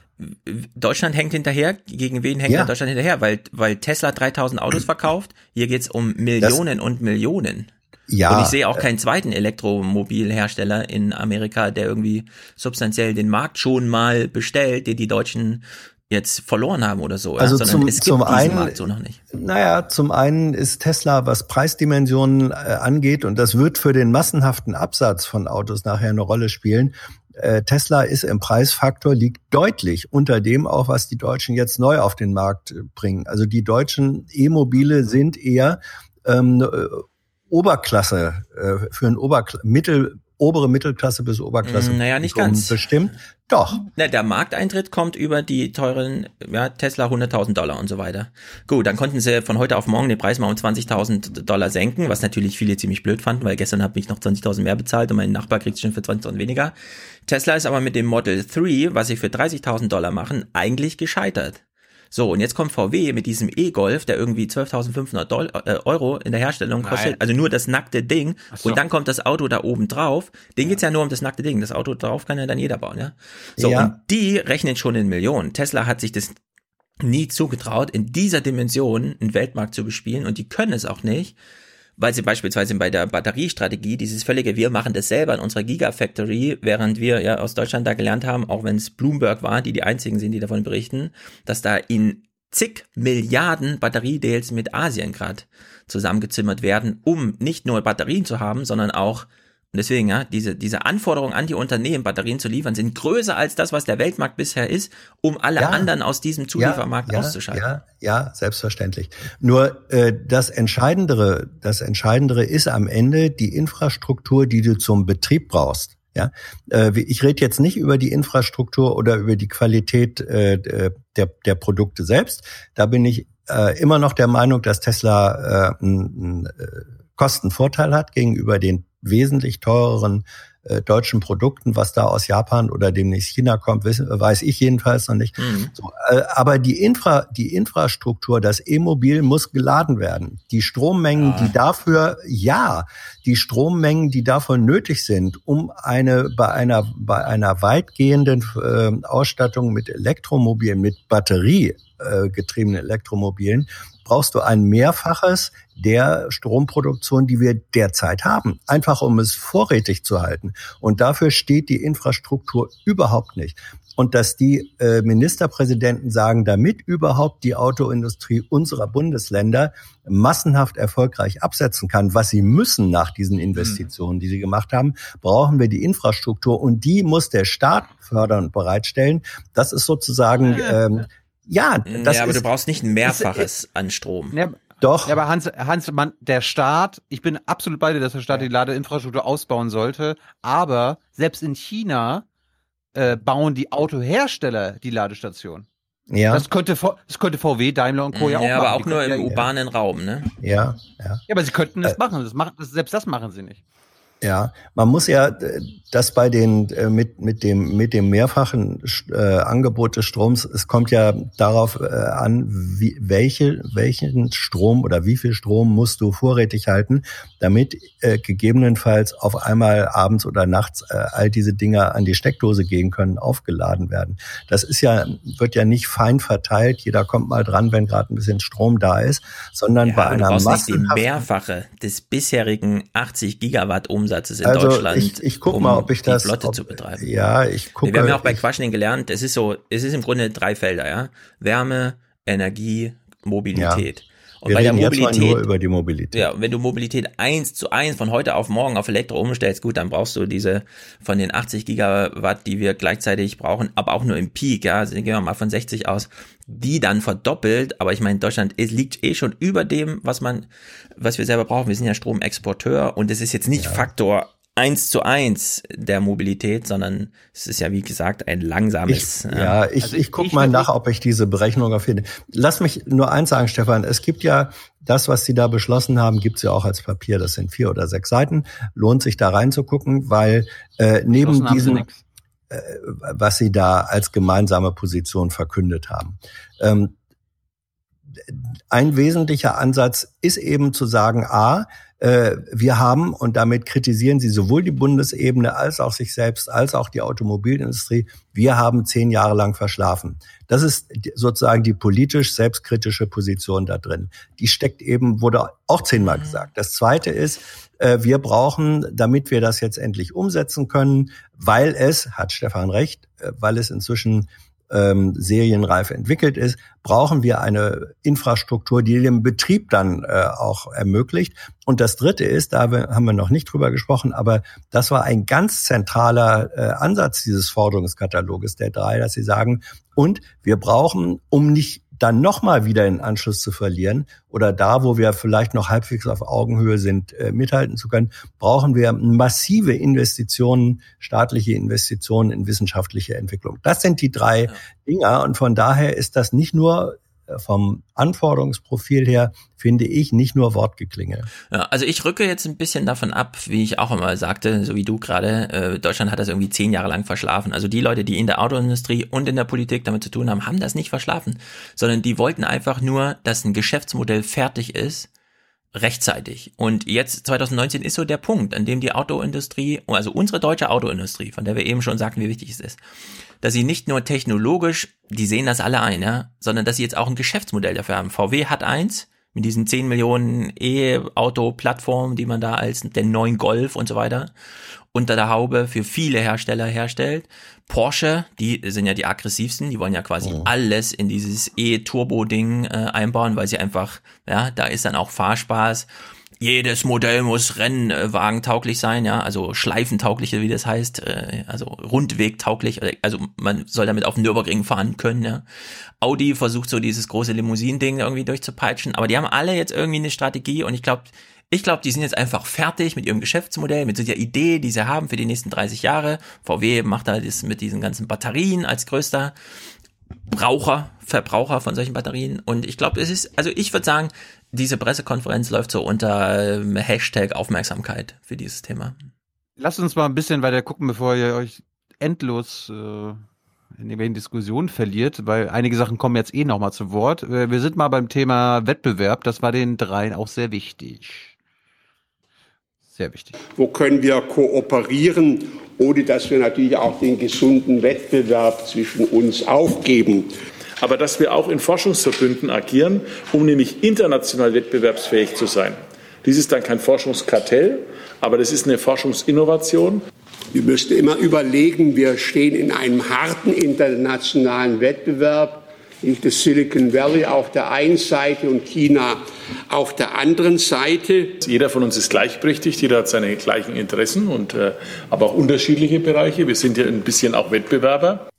Deutschland hängt hinterher. Gegen wen hängt ja. Deutschland hinterher? Weil, weil Tesla 3000 Autos verkauft. Hier geht's um Millionen das, und Millionen. Ja. Und ich sehe auch keinen zweiten Elektromobilhersteller in Amerika, der irgendwie substanziell den Markt schon mal bestellt, den die Deutschen jetzt verloren haben oder so. Also ja, zum, es gibt zum einen, Markt so noch nicht. Naja, zum einen ist Tesla, was Preisdimensionen äh, angeht, und das wird für den massenhaften Absatz von Autos nachher eine Rolle spielen, äh, Tesla ist im Preisfaktor, liegt deutlich unter dem auch, was die Deutschen jetzt neu auf den Markt äh, bringen. Also die deutschen E-Mobile sind eher ähm, äh, Oberklasse, äh, für ein Oberkla Mittel, obere Mittelklasse bis Oberklasse. Mm, naja, nicht ganz. Bestimmt. Doch. Na, der Markteintritt kommt über die teuren ja, Tesla 100.000 Dollar und so weiter. Gut, dann konnten sie von heute auf morgen den Preis mal um 20.000 Dollar senken, was natürlich viele ziemlich blöd fanden, weil gestern habe ich noch 20.000 mehr bezahlt und mein Nachbar kriegt schon für 20.000 weniger. Tesla ist aber mit dem Model 3, was sie für 30.000 Dollar machen, eigentlich gescheitert. So, und jetzt kommt VW mit diesem E-Golf, der irgendwie 12.500 äh, Euro in der Herstellung kostet, Nein. also nur das nackte Ding. So. Und dann kommt das Auto da oben drauf. Den geht's ja nur um das nackte Ding. Das Auto drauf kann ja dann jeder bauen, ja. So, Ja. und die rechnen schon in Millionen. Tesla hat sich das nie zugetraut, in dieser Dimension einen Weltmarkt zu bespielen und die können es auch nicht, weil sie beispielsweise bei der Batteriestrategie dieses völlige, wir machen das selber in unserer Gigafactory, während wir ja aus Deutschland da gelernt haben, auch wenn es Bloomberg war, die die einzigen sind, die davon berichten, dass da in zig Milliarden Batteriedeals mit Asien gerade zusammengezimmert werden, um nicht nur Batterien zu haben, sondern auch und deswegen, ja, diese, diese Anforderungen an die Unternehmen, Batterien zu liefern, sind größer als das, was der Weltmarkt bisher ist, um alle Ja. anderen aus diesem Zuliefermarkt ja, auszuschalten. Ja, ja, selbstverständlich. Nur äh, das Entscheidendere, das Entscheidendere ist am Ende die Infrastruktur, die du zum Betrieb brauchst. Ja, äh, ich rede jetzt nicht über die Infrastruktur oder über die Qualität äh, der, der Produkte selbst. Da bin ich äh, immer noch der Meinung, dass Tesla äh, einen, einen äh, Kostenvorteil hat gegenüber den wesentlich teureren äh, deutschen Produkten, was da aus Japan oder demnächst China kommt, wissen, weiß ich jedenfalls noch nicht. Mhm. So, äh, aber die Infra, die Infrastruktur, das E-Mobil muss geladen werden. Die Strommengen, die dafür, ja, die Strommengen, die dafür nötig sind, um eine bei einer bei einer weitgehenden äh, Ausstattung mit Elektromobilen, mit Batterie äh, getriebenen Elektromobilen, brauchst du ein Mehrfaches der Stromproduktion, die wir derzeit haben, einfach um es vorrätig zu halten. Und dafür steht die Infrastruktur überhaupt nicht. Und dass die äh, Ministerpräsidenten sagen, damit überhaupt die Autoindustrie unserer Bundesländer massenhaft erfolgreich absetzen kann, was sie müssen nach diesen Investitionen, die sie gemacht haben, brauchen wir die Infrastruktur und die muss der Staat fördern und bereitstellen. Das ist sozusagen ähm, ja, das ja, aber ist, du brauchst nicht ein Mehrfaches an Strom. Ja, Doch. Ja, aber Hans, Hans, man, der Staat, ich bin absolut bei dir, dass der Staat die Ladeinfrastruktur ausbauen sollte, aber selbst in China äh, bauen die Autohersteller die Ladestation. Ja. Das könnte, das könnte VW, Daimler und Co. ja auch ja, machen. aber Die auch nur im ja, urbanen Raum, ne? Ja, ja. Ja, aber sie könnten das machen. Das machen selbst das machen sie nicht. Ja, man muss ja äh, das bei den äh, mit mit dem mit dem mehrfachen äh, Angebot des Stroms, es kommt ja darauf äh, an, wie, welche welchen Strom oder wie viel Strom musst du vorrätig halten, damit äh, gegebenenfalls auf einmal abends oder nachts äh, all diese Dinger an die Steckdose gehen können, aufgeladen werden. Das ist ja wird ja nicht fein verteilt. Jeder kommt mal dran, wenn gerade ein bisschen Strom da ist, sondern bei Aber du einer massenhaften Mehrfache des bisherigen 80 Gigawatt Umsatzes in Also, Deutschland, ich- ich guck um mal, ob ich das- die Flotte ob- zu betreiben. ja, ich gucke- Wir haben ja auch bei Quaschning gelernt, es ist so, es ist im Grunde drei Felder, ja. Wärme, Energie, Mobilität. Und Wir bei der Mobilität, nur über die Mobilität. ja, wenn du Mobilität eins zu eins von heute auf morgen auf Elektro umstellst, gut, dann brauchst du diese von den 80 Gigawatt, die wir gleichzeitig brauchen, aber auch nur im Peak, ja, also gehen wir mal von 60 aus, die dann verdoppelt, aber ich meine, Deutschland liegt eh schon über dem, was man, was wir selber brauchen. Wir sind ja Stromexporteur und es ist jetzt nicht Faktor eins zu eins der Mobilität, sondern es ist ja, wie gesagt, ein langsames. Ich, ähm, ja, ich, ich guck mal nach, ob ich diese Berechnung auf jeden Lass mich nur eins sagen, Stefan. Es gibt ja das, was Sie da beschlossen haben, gibt's ja auch als Papier. Das sind vier oder sechs Seiten. Lohnt sich da reinzugucken, weil äh, neben nix. äh, was Sie da als gemeinsame Position verkündet haben. Ähm, ein wesentlicher Ansatz ist eben zu sagen, a, äh, wir haben, und damit kritisieren sie sowohl die Bundesebene als auch sich selbst, als auch die Automobilindustrie, wir haben zehn Jahre lang verschlafen. Das ist sozusagen die politisch selbstkritische Position da drin. Die steckt eben, wurde auch zehnmal gesagt. Das zweite ist, äh, wir brauchen, damit wir das jetzt endlich umsetzen können, weil es, hat Stefan recht, äh, weil es inzwischen ähm, serienreif entwickelt ist, brauchen wir eine Infrastruktur, die den Betrieb dann äh, auch ermöglicht. Und das Dritte ist, da haben wir noch nicht drüber gesprochen, aber das war ein ganz zentraler äh, Ansatz dieses Forderungskataloges der drei, dass sie sagen, und wir brauchen, um nicht dann nochmal wieder den Anschluss zu verlieren oder da, wo wir vielleicht noch halbwegs auf Augenhöhe sind, äh, mithalten zu können, brauchen wir massive Investitionen, staatliche Investitionen in wissenschaftliche Entwicklung. Das sind die drei Dinger und von daher ist das nicht nur vom Anforderungsprofil her finde ich nicht nur Wortgeklinge. Ja, also ich rücke jetzt ein bisschen davon ab, wie ich auch immer sagte, so wie du gerade, äh, Deutschland hat das irgendwie zehn Jahre lang verschlafen. Also die Leute, die in der Autoindustrie und in der Politik damit zu tun haben, haben das nicht verschlafen, sondern die wollten einfach nur, dass ein Geschäftsmodell fertig ist, rechtzeitig. Und jetzt 2019 ist so der Punkt, an dem die Autoindustrie, also unsere deutsche Autoindustrie, von der wir eben schon sagten, wie wichtig es ist, dass sie nicht nur technologisch, die sehen das alle ein, ja, sondern dass sie jetzt auch ein Geschäftsmodell dafür haben. VW hat eins mit diesen 10 Millionen E-Auto-Plattformen, die man da als den neuen Golf und so weiter unter der Haube für viele Hersteller herstellt. Porsche, die sind ja die aggressivsten, die wollen ja quasi oh. alles in dieses E-Turbo-Ding äh, einbauen, weil sie einfach, ja, da ist dann auch Fahrspaß jedes Modell muss rennwagentauglich sein, ja, also schleifentauglich, wie das heißt, äh, also rundwegtauglich, also man soll damit auf den Nürburgring fahren können, ja. Audi versucht so dieses große Limousin-Ding irgendwie durchzupeitschen, aber die haben alle jetzt irgendwie eine Strategie und ich glaube, ich glaube, die sind jetzt einfach fertig mit ihrem Geschäftsmodell, mit der Idee, die sie haben für die nächsten 30 Jahre. VW macht da das mit diesen ganzen Batterien als größter Braucher, Verbraucher von solchen Batterien. Und ich glaube, es ist, also ich würde sagen, diese Pressekonferenz läuft so unter ähm, Hashtag Aufmerksamkeit für dieses Thema. Lasst uns mal ein bisschen weiter gucken, bevor ihr euch endlos äh, in irgendwelchen Diskussionen verliert, weil einige Sachen kommen jetzt eh nochmal zu Wort. Äh, wir sind mal beim Thema Wettbewerb, das war den dreien auch sehr wichtig. Sehr wichtig. Wo können wir kooperieren, ohne dass wir natürlich auch den gesunden Wettbewerb zwischen uns aufgeben? aber dass wir auch in Forschungsverbünden agieren, um nämlich international wettbewerbsfähig zu sein. Dies ist dann kein Forschungskartell, aber das ist eine Forschungsinnovation. Wir müssten immer überlegen, wir stehen in einem harten internationalen Wettbewerb. Das Silicon Valley auf der einen Seite und China auf der anderen Seite. Jeder von uns ist gleichberechtigt, jeder hat seine gleichen Interessen und äh, aber auch unterschiedliche Bereiche. Wir sind ja ein bisschen auch Wettbewerber.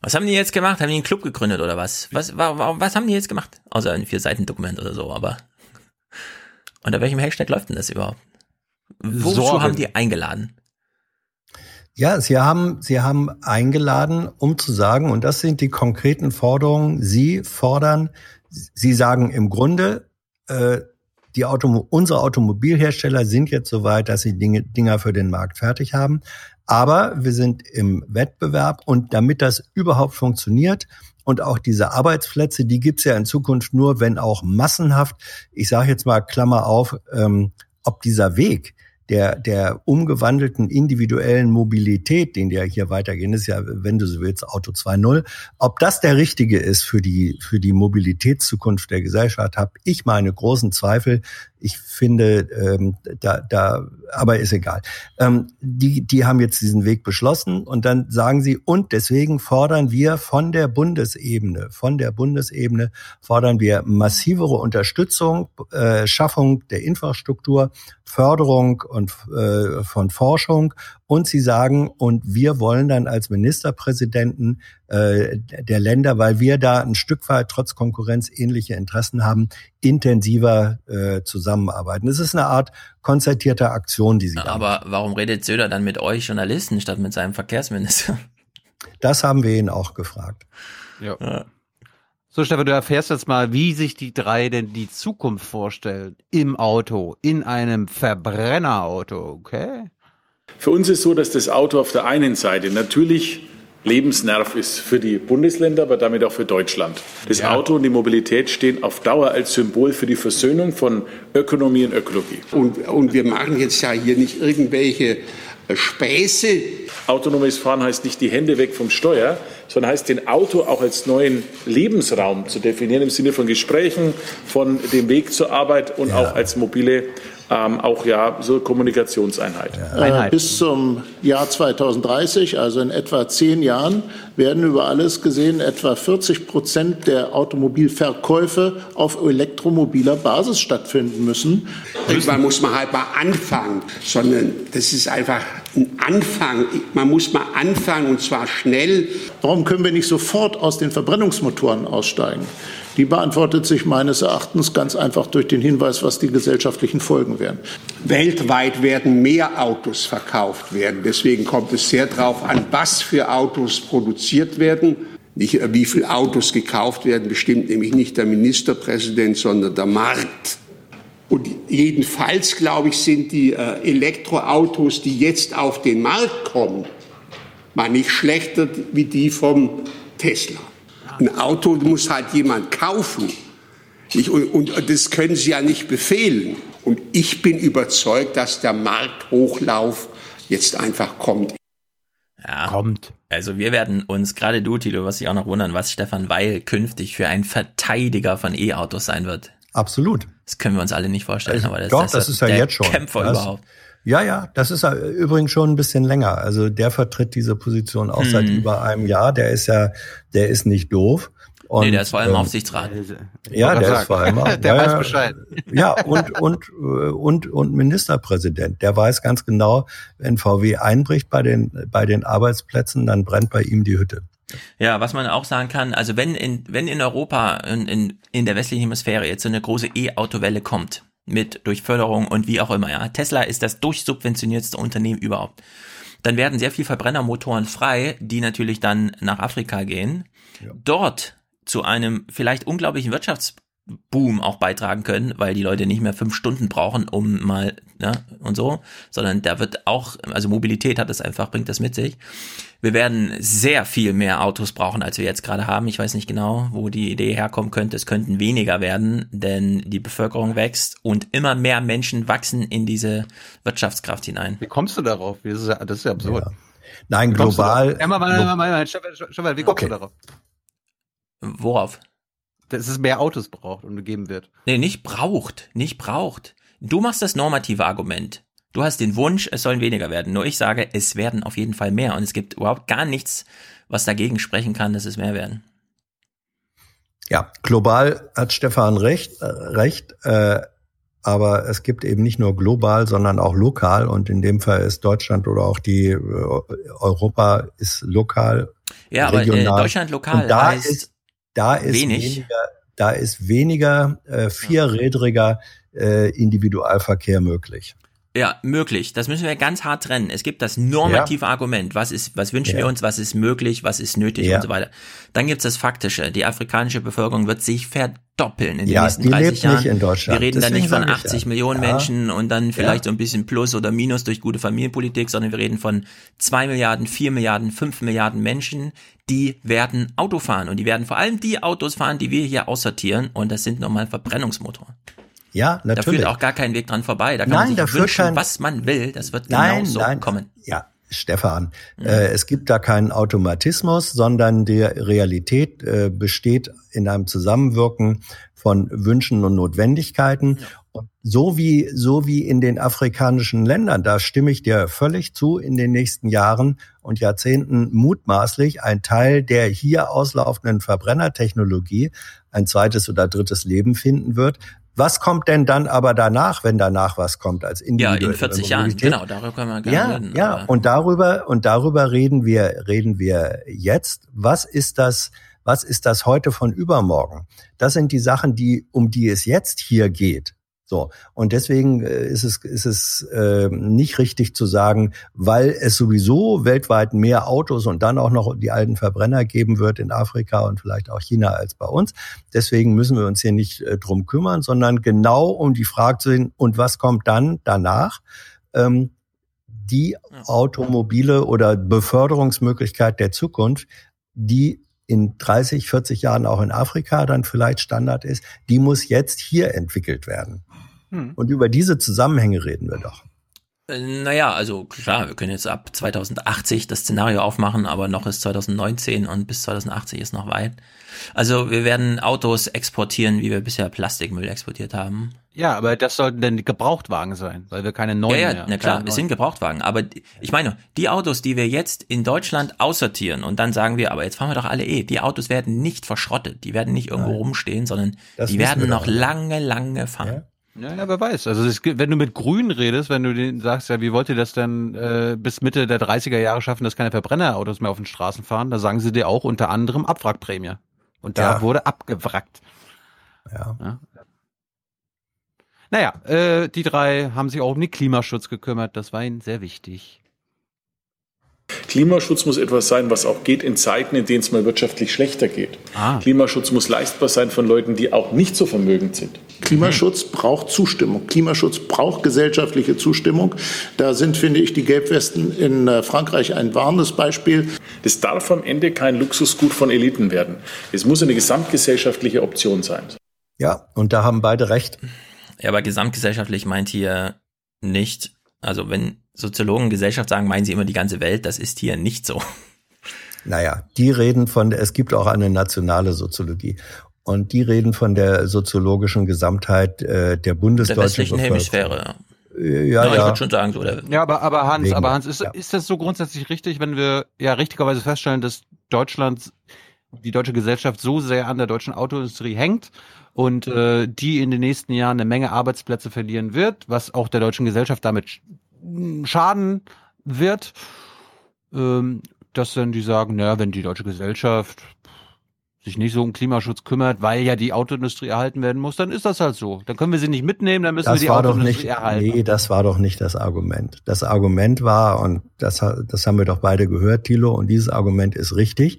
Was haben die jetzt gemacht? Haben die einen Club gegründet oder was? Was, was, was haben die jetzt gemacht? Außer ein Vier-Seiten-Dokument oder so, aber. Unter welchem Hashtag läuft denn das überhaupt? Wozu Sorgen. haben die eingeladen? Ja, sie haben, sie haben eingeladen, um zu sagen, und das sind die konkreten Forderungen, sie fordern, sie sagen im Grunde, äh, die Auto, unsere Automobilhersteller sind jetzt so weit, dass sie Dinge, Dinger für den Markt fertig haben. Aber wir sind im Wettbewerb und damit das überhaupt funktioniert und auch diese Arbeitsplätze, die gibt's ja in Zukunft nur, wenn auch massenhaft, ich sage jetzt mal Klammer auf, ähm, ob dieser Weg, der, der umgewandelten individuellen Mobilität, den der hier weitergehen ist ja, wenn du so willst, Auto 2.0, ob das der richtige ist für die, für die Mobilitätszukunft der Gesellschaft, habe ich meine großen Zweifel. Ich finde, ähm, da, da, aber ist egal. Ähm, die, die haben jetzt diesen Weg beschlossen und dann sagen sie, und deswegen fordern wir von der Bundesebene, von der Bundesebene fordern wir massivere Unterstützung, äh, Schaffung der Infrastruktur, Förderung und äh, von Forschung und sie sagen, und wir wollen dann als Ministerpräsidenten äh, der Länder, weil wir da ein Stück weit trotz Konkurrenz ähnliche Interessen haben, intensiver äh, zusammenarbeiten. Es ist eine Art konzertierter Aktion, die sie Aber machen. warum redet Söder dann mit euch Journalisten statt mit seinem Verkehrsminister? Das haben wir ihn auch gefragt. Ja. ja. So, Stefan, du erfährst jetzt mal, wie sich die drei denn die Zukunft vorstellen. Im Auto, in einem Verbrennerauto, okay? Für uns ist so, dass das Auto auf der einen Seite natürlich Lebensnerv ist für die Bundesländer, aber damit auch für Deutschland. Das ja. Auto und die Mobilität stehen auf Dauer als Symbol für die Versöhnung von Ökonomie und Ökologie. Und, und wir machen jetzt ja hier nicht irgendwelche äh, Späße. Autonomes Fahren heißt nicht die Hände weg vom Steuer, sondern heißt den Auto auch als neuen Lebensraum zu definieren im Sinne von Gesprächen, von dem Weg zur Arbeit und ja. auch als mobile ähm, auch ja so Kommunikationseinheit. Äh, bis zum Jahr 2030, also in etwa zehn Jahren, werden über alles gesehen etwa 40 Prozent der Automobilverkäufe auf elektromobiler Basis stattfinden müssen. Irgendwann muss man halt mal anfangen, sondern das ist einfach ein Anfang. Man muss mal anfangen und zwar schnell. Warum können wir nicht sofort aus den Verbrennungsmotoren aussteigen? Die beantwortet sich meines Erachtens ganz einfach durch den Hinweis, was die gesellschaftlichen Folgen wären. Weltweit werden mehr Autos verkauft werden. Deswegen kommt es sehr darauf an, was für Autos produziert werden. Nicht, äh, wie viele Autos gekauft werden, bestimmt nämlich nicht der Ministerpräsident, sondern der Markt. Und jedenfalls, glaube ich, sind die äh, Elektroautos, die jetzt auf den Markt kommen, mal nicht schlechter wie die vom Tesla. Ein Auto muss halt jemand kaufen. Nicht? Und, und das können Sie ja nicht befehlen. Und ich bin überzeugt, dass der Markthochlauf jetzt einfach kommt. Ja. Kommt. Also wir werden uns, gerade du, Tilo, was sich auch noch wundern, was Stefan Weil künftig für ein Verteidiger von E-Autos sein wird. Absolut. Das können wir uns alle nicht vorstellen, aber das, Doch, das, das ist ja der jetzt schon. Kämpfer das, überhaupt. Ja, ja, das ist ja übrigens schon ein bisschen länger. Also der vertritt diese Position auch Hm. seit über einem Jahr. Der ist ja, der ist nicht doof. Und, nee, der ist vor allem ähm, Aufsichtsrat. Ja, der ist vor allem auch. Der ja, weiß. Bescheid. Ja, und, und, äh, und, und Ministerpräsident. Der weiß ganz genau, wenn VW einbricht bei den, bei den Arbeitsplätzen, dann brennt bei ihm die Hütte. Ja, was man auch sagen kann, also wenn in, wenn in Europa, in, in, in der westlichen Hemisphäre jetzt so eine große E-Auto-Welle kommt, mit durch Förderung und wie auch immer, ja, Tesla ist das durchsubventioniertste Unternehmen überhaupt, dann werden sehr viel Verbrennermotoren frei, die natürlich dann nach Afrika gehen, dort zu einem vielleicht unglaublichen Wirtschaftsboom auch beitragen können, weil die Leute nicht mehr fünf Stunden brauchen, um mal, ne, und so, sondern da wird auch, also Mobilität hat das einfach, bringt das mit sich. Wir werden sehr viel mehr Autos brauchen, als wir jetzt gerade haben. Ich weiß nicht genau, wo die Idee herkommen könnte. Es könnten weniger werden, denn die Bevölkerung wächst und immer mehr Menschen wachsen in diese Wirtschaftskraft hinein. Wie kommst du darauf? Das ist ja, das ist ja absurd. Nein, global. Ja, mal, mal, mal, mal, mal, Stefan, Stefan, wie kommst Okay. du darauf? Worauf? Dass es mehr Autos braucht und gegeben wird. Nee, nicht braucht, nicht braucht. Du machst das normative Argument. Du hast den Wunsch, es sollen weniger werden. Nur ich sage, es werden auf jeden Fall mehr. Und es gibt überhaupt gar nichts, was dagegen sprechen kann, dass es mehr werden. Ja, global hat Stefan recht, äh, recht, äh, aber es gibt eben nicht nur global, sondern auch lokal und in dem Fall ist Deutschland oder auch die äh, Europa ist lokal. Ja, aber, äh, regional. Deutschland lokal und da heißt ist da ist wenig. weniger, da ist weniger äh, vierrädriger äh, Individualverkehr möglich. Ja, möglich. Das müssen wir ganz hart trennen. Es gibt das normative Argument. Was ist, was wünschen Ja. wir uns? Was ist möglich? Was ist nötig Ja. und so weiter. Dann gibt's das Faktische. Die afrikanische Bevölkerung wird sich verdoppeln in den Ja, nächsten die 30 lebt Jahren. nicht in Deutschland. Wir reden dann nicht von sag ich 80 ja. Millionen Ja. Menschen und dann vielleicht Ja. so ein bisschen Plus oder Minus durch gute Familienpolitik, sondern wir reden von zwei Milliarden, vier Milliarden, fünf Milliarden Menschen, die werden Auto fahren und die werden vor allem die Autos fahren, die wir hier aussortieren und das sind nochmal Verbrennungsmotoren. Ja, Da natürlich. führt auch gar kein Weg dran vorbei. Da kann Nein, man sich da wünschen, kein- was man will. Das wird Nein, genau so nein. kommen. Ja, Stefan, äh, es gibt da keinen Automatismus, sondern die Realität äh, besteht in einem Zusammenwirken von Wünschen und Notwendigkeiten. Und so wie, so wie in den afrikanischen Ländern, da stimme ich dir völlig zu, in den nächsten Jahren und Jahrzehnten mutmaßlich ein Teil der hier auslaufenden Verbrennertechnologie ein zweites oder drittes Leben finden wird. Was kommt denn dann aber danach, wenn danach was kommt als Ja, individuelle in 40 Jahren, genau, darüber können wir gerne Ja, reden. ja, und darüber und darüber reden wir reden wir jetzt. Was ist das? Was ist das heute von übermorgen? Das sind die Sachen, die um die es jetzt hier geht. So und deswegen äh, ist es ist es äh, nicht richtig zu sagen, weil es sowieso weltweit mehr Autos und dann auch noch die alten Verbrenner geben wird in Afrika und vielleicht auch China als bei uns. Deswegen müssen wir uns hier nicht äh, drum kümmern, sondern genau um die Frage zu sehen, und was kommt dann danach? Ähm, die Automobile oder Beförderungsmöglichkeit der Zukunft, die in 30, 40 Jahren auch in Afrika dann vielleicht Standard ist, die muss jetzt hier entwickelt werden. Hm. Und über diese Zusammenhänge reden wir doch. Äh, Naja, also klar, wir können jetzt ab 2080 das Szenario aufmachen, aber noch ist 2019 und bis 2080 ist noch weit. Also wir werden Autos exportieren, wie wir bisher Plastikmüll exportiert haben. Ja, aber das sollten denn Gebrauchtwagen sein, weil wir keine neuen ja, ja, na klar, es sind. Gebrauchtwagen. Aber ich meine, die Autos, die wir jetzt in Deutschland aussortieren und dann sagen wir, aber jetzt fahren wir doch alle eh, die Autos werden nicht verschrottet, die werden nicht irgendwo rumstehen, sondern Das die werden noch lange, lange fahren. Ja, ja, wer weiß. Also es gibt, wenn du mit Grün redest, wenn du denen sagst, ja, wie wollt ihr das denn äh, bis Mitte der 30er Jahre schaffen, dass keine Verbrennerautos mehr auf den Straßen fahren, da sagen sie dir auch unter anderem Abwrackprämie. Und da Ja. wurde abgewrackt. Ja. ja. Naja, äh, die drei haben sich auch um den Klimaschutz gekümmert. Das war ihnen sehr wichtig. Klimaschutz muss etwas sein, was auch geht in Zeiten, in denen es mal wirtschaftlich schlechter geht. Ah. Klimaschutz muss leistbar sein von Leuten, die auch nicht so vermögend sind. Klimaschutz braucht Zustimmung. Klimaschutz braucht gesellschaftliche Zustimmung. Da sind, finde ich, die Gelbwesten in äh, Frankreich ein warnes Beispiel. Das darf am Ende kein Luxusgut von Eliten werden. Es muss eine gesamtgesellschaftliche Option sein. Ja, und da haben beide recht. Ja, aber gesamtgesellschaftlich meint hier nicht, also wenn Soziologen Gesellschaft sagen, meinen sie immer die ganze Welt, das ist hier nicht so. Naja, die reden von, es gibt auch eine nationale Soziologie. Und die reden von der soziologischen Gesamtheit äh, der bundesdeutschen Der westlichen. Hemisphäre. Äh, Ja, Ja, ich ja. würde schon sagen, so. Ja, aber, aber Hans, Wegen- aber Hans, ist, ist das so grundsätzlich richtig, wenn wir ja richtigerweise feststellen, dass Deutschland, die deutsche Gesellschaft so sehr an der deutschen Autoindustrie hängt und äh, die in den nächsten Jahren eine Menge Arbeitsplätze verlieren wird, was auch der deutschen Gesellschaft damit sch- schaden wird, ähm, dass dann die sagen, naja, wenn die deutsche Gesellschaft sich nicht so um Klimaschutz kümmert, weil ja die Autoindustrie erhalten werden muss, dann ist das halt so. Dann können wir sie nicht mitnehmen, dann müssen wir Das die war doch Autoindustrie nicht, erhalten. nee, das war doch nicht das Argument. Das Argument war, und das, das haben wir doch beide gehört, Thilo, und dieses Argument ist richtig,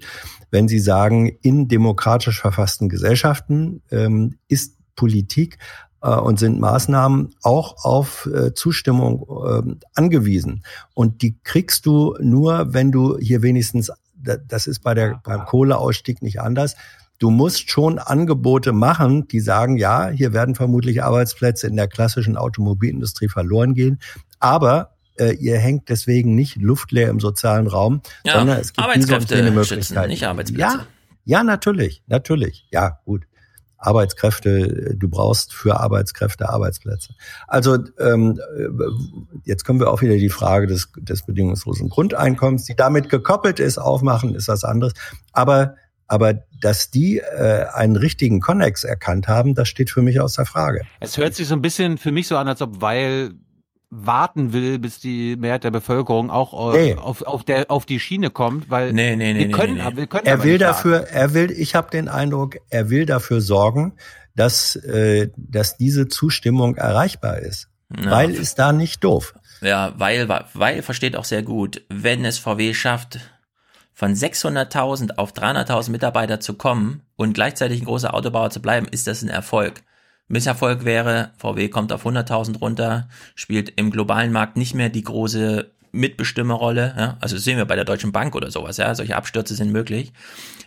wenn Sie sagen, in demokratisch verfassten Gesellschaften ähm, ist Politik äh, und sind Maßnahmen auch auf äh, Zustimmung ähm, angewiesen. Und die kriegst du nur, wenn du hier wenigstens, das ist bei der, beim Kohleausstieg nicht anders, Du musst schon Angebote machen, die sagen, ja, hier werden vermutlich Arbeitsplätze in der klassischen Automobilindustrie verloren gehen, aber äh, ihr hängt deswegen nicht luftleer im sozialen Raum, Ja, sondern es gibt diese Arbeitskräfte jene schützen, Möglichkeiten. nicht Arbeitsplätze. Ja, ja, natürlich, natürlich. Ja, gut. Arbeitskräfte, du brauchst für Arbeitskräfte Arbeitsplätze. Also ähm, äh, jetzt können wir auch wieder die Frage des, des bedingungslosen Grundeinkommens, die damit gekoppelt ist, aufmachen, ist was anderes. Aber aber dass die äh, einen richtigen Konnex erkannt haben, das steht für mich außer Frage. Es hört sich so ein bisschen für mich so an, als ob Weil warten will, bis die Mehrheit der Bevölkerung auch äh, Nee. auf, auf, der, auf die Schiene kommt, weil Nee, nee, nee, wir nee, können, nee, nee. wir können Er aber will warten. dafür, er will, ich habe den Eindruck, er will dafür sorgen, dass, äh, dass diese Zustimmung erreichbar ist. Ja. Weil ist da nicht doof. Ja, weil, weil versteht auch sehr gut, wenn es VW schafft, von 600.000 auf 300.000 Mitarbeiter zu kommen und gleichzeitig ein großer Autobauer zu bleiben, ist das ein Erfolg. Misserfolg wäre, VW kommt auf 100.000 runter, spielt im globalen Markt nicht mehr die große Mitbestimmerrolle. Ja? Also sehen wir bei der Deutschen Bank oder sowas. Ja, solche Abstürze sind möglich.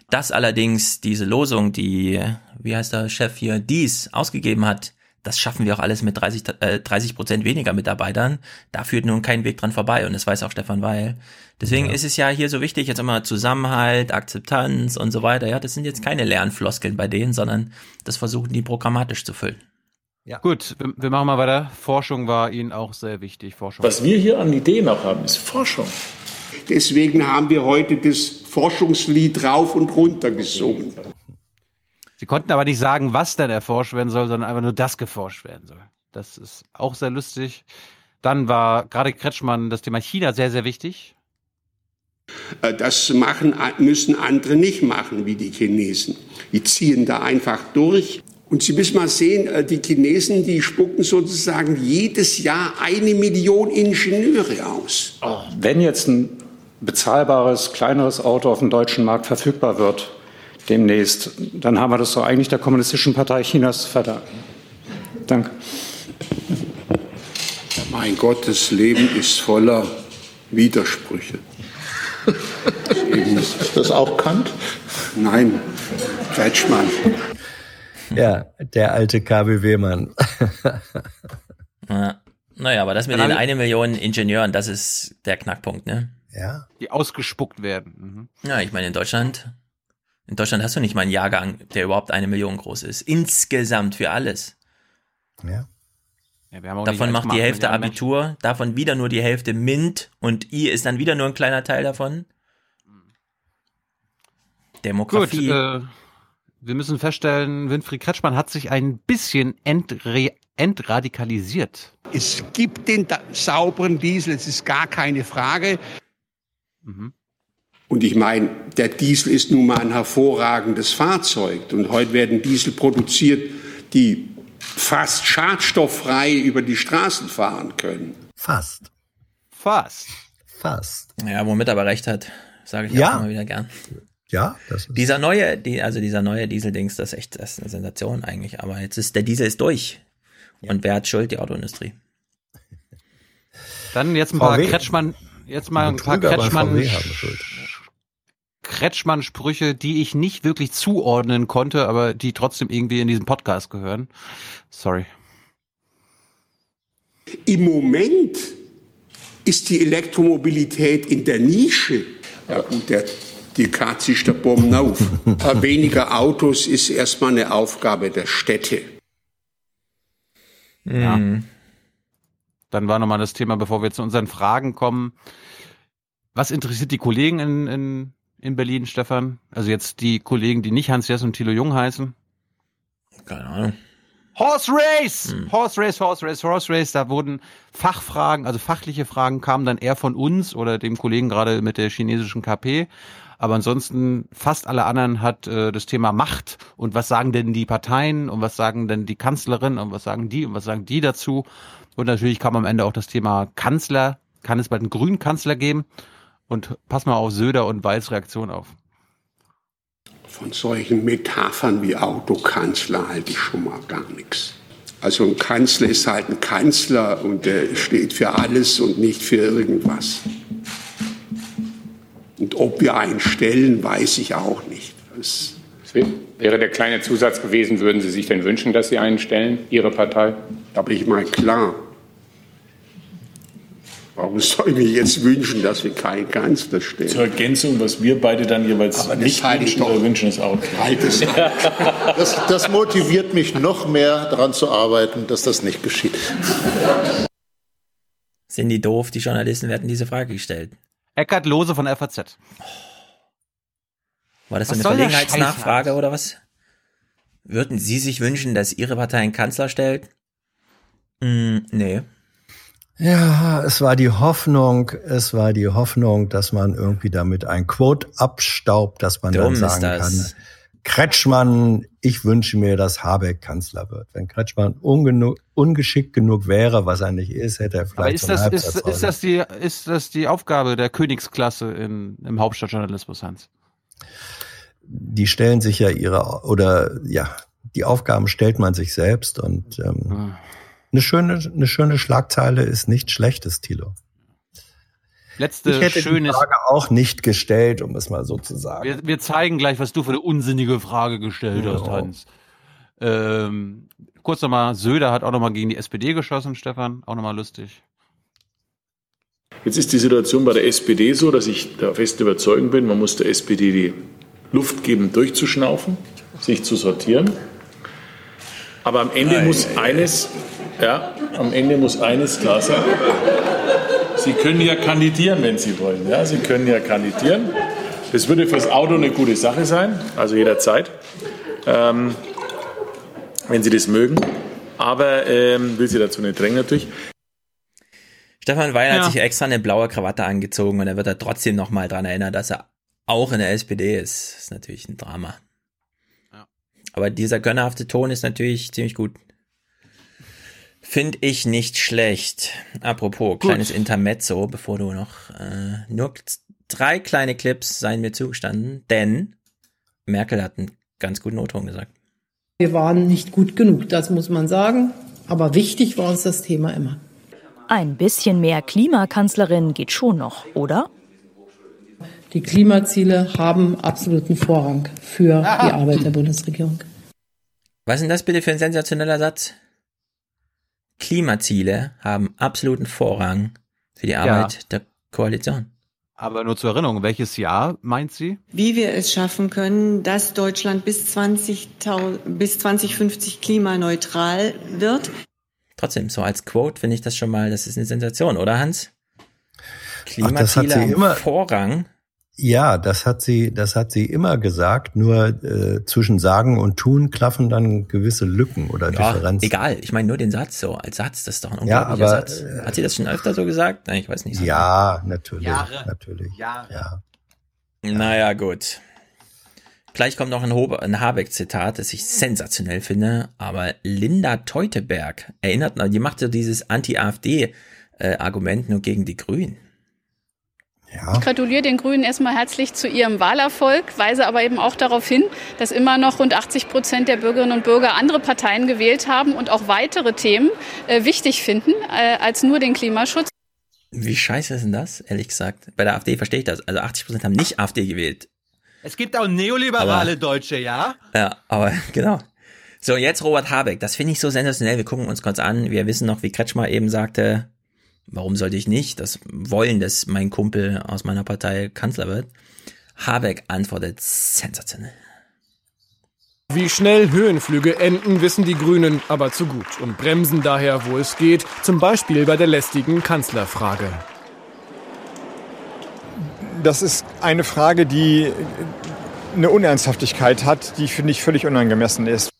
Dass allerdings diese Losung, die, wie heißt der Chef hier, dies ausgegeben hat, das schaffen wir auch alles mit 30 äh, 30 Prozent weniger Mitarbeitern. Da führt nun kein Weg dran vorbei und das weiß auch Stefan Weil. Deswegen ist es ja hier so wichtig, jetzt immer Zusammenhalt, Akzeptanz und so weiter. Ja, das sind jetzt keine leeren Floskeln bei denen, sondern das versuchen die programmatisch zu füllen. Ja. Gut, wir, wir machen mal weiter. Forschung war Ihnen auch sehr wichtig. Forschung. Was wir hier an Ideen auch haben, ist Forschung. Deswegen haben wir heute das Forschungslied rauf und runter gesungen. Sie konnten aber nicht sagen, was denn erforscht werden soll, sondern einfach nur, dass geforscht werden soll. Das ist auch sehr lustig. Dann war gerade Kretschmann das Thema China sehr, sehr wichtig. Äh, Das machen, müssen andere nicht machen wie die Chinesen. Die ziehen da einfach durch. Und Sie müssen mal sehen, äh, die Chinesen, die spucken sozusagen jedes Jahr eine Million Ingenieure aus. Wenn jetzt ein bezahlbares, kleineres Auto auf dem deutschen Markt verfügbar wird, demnächst, dann haben wir das doch eigentlich der Kommunistischen Partei Chinas zu verdanken. Danke. Mein Gott, das Leben ist voller Widersprüche. Ist das auch Kant? Nein, Kretschmann. Ja, der alte KBW-Mann. Ja. Naja, aber das mit Dann den eine Million Ingenieuren, das ist der Knackpunkt, ne? Ja. Die ausgespuckt werden. Mhm. Ja, ich meine, in Deutschland, in Deutschland hast du nicht mal einen Jahrgang, der überhaupt eine Million groß ist. Insgesamt für alles. Ja. Ja, wir haben auch Davon macht die 1,8 Hälfte Abitur, davon wieder nur die Hälfte MINT und I ist dann wieder nur ein kleiner Teil davon. Gut, Demografie. äh, wir müssen feststellen, Winfried Kretschmann hat sich ein bisschen entre entradikalisiert. Es gibt den sauberen Diesel, es ist gar keine Frage. Und ich meine, der Diesel ist nun mal ein hervorragendes Fahrzeug. Und heute werden Diesel produziert, die fast schadstofffrei über die Straßen fahren können. Fast. Fast. fast. Ja, womit er aber recht hat, sage ich Ja. auch immer wieder gern. Ja, das ist Dieser neue, die, also dieser neue Diesel-Dings, das ist echt, das ist eine Sensation eigentlich. Aber jetzt ist der Diesel ist durch. Und wer hat Schuld? Die Autoindustrie. Dann jetzt ein paar VW. Kretschmann, jetzt mal ein paar Kretschmann. Kretschmann-Sprüche, die ich nicht wirklich zuordnen konnte, aber die trotzdem irgendwie in diesen Podcast gehören. Sorry. Im Moment ist die Elektromobilität in der Nische. Ja gut, der, die Katze ist der Bomben auf. Weniger Autos ist erstmal eine Aufgabe der Städte. Ja. Dann war nochmal das Thema, bevor wir zu unseren Fragen kommen. Was interessiert die Kollegen in, in, in Berlin, Stefan? Also jetzt die Kollegen, die nicht Hans Jess und Thilo Jung heißen? Keine Ahnung. Horse Race! Horse Race, Horse Race, Horse Race. Da wurden Fachfragen, also fachliche Fragen kamen dann eher von uns oder dem Kollegen gerade mit der chinesischen KP. Aber ansonsten fast alle anderen hat äh, das Thema Macht und was sagen denn die Parteien und was sagen denn die Kanzlerin und was sagen die und was sagen die dazu. Und natürlich kam am Ende auch das Thema Kanzler. Kann es bald einen grünen Kanzler geben? Und pass mal auf Söder und Walz Reaktion auf. Von solchen Metaphern wie Autokanzler halte ich schon mal gar nichts. Also ein Kanzler ist halt ein Kanzler und der steht für alles und nicht für irgendwas. Und ob wir einen stellen, weiß ich auch nicht. Das wäre der kleine Zusatz gewesen, würden Sie sich denn wünschen, dass Sie einen stellen, Ihre Partei? Aber ich meine, klar. Warum soll ich mir jetzt wünschen, dass wir keinen Kanzler stellen? Zur Ergänzung, was wir beide dann jeweils Aber nicht wünschen doch- oder wünschen, ist auch okay. Halt es Das, das motiviert mich noch mehr daran zu arbeiten, dass das nicht geschieht. Sind die doof? Die Journalisten werden diese Frage gestellt. Eckart Lose von FAZ. War das so eine Verlegenheitsnachfrage oder was? Würden Sie sich wünschen, dass Ihre Partei einen Kanzler stellt? Hm, nee. Ja, es war die Hoffnung, es war die Hoffnung, dass man irgendwie damit ein Quote abstaubt, dass man Dumm dann ist sagen kann, Kretschmann, ich wünsche mir, dass Habeck Kanzler wird. Wenn Kretschmann ungeschickt genug wäre, was er nicht ist, hätte er Aber vielleicht ist so einen das, ist, ist, das die, ist das die Aufgabe der Königsklasse in, im Hauptstadtjournalismus, Hans? die stellen sich ja ihre oder ja, die Aufgaben stellt man sich selbst und ähm, eine schöne eine schöne Schlagzeile ist nichts Schlechtes, Thilo. Letzte ich hätte schönes. die Frage auch nicht gestellt, um es mal so zu sagen. Wir, wir zeigen gleich, was du für eine unsinnige Frage gestellt hast, Ja. Hans. Ähm, kurz nochmal, Söder hat auch nochmal gegen die SPD geschossen, Stefan. Auch nochmal lustig. Jetzt ist die Situation bei der SPD so, dass ich der festen Überzeugung bin, man muss der SPD die Luft geben, durchzuschnaufen, sich zu sortieren. Aber am Ende muss eines, ja, am Ende muss eines klar sein. Sie können ja kandidieren, wenn Sie wollen. Ja, Sie können ja kandidieren. Das würde fürs Auto eine gute Sache sein, also jederzeit, ähm, wenn Sie das mögen. Aber ähm, will Sie dazu nicht drängen natürlich. Stefan Weil Ja. hat sich extra eine blaue Krawatte angezogen und er wird da trotzdem nochmal dran erinnert, dass er auch in der SPD ist. Das ist natürlich ein Drama. Aber dieser gönnerhafte Ton ist natürlich ziemlich gut. Finde ich nicht schlecht. Apropos, kleines Intermezzo, bevor du noch äh, nur drei kleine Clips seien mir zugestanden, denn Merkel hat einen ganz guten O-Ton gesagt. Wir waren nicht gut genug, das muss man sagen. Aber wichtig war uns das Thema immer. Ein bisschen mehr Klimakanzlerin geht schon noch, oder? Die Klimaziele haben absoluten Vorrang für die Arbeit der Bundesregierung. Was ist denn das bitte für ein sensationeller Satz? Klimaziele haben absoluten Vorrang für die Arbeit der Koalition. Aber nur zur Erinnerung, welches Jahr meint sie? Wie wir es schaffen können, dass Deutschland bis, 20, bis 2050 klimaneutral wird. Trotzdem, so als Quote finde ich das schon mal, das ist eine Sensation, oder Hans? Ach, das hat Klimaziele sie haben immer- Vorrang. Ja, das hat sie, das hat sie immer gesagt. Nur äh, zwischen Sagen und Tun klaffen dann gewisse Lücken oder Ja, Differenzen. egal, ich meine nur den Satz so, als Satz, das ist doch ein Ja, unglaublicher aber, Satz. Hat sie das schon öfter so gesagt? Nein, ich weiß nicht. Ja, natürlich, Jahre. natürlich. Ja. Naja, gut. Gleich kommt noch ein, ein Habeck-Zitat, das ich sensationell finde, aber Linda Teuteberg erinnert, die macht so dieses Anti-AfD-Argument nur gegen die Grünen. Ich gratuliere den Grünen erstmal herzlich zu ihrem Wahlerfolg, weise aber eben auch darauf hin, dass immer noch rund 80 Prozent der Bürgerinnen und Bürger andere Parteien gewählt haben und auch weitere Themen äh, wichtig finden äh, als nur den Klimaschutz. Wie scheiße ist denn das, ehrlich gesagt? Bei der AfD verstehe ich das. Also 80 Prozent haben nicht AfD gewählt. Es gibt auch neoliberale Aber- Deutsche, ja? Ja, aber genau. So, jetzt Robert Habeck. Das finde ich so sensationell. Wir gucken uns kurz an. Wir wissen noch, wie Kretschmer eben sagte, warum sollte ich nicht? Das wollen, dass mein Kumpel aus meiner Partei Kanzler wird. Habeck antwortet sensationell. Wie schnell Höhenflüge enden, wissen die Grünen aber zu gut und bremsen daher, wo es geht, zum Beispiel bei der lästigen Kanzlerfrage. Das ist eine Frage, die eine Unernsthaftigkeit hat, die finde ich völlig unangemessen ist.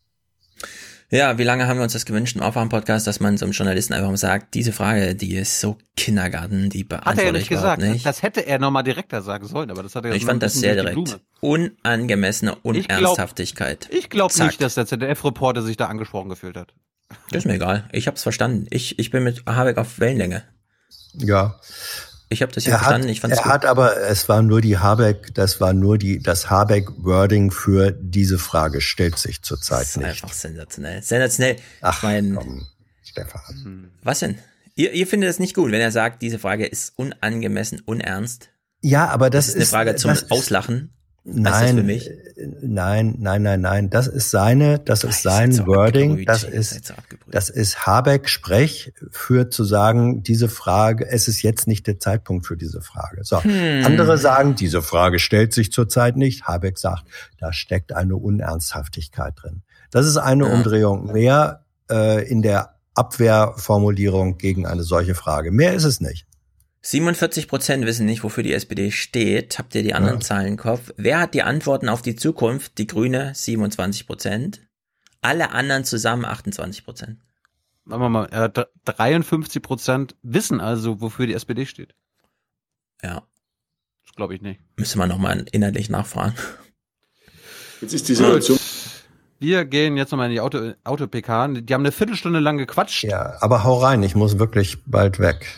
Ja, wie lange haben wir uns das gewünscht im Aufwärm-Podcast, dass man so einem Journalisten einfach mal sagt, diese Frage, die ist so Kindergarten, die Hat er ja nicht gesagt. nicht. Das hätte er nochmal direkter sagen sollen, aber das hat er Ich fand das sehr direkt. Unangemessene glaub- Unernsthaftigkeit. Ich glaube Zack. nicht, dass der ZDF-Reporter sich da angesprochen gefühlt hat. Das ist mir egal. Ich hab's verstanden. Ich, ich bin mit Habeck auf Wellenlänge. Ja. Ich habe das ja Er hat, verstanden. Ich fand's er gut. hat aber, es war nur die Habeck, das war nur die, das Habeck-Wording für diese Frage stellt sich zurzeit nicht. Einfach sensationell. Sensationell. Ach, mein, komm, Stefan. Was denn? Ihr, ihr findet es nicht gut, wenn er sagt, diese Frage ist unangemessen, unernst. Ja, aber das, Das ist eine Frage zum ist- Auslachen. Nein, für mich? nein, nein, nein, nein. Das ist seine, das ist sein Wording. Das ist, das ist Habeck Sprech für zu sagen, diese Frage, es ist jetzt nicht der Zeitpunkt für diese Frage. So. Hm. Andere sagen, diese Frage stellt sich zurzeit nicht. Habeck sagt, da steckt eine Unernsthaftigkeit drin. Das ist eine Ja. Umdrehung mehr äh, in der Abwehrformulierung gegen eine solche Frage. Mehr ist es nicht. 47 Prozent wissen nicht, wofür die SPD steht. Habt ihr die anderen Ja. Zahlen im Kopf? Wer hat die Antworten auf die Zukunft? Die Grüne 27 Prozent. Alle anderen zusammen 28 Prozent. Sagen wir mal, äh, dr- 53 Prozent wissen also, wofür die SPD steht. Ja. Das glaube ich nicht. Müssen wir nochmal inhaltlich nachfragen. Jetzt ist die Situation. Wir gehen jetzt nochmal in die Auto, Auto-PK. Die haben eine Viertelstunde lang gequatscht. Ja, aber hau rein, ich muss wirklich bald weg.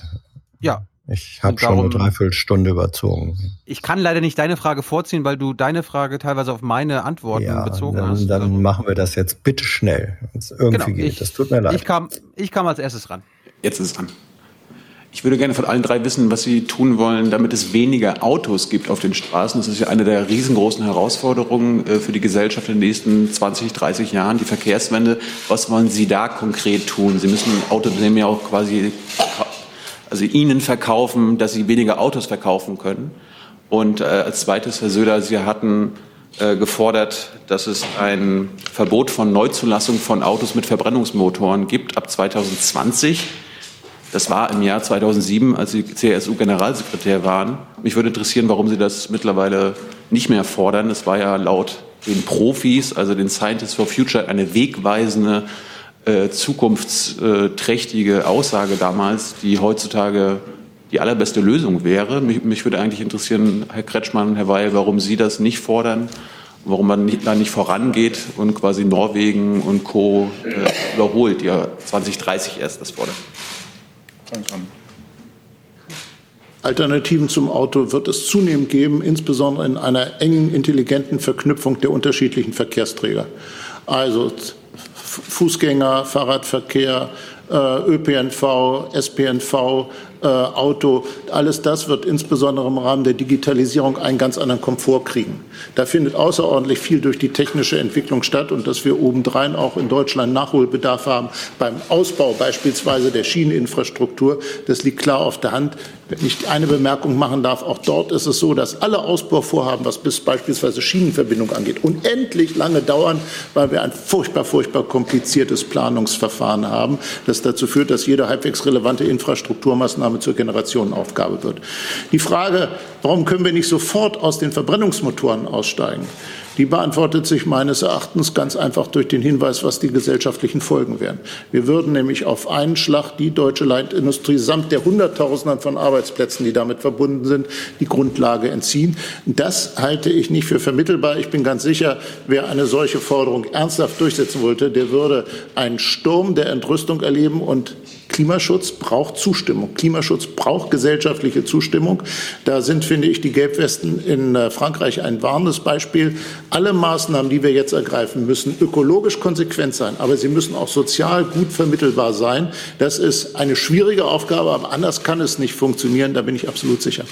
Ja. Ich habe schon eine Dreiviertelstunde überzogen. Ich kann leider nicht deine Frage vorziehen, weil du deine Frage teilweise auf meine Antworten Ja, bezogen dann, hast. dann machen wir das jetzt bitte schnell, wenn es irgendwie Genau, geht. ich- das tut mir leid. Ich kam, ich kam als erstes ran. Jetzt ist es an. Ich würde gerne von allen drei wissen, was Sie tun wollen, damit es weniger Autos gibt auf den Straßen. Das ist ja eine der riesengroßen Herausforderungen äh, für die Gesellschaft in den nächsten 20, 30 Jahren, die Verkehrswende. Was wollen Sie da konkret tun? Sie müssen Autounternehmen ja auch quasi, also Ihnen verkaufen, dass Sie weniger Autos verkaufen können. Und äh, als zweites, Herr Söder, Sie hatten äh, gefordert, dass es ein Verbot von Neuzulassung von Autos mit Verbrennungsmotoren gibt ab 2020. Das war im Jahr 2007, als Sie CSU-Generalsekretär waren. Mich würde interessieren, warum Sie das mittlerweile nicht mehr fordern. Es war ja laut den Profis, also den Scientists for Future, eine wegweisende, äh, zukunftsträchtige Aussage damals, die heutzutage die allerbeste Lösung wäre. Mich, mich würde eigentlich interessieren, Herr Kretschmann, Herr Weil, warum Sie das nicht fordern, warum man nicht, da nicht vorangeht und quasi Norwegen und Co. Äh, überholt, ja 2030 erst das fordern. Alternativen zum Auto wird es zunehmend geben, insbesondere in einer engen, intelligenten Verknüpfung der unterschiedlichen Verkehrsträger. Also Fußgänger, Fahrradverkehr, äh, ÖPNV, SPNV, äh, Auto, alles das wird insbesondere im Rahmen der Digitalisierung einen ganz anderen Komfort kriegen. Da findet außerordentlich viel durch die technische Entwicklung statt und dass wir obendrein auch in Deutschland Nachholbedarf haben beim Ausbau beispielsweise der Schieneninfrastruktur, das liegt klar auf der Hand. Wenn ich eine Bemerkung machen darf, auch dort ist es so, dass alle Ausbauvorhaben, was bis beispielsweise Schienenverbindung angeht, unendlich lange dauern, weil wir ein furchtbar, furchtbar kompliziertes Planungsverfahren haben, das dazu führt, dass jede halbwegs relevante Infrastrukturmaßnahme zur Generationenaufgabe wird. Die Frage, warum können wir nicht sofort aus den Verbrennungsmotoren aussteigen, die beantwortet sich meines Erachtens ganz einfach durch den Hinweis, was die gesellschaftlichen Folgen wären. Wir würden nämlich auf einen Schlag die deutsche Leitindustrie samt der Hunderttausenden von Arbeitsplätzen, die damit verbunden sind, die Grundlage entziehen. Das halte ich nicht für vermittelbar. Ich bin ganz sicher, wer eine solche Forderung ernsthaft durchsetzen wollte, der würde einen Sturm der Entrüstung erleben und Klimaschutz braucht Zustimmung. Klimaschutz braucht gesellschaftliche Zustimmung. Da sind, finde ich, die Gelbwesten in äh, Frankreich ein warnendes Beispiel. Alle Maßnahmen, die wir jetzt ergreifen, müssen ökologisch konsequent sein, aber sie müssen auch sozial gut vermittelbar sein. Das ist eine schwierige Aufgabe, aber anders kann es nicht funktionieren. Da bin ich absolut sicher.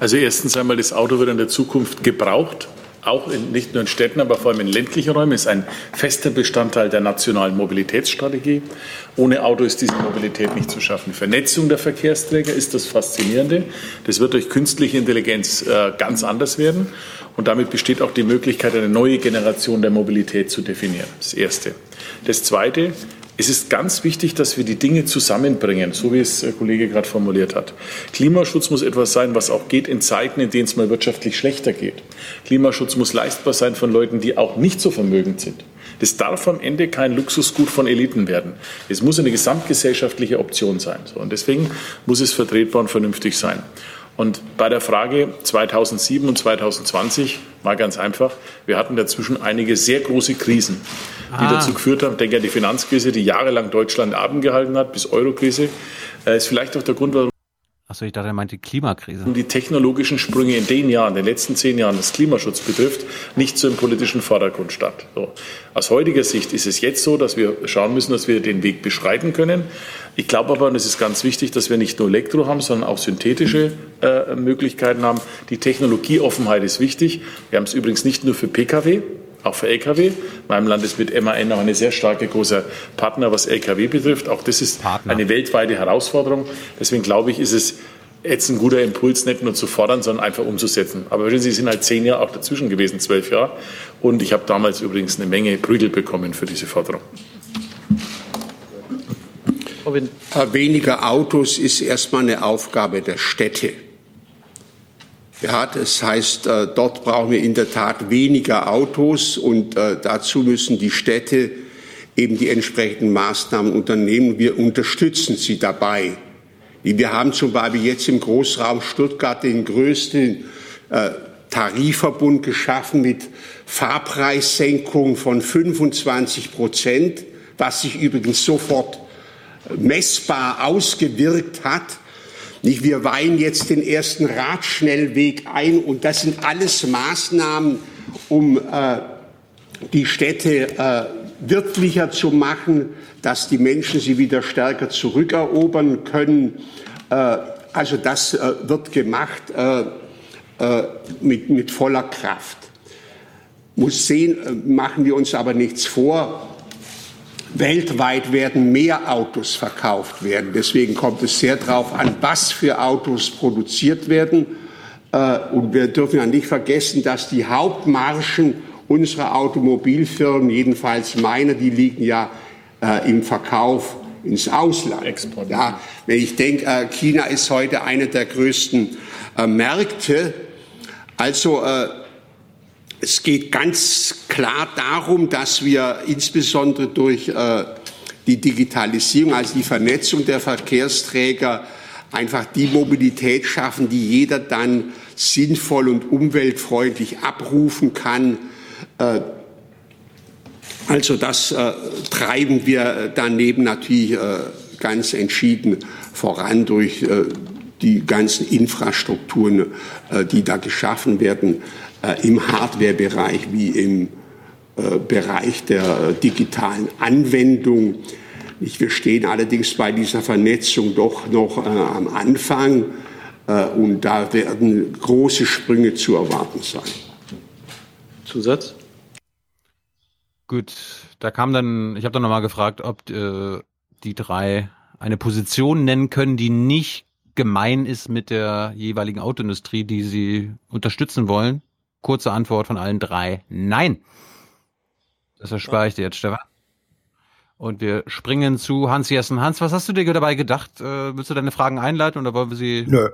Also erstens einmal, das Auto wird in der Zukunft gebraucht auch in, nicht nur in Städten, aber vor allem in ländlichen Räumen, ist ein fester Bestandteil der nationalen Mobilitätsstrategie. Ohne Auto ist diese Mobilität nicht zu schaffen. Vernetzung der Verkehrsträger ist das Faszinierende. Das wird durch künstliche Intelligenz äh, ganz anders werden. Und damit besteht auch die Möglichkeit, eine neue Generation der Mobilität zu definieren. Das Erste. Das Zweite, es ist ganz wichtig, dass wir die Dinge zusammenbringen, so wie es der Kollege gerade formuliert hat. Klimaschutz muss etwas sein, was auch geht in Zeiten, in denen es mal wirtschaftlich schlechter geht. Klimaschutz muss leistbar sein von Leuten, die auch nicht so vermögend sind. Das darf am Ende kein Luxusgut von Eliten werden. Es muss eine gesamtgesellschaftliche Option sein. Und deswegen muss es vertretbar und vernünftig sein. Und bei der Frage 2007 und 2020 mal ganz einfach, wir hatten dazwischen einige sehr große Krisen, die ah. dazu geführt haben, ich denke an die Finanzkrise, die jahrelang Deutschland Abend gehalten hat, bis Eurokrise, äh, ist vielleicht auch der Grund, warum Achso, ich dachte, er meinte Klimakrise. Die technologischen Sprünge in den Jahren, in den letzten zehn Jahren, was Klimaschutz betrifft, nicht so im politischen Vordergrund statt. So. Aus heutiger Sicht ist es jetzt so, dass wir schauen müssen, dass wir den Weg beschreiten können. Ich glaube aber, und es ist ganz wichtig, dass wir nicht nur Elektro haben, sondern auch synthetische äh, Möglichkeiten haben. Die Technologieoffenheit ist wichtig. Wir haben es übrigens nicht nur für Pkw, auch für Lkw. In meinem Land ist mit MAN auch eine sehr starke großer Partner, was Lkw betrifft. Auch das ist Partner. eine weltweite Herausforderung. Deswegen glaube ich, ist es jetzt ein guter Impuls, nicht nur zu fordern, sondern einfach umzusetzen. Aber Sie sind halt zehn Jahre auch dazwischen gewesen, zwölf Jahre. Und ich habe damals übrigens eine Menge Prügel bekommen für diese Forderung. Weniger Autos ist erstmal eine Aufgabe der Städte. Ja, das heißt, äh, dort brauchen wir in der Tat weniger Autos und äh, dazu müssen die Städte eben die entsprechenden Maßnahmen unternehmen. Wir unterstützen sie dabei. Wir haben zum Beispiel jetzt im Großraum Stuttgart den größten äh, Tarifverbund geschaffen mit Fahrpreissenkungen von 25 Prozent, was sich übrigens sofort messbar ausgewirkt hat. Nicht, wir weihen jetzt den ersten Radschnellweg ein und das sind alles Maßnahmen, um äh, die Städte äh, wirtlicher zu machen, dass die Menschen sie wieder stärker zurückerobern können. Äh, also das äh, wird gemacht äh, mit, mit voller Kraft. Muss sehen, machen wir uns aber nichts vor. Weltweit werden mehr Autos verkauft werden. Deswegen kommt es sehr darauf an, was für Autos produziert werden. Und wir dürfen ja nicht vergessen, dass die Hauptmargen unserer Automobilfirmen, jedenfalls meine, die liegen ja äh, im Verkauf ins Ausland. Export. Ja, wenn ich denke, äh, China ist heute einer der größten Märkte. Also es geht ganz klar darum, dass wir insbesondere durch äh, die Digitalisierung, also die Vernetzung der Verkehrsträger, einfach die Mobilität schaffen, die jeder dann sinnvoll und umweltfreundlich abrufen kann. Äh, also das äh, treiben wir daneben natürlich äh, ganz entschieden voran durch die ganzen Infrastrukturen, die da geschaffen werden. Im Hardware-Bereich wie im Bereich der digitalen Anwendung. Wir stehen allerdings bei dieser Vernetzung doch noch am Anfang und da werden große Sprünge zu erwarten sein. Zusatz? Gut, da kam dann, ich habe dann nochmal gefragt, ob äh, die drei eine Position nennen können, die nicht gemein ist mit der jeweiligen Autoindustrie, die sie unterstützen wollen. Kurze Antwort von allen drei. Nein. Das erspare ich dir jetzt, Stefan. Und wir springen zu Hans Jessen. Hans, was hast du dir dabei gedacht? Äh, willst du deine Fragen einleiten oder wollen wir sie Nö.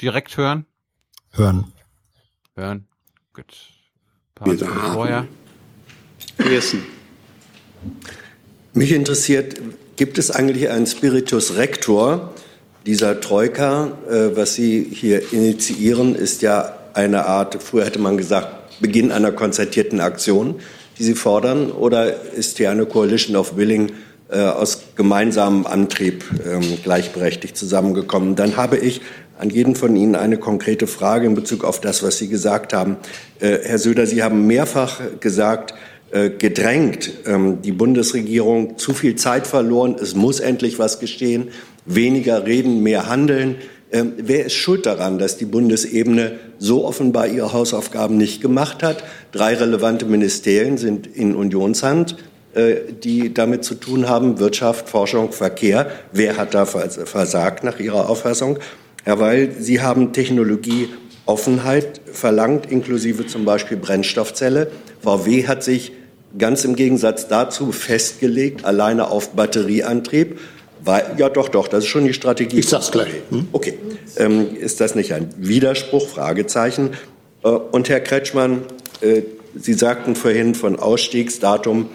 direkt hören? Hören. Hören. Gut. Ein paar vorher. Jessen. Mich interessiert, gibt es eigentlich einen Spiritus Rector dieser Troika? Äh, was Sie hier initiieren, ist ja eine Art, früher hätte man gesagt, Beginn einer konzertierten Aktion, die Sie fordern? Oder ist hier eine Coalition of Willing äh, aus gemeinsamem Antrieb ähm, gleichberechtigt zusammengekommen. Dann habe ich an jeden von Ihnen eine konkrete Frage in Bezug auf das, was Sie gesagt haben. Äh, Herr Söder, Sie haben mehrfach gesagt, gedrängt, ähm, die Bundesregierung zu viel Zeit verloren, es muss endlich was geschehen, weniger reden, mehr handeln. Ähm, wer ist schuld daran, dass die Bundesebene so offenbar ihre Hausaufgaben nicht gemacht hat? Drei relevante Ministerien sind in Unionshand, äh, die damit zu tun haben, Wirtschaft, Forschung, Verkehr. Wer hat da versagt nach Ihrer Auffassung? Herr Weil, Sie haben Technologieoffenheit verlangt, inklusive zum Beispiel Brennstoffzelle. VW hat sich ganz im Gegensatz dazu festgelegt, alleine auf Batterieantrieb. Weil, ja, doch, doch, das ist schon die Strategie. Ich sag's gleich. Hm? Okay. Ähm, ist das nicht ein Widerspruch? Fragezeichen. Äh, und Herr Kretschmann, äh, Sie sagten vorhin, von Ausstiegsdatum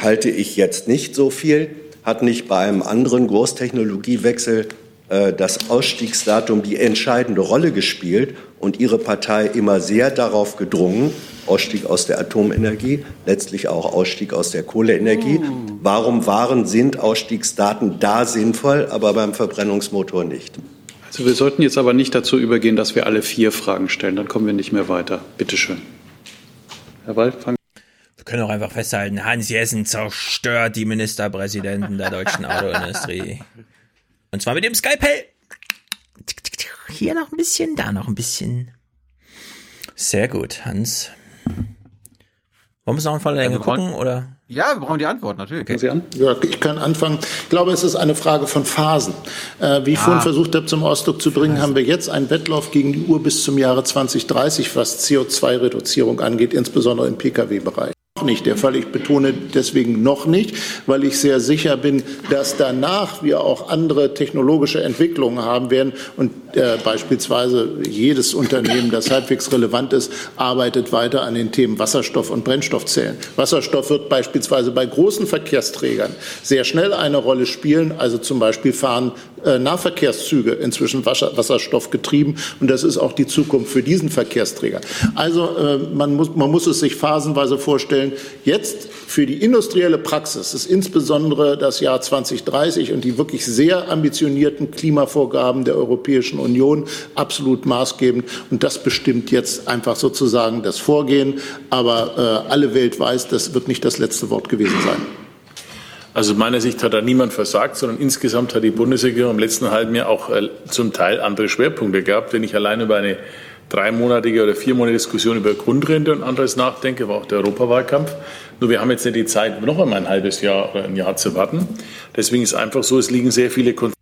halte ich jetzt nicht so viel. Hat nicht bei einem anderen Großtechnologiewechsel äh, das Ausstiegsdatum die entscheidende Rolle gespielt und Ihre Partei immer sehr darauf gedrungen, Ausstieg aus der Atomenergie, letztlich auch Ausstieg aus der Kohleenergie. Mm. Warum waren, sind Ausstiegsdaten da sinnvoll, aber beim Verbrennungsmotor nicht? Also wir sollten jetzt aber nicht dazu übergehen, dass wir alle vier Fragen stellen. Dann kommen wir nicht mehr weiter. Bitte schön. Herr Wald, fangen wir können auch einfach festhalten, Hans Jessen zerstört die Ministerpräsidenten der deutschen Autoindustrie. Und zwar mit dem Skalpell. Hier noch ein bisschen, da noch ein bisschen. Sehr gut, Hans. Wollen wir es noch in Länge gucken, oder? Ja, wir brauchen die Antwort, natürlich. Okay. Sie an? Ja, ich kann anfangen. Ich glaube, es ist eine Frage von Phasen. Äh, wie ich ah. vorhin versucht habe, zum Ausdruck zu bringen, haben wir jetzt einen Wettlauf gegen die Uhr bis zum Jahre 2030, was CO2-Reduzierung angeht, insbesondere im Pkw-Bereich nicht der Fall. Ich betone deswegen noch nicht, weil ich sehr sicher bin, dass danach wir auch andere technologische Entwicklungen haben werden und äh, beispielsweise jedes Unternehmen, das halbwegs relevant ist, arbeitet weiter an den Themen Wasserstoff und Brennstoffzellen. Wasserstoff wird beispielsweise bei großen Verkehrsträgern sehr schnell eine Rolle spielen, also zum Beispiel fahren äh, Nahverkehrszüge inzwischen Wasserstoff getrieben und das ist auch die Zukunft für diesen Verkehrsträger. Also äh, man muss, man muss es sich phasenweise vorstellen. Jetzt für die industrielle Praxis ist insbesondere das Jahr 2030 und die wirklich sehr ambitionierten Klimavorgaben der Europäischen Union absolut maßgebend und das bestimmt jetzt einfach sozusagen das Vorgehen. Aber äh, alle Welt weiß, das wird nicht das letzte Wort gewesen sein. Also aus meiner Sicht hat da niemand versagt, sondern insgesamt hat die Bundesregierung im letzten halben Jahr auch äh, zum Teil andere Schwerpunkte gehabt. Wenn ich allein über eine dreimonatige oder viermonatige Diskussion über Grundrente und anderes nachdenke, war auch der Europawahlkampf. Nur wir haben jetzt nicht die Zeit, noch einmal ein halbes Jahr oder ein Jahr zu warten. Deswegen ist einfach so, es liegen sehr viele Konflikte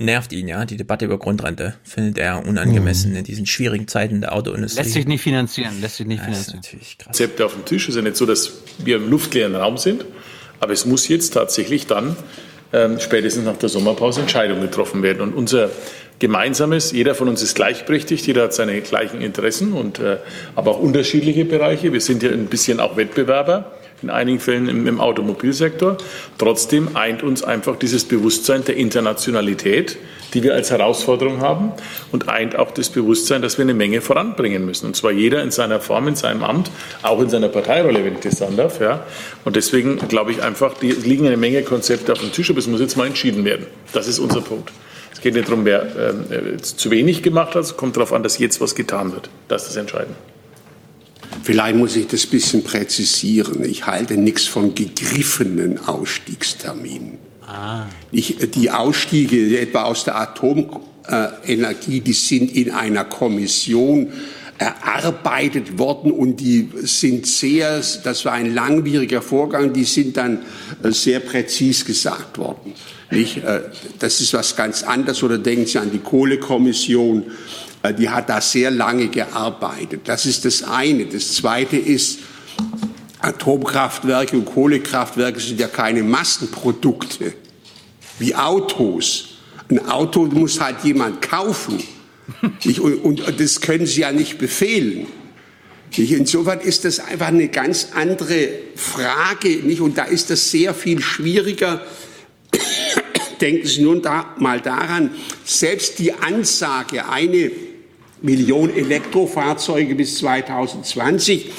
nervt ihn, ja. Die Debatte über Grundrente findet er unangemessen mhm. in diesen schwierigen Zeiten der Autoindustrie. Lässt sich nicht finanzieren, lässt sich nicht finanzieren. Das ist Konzepte auf dem Tisch. Es ist ja nicht so, dass wir im luftleeren Raum sind. Aber es muss jetzt tatsächlich dann ähm, spätestens nach der Sommerpause Entscheidungen getroffen werden. Und unser gemeinsames, jeder von uns ist gleichberechtigt, jeder hat seine gleichen Interessen und äh, aber auch unterschiedliche Bereiche. Wir sind ja ein bisschen auch Wettbewerber in einigen Fällen im, im, Automobilsektor. Trotzdem eint uns einfach dieses Bewusstsein der Internationalität, die wir als Herausforderung haben und eint auch das Bewusstsein, dass wir eine Menge voranbringen müssen. Und zwar jeder in seiner Form, in seinem Amt, auch in seiner Parteirolle, wenn ich das sagen darf. Ja. Und deswegen glaube ich einfach, die liegen eine Menge Konzepte auf dem Tisch, aber es muss jetzt mal entschieden werden. Das ist unser Punkt. Es geht nicht darum, wer äh, zu wenig gemacht hat, es kommt darauf an, dass jetzt was getan wird. Das ist das Entscheidende. Vielleicht muss ich das ein bisschen präzisieren. Ich halte nichts von gegriffenen Ausstiegsterminen. Ah. Ich, die Ausstiege etwa aus der Atomenergie, die sind in einer Kommission erarbeitet worden und die sind sehr, das war ein langwieriger Vorgang, die sind dann äh, sehr präzis gesagt worden. Nicht? Äh, das ist was ganz anderes. Oder denken Sie an die Kohlekommission die hat da sehr lange gearbeitet. Das ist das eine. Das zweite ist, Atomkraftwerke und Kohlekraftwerke sind ja keine Massenprodukte wie Autos. Ein Auto muss halt jemand kaufen. Und das können Sie ja nicht befehlen. Insofern ist das einfach eine ganz andere Frage. Und da ist das sehr viel schwieriger. Denken Sie nun da, mal daran, selbst die Ansage, eine Million Elektrofahrzeuge bis 2020.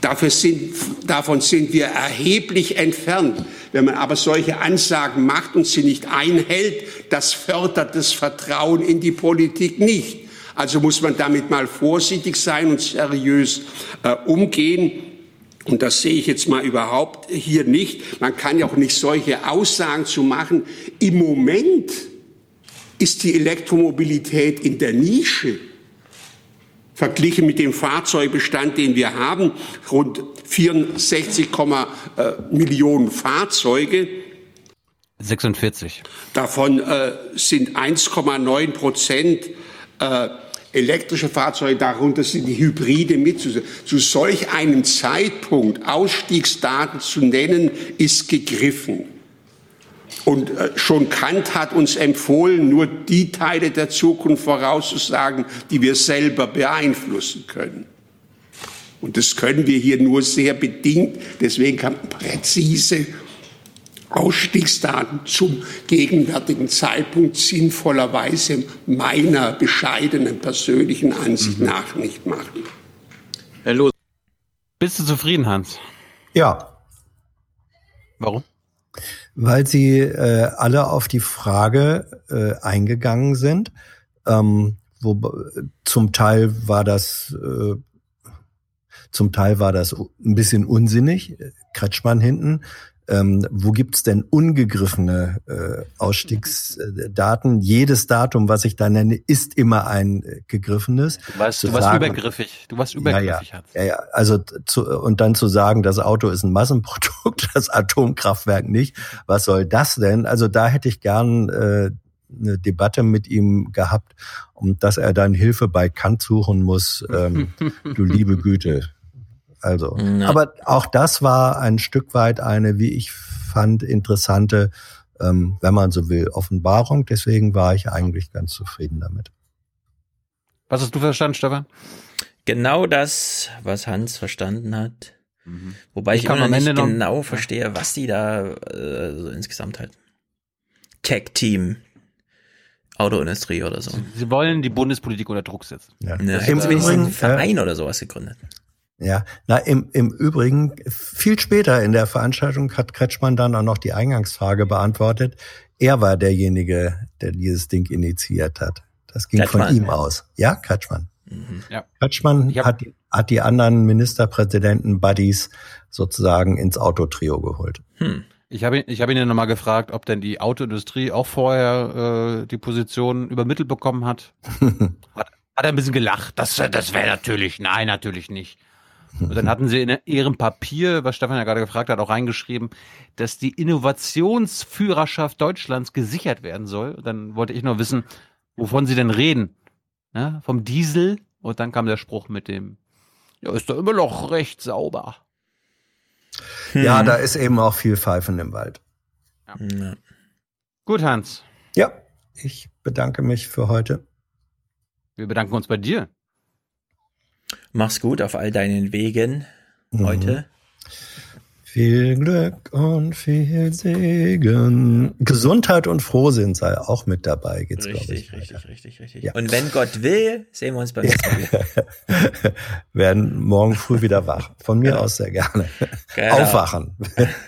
Dafür sind, davon sind wir erheblich entfernt. Wenn man aber solche Ansagen macht und sie nicht einhält, das fördert das Vertrauen in die Politik nicht. Also muss man damit mal vorsichtig sein und seriös äh, umgehen. Und das sehe ich jetzt mal überhaupt hier nicht. Man kann ja auch nicht solche Aussagen zu machen. Im Moment ist die Elektromobilität in der Nische verglichen mit dem Fahrzeugbestand, den wir haben, rund 64, äh, Millionen Fahrzeuge. 46. Davon äh, sind 1,9 Prozent äh, elektrische Fahrzeuge, darunter sind die Hybride mit. Zu solch einem Zeitpunkt Ausstiegsdaten zu nennen, ist gegriffen. Und äh, schon Kant hat uns empfohlen, nur die Teile der Zukunft vorauszusagen, die wir selber beeinflussen können. Und das können wir hier nur sehr bedingt. Deswegen kann man präzise Ausstiegsdaten zum gegenwärtigen Zeitpunkt sinnvollerweise meiner bescheidenen persönlichen Ansicht mhm. nach nicht machen. Herr Los. Bist du zufrieden, Hans? Ja. Warum? Weil sie äh, alle auf die Frage äh, eingegangen sind. Ähm, wo, zum Teil war das äh, zum Teil war das ein bisschen unsinnig. Kretschmann hinten ähm, wo gibt's denn ungegriffene äh, Ausstiegsdaten? Jedes Datum, was ich da nenne, ist immer ein äh, gegriffenes. Du warst, du warst übergriffig. Du warst übergriffig. Ja, ja, ja, ja. Also zu, und dann zu sagen, das Auto ist ein Massenprodukt, das Atomkraftwerk nicht. Was soll das denn? Also da hätte ich gern äh, eine Debatte mit ihm gehabt, um dass er dann Hilfe bei Kant suchen muss. Ähm, du liebe Güte. Also, ja. aber auch das war ein Stück weit eine, wie ich fand, interessante, ähm, wenn man so will, Offenbarung. Deswegen war ich eigentlich ganz zufrieden damit. Was hast du verstanden, Stefan? Genau das, was Hans verstanden hat. Mhm. Wobei ich, ich immer nicht genau verstehe, was die da äh, so insgesamt halten. Tech-Team. Autoindustrie oder so. Sie wollen die Bundespolitik unter Druck setzen. Ja. Ja, Im Übrigen einen Verein äh, oder sowas gegründet. Ja, na im, im Übrigen, viel später in der Veranstaltung hat Kretschmann dann auch noch die Eingangsfrage beantwortet. Er war derjenige, der dieses Ding initiiert hat. Das ging Kretschmann. von ihm aus. Ja, Kretschmann. Mhm. Ja. Kretschmann hat, hat die anderen Ministerpräsidenten Buddies sozusagen ins Autotrio geholt. Hm. Ich habe ich hab ihn ja nochmal gefragt, ob denn die Autoindustrie auch vorher äh, die Position übermittelt bekommen hat. hat. Hat er ein bisschen gelacht. Das, das wäre natürlich, nein, natürlich nicht. Und dann hatten sie in ihrem Papier, was Stefan ja gerade gefragt hat, auch reingeschrieben, dass die Innovationsführerschaft Deutschlands gesichert werden soll. Und dann wollte ich nur wissen, wovon sie denn reden. Ja, vom Diesel. Und dann kam der Spruch mit dem, ja, ist doch immer noch recht sauber. Hm. Ja, da ist eben auch viel Pfeifen im Wald. Ja. Gut, Hans. Ja, ich bedanke mich für heute. Wir bedanken uns bei dir. Mach's gut auf all deinen Wegen mhm. heute. Viel Glück und viel Segen. Gesundheit und Frohsinn sei auch mit dabei, geht's Richtig, ich, richtig, richtig, richtig. Ja. Und wenn Gott will, sehen wir uns beim nächsten Mal. Werden morgen früh wieder wach. Von mir ja. aus sehr gerne. Genau. Aufwachen.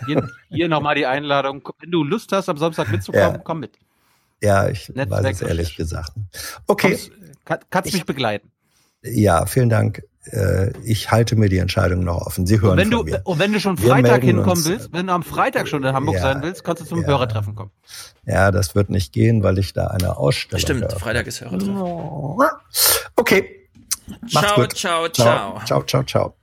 Hier, hier nochmal die Einladung. Wenn du Lust hast, am Samstag mitzukommen, ja. komm mit. Ja, ich Netzwerk weiß es ehrlich gesagt. Okay. Kommst, kannst mich begleiten. Ja, vielen Dank. Äh, ich halte mir die Entscheidung noch offen. Sie hören und wenn von du, mir. Und wenn du schon Freitag hinkommen uns, willst, wenn du am Freitag schon in Hamburg ja, sein willst, kannst du zum ja, Hörertreffen kommen. Ja, das wird nicht gehen, weil ich da eine Ausstellung Stimmt, habe. Freitag ist Hörertreffen. Okay. Macht's ciao, gut. ciao, ciao. Ciao, ciao, ciao.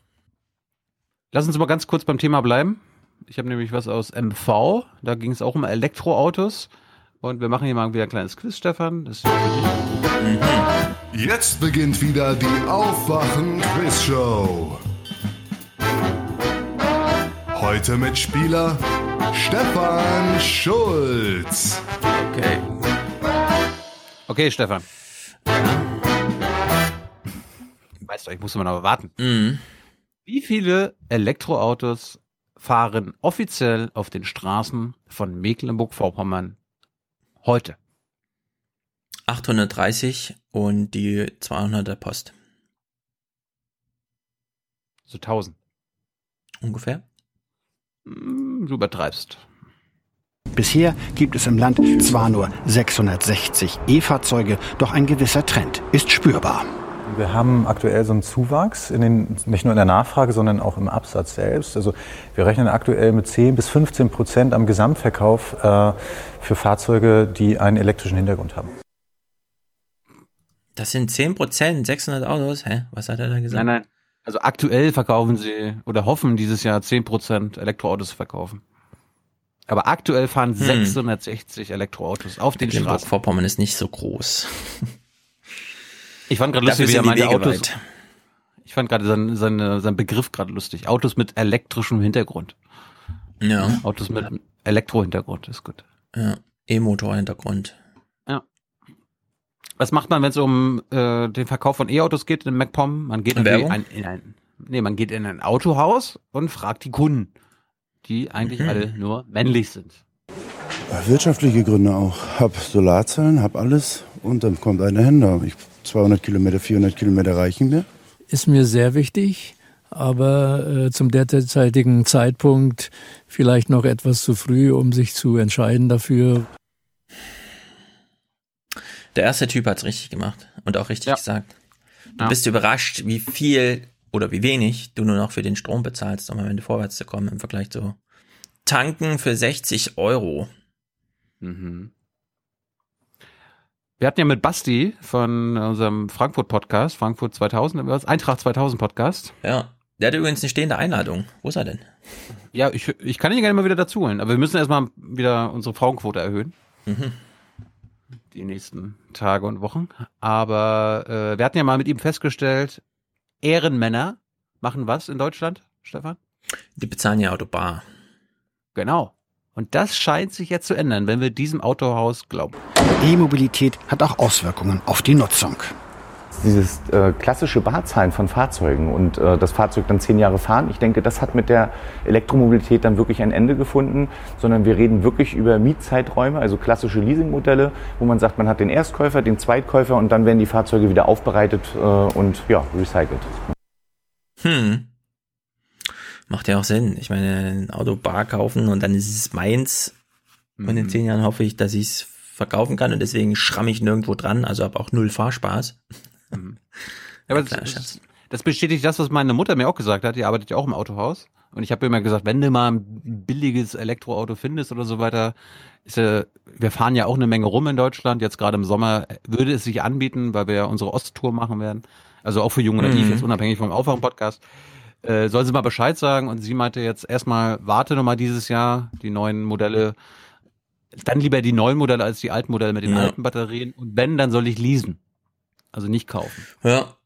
Lass uns mal ganz kurz beim Thema bleiben. Ich habe nämlich was aus MV. Da ging es auch um Elektroautos. Und wir machen hier mal wieder ein kleines Quiz, Stefan. Das ist mhm. Jetzt beginnt wieder die Aufwachen-Quiz-Show. Heute mit Spieler Stefan Schulz. Okay. Okay, Stefan. Weißt du, ich muss immer noch warten. Mhm. Wie viele Elektroautos fahren offiziell auf den Straßen von Mecklenburg-Vorpommern heute? 830 und die 200er Post. So 1000. Ungefähr? Hm, du übertreibst. Bisher gibt es im Land zwar nur 660 E-Fahrzeuge, doch ein gewisser Trend ist spürbar. Wir haben aktuell so einen Zuwachs, in den, nicht nur in der Nachfrage, sondern auch im Absatz selbst. Also wir rechnen aktuell mit 10 bis 15 Prozent am Gesamtverkauf äh, für Fahrzeuge, die einen elektrischen Hintergrund haben. Das sind 10 Prozent, 600 Autos. Hä? Was hat er da gesagt? Nein, nein. Also aktuell verkaufen sie oder hoffen dieses Jahr 10 Prozent Elektroautos zu verkaufen. Aber aktuell fahren Hm. 660 Elektroautos auf den Straßen. Mecklenburg-Vorpommern ist nicht so groß. Ich fand gerade lustig, wie er meinte Autos. weit. Ich fand gerade seinen sein, sein Begriff gerade lustig. Autos mit elektrischem Hintergrund. Ja. Autos mit Elektrohintergrund ist gut. Ja. E-Motor-Hintergrund. Ja. Was macht man, wenn es um äh, den Verkauf von E-Autos geht in MacPom? Man geht Werbung? ein, in ein, nee, man geht in ein Autohaus und fragt die Kunden, die eigentlich Mhm. alle nur männlich sind. Wirtschaftliche Gründe auch. Hab Solarzellen, hab alles und dann kommt eine Händler. Ich, 200 Kilometer, 400 Kilometer reichen mir. ist mir sehr wichtig, aber äh, zum derzeitigen Zeitpunkt vielleicht noch etwas zu früh, um sich zu entscheiden dafür. Der erste Typ hat's richtig gemacht und auch richtig gesagt. Du Ja. bist überrascht, wie viel oder wie wenig du nur noch für den Strom bezahlst, um am Ende vorwärts zu kommen im Vergleich zu tanken für 60 Euro. Mhm. Wir hatten ja mit Basti von unserem Frankfurt-Podcast, Frankfurt 2000, was? Eintracht 2000 Podcast. Ja. Der hat übrigens eine stehende Einladung. Wo ist er denn? Ja, ich, ich kann ihn gerne mal wieder dazu holen, aber wir müssen erstmal wieder unsere Frauenquote erhöhen. Mhm. Die nächsten Tage und Wochen. Aber äh, wir hatten ja mal mit ihm festgestellt, Ehrenmänner machen was in Deutschland, Stefan? Die bezahlen ja Autobar. Genau. Und das scheint sich jetzt zu ändern, wenn wir diesem Autohaus glauben. E-Mobilität hat auch Auswirkungen auf die Nutzung. Dieses äh, klassische Barzahlen von Fahrzeugen und äh, das Fahrzeug dann zehn Jahre fahren, ich denke, das hat mit der Elektromobilität dann wirklich ein Ende gefunden, sondern wir reden wirklich über Mietzeiträume, also klassische Leasingmodelle, wo man sagt, man hat den Erstkäufer, den Zweitkäufer und dann werden die Fahrzeuge wieder aufbereitet äh, und ja, recycelt. Hm. Macht ja auch Sinn. Ich meine, ein Auto bar kaufen und dann ist es meins. Und in zehn Jahren hoffe ich, dass ich es verkaufen kann und deswegen schramme ich nirgendwo dran, also habe auch null Fahrspaß. Ja, aber das, das bestätigt das, was meine Mutter mir auch gesagt hat. Die arbeitet ja auch im Autohaus. Und ich habe immer gesagt, wenn du mal ein billiges Elektroauto findest oder so weiter, ist ja, wir fahren ja auch eine Menge rum in Deutschland. Jetzt gerade im Sommer würde es sich anbieten, weil wir ja unsere Osttour machen werden. Also auch für Jung und Naiv, Mhm. jetzt unabhängig vom Aufwachen-Podcast. Äh, soll sie mal Bescheid sagen? Und sie meinte jetzt erstmal, warte noch mal dieses Jahr, die neuen Modelle, dann lieber die neuen Modelle als die alten Modelle mit den Ja. alten Batterien. Und wenn, dann soll ich leasen. Also nicht kaufen. Ja.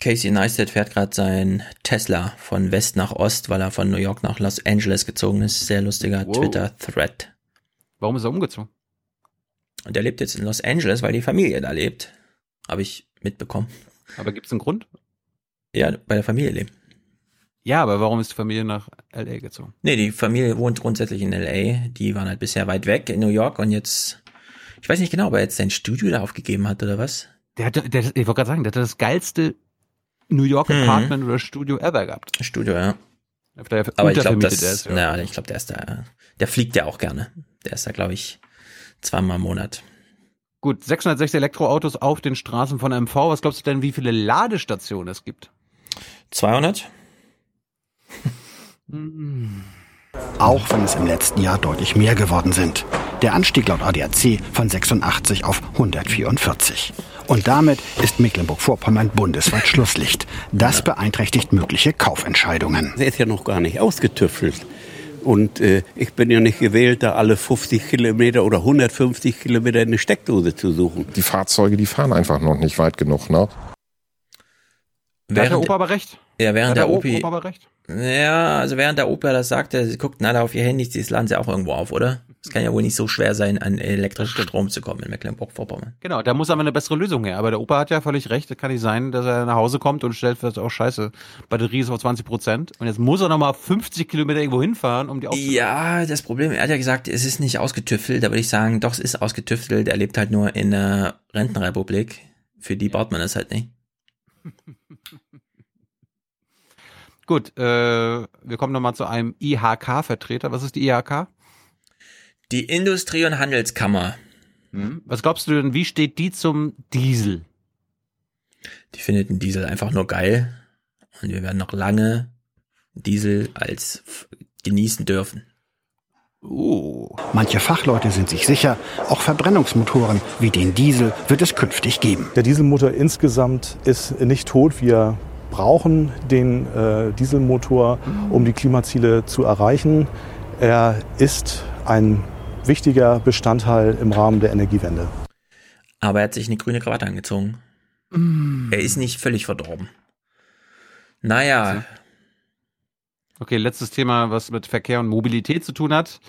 Casey Neistat fährt gerade sein Tesla von West nach Ost, weil er von New York nach Los Angeles gezogen ist. Sehr lustiger Wow. Twitter-Thread. Warum ist er umgezogen? Und er lebt jetzt in Los Angeles, weil die Familie da lebt. Habe ich mitbekommen. Aber gibt es einen Grund? Ja, bei der Familie leben. Ja, aber warum ist die Familie nach LA gezogen? Nee, die Familie wohnt grundsätzlich in LA. Die waren halt bisher weit weg in New York und jetzt, ich weiß nicht genau, ob er jetzt sein Studio da aufgegeben hat oder was. Der hatte, der, ich wollte gerade sagen, der hatte das geilste New York Mhm. Apartment oder Studio ever gehabt. Studio, ja. Aber ich glaube, das, ist, ja. ich glaube, der ist da, der fliegt ja auch gerne. Der ist da, glaube ich, zweimal im Monat. Gut, 660 Elektroautos auf den Straßen von MV. Was glaubst du denn, wie viele Ladestationen es gibt? 200? Auch wenn es im letzten Jahr deutlich mehr geworden sind. Der Anstieg laut ADAC von 86 auf 144. Und damit ist Mecklenburg-Vorpommern bundesweit Schlusslicht. Das beeinträchtigt mögliche Kaufentscheidungen. Der ist ja noch gar nicht ausgetüftelt. Und äh, ich bin ja nicht gewählt, da alle 50 Kilometer oder 150 Kilometer eine Steckdose zu suchen. Die Fahrzeuge, die fahren einfach noch nicht weit genug, ne? Da hat der Opa aber recht. Ja, während hat der, der Opi. Opa aber recht. Ja, also während der Opa das sagte, sie guckten alle auf ihr Handy, das laden sie auch irgendwo auf, oder? Es kann ja wohl nicht so schwer sein, an elektrischen Strom zu kommen in Mecklenburg-Vorpommern. Genau, da muss aber eine bessere Lösung her. Aber der Opa hat ja völlig recht. Es kann nicht sein, dass er nach Hause kommt und stellt fest, oh scheiße, Batterie ist auf 20 Prozent. Und jetzt muss er nochmal 50 Kilometer irgendwo hinfahren, um die aufzuladen. Ja, das Problem, er hat ja gesagt, es ist nicht ausgetüftelt, da würde ich sagen, doch, es ist ausgetüftelt, er lebt halt nur in der Rentenrepublik. Für die baut man das halt nicht. Gut, äh, wir kommen nochmal zu einem IHK-Vertreter. Was ist die IHK? Die Industrie- und Handelskammer. Hm? Was glaubst du denn, wie steht die zum Diesel? Die findet den Diesel einfach nur geil. Und wir werden noch lange Diesel als genießen dürfen. Uh. Manche Fachleute sind sich sicher, auch Verbrennungsmotoren wie den Diesel wird es künftig geben. Der Dieselmotor insgesamt ist nicht tot. Wir brauchen den äh, Dieselmotor, um die Klimaziele zu erreichen. Er ist ein wichtiger Bestandteil im Rahmen der Energiewende. Aber er hat sich eine grüne Krawatte angezogen. Er ist nicht völlig verdorben. Naja, Okay, letztes Thema, was mit Verkehr und Mobilität zu tun hat.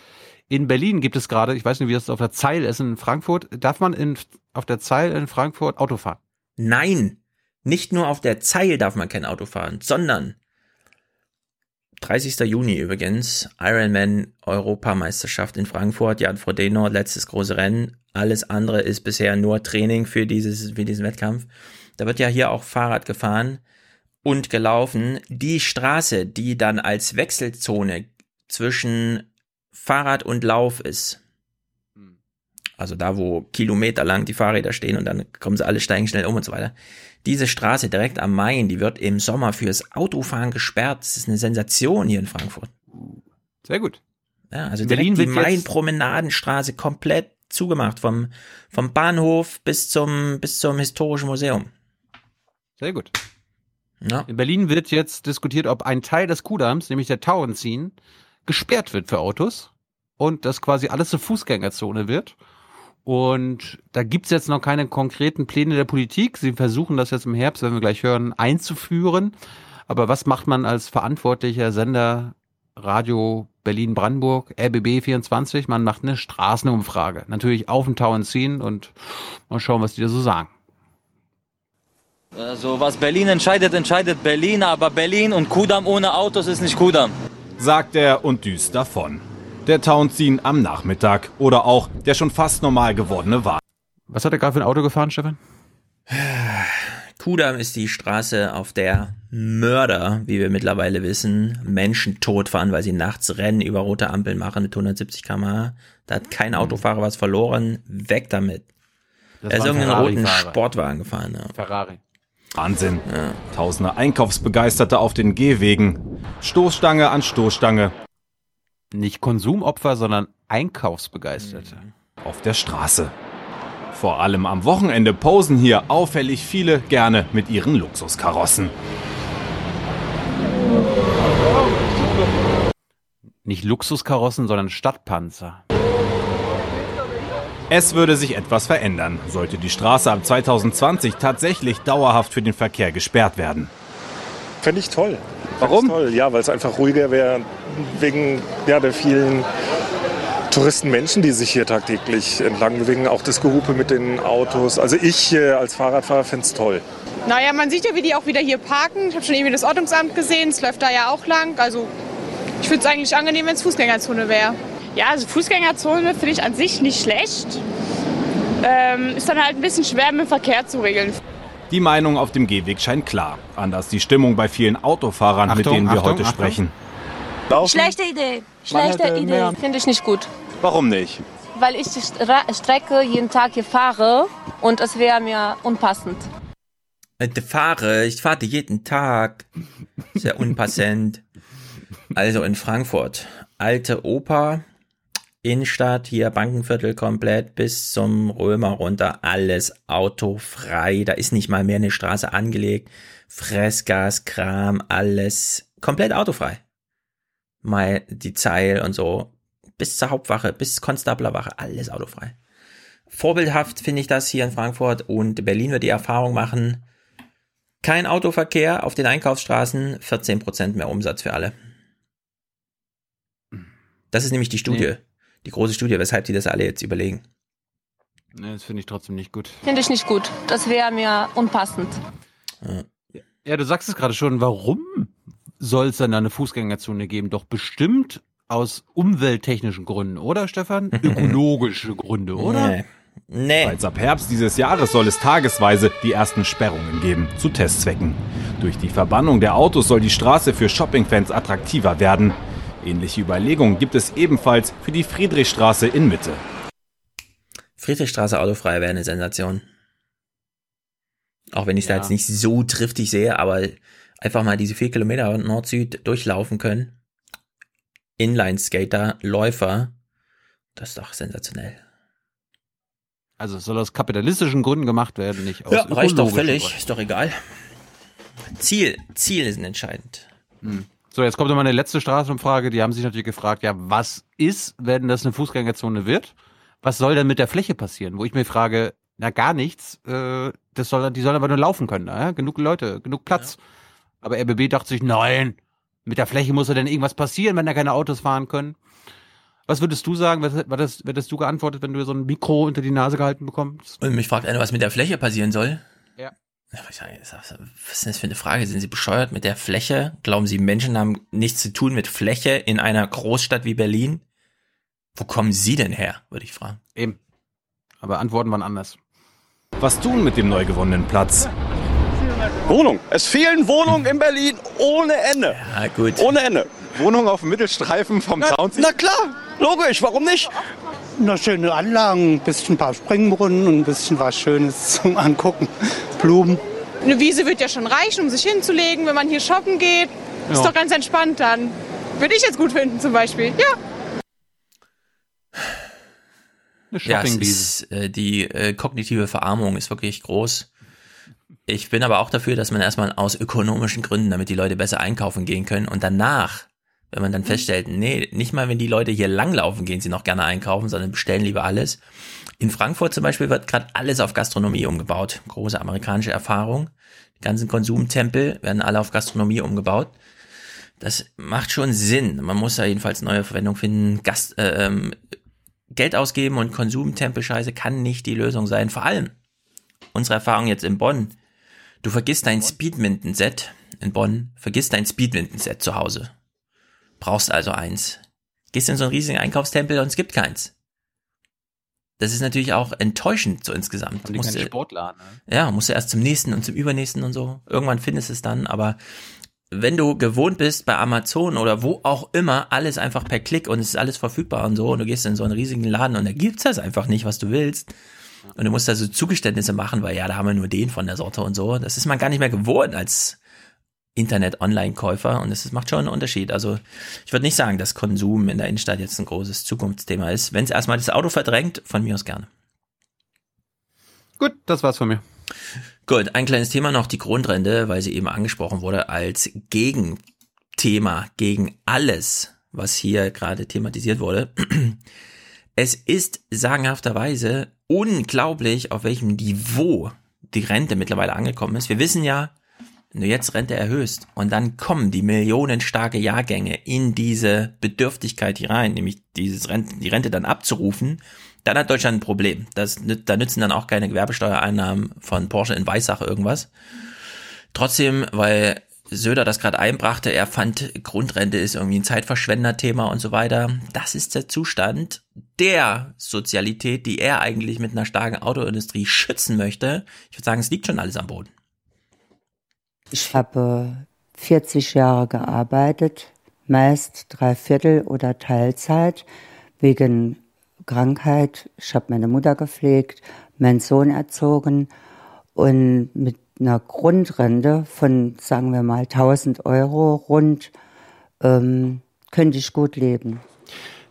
In Berlin gibt es gerade, ich weiß nicht, wie das auf der Zeil ist, in Frankfurt, darf man in, auf der Zeil in Frankfurt Auto fahren? nein, nicht nur auf der Zeil darf man kein Auto fahren, sondern 30. Juni übrigens, Ironman Europameisterschaft in Frankfurt, Jan Frodeno, letztes große Rennen. Alles andere ist bisher nur Training für dieses, für diesen Wettkampf. Da wird ja hier auch Fahrrad gefahren und gelaufen. Die Straße, die dann als Wechselzone zwischen Fahrrad und Lauf ist. Also da, wo kilometerlang die Fahrräder stehen und dann kommen sie alle steigen schnell um und so weiter. Diese Straße direkt am Main, die wird im Sommer fürs Autofahren gesperrt. Das ist eine Sensation hier in Frankfurt. Sehr gut. Ja, also In direkt Berlin die Main-Promenadenstraße komplett zugemacht, vom, vom Bahnhof bis zum, bis zum historischen Museum. Sehr gut. Ja. In Berlin wird jetzt diskutiert, ob ein Teil des Kuhdamms, nämlich der Tauenziehen, gesperrt wird für Autos und das quasi alles zur Fußgängerzone wird. Und da gibt's jetzt noch keine konkreten Pläne der Politik. Sie versuchen das jetzt im Herbst, wenn wir gleich hören, einzuführen. Aber was macht man als verantwortlicher Sender Radio Berlin-Brandenburg, RBB 24? Man macht eine Straßenumfrage. Natürlich auf den Tauenziehen und mal schauen, was die da so sagen. Also was Berlin entscheidet, entscheidet Berlin, aber Berlin und Kudamm ohne Autos ist nicht Kudamm. sagt er und düst davon. Der Townsien am Nachmittag oder auch der schon fast normal gewordene Wahl. Was hat er gerade für ein Auto gefahren, Stefan? Kudamm ist die Straße, auf der Mörder, wie wir mittlerweile wissen, Menschen totfahren, weil sie nachts Rennen über rote Ampeln machen mit 170 km/h. Da hat kein Autofahrer was verloren. Weg damit. Das er ist irgendeinen roten. Sportwagen gefahren. Ja. Ferrari. Wahnsinn. Tausende Einkaufsbegeisterte auf den Gehwegen. Stoßstange an Stoßstange. Nicht Konsumopfer, sondern Einkaufsbegeisterte. Auf der Straße. Vor allem am Wochenende posen hier auffällig viele gerne mit ihren Luxuskarossen. Nicht Luxuskarossen, sondern Stadtpanzer. Es würde sich etwas verändern, sollte die Straße ab 2020 tatsächlich dauerhaft für den Verkehr gesperrt werden. Fände ich toll. Warum? Toll. Ja, weil es einfach ruhiger wäre wegen ja, der vielen Touristenmenschen, die sich hier tagtäglich entlang bewegen. Auch das Gehupe mit den Autos. Also ich äh, als Fahrradfahrer fände es toll. Naja, man sieht ja, wie die auch wieder hier parken. Ich habe schon irgendwie das Ordnungsamt gesehen, es läuft da ja auch lang. Also ich finde es eigentlich angenehm, wenn es Fußgängerzone wäre. Ja, also Fußgängerzone finde ich an sich nicht schlecht. Ähm, ist dann halt ein bisschen schwer mit dem Verkehr zu regeln. Die Meinung auf dem Gehweg scheint klar. Anders die Stimmung bei vielen Autofahrern, mit Achtung, denen wir Achtung, heute Achtung. sprechen. Schlechte Idee. Schlechte Idee. mehr- Finde ich nicht gut. Warum nicht? Weil ich die Stra- Strecke jeden Tag hier fahre und es wäre mir unpassend. Ich fahre, ich fahre jeden Tag. Sehr unpassend. Also in Frankfurt, alte Oper, Innenstadt, hier Bankenviertel komplett bis zum Römer runter, alles autofrei. Da ist nicht mal mehr eine Straße angelegt. Fressgas, Kram, alles komplett autofrei. Mal die Zeil und so. Bis zur Hauptwache, bis Konstablerwache, alles autofrei. Vorbildhaft finde ich das hier in Frankfurt und Berlin wird die Erfahrung machen, kein Autoverkehr auf den Einkaufsstraßen, 14% mehr Umsatz für alle. Das ist nämlich die Studie, Nee. Die große Studie, weshalb die das alle jetzt überlegen. Ne, das finde ich trotzdem nicht gut. Finde ich nicht gut. Das wäre mir unpassend. Ja, du sagst es gerade schon, warum soll es denn da eine Fußgängerzone geben? Doch bestimmt aus umwelttechnischen Gründen, oder Stefan? Ökologische Gründe, oder? Nee. Nee. Bereits ab Herbst dieses Jahres soll es tagesweise die ersten Sperrungen geben, zu Testzwecken. Durch die Verbannung der Autos soll die Straße für Shoppingfans attraktiver werden. Ähnliche Überlegungen gibt es ebenfalls für die Friedrichstraße in Mitte. Friedrichstraße autofrei wäre eine Sensation. Auch wenn ich es da jetzt nicht so triftig sehe, aber einfach mal diese vier Kilometer Nord-Süd durchlaufen können. Inline-Skater, Läufer, das ist doch sensationell. Also soll aus kapitalistischen Gründen gemacht werden, nicht aus Ja, reicht doch völlig, Gründen. ist doch egal. Ziel, Ziel ist entscheidend. Hm. So, jetzt kommt noch mal eine letzte Straßenumfrage. Die haben sich natürlich gefragt, ja, was ist, wenn das eine Fußgängerzone wird? Was soll denn mit der Fläche passieren? Wo ich mir frage, na gar nichts. Äh, das soll, die sollen aber nur laufen können. Ja? Genug Leute, genug Platz. Aber RBB dachte sich, nein, mit der Fläche muss ja denn irgendwas passieren, wenn da keine Autos fahren können. Was würdest du sagen? Was, was das, hättest du geantwortet, wenn du so ein Mikro unter die Nase gehalten bekommst? Und mich fragt einer, was mit der Fläche passieren soll. Ja. Was ist denn das für eine Frage? Sind Sie bescheuert mit der Fläche? Glauben Sie, Menschen haben nichts zu tun mit Fläche in einer Großstadt wie Berlin? Wo kommen Sie denn her, würde ich fragen. Eben. Aber Antworten waren anders. Was tun mit dem neu gewonnenen Platz? Wohnung. Es fehlen Wohnungen in Berlin ohne Ende. Ja, gut. Ohne Ende. Wohnung auf dem Mittelstreifen vom Na, Zaun. na klar, logisch, warum nicht? Na, schöne Anlagen, ein bisschen ein paar Springbrunnen und ein bisschen was Schönes zum Angucken. Blumen. Eine Wiese wird ja schon reichen, um sich hinzulegen, wenn man hier shoppen geht. Ist Ja. doch ganz entspannt dann. Würde ich jetzt gut finden zum Beispiel. Ja. Eine Ja, es Shoppingwiese. ist, äh, die äh, kognitive Verarmung ist wirklich groß. Ich bin aber auch dafür, dass man erstmal aus ökonomischen Gründen, damit die Leute besser einkaufen gehen können und danach, wenn man dann feststellt, nee, nicht mal wenn die Leute hier langlaufen, gehen sie noch gerne einkaufen, sondern bestellen lieber alles. In Frankfurt zum Beispiel wird gerade alles auf Gastronomie umgebaut. Große amerikanische Erfahrung. Die ganzen Konsumtempel werden alle auf Gastronomie umgebaut. Das macht schon Sinn. Man muss da jedenfalls neue Verwendung finden. Gast, äh, ähm, Geld ausgeben und Konsumtempelscheiße kann nicht die Lösung sein. Vor allem unsere Erfahrung jetzt in Bonn. Du vergisst dein Speedminton-Set in Bonn, vergisst dein Speedminton-Set zu Hause. Brauchst also eins. Gehst in so einen riesigen Einkaufstempel und es gibt keins. Das ist natürlich auch enttäuschend so insgesamt. Die Musst du- Sportladen. Ne? ja, musst du erst zum nächsten und zum übernächsten und so. Irgendwann findest du es dann, aber wenn du gewohnt bist bei Amazon oder wo auch immer, alles einfach per Klick und es ist alles verfügbar und so und du gehst in so einen riesigen Laden und da gibt's das einfach nicht, was du willst. Und du musst da so Zugeständnisse machen, weil ja, da haben wir nur den von der Sorte und so. Das ist man gar nicht mehr gewohnt als Internet-Online-Käufer und ist- macht schon einen Unterschied. Also ich würde nicht sagen, dass Konsum in der Innenstadt jetzt ein großes Zukunftsthema ist. Wenn es erstmal das Auto verdrängt, von mir aus gerne. Gut, das war's von mir. Gut, ein kleines Thema noch, die Grundrente, weil sie eben angesprochen wurde als Gegenthema gegen alles, was hier gerade thematisiert wurde. Es ist sagenhafterweise unglaublich, auf welchem Niveau die Rente mittlerweile angekommen ist. Wir wissen ja, du jetzt Rente erhöhst und dann kommen die millionenstarke Jahrgänge in diese Bedürftigkeit hier rein, nämlich dieses Rente, die Rente dann abzurufen, dann hat Deutschland ein Problem. Das, da nützen dann auch keine Gewerbesteuereinnahmen von Porsche in Weissach irgendwas. Trotzdem, weil Söder das gerade einbrachte, er fand, Grundrente ist irgendwie ein Zeitverschwender-Thema und so weiter. Das ist der Zustand der Sozialität, die er eigentlich mit einer starken Autoindustrie schützen möchte. Ich würde sagen, es liegt schon alles am Boden. Ich habe 40 Jahre gearbeitet, meist Dreiviertel oder Teilzeit, wegen Krankheit. Ich habe meine Mutter gepflegt, meinen Sohn erzogen und mit einer Grundrente von, sagen wir mal, 1000 Euro rund ähm, könnte ich gut leben.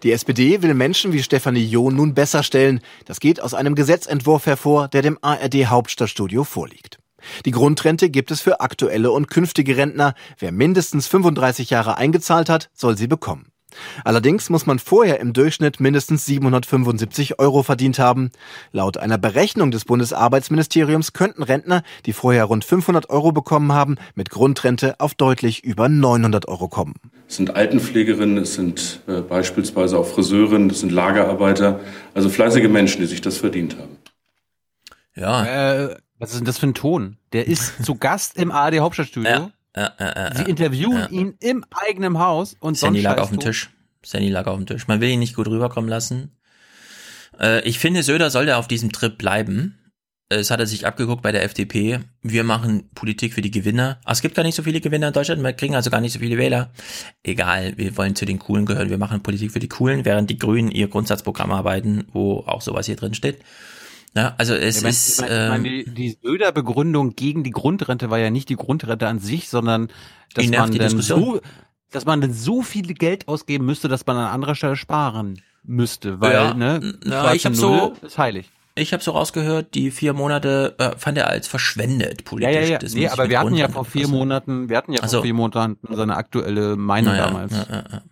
Die SPD will Menschen wie Stefanie John nun besser stellen. Das geht aus einem Gesetzentwurf hervor, der dem ARD Hauptstadtstudio vorliegt. Die Grundrente gibt es für aktuelle und künftige Rentner. Wer mindestens 35 Jahre eingezahlt hat, soll sie bekommen. Allerdings muss man vorher im Durchschnitt mindestens 775 Euro verdient haben. Laut einer Berechnung des Bundesarbeitsministeriums könnten Rentner, die vorher rund 500 Euro bekommen haben, mit Grundrente auf deutlich über 900 Euro kommen. Es sind Altenpflegerinnen, es sind äh, beispielsweise auch Friseurinnen, es sind Lagerarbeiter, also fleißige Menschen, die sich das verdient haben. Ja. Äh, was ist denn das für ein Ton? Der ist zu Gast im ARD Hauptstadtstudio. Ja, ja, ja, Sie interviewen Ja. ihn im eigenen Haus und Sandy lag auf dem. Tisch. Sandy lag auf dem Tisch. Man will ihn nicht gut rüberkommen lassen. Äh, ich finde, Söder sollte auf diesem Trip bleiben. es hat er sich abgeguckt bei der FDP. Wir machen Politik für die Gewinner. Ach, es gibt gar nicht so viele Gewinner in Deutschland, wir kriegen also gar nicht so viele Wähler. Egal, wir wollen zu den Coolen gehören, wir machen Politik für die Coolen, während die Grünen ihr Grundsatzprogramm arbeiten, wo auch sowas hier drin steht. Ja, also es Ich mein, ist. ich mein, ich mein, die, die Söder-Begründung gegen die Grundrente war ja nicht die Grundrente an sich, sondern dass man dann Diskussion. so, dass man dann so viel Geld ausgeben müsste, dass man an anderer Stelle sparen müsste, weil Ja, ne, na, ich hab so- ist heilig. Ich habe so rausgehört, die vier Monate äh, fand er als verschwendet Ja, politisch. ja, ja. Das Nee, aber wir hatten ja vor vier. Monaten, wir hatten ja vor so. vier Monaten seine aktuelle Meinung Naja, damals. Ja, ja, ja.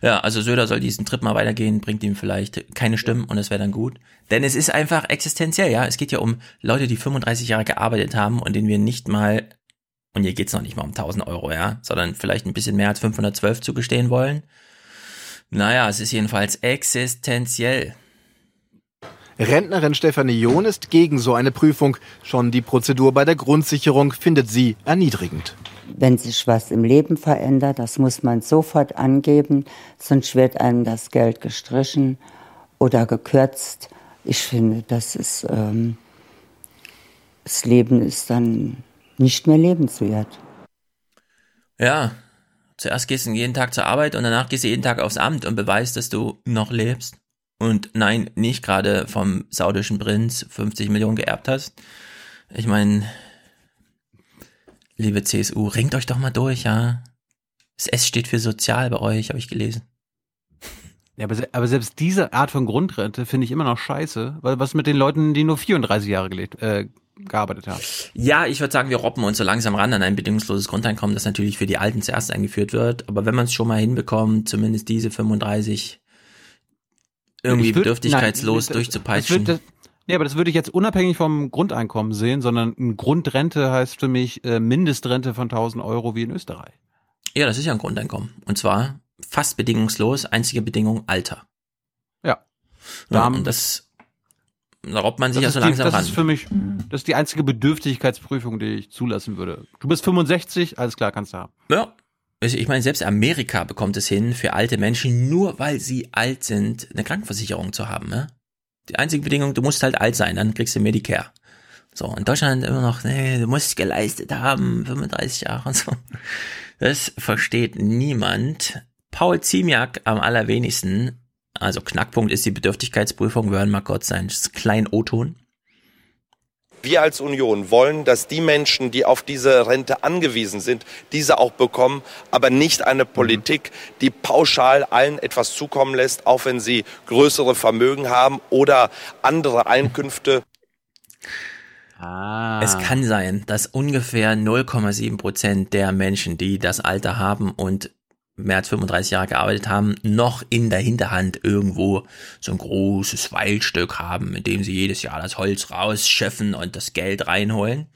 Ja, also Söder soll diesen Trip mal weitergehen, bringt ihm vielleicht keine Stimmen und es wäre dann gut. Denn es ist einfach existenziell, ja. Es geht ja um Leute, die 35 Jahre gearbeitet haben und denen wir nicht mal, und hier geht's noch nicht mal um 1000 Euro, ja, sondern vielleicht ein bisschen mehr als 512 zugestehen wollen. Naja, es ist jedenfalls existenziell. Rentnerin Stefanie John ist gegen so eine Prüfung. Schon die Prozedur bei der Grundsicherung findet sie erniedrigend. Wenn sich was im Leben verändert, das muss man sofort angeben, sonst wird einem das Geld gestrichen oder gekürzt. Ich finde, das ist, ähm, das Leben ist dann nicht mehr lebenswert. Ja, zuerst gehst du jeden Tag zur Arbeit und danach gehst du jeden Tag aufs Amt und beweist, dass du noch lebst. Und nein, nicht gerade vom saudischen Prinz 50 Millionen geerbt hast. Ich meine, liebe CSU, ringt euch doch mal durch, ja. Das S steht für sozial bei euch, habe ich gelesen. Ja, aber, aber selbst diese Art von Grundrente finde ich immer noch scheiße, weil was mit den Leuten, die nur 34 Jahre gelebt, äh, gearbeitet haben? Ja, ich würde sagen, wir robben uns so langsam ran an ein bedingungsloses Grundeinkommen, das natürlich für die Alten zuerst eingeführt wird. Aber wenn man es schon mal hinbekommt, zumindest diese 35 irgendwie würd- bedürftigkeitslos nein, durchzupeitschen. Das, nee, aber das würde ich jetzt unabhängig vom Grundeinkommen sehen, sondern eine Grundrente heißt für mich äh, Mindestrente von 1000 Euro wie in Österreich. Ja, das ist ja ein Grundeinkommen. Und zwar fast bedingungslos, einzige Bedingung Alter. Ja. Ja, und das, da robbt man sich Das, ja so ist, die, langsam das ran. ist für mich, das ist die einzige Bedürftigkeitsprüfung, die ich zulassen würde. Du bist 65, alles klar, kannst du haben. Ja. Ich meine, selbst Amerika bekommt es hin, für alte Menschen, nur weil sie alt sind, eine Krankenversicherung zu haben. Ne? Die einzige Bedingung, du musst halt alt sein, dann kriegst du Medicare. So, in Deutschland immer noch, nee, du musst geleistet haben, 35 Jahre und so. Das versteht niemand. Paul Ziemiak am allerwenigsten. Also Knackpunkt ist die Bedürftigkeitsprüfung, wir hören mal kurz sein kleinen O-Ton. Wir als Union wollen, dass die Menschen, die auf diese Rente angewiesen sind, diese auch bekommen, aber nicht eine Politik, die pauschal allen etwas zukommen lässt, auch wenn sie größere Vermögen haben oder andere Einkünfte. Ah. Es kann sein, dass ungefähr 0,7 Prozent der Menschen, die das Alter haben und mehr als 35 Jahre gearbeitet haben, noch in der Hinterhand irgendwo so ein großes Waldstück haben, mit dem sie jedes Jahr das Holz rausschöpfen und das Geld reinholen.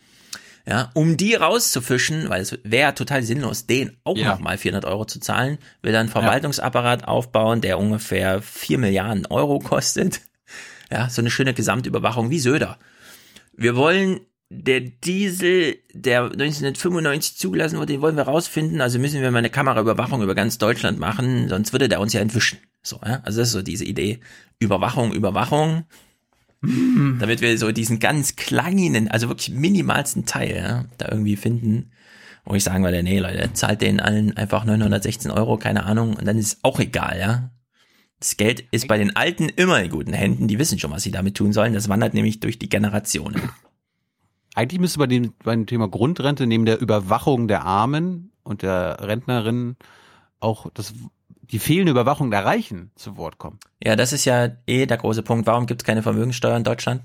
Ja, um die rauszufischen, weil es wäre total sinnlos, den auch Ja. nochmal 400 Euro zu zahlen, will dann einen Verwaltungsapparat aufbauen, der ungefähr 4 Milliarden Euro kostet. Ja, so eine schöne Gesamtüberwachung wie Söder. Wir wollen der Diesel, der 1995 zugelassen wurde, den wollen wir rausfinden. Also müssen wir mal eine Kameraüberwachung über ganz Deutschland machen, sonst würde der uns ja entwischen. So, ja. Also das ist so diese Idee. Überwachung, Überwachung. Damit wir so diesen ganz kleinen, also wirklich minimalsten Teil, ja, da irgendwie finden. Wo ich sagen würde, nee, Leute, zahlt denen allen einfach 916 Euro, keine Ahnung, und dann ist es auch egal, ja. Das Geld ist bei den Alten immer in guten Händen, die wissen schon, was sie damit tun sollen. Das wandert nämlich durch die Generationen. Eigentlich müsste bei dem, bei dem Thema Grundrente neben der Überwachung der Armen und der Rentnerinnen auch das, die fehlende Überwachung der Reichen zu Wort kommen. Ja, das ist ja eh der große Punkt. Warum gibt es keine Vermögenssteuer in Deutschland?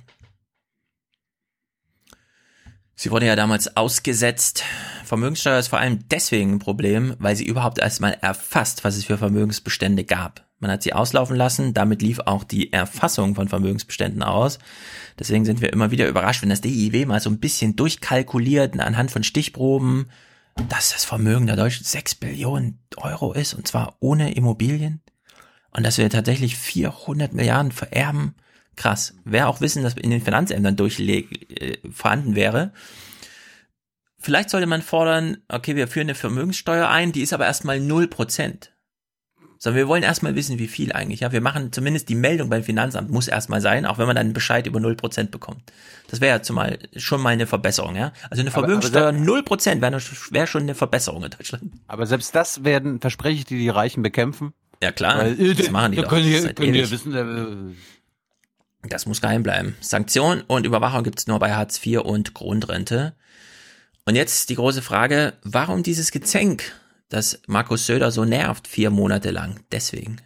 Sie wurde ja damals ausgesetzt. Vermögenssteuer ist vor allem deswegen ein Problem, weil sie überhaupt erstmal erfasst, was es für Vermögensbestände gab. Man hat sie auslaufen lassen, damit lief auch die Erfassung von Vermögensbeständen aus. Deswegen sind wir immer wieder überrascht, wenn das DIW mal so ein bisschen durchkalkuliert anhand von Stichproben, dass das Vermögen der Deutschen 6 Billionen Euro ist und zwar ohne Immobilien. Und dass wir tatsächlich 400 Milliarden vererben. Krass. Wer auch wissen, dass in den Finanzämtern durchle äh, vorhanden wäre. Vielleicht sollte man fordern, okay, wir führen eine Vermögenssteuer ein, die ist aber erstmal 0%. Sondern wir wollen erstmal wissen, wie viel eigentlich. Ja, wir machen zumindest die Meldung beim Finanzamt muss erstmal sein, auch wenn man dann einen Bescheid über 0% bekommt. Das wäre ja zumal schon mal eine Verbesserung, ja. Also eine Aber- Vermögenssteuer aber 0% wäre wär schon eine Verbesserung in Deutschland. Aber selbst das werden verspreche ich, die die Reichen bekämpfen. Ja klar, Weil, äh, das machen die da doch. Können die, seit können ewig. wissen, äh, Das muss geheim bleiben. Sanktion und Überwachung gibt's nur bei Hartz IV und Grundrente. Und jetzt die große Frage, warum dieses Gezänk, das Markus Söder so nervt, vier Monate lang? Deswegen.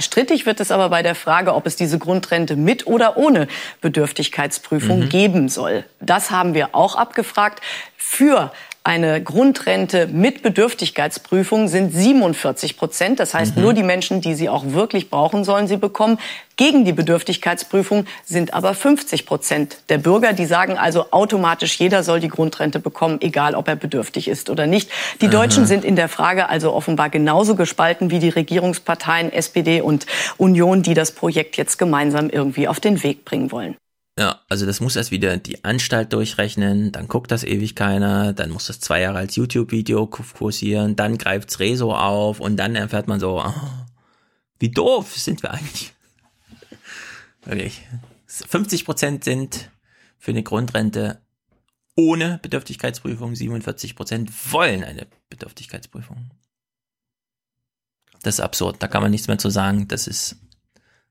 Strittig wird es aber bei der Frage, ob es diese Grundrente mit oder ohne Bedürftigkeitsprüfung Mhm. geben soll. Das haben wir auch abgefragt. Für eine Grundrente mit Bedürftigkeitsprüfung sind 47 Prozent. Das heißt, Mhm. nur die Menschen, die sie auch wirklich brauchen, sollen sie bekommen. Gegen die Bedürftigkeitsprüfung sind aber 50 Prozent der Bürger. Die sagen also automatisch, jeder soll die Grundrente bekommen, egal ob er bedürftig ist oder nicht. Die Aha. Deutschen sind in der Frage also offenbar genauso gespalten wie die Regierungsparteien SPD und Union, die das Projekt jetzt gemeinsam irgendwie auf den Weg bringen wollen. Ja, also das muss erst wieder die Anstalt durchrechnen, dann guckt das ewig keiner, dann muss das zwei Jahre als YouTube-Video kursieren, dann greift's Rezo auf und dann erfährt man so, ah, wie doof sind wir eigentlich. Wirklich. 50 Prozent sind für eine Grundrente ohne Bedürftigkeitsprüfung, 47 Prozent wollen eine Bedürftigkeitsprüfung. Das ist absurd, da kann man nichts mehr zu sagen, das ist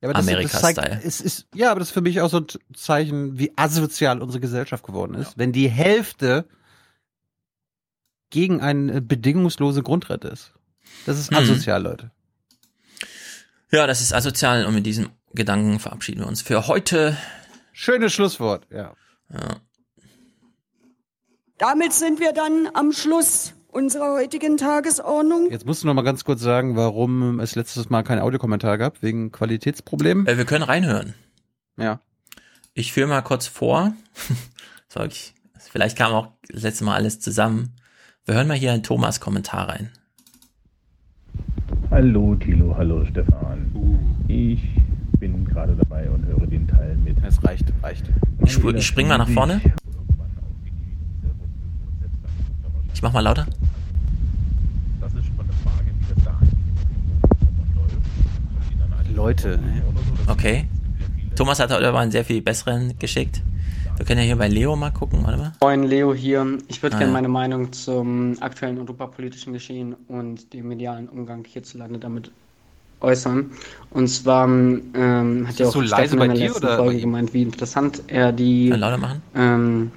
Ja, aber das, das Amerika-Style. zeigt, es ist, ja, aber das ist für mich auch so ein Zeichen, wie asozial unsere Gesellschaft geworden ist, wenn die Hälfte gegen eine bedingungslose Grundrente ist. Das ist Mhm. asozial, Leute. Ja, das ist asozial und mit diesem Gedanken verabschieden wir uns für heute. Schönes Schlusswort, ja. ja. Damit sind wir dann am Schluss unserer heutigen Tagesordnung. Jetzt musst du noch mal ganz kurz sagen, warum es letztes Mal kein Audiokommentar gab, wegen Qualitätsproblemen. Äh, wir können reinhören. Ja. Ich führe mal kurz vor. War wirklich- Vielleicht kam auch das letzte Mal alles zusammen. Wir hören mal hier in Thomas Kommentar rein. Hallo Thilo, hallo Stefan. Ich bin gerade dabei und höre den Teil mit. Es reicht, reicht. Ich, ich spring mal nach vorne. Ich mach mal lauter. Das ist von der Frage, wie das da Leute. Okay. Thomas hat heute aber einen sehr viel besseren geschickt. Wir können ja hier bei Leo mal gucken, warte mal. Moin, Leo hier. Ich würde Ah, gerne ja. meine Meinung zum aktuellen europapolitischen Geschehen und dem medialen Umgang hierzulande damit äußern. Und zwar ähm, hat ja auch so bei in der dir letzten oder Folge gemeint, wie interessant er die ähm,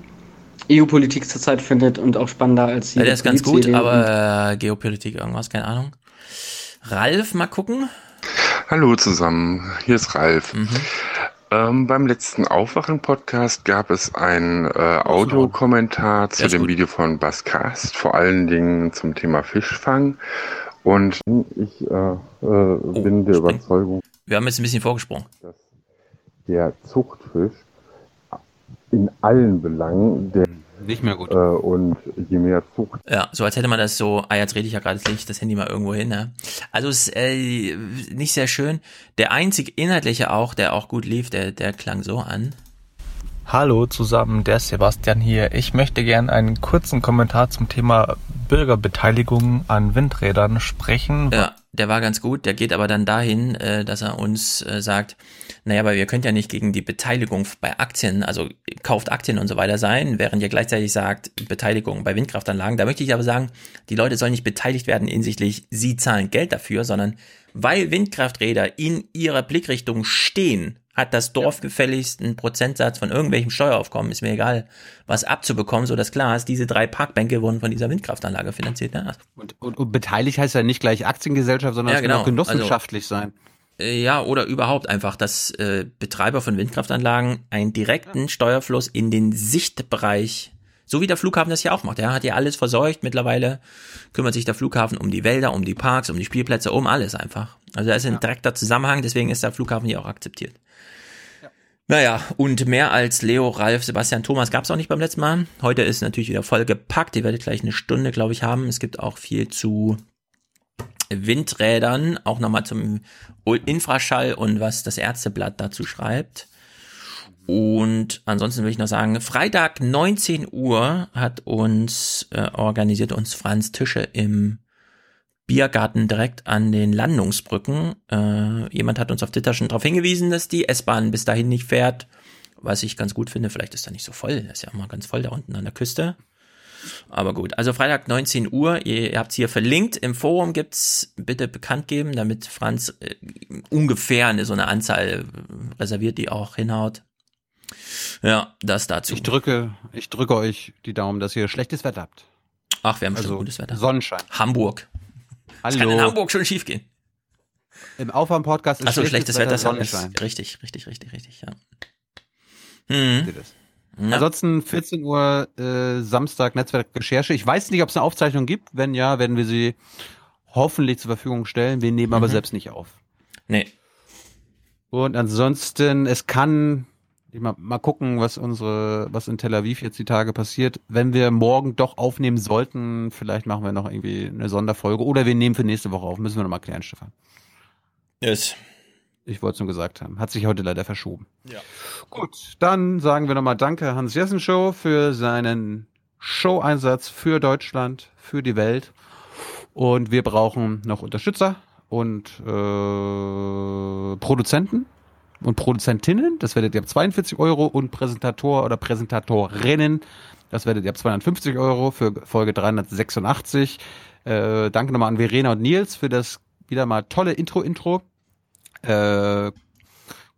EU-Politik zurzeit findet und auch spannender als Ja, jede der ist ganz gut, aber äh, Geopolitik irgendwas, keine Ahnung. Ralf, mal gucken. Hallo zusammen, hier ist Ralf. Ähm, beim letzten Aufwachen-Podcast gab es einen äh, Audiokommentar zu dem gut. Video von Baskast, vor allen Dingen zum Thema Fischfang. Und ich äh, äh, bin der Überzeugung, Wir haben jetzt ein bisschen vorgesprungen. der Zuchtfisch in allen Belangen der nicht mehr gut. Äh, und je mehr Zucht Ja, so als hätte man das so, ah, jetzt rede ich ja gerade, jetzt lege ich das Handy mal irgendwo hin, ne? Also es ist äh, nicht sehr schön. Der einzig inhaltliche auch, der auch gut lief, der, der klang so an. Hallo zusammen, der Sebastian hier. Ich möchte gern einen kurzen Kommentar zum Thema Bürgerbeteiligung an Windrädern sprechen. Ja, der war ganz gut. Der geht aber dann dahin, äh, dass er uns äh, sagt, naja, aber ihr könnt ja nicht gegen die Beteiligung bei Aktien, also kauft Aktien und so weiter sein, während ihr gleichzeitig sagt, Beteiligung bei Windkraftanlagen. Da möchte ich aber sagen, die Leute sollen nicht beteiligt werden hinsichtlich, sie zahlen Geld dafür, sondern weil Windkrafträder in ihrer Blickrichtung stehen, hat das Dorf gefälligst einen Prozentsatz von irgendwelchem Steueraufkommen, ist mir egal, was abzubekommen, so dass klar ist, diese drei Parkbänke wurden von dieser Windkraftanlage finanziert. Ja, Und, und, und beteiligt heißt ja nicht gleich Aktiengesellschaft, sondern Ja, es kann genau. auch genossenschaftlich sein. Äh, Ja, oder überhaupt einfach, dass äh, Betreiber von Windkraftanlagen einen direkten Steuerfluss in den Sichtbereich, so wie der Flughafen das ja auch macht. Er hat ja alles verseucht. Mittlerweile kümmert sich der Flughafen um die Wälder, um die Parks, um die Spielplätze, um alles einfach. Also da ist ein direkter Zusammenhang, deswegen ist der Flughafen hier auch akzeptiert. Naja, und mehr als Leo, Ralf, Sebastian, Thomas gab es auch nicht beim letzten Mal. Heute ist natürlich wieder voll gepackt. Ihr werdet gleich eine Stunde, glaube ich, haben. Es gibt auch viel zu Windrädern, auch nochmal zum Infraschall und was das Ärzteblatt dazu schreibt. Und ansonsten will ich noch sagen, Freitag 19 Uhr hat uns äh, organisiert uns Franz Tische im Biergarten direkt an den Landungsbrücken. Äh, jemand hat uns auf Twitter schon darauf hingewiesen, dass die S-Bahn bis dahin nicht fährt, was ich ganz gut finde. Vielleicht ist da nicht so voll. Das ist ja immer ganz voll da unten an der Küste. Aber gut, also Freitag 19 Uhr, ihr, ihr habt es hier verlinkt. Im Forum gibt's bitte bekannt geben, damit Franz äh, ungefähr eine so eine Anzahl reserviert, die auch hinhaut. Ja, das dazu. Ich drücke, ich drücke euch die Daumen, dass ihr schlechtes Wetter habt. Ach, wir haben Also schon gutes Wetter. Sonnenschein. Hamburg. Hallo. Das kann in Hamburg schon schief gehen. Im Aufwärm-Podcast ist Achso, schlechtes Wetter, ist Sonnenschein. alles- richtig, richtig, richtig, richtig, ja. Seht es. Ansonsten 14 Uhr äh, Samstag Netzwerk-Recherche. Ich weiß nicht, ob es eine Aufzeichnung gibt. Wenn ja, werden wir sie hoffentlich zur Verfügung stellen. Wir nehmen aber Mhm. selbst nicht auf. Nee. Und ansonsten, es kann mal, mal gucken, was unsere, was in Tel Aviv jetzt die Tage passiert. Wenn wir morgen doch aufnehmen sollten, vielleicht machen wir noch irgendwie eine Sonderfolge oder wir nehmen für nächste Woche auf. Müssen wir noch mal klären, Stefan. Yes. Ich wollte es nur gesagt haben. Hat sich heute leider verschoben. Ja. Gut, dann sagen wir nochmal Danke Hans Jessen Show für seinen Show-Einsatz für Deutschland, für die Welt. Und wir brauchen noch Unterstützer und äh, Produzenten und Produzentinnen. Das werdet ihr ab 42 Euro und Präsentator oder Präsentatorinnen. Das werdet ihr ab 250 Euro für Folge 386. Äh, danke nochmal an Verena und Nils für das wieder mal tolle Intro-Intro. Äh,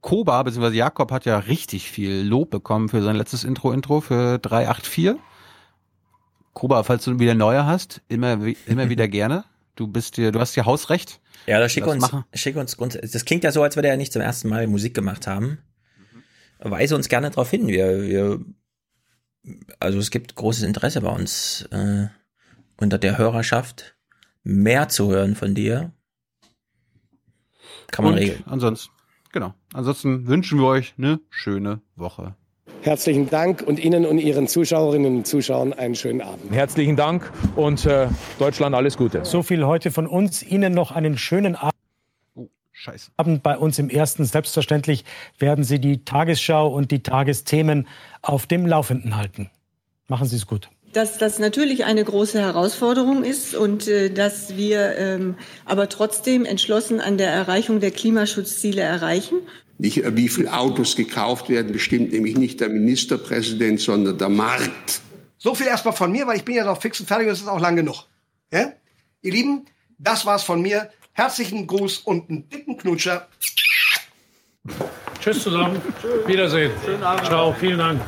Koba bzw. Jakob hat ja richtig viel Lob bekommen für sein letztes Intro-Intro für 384. Koba, falls du wieder neue hast, immer, immer wieder gerne. Du bist hier, du hast hier Hausrecht. Ja, da schick Das uns, schick uns. Das klingt ja so, als würde er nicht zum ersten Mal Musik gemacht haben. Weise uns gerne darauf hin. Wir, wir, also es gibt großes Interesse bei uns äh, unter der Hörerschaft, mehr zu hören von dir. Kann man Und regeln. Ansonsten, genau. Ansonsten wünschen wir euch eine schöne Woche. Herzlichen Dank und Ihnen und Ihren Zuschauerinnen und Zuschauern einen schönen Abend. Herzlichen Dank und äh, Deutschland alles Gute. So viel heute von uns. Ihnen noch einen schönen Abend. Scheiße. Abend bei uns im Ersten. Selbstverständlich werden Sie die Tagesschau und die Tagesthemen auf dem Laufenden halten. Machen Sie es gut. dass das natürlich eine große Herausforderung ist und äh, dass wir ähm, aber trotzdem entschlossen an der Erreichung der Klimaschutzziele erreichen. Nicht, äh, wie viele Autos gekauft werden, bestimmt nämlich nicht der Ministerpräsident, sondern der Markt. So viel erstmal von mir, weil ich bin ja noch fix und fertig und es ist auch lang genug. Ja? Ihr Lieben, das war's von mir. Herzlichen Gruß und einen dicken Knutscher. Tschüss zusammen. Wiedersehen. Ciao. Vielen Dank.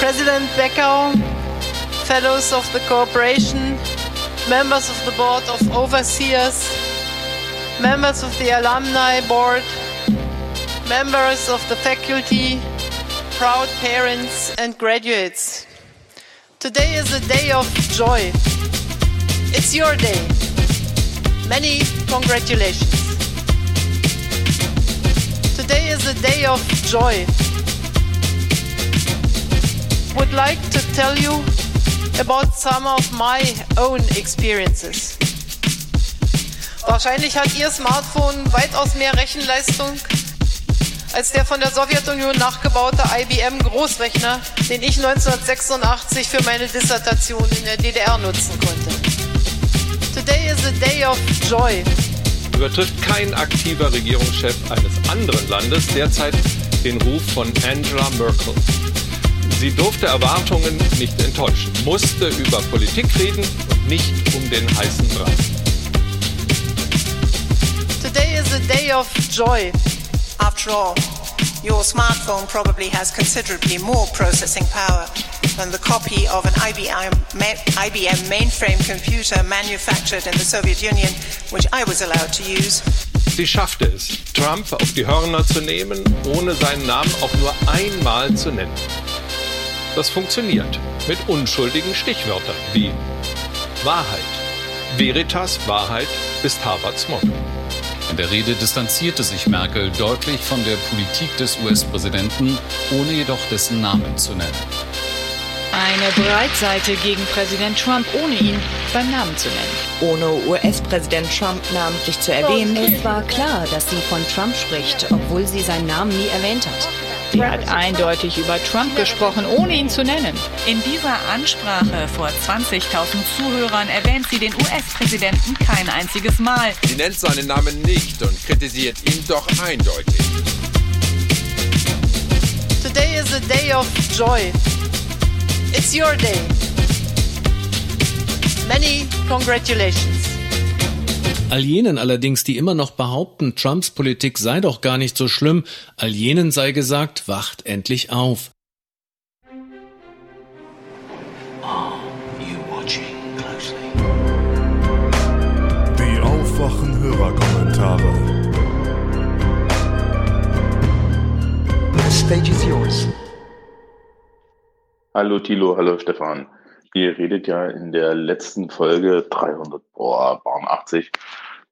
President Beckau, Fellows of the Corporation, members of the Board of Overseers, members of the Alumni Board, members of the faculty, proud parents and graduates. Today is a day of joy. It's your day. Many congratulations. Today is a day of joy. Would like to tell you about some of my own experiences. Wahrscheinlich hat Ihr Smartphone weitaus mehr Rechenleistung als der von der Sowjetunion nachgebaute IBM Großrechner, den ich 1986 für meine Dissertation in der DDR nutzen konnte. Today is a day of joy. übertrifft kein aktiver Regierungschef eines anderen Landes derzeit den Ruf von Angela Merkel. Sie durfte Erwartungen nicht enttäuschen, musste über Politik reden und nicht um den heißen Brei. Today is a day of joy. After all, your smartphone probably has considerably more processing power than the copy of an IBM, ma- IBM mainframe computer manufactured in the Soviet Union, which I was allowed to use. Sie schaffte es, Trump auf die Hörner zu nehmen, ohne seinen Namen auch nur einmal zu nennen. Das funktioniert mit unschuldigen Stichwörtern wie Wahrheit. Veritas Wahrheit ist Harvards Motto. In der Rede distanzierte sich Merkel deutlich von der Politik des US-Präsidenten, ohne jedoch dessen Namen zu nennen. Eine Breitseite gegen Präsident Trump, ohne ihn beim Namen zu nennen. Ohne US-Präsident Trump namentlich zu erwähnen. Es war klar, dass sie von Trump spricht, obwohl sie seinen Namen nie erwähnt hat. Die hat eindeutig über Trump gesprochen, ohne ihn zu nennen. In dieser Ansprache vor 20.000 Zuhörern erwähnt sie den US-Präsidenten kein einziges Mal. Sie nennt seinen Namen nicht und kritisiert ihn doch eindeutig. Today is a day of joy. It's your day. Many congratulations. All jenen allerdings, die immer noch behaupten, Trumps Politik sei doch gar nicht so schlimm, all jenen sei gesagt, wacht endlich auf. Die aufwachen Hörerkommentare. The stage is yours. Hallo Thilo, hallo Stefan. Ihr redet ja in der letzten Folge 380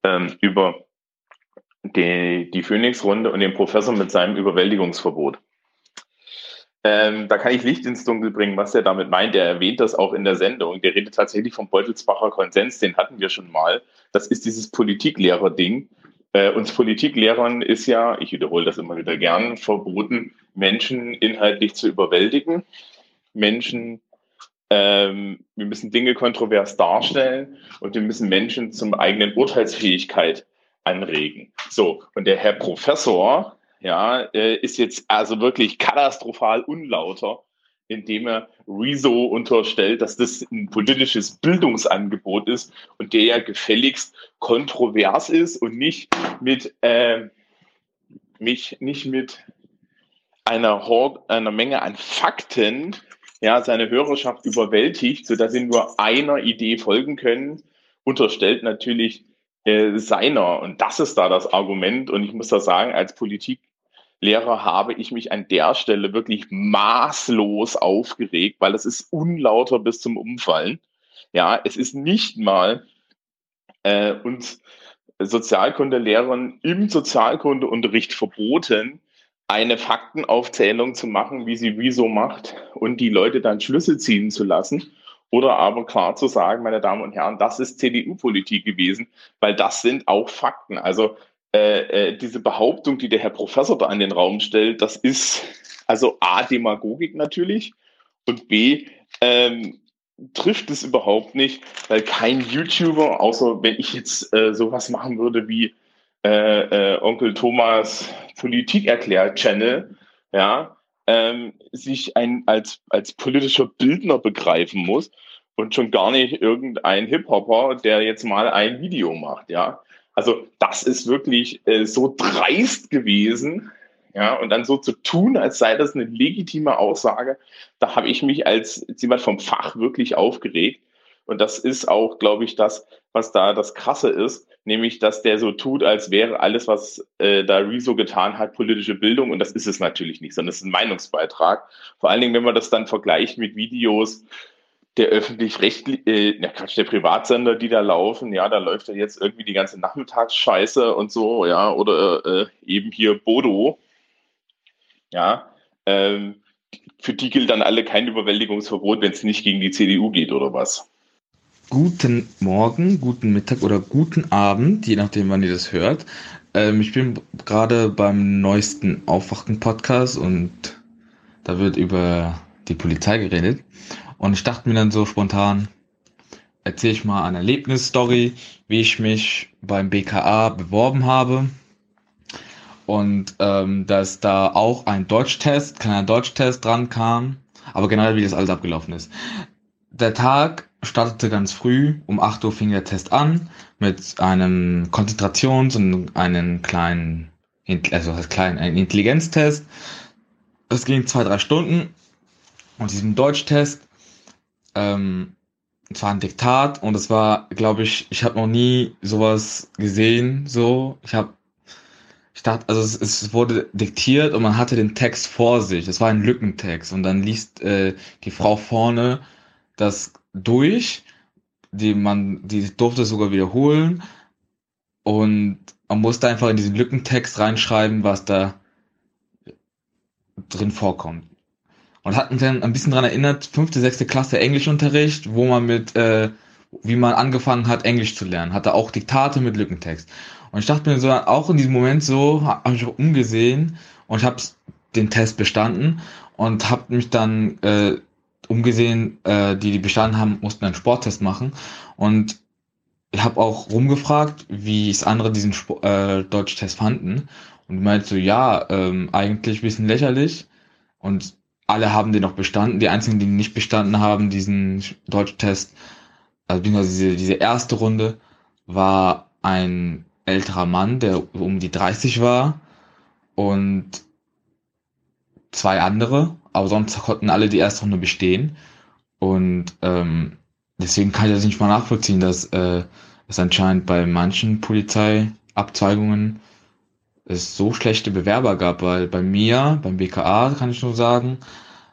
ähm, über die, die Phoenix-Runde und den Professor mit seinem Überwältigungsverbot. Ähm, da kann ich Licht ins Dunkel bringen, was er damit meint. Er erwähnt das auch in der Sendung. Der redet tatsächlich vom Beutelsbacher Konsens, den hatten wir schon mal. Das ist dieses Politiklehrer-Ding. Äh, uns Politiklehrern ist ja, ich wiederhole das immer wieder gern, verboten, Menschen inhaltlich zu überwältigen, Menschen ähm, wir müssen Dinge kontrovers darstellen und wir müssen Menschen zum eigenen Urteilsfähigkeit anregen. So, und der Herr Professor, ja, äh, ist jetzt also wirklich katastrophal unlauter, indem er Rezo unterstellt, dass das ein politisches Bildungsangebot ist und der ja gefälligst kontrovers ist und nicht mit, äh, mich nicht mit einer, Hort, einer Menge an Fakten ja, seine Hörerschaft überwältigt, sodass sie nur einer Idee folgen können, unterstellt natürlich äh, seiner. Und das ist da das Argument. Und ich muss da sagen, als Politiklehrer habe ich mich an der Stelle wirklich maßlos aufgeregt, weil es ist unlauter bis zum Umfallen. Ja, es ist nicht mal äh, uns Sozialkundelehrern im Sozialkundeunterricht verboten, eine Faktenaufzählung zu machen, wie sie wieso macht und die Leute dann Schlüsse ziehen zu lassen. Oder aber klar zu sagen, meine Damen und Herren, das ist CDU-Politik gewesen, weil das sind auch Fakten. Also äh, äh, diese Behauptung, die der Herr Professor da an den Raum stellt, das ist also A, Demagogik natürlich und B, ähm, trifft es überhaupt nicht, weil kein YouTuber, außer wenn ich jetzt äh, sowas machen würde wie äh, äh, Onkel Thomas Politik erklärt Channel, ja, ähm, sich ein, als, als politischer Bildner begreifen muss und schon gar nicht irgendein Hip-Hopper, der jetzt mal ein Video macht, ja. Also das ist wirklich äh, so dreist gewesen, ja, und dann so zu tun, als sei das eine legitime Aussage, da habe ich mich als jemand vom Fach wirklich aufgeregt. Und das ist auch, glaube ich, das, was da das Krasse ist, nämlich, dass der so tut, als wäre alles, was äh, da Rezo getan hat, politische Bildung. Und das ist es natürlich nicht, sondern es ist ein Meinungsbeitrag. Vor allen Dingen, wenn man das dann vergleicht mit Videos der öffentlich-rechtlichen, äh, ja Quatsch, der Privatsender, die da laufen, ja, da läuft ja jetzt irgendwie die ganze Nachmittagsscheiße und so, ja, oder äh, eben hier Bodo, ja, ähm, für die gilt dann alle kein Überwältigungsverbot, wenn es nicht gegen die CDU geht oder was. Guten Morgen, guten Mittag oder guten Abend, je nachdem, wann ihr das hört. Ähm, ich bin gerade beim neuesten Aufwachen-Podcast und da wird über die Polizei geredet. Und ich dachte mir dann so spontan, erzähle ich mal eine Erlebnisstory, wie ich mich beim BKA beworben habe. Und ähm, dass da auch ein Deutschtest, kleiner Deutschtest dran kam, aber generell wie das alles abgelaufen ist. Der Tag startete ganz früh. Um 8 Uhr fing der Test an mit einem Konzentrations- und einem kleinen, also das kleinen, ein Intelligenztest. Es ging zwei, drei Stunden. Und diesem Deutschtest, ähm, es war ein Diktat und es war, glaube ich, ich habe noch nie sowas gesehen. So, ich habe, ich dachte, also es, es, wurde diktiert und man hatte den Text vor sich. Es war ein Lückentext und dann liest äh, die Frau vorne das durch. Die, man, die durfte sogar wiederholen. Und man musste einfach in diesen Lückentext reinschreiben, was da drin vorkommt. Und hat mich dann ein bisschen dran erinnert, fünfte, sechste Klasse Englischunterricht, wo man mit, äh, wie man angefangen hat, Englisch zu lernen. Hatte auch Diktate mit Lückentext. Und ich dachte mir so, auch in diesem Moment so, habe ich umgesehen und ich habe den Test bestanden und habe mich dann äh, umgesehen, äh, die die bestanden haben, mussten einen Sporttest machen. Und ich habe auch rumgefragt, wie es andere diesen Sp äh, Deutschtest fanden. Und meinte so, ja, ähm, eigentlich bisschen lächerlich. Und alle haben den noch bestanden. Die einzigen, die nicht bestanden haben, diesen Deutschtest, also diese, diese erste Runde, war ein älterer Mann, der um die 30 war und zwei andere, aber sonst konnten alle die erste Runde bestehen. Und ähm, deswegen kann ich das nicht mal nachvollziehen, dass äh, es anscheinend bei manchen Polizeiabzweigungen es so schlechte Bewerber gab, weil bei mir, beim BKA kann ich nur sagen,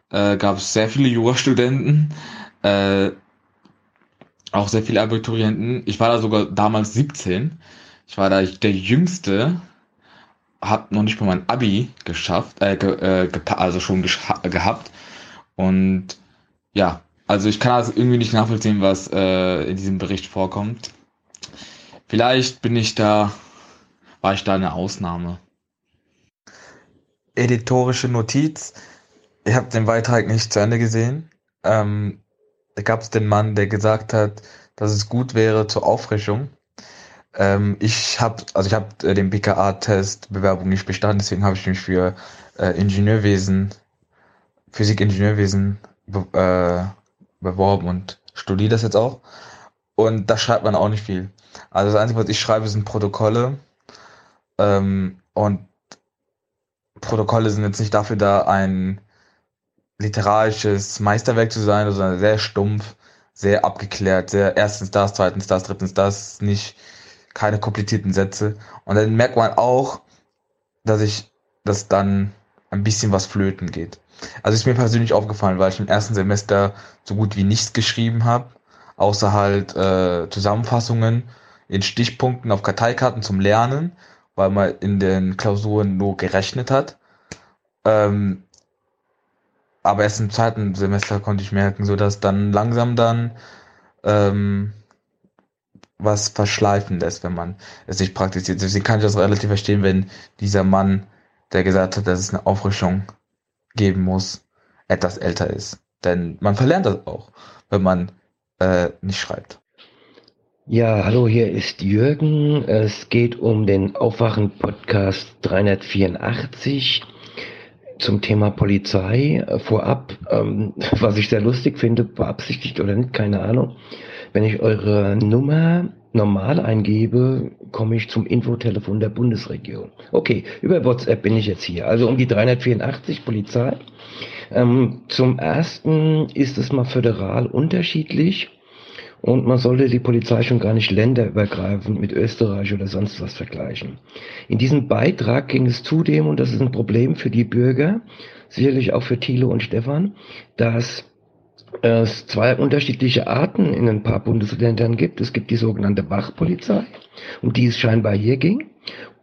äh, gab es sehr viele Jurastudenten, äh, auch sehr viele Abiturienten. Ich war da sogar damals 17. Ich war da der Jüngste, hab noch nicht mal mein Abi geschafft, äh, ge, äh, also schon gehabt. Und ja, also ich kann also irgendwie nicht nachvollziehen, was äh, in diesem Bericht vorkommt. Vielleicht bin ich da, war ich da eine Ausnahme. Editorische Notiz. Ich habe den Beitrag nicht zu Ende gesehen. Ähm, da gab es den Mann, der gesagt hat, dass es gut wäre zur Auffrischung. Ähm, ich habe, also ich habe äh, den BKA-Test Bewerbung nicht bestanden, deswegen habe ich mich für äh, Ingenieurwesen, Physik-Ingenieurwesen be äh, beworben und studiere das jetzt auch. Und da schreibt man auch nicht viel. Also das Einzige, was ich schreibe, sind Protokolle. Ähm, und Protokolle sind jetzt nicht dafür da, ein literarisches Meisterwerk zu sein, sondern sehr stumpf, sehr abgeklärt, sehr erstens das, zweitens das, drittens das, nicht keine komplizierten Sätze. Und dann merkt man auch, dass ich, dass dann ein bisschen was flöten geht. Also ist mir persönlich aufgefallen, weil ich im ersten Semester so gut wie nichts geschrieben habe, außer halt äh, Zusammenfassungen in Stichpunkten auf Karteikarten zum Lernen, weil man in den Klausuren nur gerechnet hat. Ähm, aber erst im zweiten Semester konnte ich merken, so dass dann langsam dann ähm, was verschleifen lässt, wenn man es nicht praktiziert. Deswegen kann ich das relativ verstehen, wenn dieser Mann, der gesagt hat, dass es eine Auffrischung geben muss, etwas älter ist. Denn man verlernt das auch, wenn man äh, nicht schreibt. Ja, hallo, hier ist Jürgen. Es geht um den Aufwachen-Podcast 384 zum Thema Polizei. Vorab, ähm, was ich sehr lustig finde, beabsichtigt oder nicht, keine Ahnung. Wenn ich eure Nummer normal eingebe, komme ich zum Infotelefon der Bundesregierung. Okay, über WhatsApp bin ich jetzt hier. Also um die 384 Polizei. Ähm, zum ersten ist es mal föderal unterschiedlich. Und man sollte die Polizei schon gar nicht länderübergreifend mit Österreich oder sonst was vergleichen. In diesem Beitrag ging es zudem, und das ist ein Problem für die Bürger, sicherlich auch für Thilo und Stefan, dass es zwei unterschiedliche Arten in ein paar Bundesländern gibt. Es gibt die sogenannte Wachpolizei, um die es scheinbar hier ging,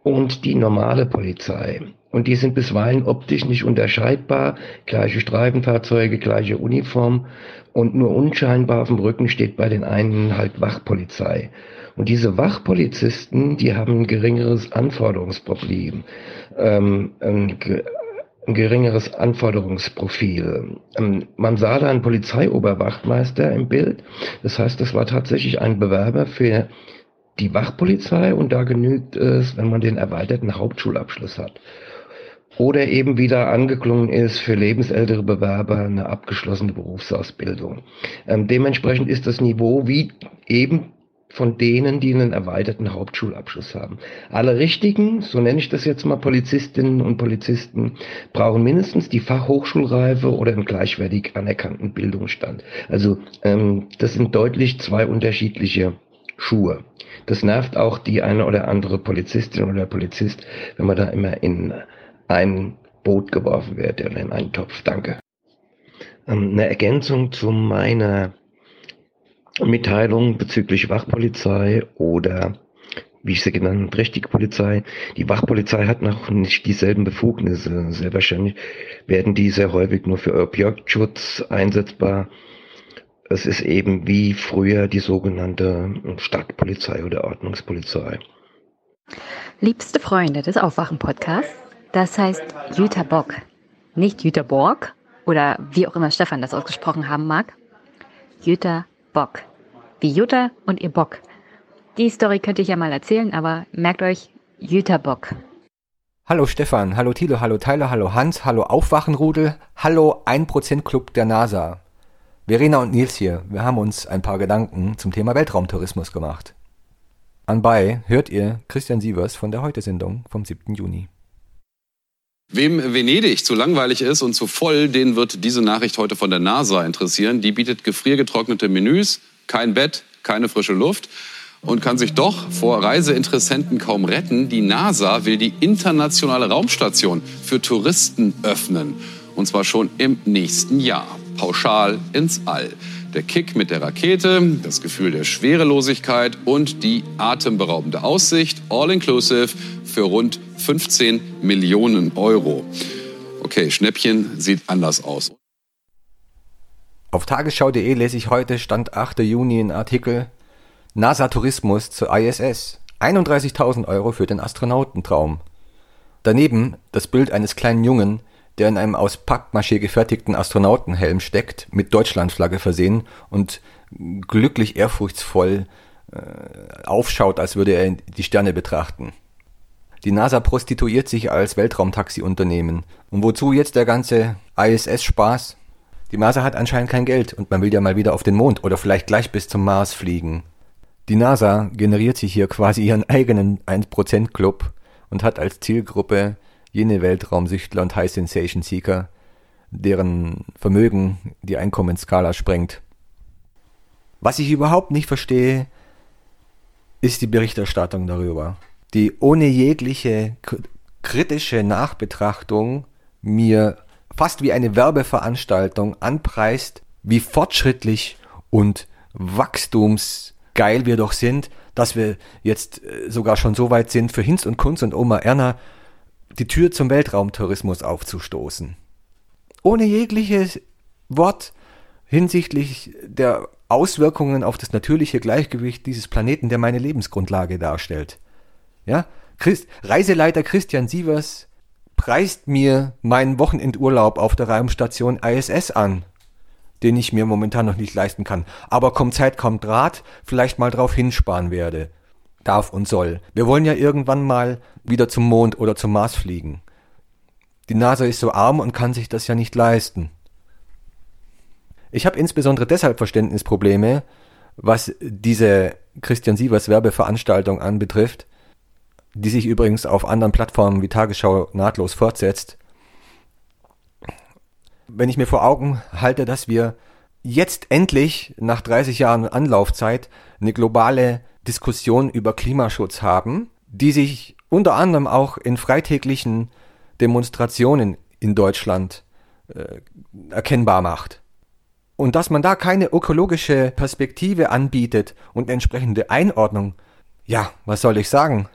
und die normale Polizei. Und die sind bisweilen optisch nicht unterscheidbar. Gleiche Streifenfahrzeuge, gleiche Uniform und nur unscheinbar auf dem Rücken steht bei den einen halt Wachpolizei. Und diese Wachpolizisten, die haben ein geringeres Anforderungsproblem. Ähm, ein geringeres Anforderungsprofil. Ähm, man sah da einen Polizeioberwachtmeister im Bild. Das heißt, das war tatsächlich ein Bewerber für die Wachpolizei und da genügt es, wenn man den erweiterten Hauptschulabschluss hat. Oder eben wieder angeklungen ist für lebensältere Bewerber eine abgeschlossene Berufsausbildung. Ähm, dementsprechend ist das Niveau wie eben von denen, die einen erweiterten Hauptschulabschluss haben. Alle richtigen, so nenne ich das jetzt mal, Polizistinnen und Polizisten, brauchen mindestens die Fachhochschulreife oder einen gleichwertig anerkannten Bildungsstand. Also ähm, das sind deutlich zwei unterschiedliche Schuhe. Das nervt auch die eine oder andere Polizistin oder Polizist, wenn man da immer in ein Boot geworfen wird oder in einen Topf. Danke. Ähm, eine Ergänzung zu meiner Mitteilung bezüglich Wachpolizei oder wie ich sie genannt habe, richtige Polizei. Die Wachpolizei hat noch nicht dieselben Befugnisse. Sehr wahrscheinlich werden die sehr häufig nur für Objektschutz einsetzbar. Es ist eben wie früher die sogenannte Stadtpolizei oder Ordnungspolizei. Liebste Freunde des Aufwachen-Podcasts, das heißt Jutta Bock. Nicht Jüter Borg oder wie auch immer Stefan das ausgesprochen haben mag. Jüter Bock. Wie Jutta und ihr Bock. Die Story könnte ich ja mal erzählen, aber merkt euch, Jüter Bock. Hallo Stefan, hallo Thilo, hallo Tyler, hallo Hans, hallo Aufwachenrudel, hallo 1% Club der NASA. Verena und Nils hier, wir haben uns ein paar Gedanken zum Thema Weltraumtourismus gemacht. Anbei hört ihr Christian Sievers von der Heute-Sendung vom 7. Juni. Wem Venedig zu langweilig ist und zu voll, den wird diese Nachricht heute von der NASA interessieren. Die bietet gefriergetrocknete Menüs, kein Bett, keine frische Luft und kann sich doch vor Reiseinteressenten kaum retten. Die NASA will die internationale Raumstation für Touristen öffnen. Und zwar schon im nächsten Jahr. Pauschal ins All. Der Kick mit der Rakete, das Gefühl der Schwerelosigkeit und die atemberaubende Aussicht, all inclusive, für rund 15 Millionen Euro. Okay, Schnäppchen sieht anders aus. Auf tagesschau.de lese ich heute, Stand 8. Juni, einen Artikel NASA-Tourismus zur ISS. 31.000 Euro für den Astronautentraum. Daneben das Bild eines kleinen Jungen, der in einem aus Pappmaché gefertigten Astronautenhelm steckt, mit Deutschlandflagge versehen und glücklich ehrfurchtsvoll äh, aufschaut, als würde er die Sterne betrachten. Die NASA prostituiert sich als Weltraumtaxi-Unternehmen. Und wozu jetzt der ganze ISS-Spaß? Die NASA hat anscheinend kein Geld und man will ja mal wieder auf den Mond oder vielleicht gleich bis zum Mars fliegen. Die NASA generiert sich hier quasi ihren eigenen 1%-Club und hat als Zielgruppe jene Weltraumsüchtler und High Sensation Seeker, deren Vermögen die Einkommensskala sprengt. Was ich überhaupt nicht verstehe, ist die Berichterstattung darüber, die ohne jegliche kritische Nachbetrachtung mir fast wie eine Werbeveranstaltung anpreist, wie fortschrittlich und wachstumsgeil wir doch sind, dass wir jetzt äh, sogar schon so weit sind, für Hinz und Kunz und Oma Erna die Tür zum Weltraumtourismus aufzustoßen. Ohne jegliches Wort hinsichtlich der Auswirkungen auf das natürliche Gleichgewicht dieses Planeten, der meine Lebensgrundlage darstellt. Ja, Christ, Reiseleiter Christian Sievers preist mir meinen Wochenendurlaub auf der Raumstation ISS an, den ich mir momentan noch nicht leisten kann. Aber kommt Zeit, kommt Rat, vielleicht mal drauf hinsparen werde darf und soll. Wir wollen ja irgendwann mal wieder zum Mond oder zum Mars fliegen. Die NASA ist so arm und kann sich das ja nicht leisten. Ich habe insbesondere deshalb Verständnisprobleme, was diese Christian Sievers Werbeveranstaltung anbetrifft, die sich übrigens auf anderen Plattformen wie Tagesschau nahtlos fortsetzt. Wenn ich mir vor Augen halte, dass wir jetzt endlich nach 30 Jahren Anlaufzeit eine globale Diskussion über Klimaschutz haben, die sich unter anderem auch in freitäglichen Demonstrationen in Deutschland äh, erkennbar macht. Und dass man da keine ökologische Perspektive anbietet und entsprechende Einordnung, ja, was soll ich sagen?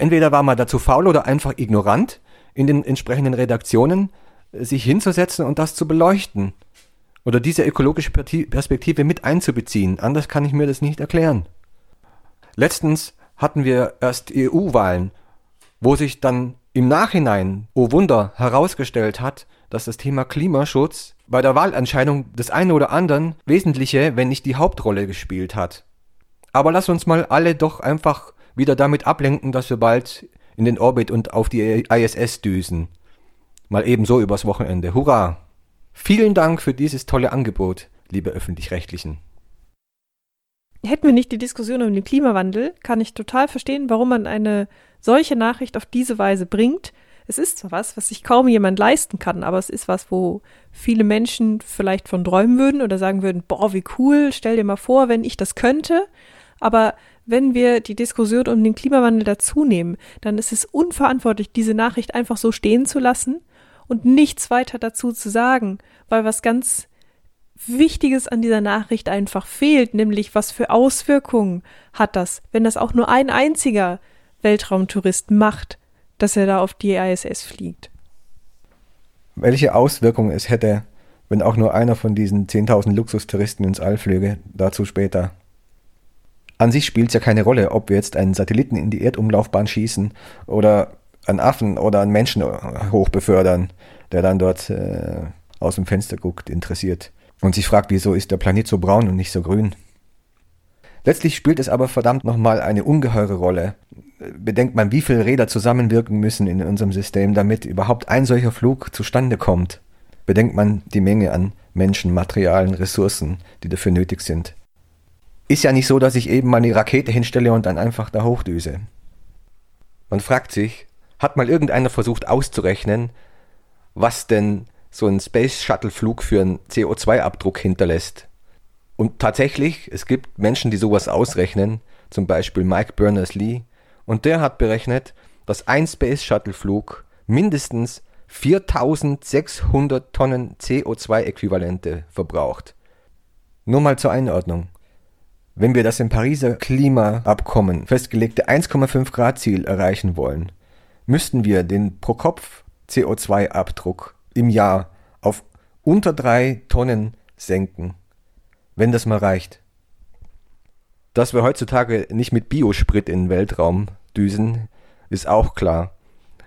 Entweder war man dazu faul oder einfach ignorant, in den entsprechenden Redaktionen äh, sich hinzusetzen und das zu beleuchten oder diese ökologische Perspektive mit einzubeziehen. Anders kann ich mir das nicht erklären. Letztens hatten wir erst EU-Wahlen, wo sich dann im Nachhinein, oh Wunder, herausgestellt hat, dass das Thema Klimaschutz bei der Wahlentscheidung des einen oder anderen wesentliche, wenn nicht die Hauptrolle gespielt hat. Aber lass uns mal alle doch einfach wieder damit ablenken, dass wir bald in den Orbit und auf die ISS düsen. Mal ebenso übers Wochenende. Hurra! Vielen Dank für dieses tolle Angebot, liebe öffentlich-rechtlichen. Hätten wir nicht die Diskussion um den Klimawandel, kann ich total verstehen, warum man eine solche Nachricht auf diese Weise bringt. Es ist zwar was, was sich kaum jemand leisten kann, aber es ist was, wo viele Menschen vielleicht von träumen würden oder sagen würden, boah, wie cool, stell dir mal vor, wenn ich das könnte. Aber wenn wir die Diskussion um den Klimawandel dazu nehmen, dann ist es unverantwortlich, diese Nachricht einfach so stehen zu lassen und nichts weiter dazu zu sagen, weil was ganz Wichtiges an dieser Nachricht einfach fehlt, nämlich was für Auswirkungen hat das, wenn das auch nur ein einziger Weltraumtourist macht, dass er da auf die ISS fliegt. Welche Auswirkungen es hätte, wenn auch nur einer von diesen 10.000 Luxustouristen ins All flöge, dazu später. An sich spielt es ja keine Rolle, ob wir jetzt einen Satelliten in die Erdumlaufbahn schießen oder einen Affen oder einen Menschen hochbefördern, der dann dort äh, aus dem Fenster guckt, interessiert und sich fragt, wieso ist der Planet so braun und nicht so grün. Letztlich spielt es aber verdammt nochmal eine ungeheure Rolle. Bedenkt man, wie viele Räder zusammenwirken müssen in unserem System, damit überhaupt ein solcher Flug zustande kommt. Bedenkt man die Menge an Menschen, Materialien, Ressourcen, die dafür nötig sind. Ist ja nicht so, dass ich eben mal eine Rakete hinstelle und dann einfach da hochdüse. Man fragt sich, hat mal irgendeiner versucht auszurechnen, was denn so ein Space Shuttle Flug für einen CO2-Abdruck hinterlässt? Und tatsächlich, es gibt Menschen, die sowas ausrechnen, zum Beispiel Mike Berners-Lee, und der hat berechnet, dass ein Space Shuttle Flug mindestens 4600 Tonnen CO2-Äquivalente verbraucht. Nur mal zur Einordnung. Wenn wir das im Pariser Klimaabkommen festgelegte 1,5 Grad Ziel erreichen wollen, müssten wir den pro Kopf CO2-Abdruck im Jahr auf unter drei Tonnen senken wenn das mal reicht. Dass wir heutzutage nicht mit Biosprit in den Weltraum düsen, ist auch klar.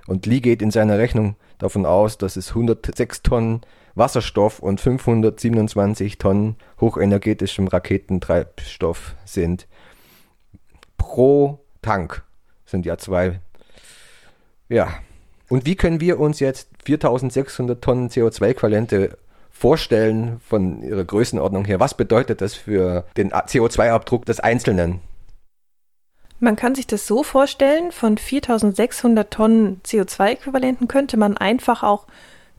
Und Lee geht in seiner Rechnung davon aus, dass es 106 Tonnen Wasserstoff und 527 Tonnen hochenergetischem Raketentreibstoff sind. Pro Tank sind ja zwei. Ja. Und wie können wir uns jetzt 4600 Tonnen CO2-Äquivalente vorstellen von ihrer Größenordnung her? Was bedeutet das für den CO2-Abdruck des Einzelnen? Man kann sich das so vorstellen, von 4600 Tonnen CO2-Äquivalenten könnte man einfach auch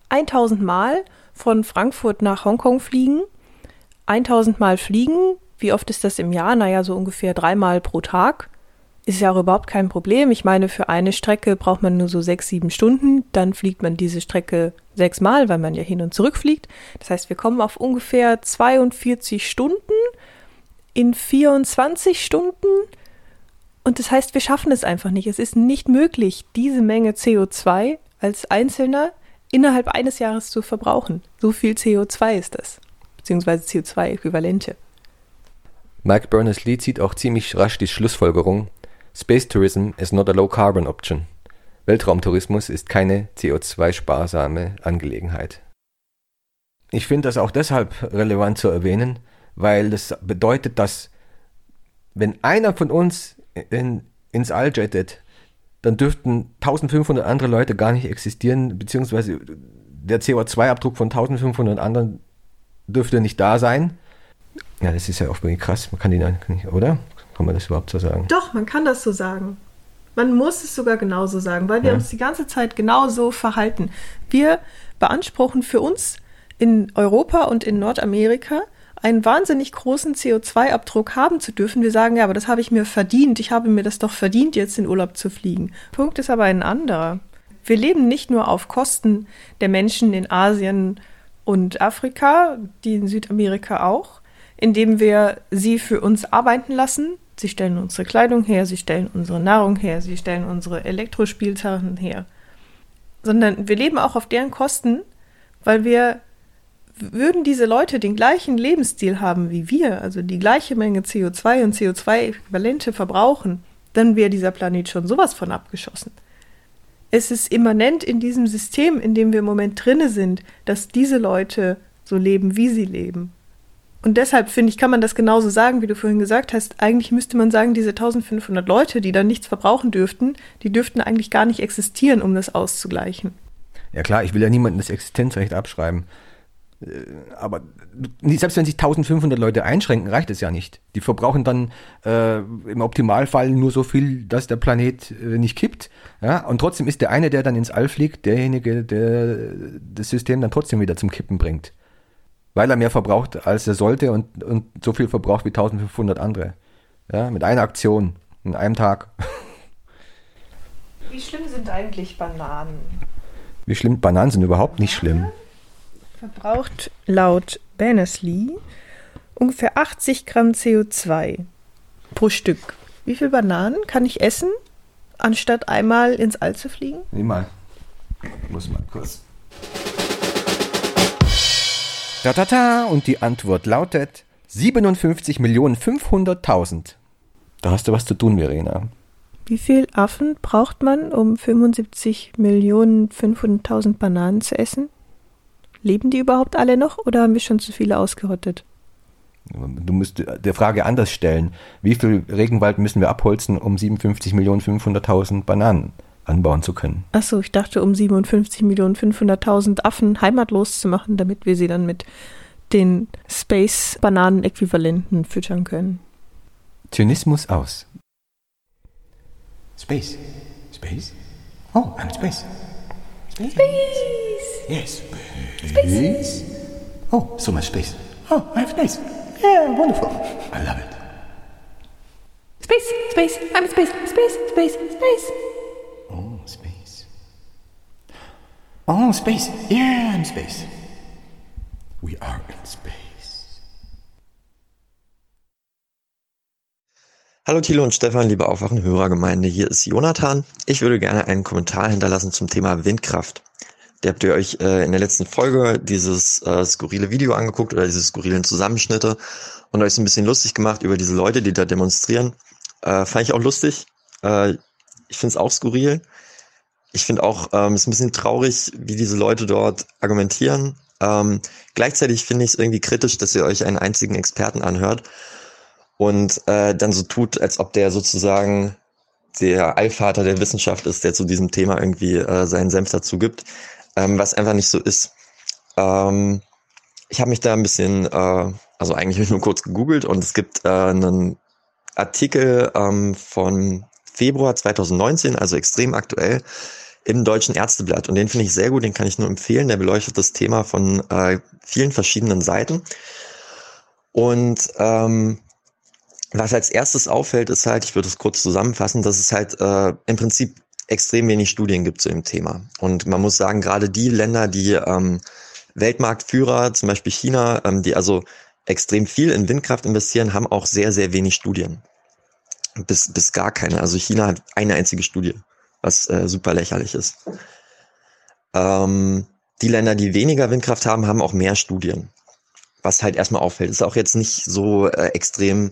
1000 Mal von Frankfurt nach Hongkong fliegen, 1000 Mal fliegen. Wie oft ist das im Jahr? Naja, so ungefähr dreimal pro Tag ist ja auch überhaupt kein Problem. Ich meine, für eine Strecke braucht man nur so sechs, sieben Stunden. Dann fliegt man diese Strecke sechsmal, weil man ja hin und zurück fliegt. Das heißt, wir kommen auf ungefähr 42 Stunden in 24 Stunden. Und das heißt, wir schaffen es einfach nicht. Es ist nicht möglich, diese Menge CO2 als Einzelner innerhalb eines Jahres zu verbrauchen. So viel CO2 ist das. Beziehungsweise CO2-Äquivalente. Mike Berners-Lee zieht auch ziemlich rasch die Schlussfolgerung, Space tourism is not a low carbon option. Weltraumtourismus ist keine CO2-sparsame Angelegenheit. Ich finde das auch deshalb relevant zu erwähnen, weil das bedeutet, dass wenn einer von uns in, ins All jettet, dann dürften 1500 andere Leute gar nicht existieren, beziehungsweise der CO2-Abdruck von 1500 anderen dürfte nicht da sein. Ja, das ist ja auch wirklich krass. Man kann die nicht, oder? Kann man das überhaupt so sagen? Doch, man kann das so sagen. Man muss es sogar genauso sagen, weil wir ja. uns die ganze Zeit genauso verhalten. Wir beanspruchen für uns in Europa und in Nordamerika einen wahnsinnig großen CO2-Abdruck haben zu dürfen. Wir sagen, ja, aber das habe ich mir verdient. Ich habe mir das doch verdient, jetzt in Urlaub zu fliegen. Punkt ist aber ein anderer. Wir leben nicht nur auf Kosten der Menschen in Asien und Afrika, die in Südamerika auch, indem wir sie für uns arbeiten lassen, Sie stellen unsere Kleidung her, sie stellen unsere Nahrung her, sie stellen unsere Elektrospielsachen her. Sondern wir leben auch auf deren Kosten, weil wir würden diese Leute den gleichen Lebensstil haben wie wir, also die gleiche Menge CO2 und CO2-Äquivalente verbrauchen, dann wäre dieser Planet schon sowas von abgeschossen. Es ist immanent in diesem System, in dem wir im Moment drinne sind, dass diese Leute so leben, wie sie leben. Und deshalb finde ich, kann man das genauso sagen, wie du vorhin gesagt hast. Eigentlich müsste man sagen, diese 1500 Leute, die dann nichts verbrauchen dürften, die dürften eigentlich gar nicht existieren, um das auszugleichen. Ja klar, ich will ja niemandem das Existenzrecht abschreiben. Äh, aber selbst wenn sich 1500 Leute einschränken, reicht es ja nicht. Die verbrauchen dann äh, im Optimalfall nur so viel, dass der Planet äh, nicht kippt. Ja? Und trotzdem ist der eine, der dann ins All fliegt, derjenige, der das System dann trotzdem wieder zum Kippen bringt weil er mehr verbraucht, als er sollte und, und so viel verbraucht wie 1500 andere. Ja, mit einer Aktion, in einem Tag. Wie schlimm sind eigentlich Bananen? Wie schlimm? Bananen sind überhaupt nicht schlimm. Verbraucht laut Bannersley ungefähr 80 Gramm CO2 pro Stück. Wie viele Bananen kann ich essen, anstatt einmal ins All zu fliegen? Niemals. Muss mal kurz. Da, da, da. Und die Antwort lautet 57.500.000. Da hast du was zu tun, Verena. Wie viel Affen braucht man, um 75.500.000 Bananen zu essen? Leben die überhaupt alle noch oder haben wir schon zu viele ausgerottet? Du musst der Frage anders stellen. Wie viel Regenwald müssen wir abholzen, um 57.500.000 Bananen anbauen zu können? Achso, ich dachte, um 57.500.000 Affen heimatlos zu machen, damit wir sie dann mit den Space-Bananen-Äquivalenten füttern können. Zynismus aus. Space. Space? Oh, I'm space. Space. Space. Yes. Space. Oh, so much space. Oh, I have space. Yeah, wonderful. I love it. Space, space, I'm in space, space, space, space. Oh, space. Oh, space. Yeah, I'm space. We are in space. Hallo Thilo und Stefan, liebe Aufwachen Hörergemeinde, hier ist Jonathan. Ich würde gerne einen Kommentar hinterlassen zum Thema Windkraft. Der habt ihr euch äh, in der letzten Folge dieses äh, skurrile Video angeguckt oder diese skurrilen Zusammenschnitte und euch so ein bisschen lustig gemacht über diese Leute, die da demonstrieren. Äh, fand ich auch lustig. Äh, ich finde es auch skurril. Ich finde auch, ähm, es ist ein bisschen traurig, wie diese Leute dort argumentieren. Ähm, gleichzeitig finde ich es irgendwie kritisch, dass ihr euch einen einzigen Experten anhört und äh, dann so tut, als ob der sozusagen der Allvater der Wissenschaft ist, der zu diesem Thema irgendwie äh, seinen Senf dazu gibt, ähm, was einfach nicht so ist. Ähm, ich habe mich da ein bisschen, äh, also eigentlich nur kurz gegoogelt und es gibt äh, einen Artikel ähm, von Februar 2019, also extrem aktuell, im Deutschen Ärzteblatt. Und den finde ich sehr gut, den kann ich nur empfehlen. Der beleuchtet das Thema von äh, vielen verschiedenen Seiten. Und ähm, was als erstes auffällt, ist halt, ich würde es kurz zusammenfassen, dass es halt äh, im Prinzip extrem wenig Studien gibt zu dem Thema. Und man muss sagen, gerade die Länder, die ähm, Weltmarktführer, zum Beispiel China, ähm, die also extrem viel in Windkraft investieren, haben auch sehr, sehr wenig Studien. Bis, bis gar keine. Also China hat eine einzige Studie, was äh, super lächerlich ist. Ähm, die Länder, die weniger Windkraft haben, haben auch mehr Studien. Was halt erstmal auffällt. Ist auch jetzt nicht so äh, extrem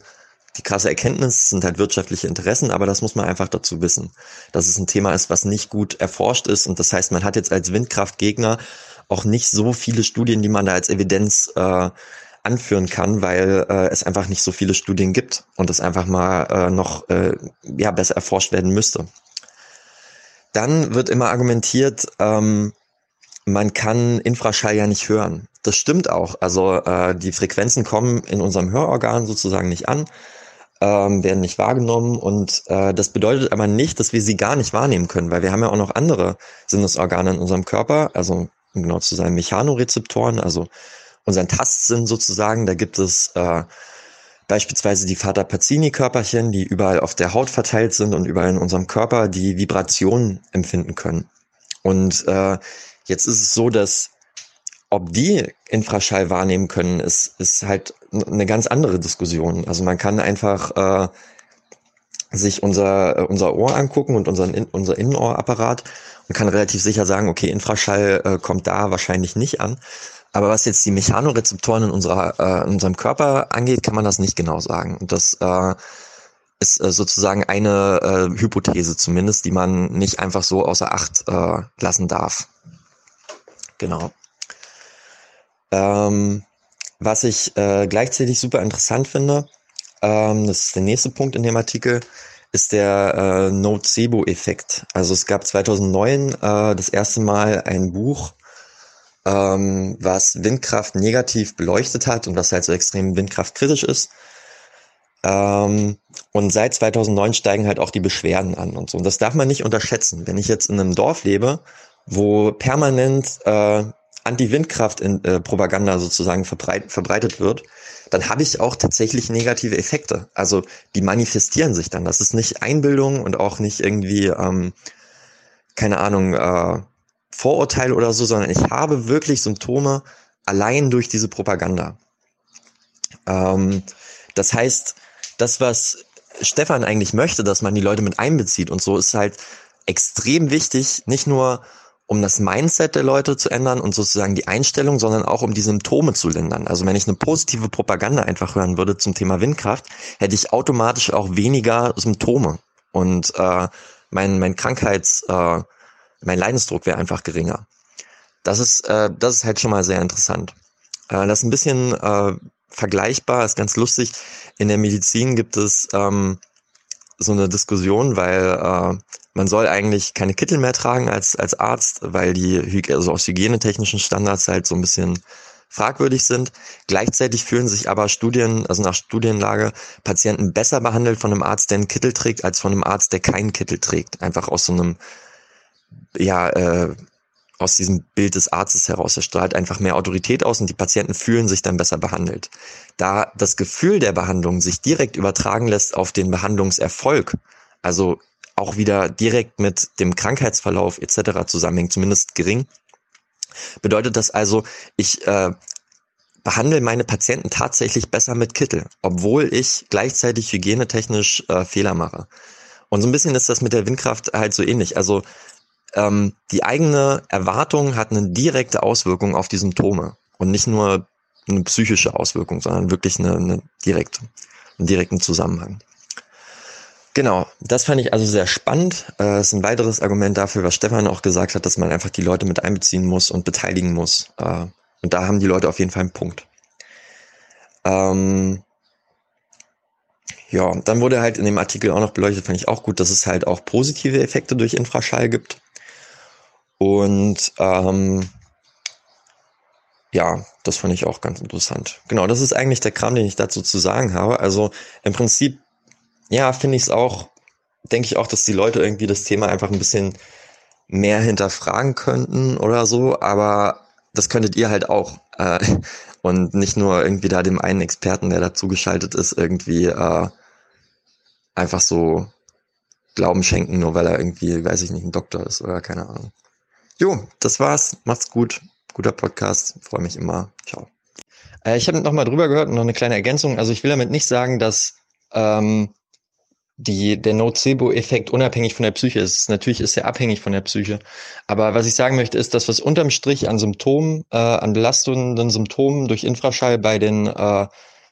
die krasse Erkenntnis sind halt wirtschaftliche Interessen, aber das muss man einfach dazu wissen, dass es ein Thema ist, was nicht gut erforscht ist. Und das heißt, man hat jetzt als Windkraftgegner auch nicht so viele Studien, die man da als Evidenz äh, anführen kann, weil äh, es einfach nicht so viele Studien gibt und es einfach mal äh, noch äh, ja, besser erforscht werden müsste. Dann wird immer argumentiert, ähm, man kann Infraschall ja nicht hören. Das stimmt auch. Also äh, die Frequenzen kommen in unserem Hörorgan sozusagen nicht an ähm, werden nicht wahrgenommen. Und äh, das bedeutet aber nicht, dass wir sie gar nicht wahrnehmen können, weil wir haben ja auch noch andere Sinnesorgane in unserem Körper, also um genau zu sein Mechanorezeptoren, also unseren Tastsinn sozusagen, da gibt es äh, beispielsweise die Vater Pacini-Körperchen, die überall auf der Haut verteilt sind und überall in unserem Körper die Vibrationen empfinden können. Und äh, jetzt ist es so, dass ob die Infraschall wahrnehmen können, ist, ist halt eine ganz andere Diskussion. Also man kann einfach äh, sich unser, äh, unser Ohr angucken und unseren, unser Innenohrapparat und kann relativ sicher sagen, okay, Infraschall äh, kommt da wahrscheinlich nicht an. Aber was jetzt die Mechanorezeptoren in, unserer, äh, in unserem Körper angeht, kann man das nicht genau sagen. Und das äh, ist äh, sozusagen eine äh, Hypothese zumindest, die man nicht einfach so außer Acht äh, lassen darf. Genau. Ähm, was ich äh, gleichzeitig super interessant finde, ähm, das ist der nächste Punkt in dem Artikel, ist der äh, Nocebo-Effekt. Also es gab 2009 äh, das erste Mal ein Buch, ähm, was Windkraft negativ beleuchtet hat und was halt so extrem windkraftkritisch ist. Ähm, und seit 2009 steigen halt auch die Beschwerden an und so. Und das darf man nicht unterschätzen. Wenn ich jetzt in einem Dorf lebe, wo permanent äh, Anti-Windkraft-Propaganda sozusagen verbreit, verbreitet wird, dann habe ich auch tatsächlich negative Effekte. Also die manifestieren sich dann. Das ist nicht Einbildung und auch nicht irgendwie, ähm, keine Ahnung, äh, Vorurteil oder so, sondern ich habe wirklich Symptome allein durch diese Propaganda. Ähm, das heißt, das, was Stefan eigentlich möchte, dass man die Leute mit einbezieht und so, ist halt extrem wichtig, nicht nur um das Mindset der Leute zu ändern und sozusagen die Einstellung, sondern auch um die Symptome zu lindern. Also wenn ich eine positive Propaganda einfach hören würde zum Thema Windkraft, hätte ich automatisch auch weniger Symptome. und äh, mein, mein Krankheits, äh, mein Leidensdruck wäre einfach geringer. Das ist, äh, das ist halt schon mal sehr interessant. Äh, das ist ein bisschen äh, vergleichbar, ist ganz lustig. In der Medizin gibt es ähm, so eine Diskussion, weil äh, man soll eigentlich keine Kittel mehr tragen als, als Arzt, weil die also aus hygienetechnischen Standards halt so ein bisschen fragwürdig sind. Gleichzeitig fühlen sich aber Studien, also nach Studienlage, Patienten besser behandelt von einem Arzt, der einen Kittel trägt, als von einem Arzt, der keinen Kittel trägt. Einfach aus so einem, ja, äh, aus diesem Bild des Arztes heraus. Er strahlt einfach mehr Autorität aus und die Patienten fühlen sich dann besser behandelt. Da das Gefühl der Behandlung sich direkt übertragen lässt auf den Behandlungserfolg, also auch wieder direkt mit dem Krankheitsverlauf etc. zusammenhängt, zumindest gering, bedeutet das also, ich äh, behandle meine Patienten tatsächlich besser mit Kittel, obwohl ich gleichzeitig hygienetechnisch äh, Fehler mache. Und so ein bisschen ist das mit der Windkraft halt so ähnlich. Also ähm, die eigene Erwartung hat eine direkte Auswirkung auf die Symptome und nicht nur eine psychische Auswirkung, sondern wirklich eine, eine direkte, einen direkten Zusammenhang. Genau, das fand ich also sehr spannend. Äh, ist ein weiteres Argument dafür, was Stefan auch gesagt hat, dass man einfach die Leute mit einbeziehen muss und beteiligen muss. Äh, und da haben die Leute auf jeden Fall einen Punkt. Ähm, ja, dann wurde halt in dem Artikel auch noch beleuchtet, fand ich auch gut, dass es halt auch positive Effekte durch Infraschall gibt. Und ähm, ja, das fand ich auch ganz interessant. Genau, das ist eigentlich der Kram, den ich dazu zu sagen habe. Also im Prinzip, ja, finde ich es auch, denke ich auch, dass die Leute irgendwie das Thema einfach ein bisschen mehr hinterfragen könnten oder so, aber das könntet ihr halt auch. Äh, und nicht nur irgendwie da dem einen Experten, der dazu geschaltet ist, irgendwie äh, einfach so Glauben schenken, nur weil er irgendwie, weiß ich nicht, ein Doktor ist oder keine Ahnung. Jo, das war's. Macht's gut. Guter Podcast. Freue mich immer. Ciao. Äh, ich habe noch mal drüber gehört und noch eine kleine Ergänzung. Also ich will damit nicht sagen, dass ähm, die, der Nocebo-Effekt unabhängig von der Psyche ist. Natürlich ist er abhängig von der Psyche. Aber was ich sagen möchte, ist, dass was unterm Strich an Symptomen, äh, an belastenden Symptomen durch Infraschall bei den äh,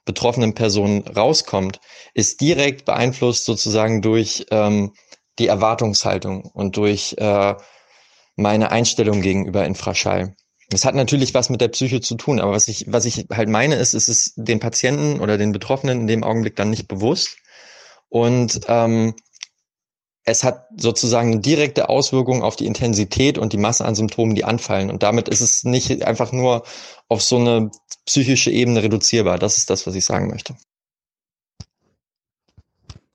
betroffenen Personen rauskommt, ist direkt beeinflusst sozusagen durch ähm, die Erwartungshaltung und durch äh, meine Einstellung gegenüber Infraschall. Das hat natürlich was mit der Psyche zu tun, aber was ich, was ich halt meine, ist, ist es den Patienten oder den Betroffenen in dem Augenblick dann nicht bewusst. Und ähm, es hat sozusagen eine direkte Auswirkung auf die Intensität und die Masse an Symptomen, die anfallen. Und damit ist es nicht einfach nur auf so eine psychische Ebene reduzierbar. Das ist das, was ich sagen möchte.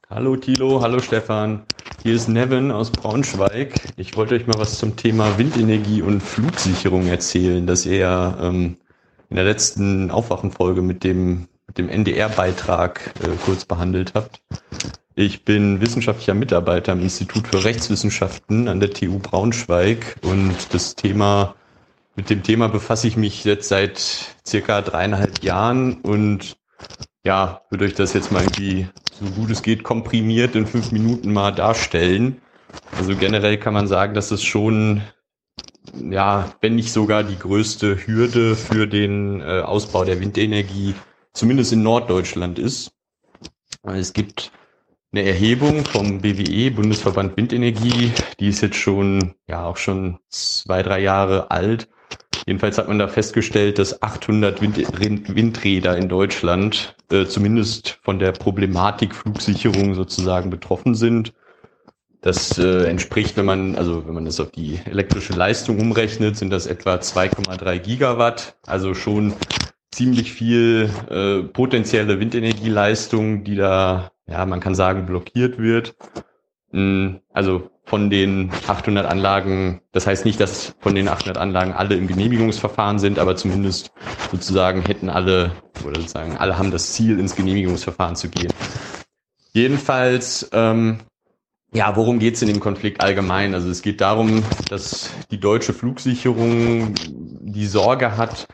Hallo Thilo, hallo Stefan. Hier ist Nevin aus Braunschweig. Ich wollte euch mal was zum Thema Windenergie und Flugsicherung erzählen, das ihr ja ähm, in der letzten Aufwachenfolge mit dem, mit dem NDR-Beitrag äh, kurz behandelt habt. Ich bin wissenschaftlicher Mitarbeiter am Institut für Rechtswissenschaften an der TU Braunschweig und das Thema, mit dem Thema befasse ich mich jetzt seit circa dreieinhalb Jahren und ja, würde euch das jetzt mal irgendwie so gut es geht komprimiert in fünf Minuten mal darstellen. Also generell kann man sagen, dass es schon, ja, wenn nicht sogar die größte Hürde für den äh, Ausbau der Windenergie, zumindest in Norddeutschland ist. Es gibt eine Erhebung vom BWE, Bundesverband Windenergie, die ist jetzt schon, ja, auch schon zwei, drei Jahre alt. Jedenfalls hat man da festgestellt, dass 800 Wind Windräder in Deutschland äh, zumindest von der Problematik Flugsicherung sozusagen betroffen sind. Das äh, entspricht, wenn man, also wenn man das auf die elektrische Leistung umrechnet, sind das etwa 2,3 Gigawatt, also schon ziemlich viel äh, potenzielle Windenergieleistung, die da, ja, man kann sagen, blockiert wird. Mm, also von den 800 Anlagen, das heißt nicht, dass von den 800 Anlagen alle im Genehmigungsverfahren sind, aber zumindest sozusagen hätten alle, oder sozusagen alle haben das Ziel, ins Genehmigungsverfahren zu gehen. Jedenfalls, ähm, ja, worum geht es in dem Konflikt allgemein? Also es geht darum, dass die deutsche Flugsicherung die Sorge hat,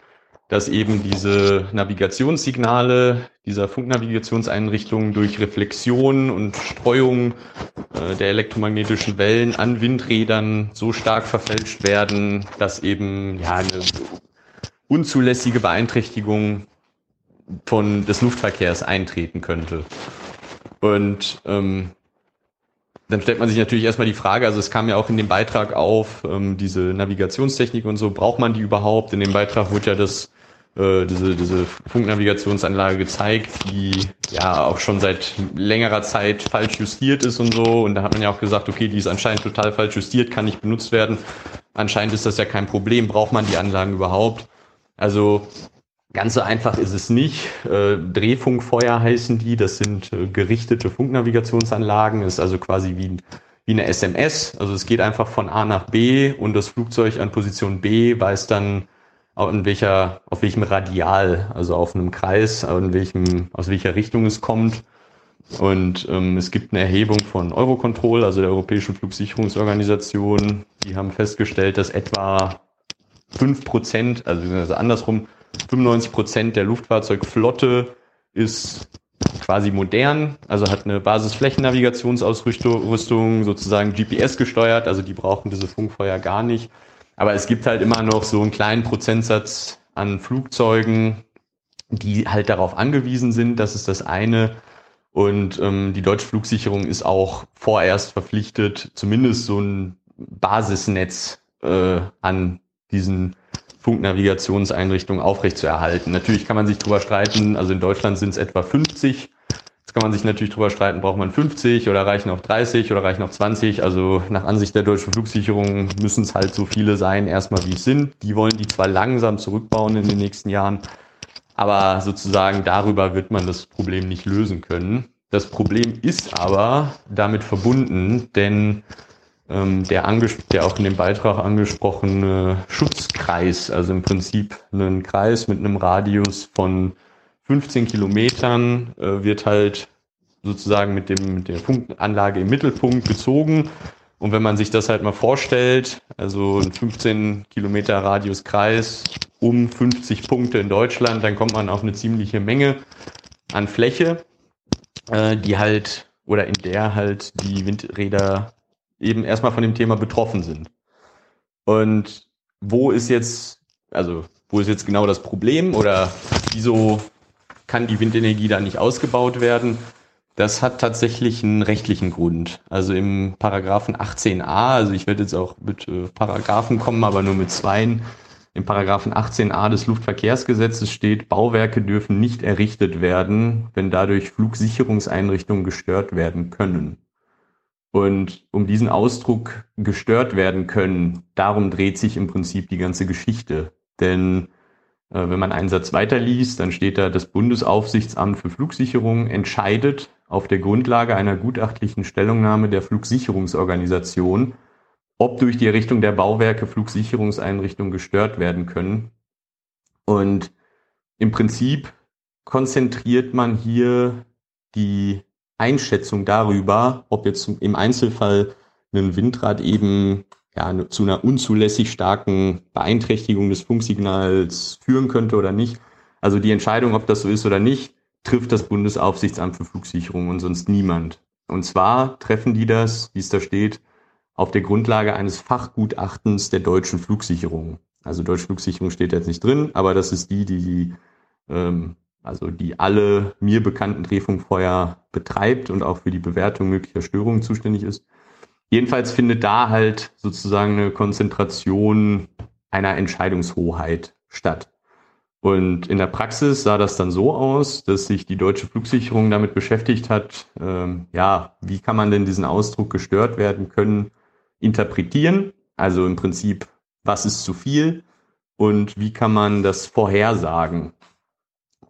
dass eben diese Navigationssignale dieser Funknavigationseinrichtungen durch Reflexion und Streuung äh, der elektromagnetischen Wellen an Windrädern so stark verfälscht werden, dass eben ja eine unzulässige Beeinträchtigung von des Luftverkehrs eintreten könnte. Und ähm, dann stellt man sich natürlich erstmal die Frage, also es kam ja auch in dem Beitrag auf, ähm, diese Navigationstechnik und so, braucht man die überhaupt? In dem Beitrag wurde ja das, äh, diese, diese Funknavigationsanlage gezeigt, die ja auch schon seit längerer Zeit falsch justiert ist und so. Und da hat man ja auch gesagt, okay, die ist anscheinend total falsch justiert, kann nicht benutzt werden. Anscheinend ist das ja kein Problem, braucht man die Anlagen überhaupt? Also Ganz so einfach ist es nicht. Äh, Drehfunkfeuer heißen die. Das sind äh, gerichtete Funknavigationsanlagen. Ist also quasi wie, wie eine SMS. Also es geht einfach von A nach B und das Flugzeug an Position B weiß dann, in welcher, auf welchem Radial, also auf einem Kreis, in welchem, aus welcher Richtung es kommt. Und ähm, es gibt eine Erhebung von Eurocontrol, also der Europäischen Flugsicherungsorganisation. Die haben festgestellt, dass etwa fünf Prozent, also, andersrum, 95 Prozent der Luftfahrzeugflotte ist quasi modern, also hat eine Basisflächennavigationsausrüstung, sozusagen GPS gesteuert, also die brauchen diese Funkfeuer gar nicht. Aber es gibt halt immer noch so einen kleinen Prozentsatz an Flugzeugen, die halt darauf angewiesen sind. Das ist das eine. Und ähm, die deutsche Flugsicherung ist auch vorerst verpflichtet, zumindest so ein Basisnetz äh, an diesen Funknavigationseinrichtungen aufrechtzuerhalten. Natürlich kann man sich darüber streiten, also in Deutschland sind es etwa 50. Jetzt kann man sich natürlich darüber streiten, braucht man 50 oder reichen auch 30 oder reichen auch 20. Also nach Ansicht der deutschen Flugsicherung müssen es halt so viele sein, erstmal wie es sind. Die wollen die zwar langsam zurückbauen in den nächsten Jahren, aber sozusagen darüber wird man das Problem nicht lösen können. Das Problem ist aber damit verbunden, denn ähm, der, der auch in dem Beitrag angesprochene Schutzkreis, also im Prinzip ein Kreis mit einem Radius von 15 Kilometern, äh, wird halt sozusagen mit, dem, mit der Funkanlage im Mittelpunkt gezogen. Und wenn man sich das halt mal vorstellt, also ein 15 Kilometer Radius Kreis um 50 Punkte in Deutschland, dann kommt man auf eine ziemliche Menge an Fläche, äh, die halt oder in der halt die Windräder eben erstmal von dem Thema betroffen sind. Und wo ist jetzt, also wo ist jetzt genau das Problem oder wieso kann die Windenergie da nicht ausgebaut werden? Das hat tatsächlich einen rechtlichen Grund. Also im Paragraphen 18a, also ich werde jetzt auch mit äh, Paragraphen kommen, aber nur mit zweien. Im Paragraphen 18a des Luftverkehrsgesetzes steht, Bauwerke dürfen nicht errichtet werden, wenn dadurch Flugsicherungseinrichtungen gestört werden können. Und um diesen Ausdruck gestört werden können, darum dreht sich im Prinzip die ganze Geschichte. Denn wenn man einen Satz weiterliest, dann steht da, das Bundesaufsichtsamt für Flugsicherung entscheidet auf der Grundlage einer gutachtlichen Stellungnahme der Flugsicherungsorganisation, ob durch die Errichtung der Bauwerke Flugsicherungseinrichtungen gestört werden können. Und im Prinzip konzentriert man hier die Einschätzung darüber, ob jetzt im Einzelfall ein Windrad eben ja, zu einer unzulässig starken Beeinträchtigung des Funksignals führen könnte oder nicht. Also die Entscheidung, ob das so ist oder nicht, trifft das Bundesaufsichtsamt für Flugsicherung und sonst niemand. Und zwar treffen die das, wie es da steht, auf der Grundlage eines Fachgutachtens der deutschen Flugsicherung. Also deutsche Flugsicherung steht jetzt nicht drin, aber das ist die, die ähm, also die alle mir bekannten Drehfunkfeuer betreibt und auch für die Bewertung möglicher Störungen zuständig ist. Jedenfalls findet da halt sozusagen eine Konzentration einer Entscheidungshoheit statt. Und in der Praxis sah das dann so aus, dass sich die deutsche Flugsicherung damit beschäftigt hat, ähm, ja, wie kann man denn diesen Ausdruck gestört werden können, interpretieren. Also im Prinzip, was ist zu viel und wie kann man das vorhersagen.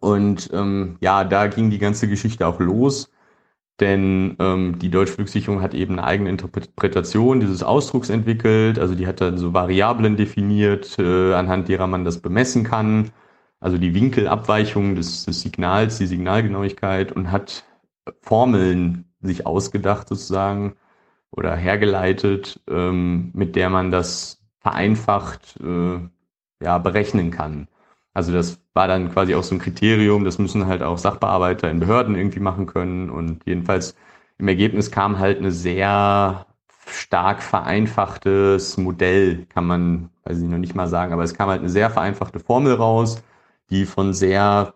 Und ähm, ja, da ging die ganze Geschichte auch los, denn ähm, die Deutsche Flugsicherung hat eben eine eigene Interpretation dieses Ausdrucks entwickelt. Also die hat dann so Variablen definiert, äh, anhand derer man das bemessen kann. Also die Winkelabweichung des, des Signals, die Signalgenauigkeit und hat Formeln sich ausgedacht sozusagen oder hergeleitet, ähm, mit der man das vereinfacht äh, ja, berechnen kann. Also das war dann quasi auch so ein Kriterium, das müssen halt auch Sachbearbeiter in Behörden irgendwie machen können. Und jedenfalls im Ergebnis kam halt eine sehr stark vereinfachtes Modell, kann man, weiß ich noch nicht mal sagen, aber es kam halt eine sehr vereinfachte Formel raus, die von sehr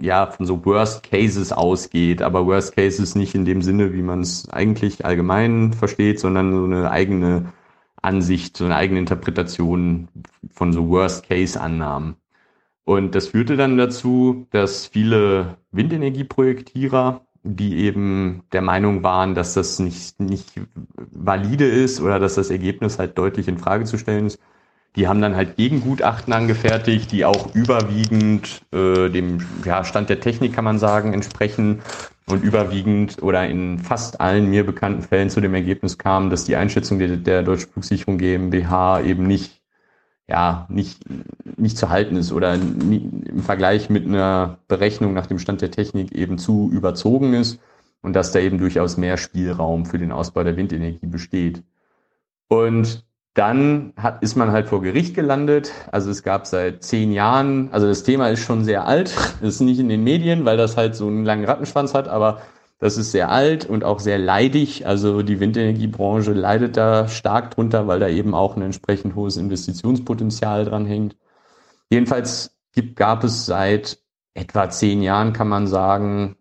ja von so Worst Cases ausgeht, aber Worst Cases nicht in dem Sinne, wie man es eigentlich allgemein versteht, sondern so eine eigene Ansicht, so eine eigene Interpretation von so Worst Case Annahmen. Und das führte dann dazu, dass viele Windenergieprojektierer, die eben der Meinung waren, dass das nicht, nicht valide ist oder dass das Ergebnis halt deutlich in Frage zu stellen ist, die haben dann halt Gegengutachten angefertigt, die auch überwiegend äh, dem ja, Stand der Technik, kann man sagen, entsprechen und überwiegend oder in fast allen mir bekannten Fällen zu dem Ergebnis kamen, dass die Einschätzung der, der Deutschen Flugsicherung GmbH eben nicht ja, nicht, nicht zu halten ist oder nie, im Vergleich mit einer Berechnung nach dem Stand der Technik eben zu überzogen ist und dass da eben durchaus mehr Spielraum für den Ausbau der Windenergie besteht. Und dann hat, ist man halt vor Gericht gelandet. Also es gab seit zehn Jahren, also das Thema ist schon sehr alt, ist nicht in den Medien, weil das halt so einen langen Rattenschwanz hat, aber das ist sehr alt und auch sehr leidig. Also die Windenergiebranche leidet da stark drunter, weil da eben auch ein entsprechend hohes Investitionspotenzial dran hängt. Jedenfalls gibt, gab es seit etwa zehn Jahren, kann man sagen,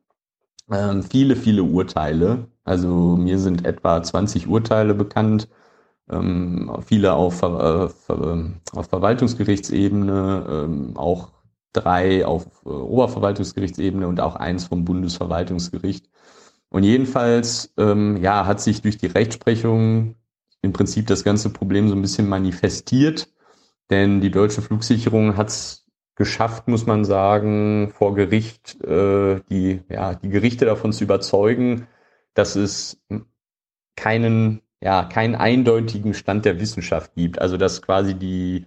ähm, viele, viele Urteile. Also mir sind etwa 20 Urteile bekannt ähm, viele auf, äh, auf Verwaltungsgerichtsebene, ähm, auch drei auf äh, Oberverwaltungsgerichtsebene und auch eins vom Bundesverwaltungsgericht. Und jedenfalls ähm, ja, hat sich durch die Rechtsprechung im Prinzip das ganze Problem so ein bisschen manifestiert, denn die deutsche Flugsicherung hat es geschafft, muss man sagen, vor Gericht äh, die, ja, die Gerichte davon zu überzeugen, dass es keinen ja, keinen eindeutigen Stand der Wissenschaft gibt. Also dass quasi die,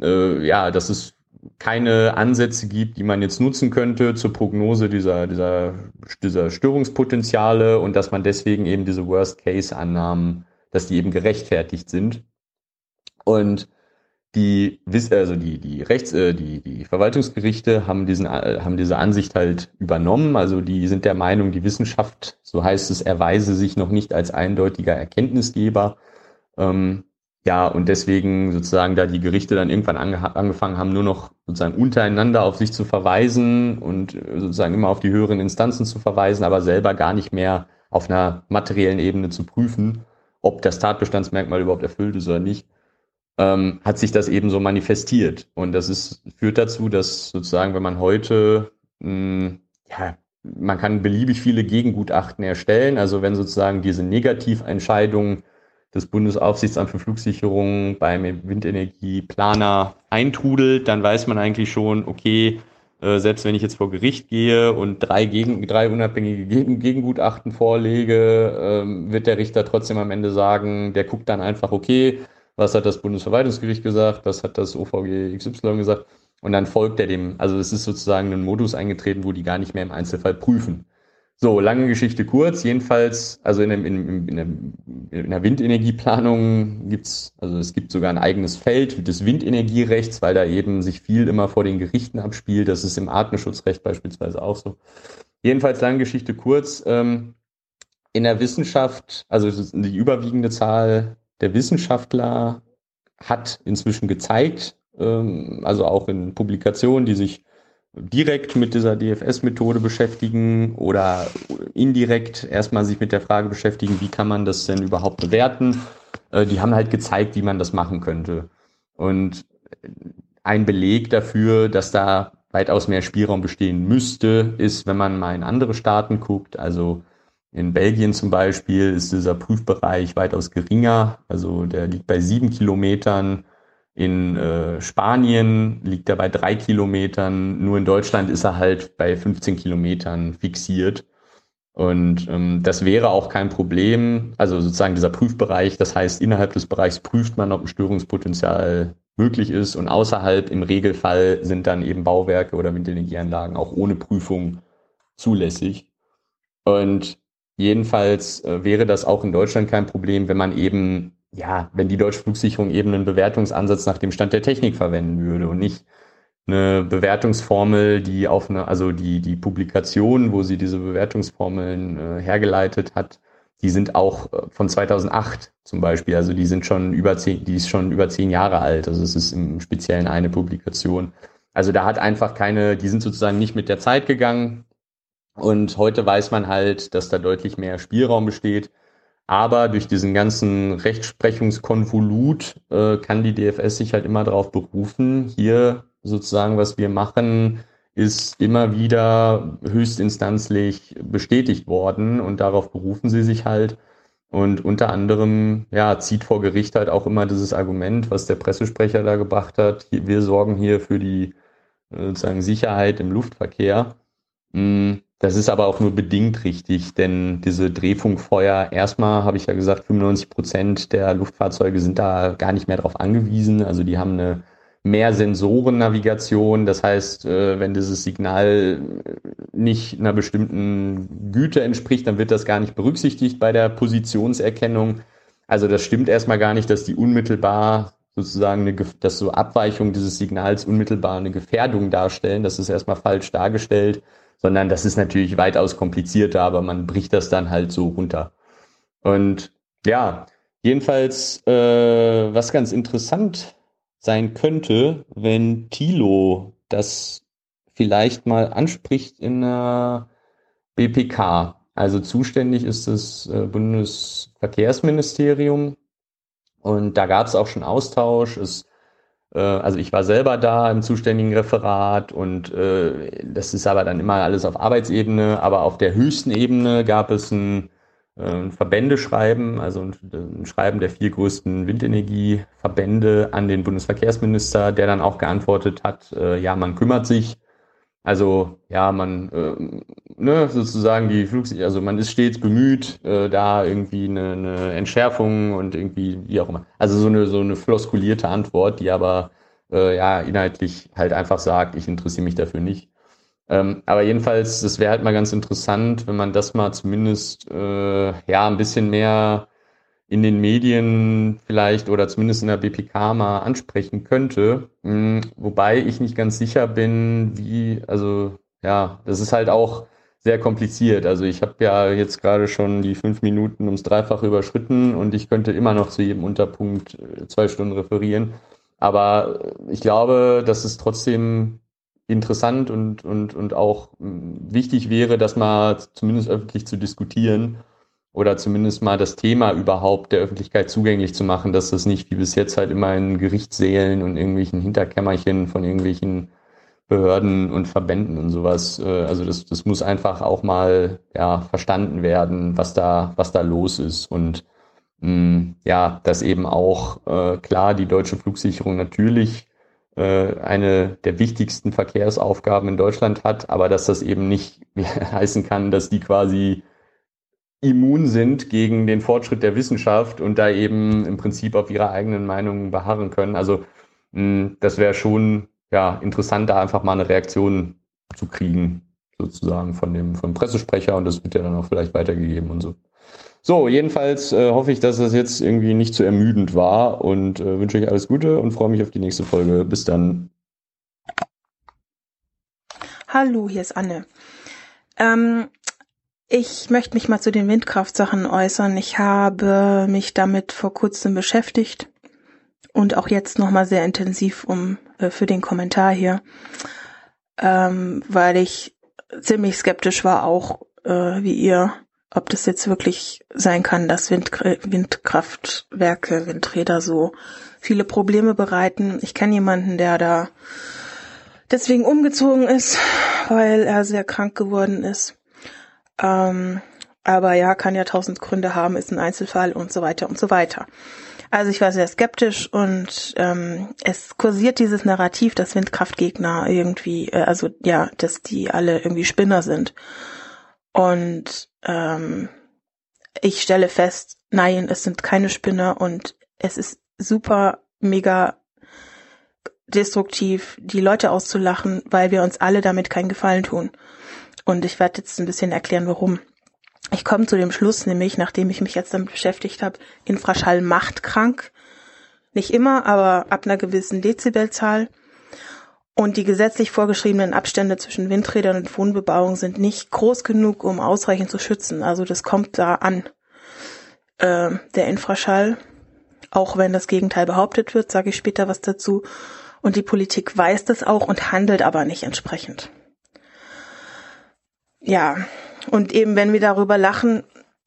äh, ja, dass es keine Ansätze gibt, die man jetzt nutzen könnte zur Prognose dieser, dieser, dieser Störungspotenziale und dass man deswegen eben diese Worst-Case-Annahmen, dass die eben gerechtfertigt sind. Und die also die die Rechts äh, die die Verwaltungsgerichte haben diesen äh, haben diese Ansicht halt übernommen also die sind der Meinung die Wissenschaft so heißt es erweise sich noch nicht als eindeutiger Erkenntnisgeber ähm, ja und deswegen sozusagen da die Gerichte dann irgendwann ange angefangen haben nur noch sozusagen untereinander auf sich zu verweisen und äh, sozusagen immer auf die höheren Instanzen zu verweisen aber selber gar nicht mehr auf einer materiellen Ebene zu prüfen ob das Tatbestandsmerkmal überhaupt erfüllt ist oder nicht ähm, hat sich das eben so manifestiert. Und das ist, führt dazu, dass sozusagen, wenn man heute, mh, hm, ja, man kann beliebig viele Gegengutachten erstellen. Also wenn sozusagen diese Negativentscheidung des Bundesaufsichtsamts für Flugsicherung beim Windenergieplaner eintrudelt, dann weiß man eigentlich schon, okay, äh, selbst wenn ich jetzt vor Gericht gehe und drei, Gegen, drei unabhängige Gegen, Gegengutachten vorlege, äh, wird der Richter trotzdem am Ende sagen, der guckt dann einfach, okay, was hat das Bundesverwaltungsgericht gesagt, was hat das OVG XY gesagt und dann folgt er dem, also es ist sozusagen ein Modus eingetreten, wo die gar nicht mehr im Einzelfall prüfen. So, lange Geschichte kurz, jedenfalls, also in, dem, in, in, in der Windenergieplanung gibt's, also es gibt sogar ein eigenes Feld des Windenergierechts, weil da eben sich viel immer vor den Gerichten abspielt. Das ist im Artenschutzrecht beispielsweise auch so. Jedenfalls lange Geschichte kurz. Ähm, in der Wissenschaft, also die überwiegende Zahl der Wissenschaftler hat inzwischen gezeigt, ähm, also auch in Publikationen, die sich direkt mit dieser DFS-Methode beschäftigen oder indirekt erstmal sich mit der Frage beschäftigen, wie kann man das denn überhaupt bewerten. Äh, die haben halt gezeigt, wie man das machen könnte. Und ein Beleg dafür, dass da weitaus mehr Spielraum bestehen müsste, ist, wenn man mal in andere Staaten guckt, also in Belgien zum Beispiel ist dieser Prüfbereich weitaus geringer, also der liegt bei sieben Kilometern. In äh, Spanien liegt er bei drei Kilometern. Nur in Deutschland ist er halt bei 15 Kilometern fixiert. Und ähm, das wäre auch kein Problem. Also sozusagen dieser Prüfbereich, das heißt, innerhalb des Bereichs prüft man, ob ein Störungspotenzial möglich ist. Und außerhalb im Regelfall sind dann eben Bauwerke oder Windenergieanlagen auch ohne Prüfung zulässig. Und Jedenfalls äh, wäre das auch in Deutschland kein Problem, wenn man eben, ja, wenn die deutsche Flugsicherung eben einen Bewertungsansatz nach dem Stand der Technik verwenden würde und nicht eine Bewertungsformel, die auf eine, also die, die Publikation, wo sie diese Bewertungsformeln äh, hergeleitet hat, die sind auch äh, von 2008 zum Beispiel, also die sind schon über zehn, die ist schon über zehn Jahre alt, also es ist im Speziellen eine Publikation. Also da hat einfach keine, die sind sozusagen nicht mit der Zeit gegangen. Und heute weiß man halt, dass da deutlich mehr Spielraum besteht. Aber durch diesen ganzen Rechtsprechungskonvolut äh, kann die DFS sich halt immer darauf berufen, hier sozusagen, was wir machen, ist immer wieder höchstinstanzlich bestätigt worden und darauf berufen sie sich halt. Und unter anderem, ja, zieht vor Gericht halt auch immer dieses Argument, was der Pressesprecher da gebracht hat. Wir sorgen hier für die äh, sozusagen Sicherheit im Luftverkehr. Mm, das ist aber auch nur bedingt richtig, denn diese Drehfunkfeuer, erstmal habe ich ja gesagt, 95 Prozent der Luftfahrzeuge sind da gar nicht mehr drauf angewiesen. Also die haben eine mehr Sensorennavigation. Das heißt, äh, wenn dieses Signal nicht einer bestimmten Güte entspricht, dann wird das gar nicht berücksichtigt bei der Positionserkennung. Also das stimmt erstmal gar nicht, dass die unmittelbar sozusagen eine, dass so Abweichungen dieses Signals unmittelbar eine Gefährdung darstellen. Das ist erstmal falsch dargestellt, sondern das ist natürlich weitaus komplizierter, aber man bricht das dann halt so runter. Und ja, jedenfalls, äh, was ganz interessant sein könnte, wenn Thilo das vielleicht mal anspricht in der BPK. Also zuständig ist das äh, Bundesverkehrsministerium und da gab es auch schon Austausch. Es, also ich war selber da im zuständigen Referat und äh, das ist aber dann immer alles auf Arbeitsebene, aber auf der höchsten Ebene gab es ein äh, Verbände schreiben, also ein, ein, Schreiben der vier größten Windenergieverbände an den Bundesverkehrsminister, der dann auch geantwortet hat, äh, ja, man kümmert sich. Also ja, man äh, ne, sozusagen die Flugsicherheit, also man ist stets bemüht, äh, da irgendwie eine, eine Entschärfung und irgendwie wie auch immer. Also so eine so eine floskulierte Antwort, die aber äh, ja inhaltlich halt einfach sagt, ich interessiere mich dafür nicht. Ähm, aber jedenfalls, das wäre halt mal ganz interessant, wenn man das mal zumindest äh, ja ein bisschen mehr in den Medien vielleicht oder zumindest in der BPK mal ansprechen könnte. Mhm, wobei ich nicht ganz sicher bin, wie, also ja, das ist halt auch sehr kompliziert. Also ich habe ja jetzt gerade schon die fünf Minuten ums Dreifache überschritten und ich könnte immer noch zu jedem Unterpunkt äh, zwei Stunden referieren. Aber ich glaube, dass es trotzdem interessant und, und, und auch hm, wichtig wäre, das mal zumindest öffentlich zu diskutieren oder zumindest mal das Thema überhaupt der Öffentlichkeit zugänglich zu machen, dass das nicht wie bis jetzt halt immer in Gerichtssälen und irgendwelchen Hinterkämmerchen von irgendwelchen Behörden und Verbänden und sowas. Äh, also das, das muss einfach auch mal ja, verstanden werden, was da, was da los ist. Und mh, hm, ja, dass eben auch äh, klar die deutsche Flugsicherung natürlich äh, eine der wichtigsten Verkehrsaufgaben in Deutschland hat, aber dass das eben nicht heißen kann, dass die quasi immun sind gegen den Fortschritt der Wissenschaft und da eben im Prinzip auf ihre eigenen Meinungen beharren können. Also mh, das wäre schon ja interessant, da einfach mal eine Reaktion zu kriegen, sozusagen von dem vom Pressesprecher und das wird ja dann auch vielleicht weitergegeben und so. So, jedenfalls äh, hoffe ich, dass das jetzt irgendwie nicht zu ermüdend war und äh, wünsche euch alles Gute und freue mich auf die nächste Folge. Bis dann. Hallo, hier ist Anne. Ähm, ich möchte mich mal zu den Windkraftsachen äußern. Ich habe mich damit vor kurzem beschäftigt und auch jetzt nochmal sehr intensiv um äh, für den Kommentar hier, ähm, weil ich ziemlich skeptisch war, auch äh, wie ihr ob das jetzt wirklich sein kann, dass Wind, Windkraftwerke, Windräder so viele Probleme bereiten. Ich kenne jemanden, der da deswegen umgezogen ist, weil er sehr krank geworden ist. Ähm, aber ja, kann ja tausend Gründe haben, ist ein Einzelfall und so weiter und so weiter. Also ich war sehr skeptisch und ähm, es kursiert dieses Narrativ, dass Windkraftgegner irgendwie, äh, also ja, dass die alle irgendwie Spinner sind. Und ähm, ich stelle fest, nein, es sind keine Spinner und es ist super mega destruktiv, die Leute auszulachen, weil wir uns alle damit keinen Gefallen tun. Und ich werde jetzt ein bisschen erklären, warum. Ich komme zu dem Schluss, nämlich, nachdem ich mich jetzt damit beschäftigt habe, Infraschall macht krank. Nicht immer, aber ab einer gewissen Dezibelzahl. Und die gesetzlich vorgeschriebenen Abstände zwischen Windrädern und Wohnbebauung sind nicht groß genug, um ausreichend zu schützen. Also das kommt da an. Äh, der Infraschall, auch wenn das Gegenteil behauptet wird, sage ich später was dazu. Und die Politik weiß das auch und handelt aber nicht entsprechend. Ja, und eben wenn wir darüber lachen,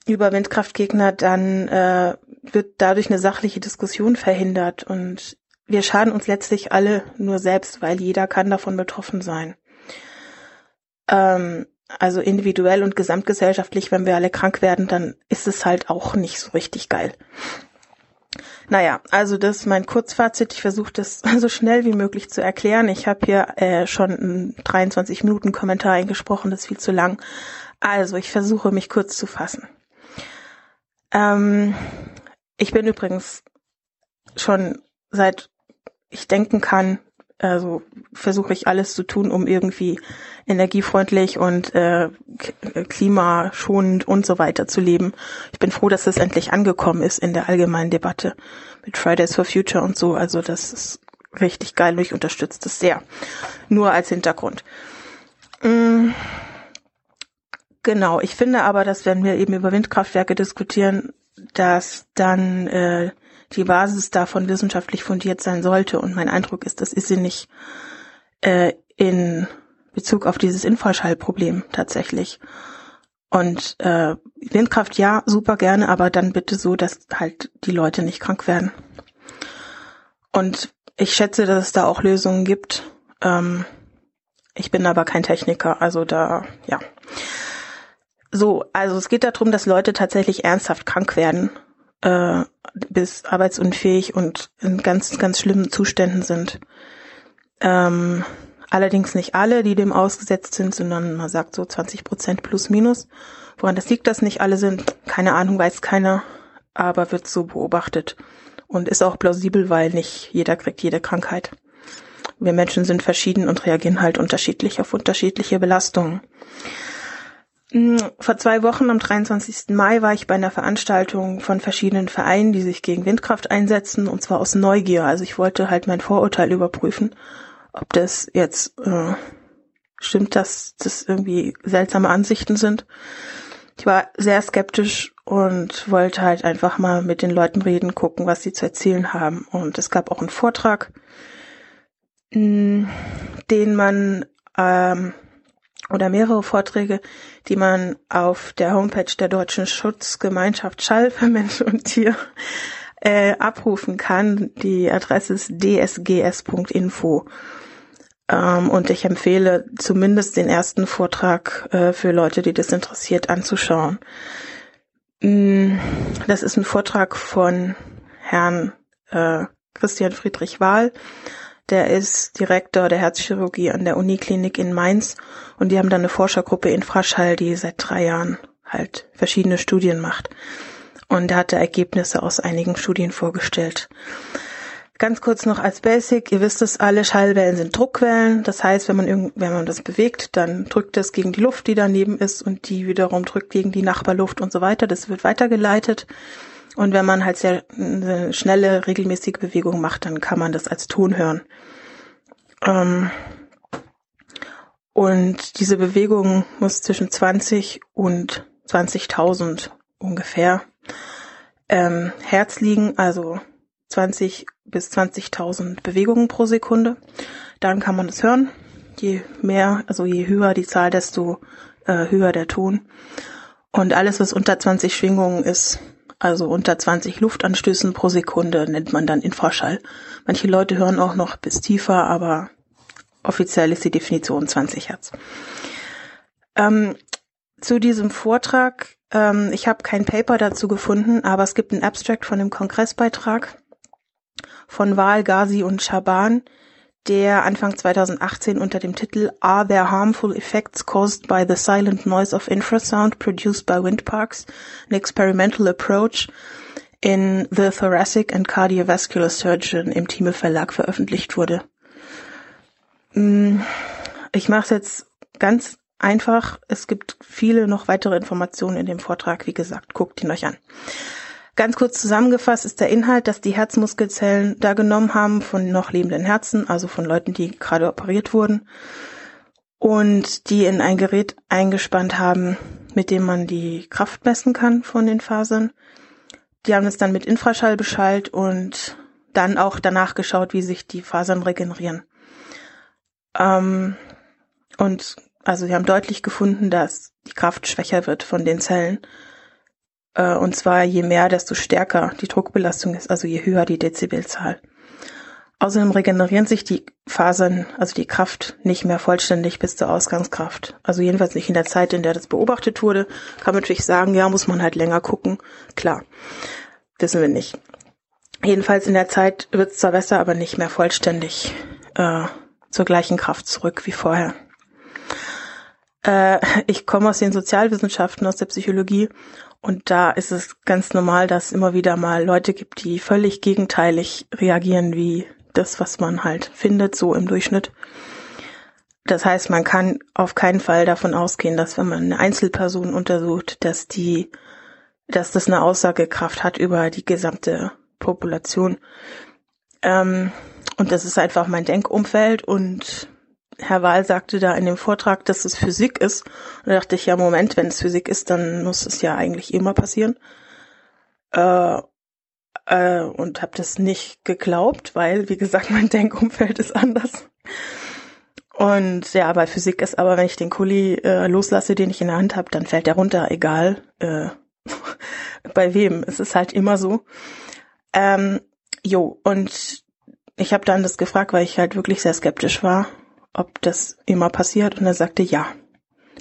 über Windkraftgegner, dann äh, wird dadurch eine sachliche Diskussion verhindert und wir schaden uns letztlich alle nur selbst, weil jeder kann davon betroffen sein. Ähm, also individuell und gesamtgesellschaftlich, wenn wir alle krank werden, dann ist es halt auch nicht so richtig geil. Naja, also das ist mein Kurzfazit. Ich versuche das so schnell wie möglich zu erklären. Ich habe hier äh, schon einen 23 Minuten Kommentar eingesprochen, das ist viel zu lang. Also ich versuche mich kurz zu fassen. Ähm, ich bin übrigens schon seit ich denken kann, also versuche ich alles zu tun, um irgendwie energiefreundlich und äh, klimaschonend und so weiter zu leben. Ich bin froh, dass es endlich angekommen ist in der allgemeinen Debatte mit Fridays for Future und so. Also das ist richtig geil und ich unterstütze das sehr. Nur als Hintergrund. Mm. Genau, ich finde aber, dass wenn wir eben über Windkraftwerke diskutieren, dass dann äh, die Basis davon wissenschaftlich fundiert sein sollte. Und mein Eindruck ist, das ist sie nicht äh, in Bezug auf dieses Infraschallproblem tatsächlich. Und äh, Windkraft ja, super gerne, aber dann bitte so, dass halt die Leute nicht krank werden. Und ich schätze, dass es da auch Lösungen gibt. Ähm, ich bin aber kein Techniker, also da, ja. So, also es geht darum, dass Leute tatsächlich ernsthaft krank werden äh, bis arbeitsunfähig und in ganz, ganz schlimmen Zuständen sind. Ähm, allerdings nicht alle, die dem ausgesetzt sind, sondern man sagt so 20 Prozent plus minus. Woran das liegt, dass nicht alle sind, keine Ahnung, weiß keiner, aber wird so beobachtet und ist auch plausibel, weil nicht jeder kriegt jede Krankheit. Wir Menschen sind verschieden und reagieren halt unterschiedlich auf unterschiedliche Belastungen. Hm, vor zwei Wochen, am 23. Mai, war ich bei einer Veranstaltung von verschiedenen Vereinen, die sich gegen Windkraft einsetzen, und zwar aus Neugier. Also ich wollte halt mein Vorurteil überprüfen, ob das jetzt äh, stimmt, dass das irgendwie seltsame Ansichten sind. Ich war sehr skeptisch und wollte halt einfach mal mit den Leuten reden, gucken, was sie zu erzählen haben. Und es gab auch einen Vortrag, hm, den man ähm, oder mehrere Vorträge, die man auf der Homepage der Deutschen Schutzgemeinschaft Schall für Mensch und Tier äh, abrufen kann. Die Adresse ist dsgs.info. Ähm, und ich empfehle zumindest den ersten Vortrag äh, für Leute, die das interessiert, anzuschauen. Mm, das ist ein Vortrag von Herrn äh, Christian Friedrich Wahl der ist Direktor der Herzchirurgie an der Uniklinik in Mainz und die haben dann eine Forschergruppe Infraschall, die seit drei Jahren halt verschiedene Studien macht. Und er hatte Ergebnisse aus einigen Studien vorgestellt. Ganz kurz noch als Basic, ihr wisst es alle, Schallwellen sind Druckwellen. Das heißt, wenn man, irgend, wenn man das bewegt, dann drückt es gegen die Luft, die daneben ist und die wiederum drückt gegen die Nachbarluft und so weiter. Das wird weitergeleitet. Und wenn man halt sehr eine schnelle, regelmäßige Bewegung macht, dann kann man das als Ton hören. Ähm und diese Bewegung muss zwischen 20 und 20.000 ungefähr ähm, Hertz liegen, also 20 bis 20.000 Bewegungen pro Sekunde. Dann kann man das hören. Je mehr, also je höher die Zahl, desto äh, höher der Ton. Und alles, was unter 20 Schwingungen ist, also unter 20 Luftanstößen pro Sekunde nennt man dann Infraschall. Manche Leute hören auch noch bis tiefer, aber offiziell ist die Definition 20 Hertz. Ähm, zu diesem Vortrag, ähm, ich habe kein Paper dazu gefunden, aber es gibt einen Abstract von dem Kongressbeitrag von Wahl, Ghazi und Schaban, der Anfang 2018 unter dem Titel Are there harmful effects caused by the silent noise of infrasound produced by wind parks? An experimental approach in the Thoracic and Cardiovascular Surgeon im Thieme Verlag veröffentlicht wurde. Mm, ich mache es jetzt ganz einfach. Es gibt viele noch weitere Informationen in dem Vortrag. Wie gesagt, guckt ihn euch an. Ganz kurz zusammengefasst ist der Inhalt, dass die Herzmuskelzellen da genommen haben von noch lebenden Herzen, also von Leuten, die gerade operiert wurden, und die in ein Gerät eingespannt haben, mit dem man die Kraft messen kann von den Fasern. Die haben es dann mit Infraschall beschallt und dann auch danach geschaut, wie sich die Fasern regenerieren. Ähm, und also sie haben deutlich gefunden, dass die Kraft schwächer wird von den Zellen. Äh, und zwar je mehr, desto stärker die Druckbelastung ist, also je höher die Dezibelzahl. Außerdem regenerieren sich die Fasern, also die Kraft, nicht mehr vollständig bis zur Ausgangskraft. Also jedenfalls nicht in der Zeit, in der das beobachtet wurde. Kann man natürlich sagen, ja, muss man halt länger gucken. Klar, wissen wir nicht. Jedenfalls in der Zeit wird es zwar besser, aber nicht mehr vollständig äh, zur gleichen Kraft zurück wie vorher. Äh, ich komme aus den Sozialwissenschaften, aus der Psychologie und da ist es ganz normal, dass es immer wieder mal Leute gibt, die völlig gegenteilig reagieren wie das, was man halt findet, so im Durchschnitt. Das heißt, man kann auf keinen Fall davon ausgehen, dass wenn man eine Einzelperson untersucht, dass die, dass das eine Aussagekraft hat über die gesamte Population. Ähm, und das ist einfach mein Denkumfeld und Herr Wahl sagte da in dem Vortrag, dass es Physik ist. Und da dachte ich, ja, Moment, wenn es Physik ist, dann muss es ja eigentlich immer passieren. Äh, äh, und habe das nicht geglaubt, weil, wie gesagt, mein Denkumfeld ist anders. Und ja, bei Physik ist aber, wenn ich den Kuli äh, loslasse, den ich in der Hand habe, dann fällt der runter, egal äh, bei wem. Es ist halt immer so. Ähm, jo, und ich habe dann das gefragt, weil ich halt wirklich sehr skeptisch war, ob das immer passiert. Und er sagte ja.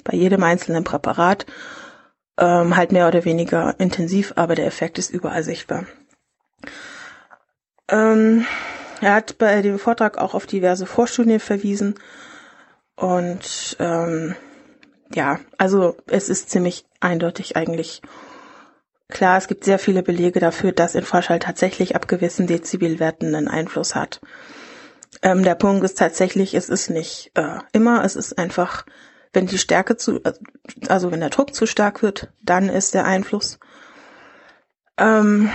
Bei jedem einzelnen Präparat ähm, halt mehr oder weniger intensiv, aber der Effekt ist überall sichtbar. Ähm, er hat bei dem Vortrag auch auf diverse Vorstudien verwiesen und ähm, ja, also es ist ziemlich eindeutig eigentlich klar, es gibt sehr viele Belege dafür, dass Infraschall tatsächlich ab gewissen Dezibelwerten einen Einfluss hat. Ähm, der Punkt ist tatsächlich, es ist nicht äh, immer, es ist einfach, wenn die Stärke zu, also wenn der Druck zu stark wird, dann ist der Einfluss. Ähm,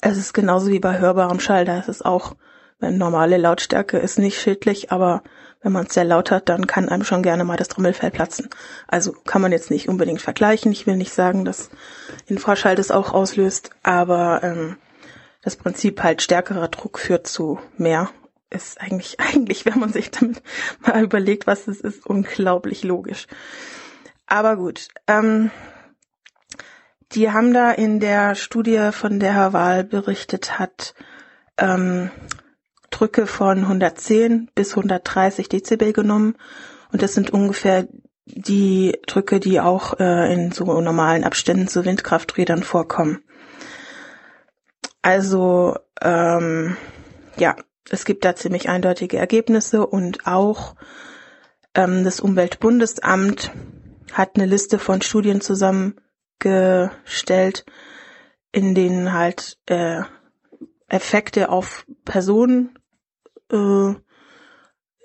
es ist genauso wie bei hörbarem Schall, da ist es auch, wenn normale Lautstärke ist nicht schädlich, aber wenn man es sehr laut hat, dann kann einem schon gerne mal das Trommelfell platzen. Also kann man jetzt nicht unbedingt vergleichen. Ich will nicht sagen, dass Infraschall das auch auslöst, aber ähm, das Prinzip halt stärkerer Druck führt zu mehr ist eigentlich, eigentlich, wenn man sich damit mal überlegt, was es ist, unglaublich logisch. Aber gut, ähm, die haben da in der Studie, von der Herr Wahl berichtet hat, ähm, Drücke von 110 bis 130 Dezibel genommen. Und das sind ungefähr die Drücke, die auch äh, in so normalen Abständen zu Windkrafträdern vorkommen. Also ähm, ja, es gibt da ziemlich eindeutige Ergebnisse und auch ähm, das Umweltbundesamt hat eine Liste von Studien zusammen gestellt, in denen halt äh, Effekte auf Personen äh,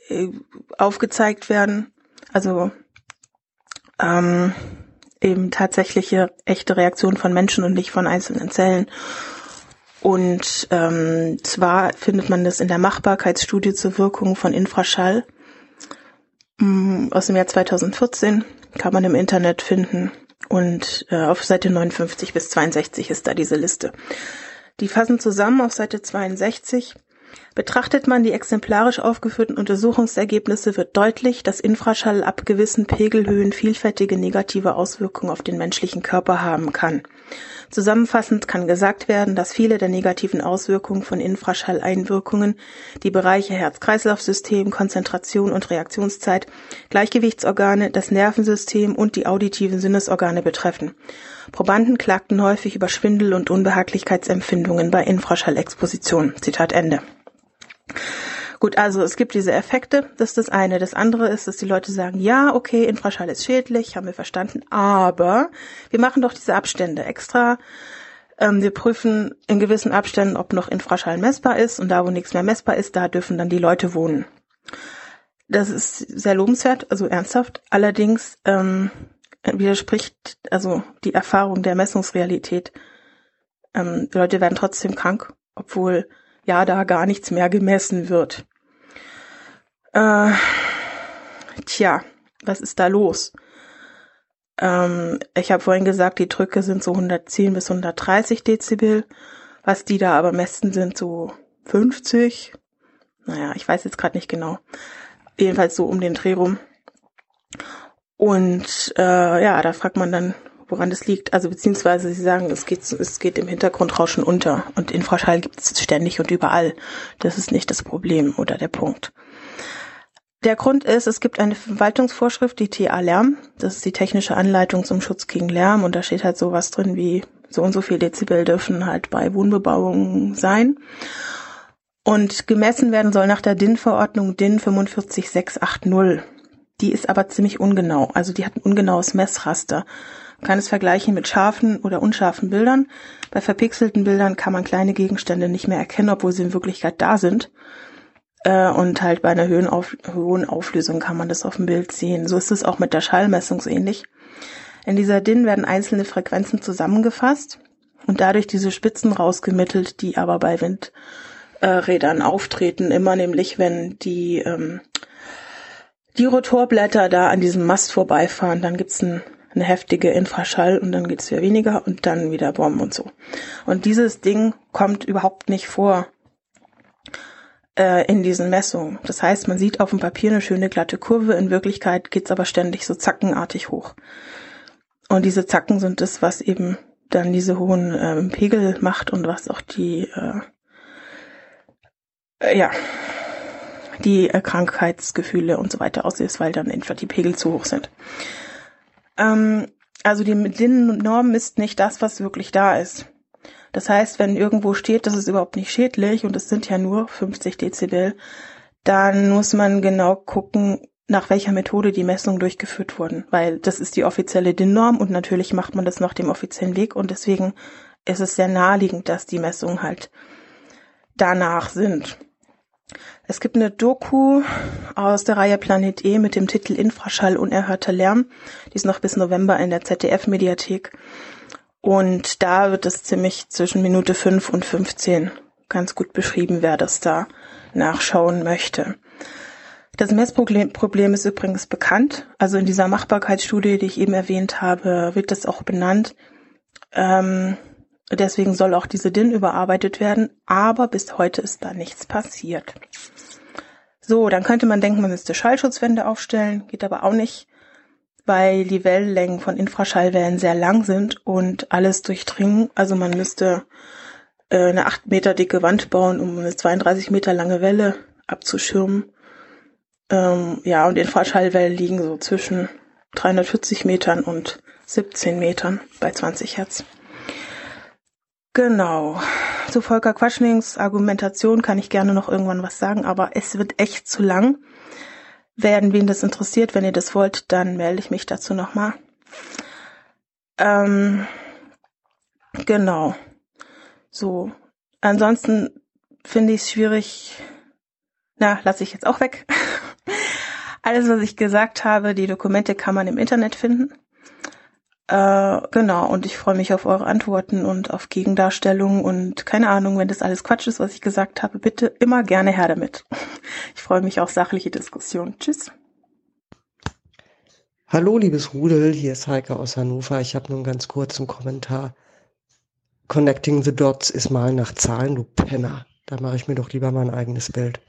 äh, aufgezeigt werden. Also ähm, eben tatsächliche echte Reaktionen von Menschen und nicht von einzelnen Zellen. Und ähm, zwar findet man das in der Machbarkeitsstudie zur Wirkung von Infraschall mh, mm, aus dem Jahr 2014, kann man im Internet finden. Und äh, auf Seite 59 bis 62 ist da diese Liste. Die fassen zusammen auf Seite 62. Betrachtet man die exemplarisch aufgeführten Untersuchungsergebnisse, wird deutlich, dass Infraschall ab gewissen Pegelhöhen vielfältige negative Auswirkungen auf den menschlichen Körper haben kann. Zusammenfassend kann gesagt werden, dass viele der negativen Auswirkungen von Infraschalleinwirkungen die Bereiche Herz-Kreislauf-System, Konzentration und Reaktionszeit, Gleichgewichtsorgane, das Nervensystem und die auditiven Sinnesorgane betreffen. Probanden klagten häufig über Schwindel und Unbehaglichkeitsempfindungen bei Infraschallexposition. Zitat Ende. Gut, also es gibt diese Effekte, das ist das eine. Das andere ist, dass die Leute sagen, ja, okay, Infraschall ist schädlich, haben wir verstanden, aber wir machen doch diese Abstände extra. Ähm, wir prüfen in gewissen Abständen, ob noch Infraschall messbar ist und da, wo nichts mehr messbar ist, da dürfen dann die Leute wohnen. Das ist sehr lobenswert, also ernsthaft. Allerdings ähm, widerspricht also die Erfahrung der Messungsrealität. Ähm, die Leute werden trotzdem krank, obwohl ja da gar nichts mehr gemessen wird. Äh, tja, was ist da los? Ähm, ich habe vorhin gesagt, die Drücke sind so 110 bis 130 Dezibel. Was die da aber messen sind so 50. Naja, ich weiß jetzt gerade nicht genau. Jedenfalls so um den Dreh rum. Und äh, ja, da fragt man dann, woran das liegt. Also beziehungsweise sie sagen, es geht, es geht im Hintergrundrauschen unter und Infraschall gibt es ständig und überall. Das ist nicht das Problem oder der Punkt. Der Grund ist, es gibt eine Verwaltungsvorschrift, die TA Lärm. Das ist die technische Anleitung zum Schutz gegen Lärm und da steht halt sowas drin wie so und so viel Dezibel dürfen halt bei Wohnbebauung sein. Und gemessen werden soll nach der DIN-Verordnung DIN 45680. Die ist aber ziemlich ungenau. Also die hat ein ungenaues Messraster. Kann es vergleichen mit scharfen oder unscharfen Bildern. Bei verpixelten Bildern kann man kleine Gegenstände nicht mehr erkennen, obwohl sie in Wirklichkeit da sind. Äh, und halt bei einer hohen Auflösung kann man das auf dem Bild sehen. So ist es auch mit der Schallmessung so ähnlich. In dieser DIN werden einzelne Frequenzen zusammengefasst und dadurch diese Spitzen rausgemittelt, die aber bei Windrädern auftreten, immer nämlich wenn die ähm, die Rotorblätter da an diesem Mast vorbeifahren, dann gibt's ein, eine heftige Infraschall und dann geht's wieder weniger und dann wieder Bomben und so. Und dieses Ding kommt überhaupt nicht vor äh, in diesen Messungen. Das heißt, man sieht auf dem Papier eine schöne glatte Kurve, in Wirklichkeit geht's aber ständig so zackenartig hoch. Und diese Zacken sind das, was eben dann diese hohen äh, Pegel macht und was auch die äh, äh, ja die äh, Krankheitsgefühle und so weiter auslöst, weil dann einfach die Pegel zu hoch sind. Ähm, also die DIN-Norm ist nicht das, was wirklich da ist. Das heißt, wenn irgendwo steht, das ist überhaupt nicht schädlich und es sind ja nur 50 Dezibel, dann muss man genau gucken, nach welcher Methode die Messungen durchgeführt wurden, weil das ist die offizielle DIN-Norm und natürlich macht man das nach dem offiziellen Weg und deswegen ist es sehr naheliegend, dass die Messungen halt danach sind. Es gibt eine Doku aus der Reihe Planet E mit dem Titel Infraschall unerhörter Lärm. Die ist noch bis November in der ZDF-Mediathek. Und da wird es ziemlich zwischen Minute 5 und 15 ganz gut beschrieben, wer das da nachschauen möchte. Das Messproblem ist übrigens bekannt. Also in dieser Machbarkeitsstudie, die ich eben erwähnt habe, wird das auch benannt. Ähm, Deswegen soll auch diese DIN überarbeitet werden, aber bis heute ist da nichts passiert. So, dann könnte man denken, man müsste Schallschutzwände aufstellen, geht aber auch nicht, weil die Wellenlängen von Infraschallwellen sehr lang sind und alles durchdringen. Also man müsste äh, eine 8 Meter dicke Wand bauen, um eine 32 Meter lange Welle abzuschirmen. Ähm, ja, und Infraschallwellen liegen so zwischen 340 Metern und 17 Metern bei 20 Hertz. Genau. Zu Volker Quaschnings Argumentation kann ich gerne noch irgendwann was sagen, aber es wird echt zu lang. Werden wen das interessiert, wenn ihr das wollt, dann melde ich mich dazu nochmal. Ähm, genau. So. Ansonsten finde ich es schwierig. Na, lasse ich jetzt auch weg. Alles, was ich gesagt habe, die Dokumente kann man im Internet finden. Äh, genau, und ich freue mich auf eure Antworten und auf Gegendarstellungen und keine Ahnung, wenn das alles Quatsch ist, was ich gesagt habe, bitte immer gerne her damit. Ich freue mich auf sachliche Diskussionen. Tschüss. Hallo, liebes Rudel, hier ist Heike aus Hannover. Ich habe nur einen ganz kurzen Kommentar. Connecting the Dots ist mal nach Zahlen, du Penner. Da mache ich mir doch lieber mein eigenes Bild.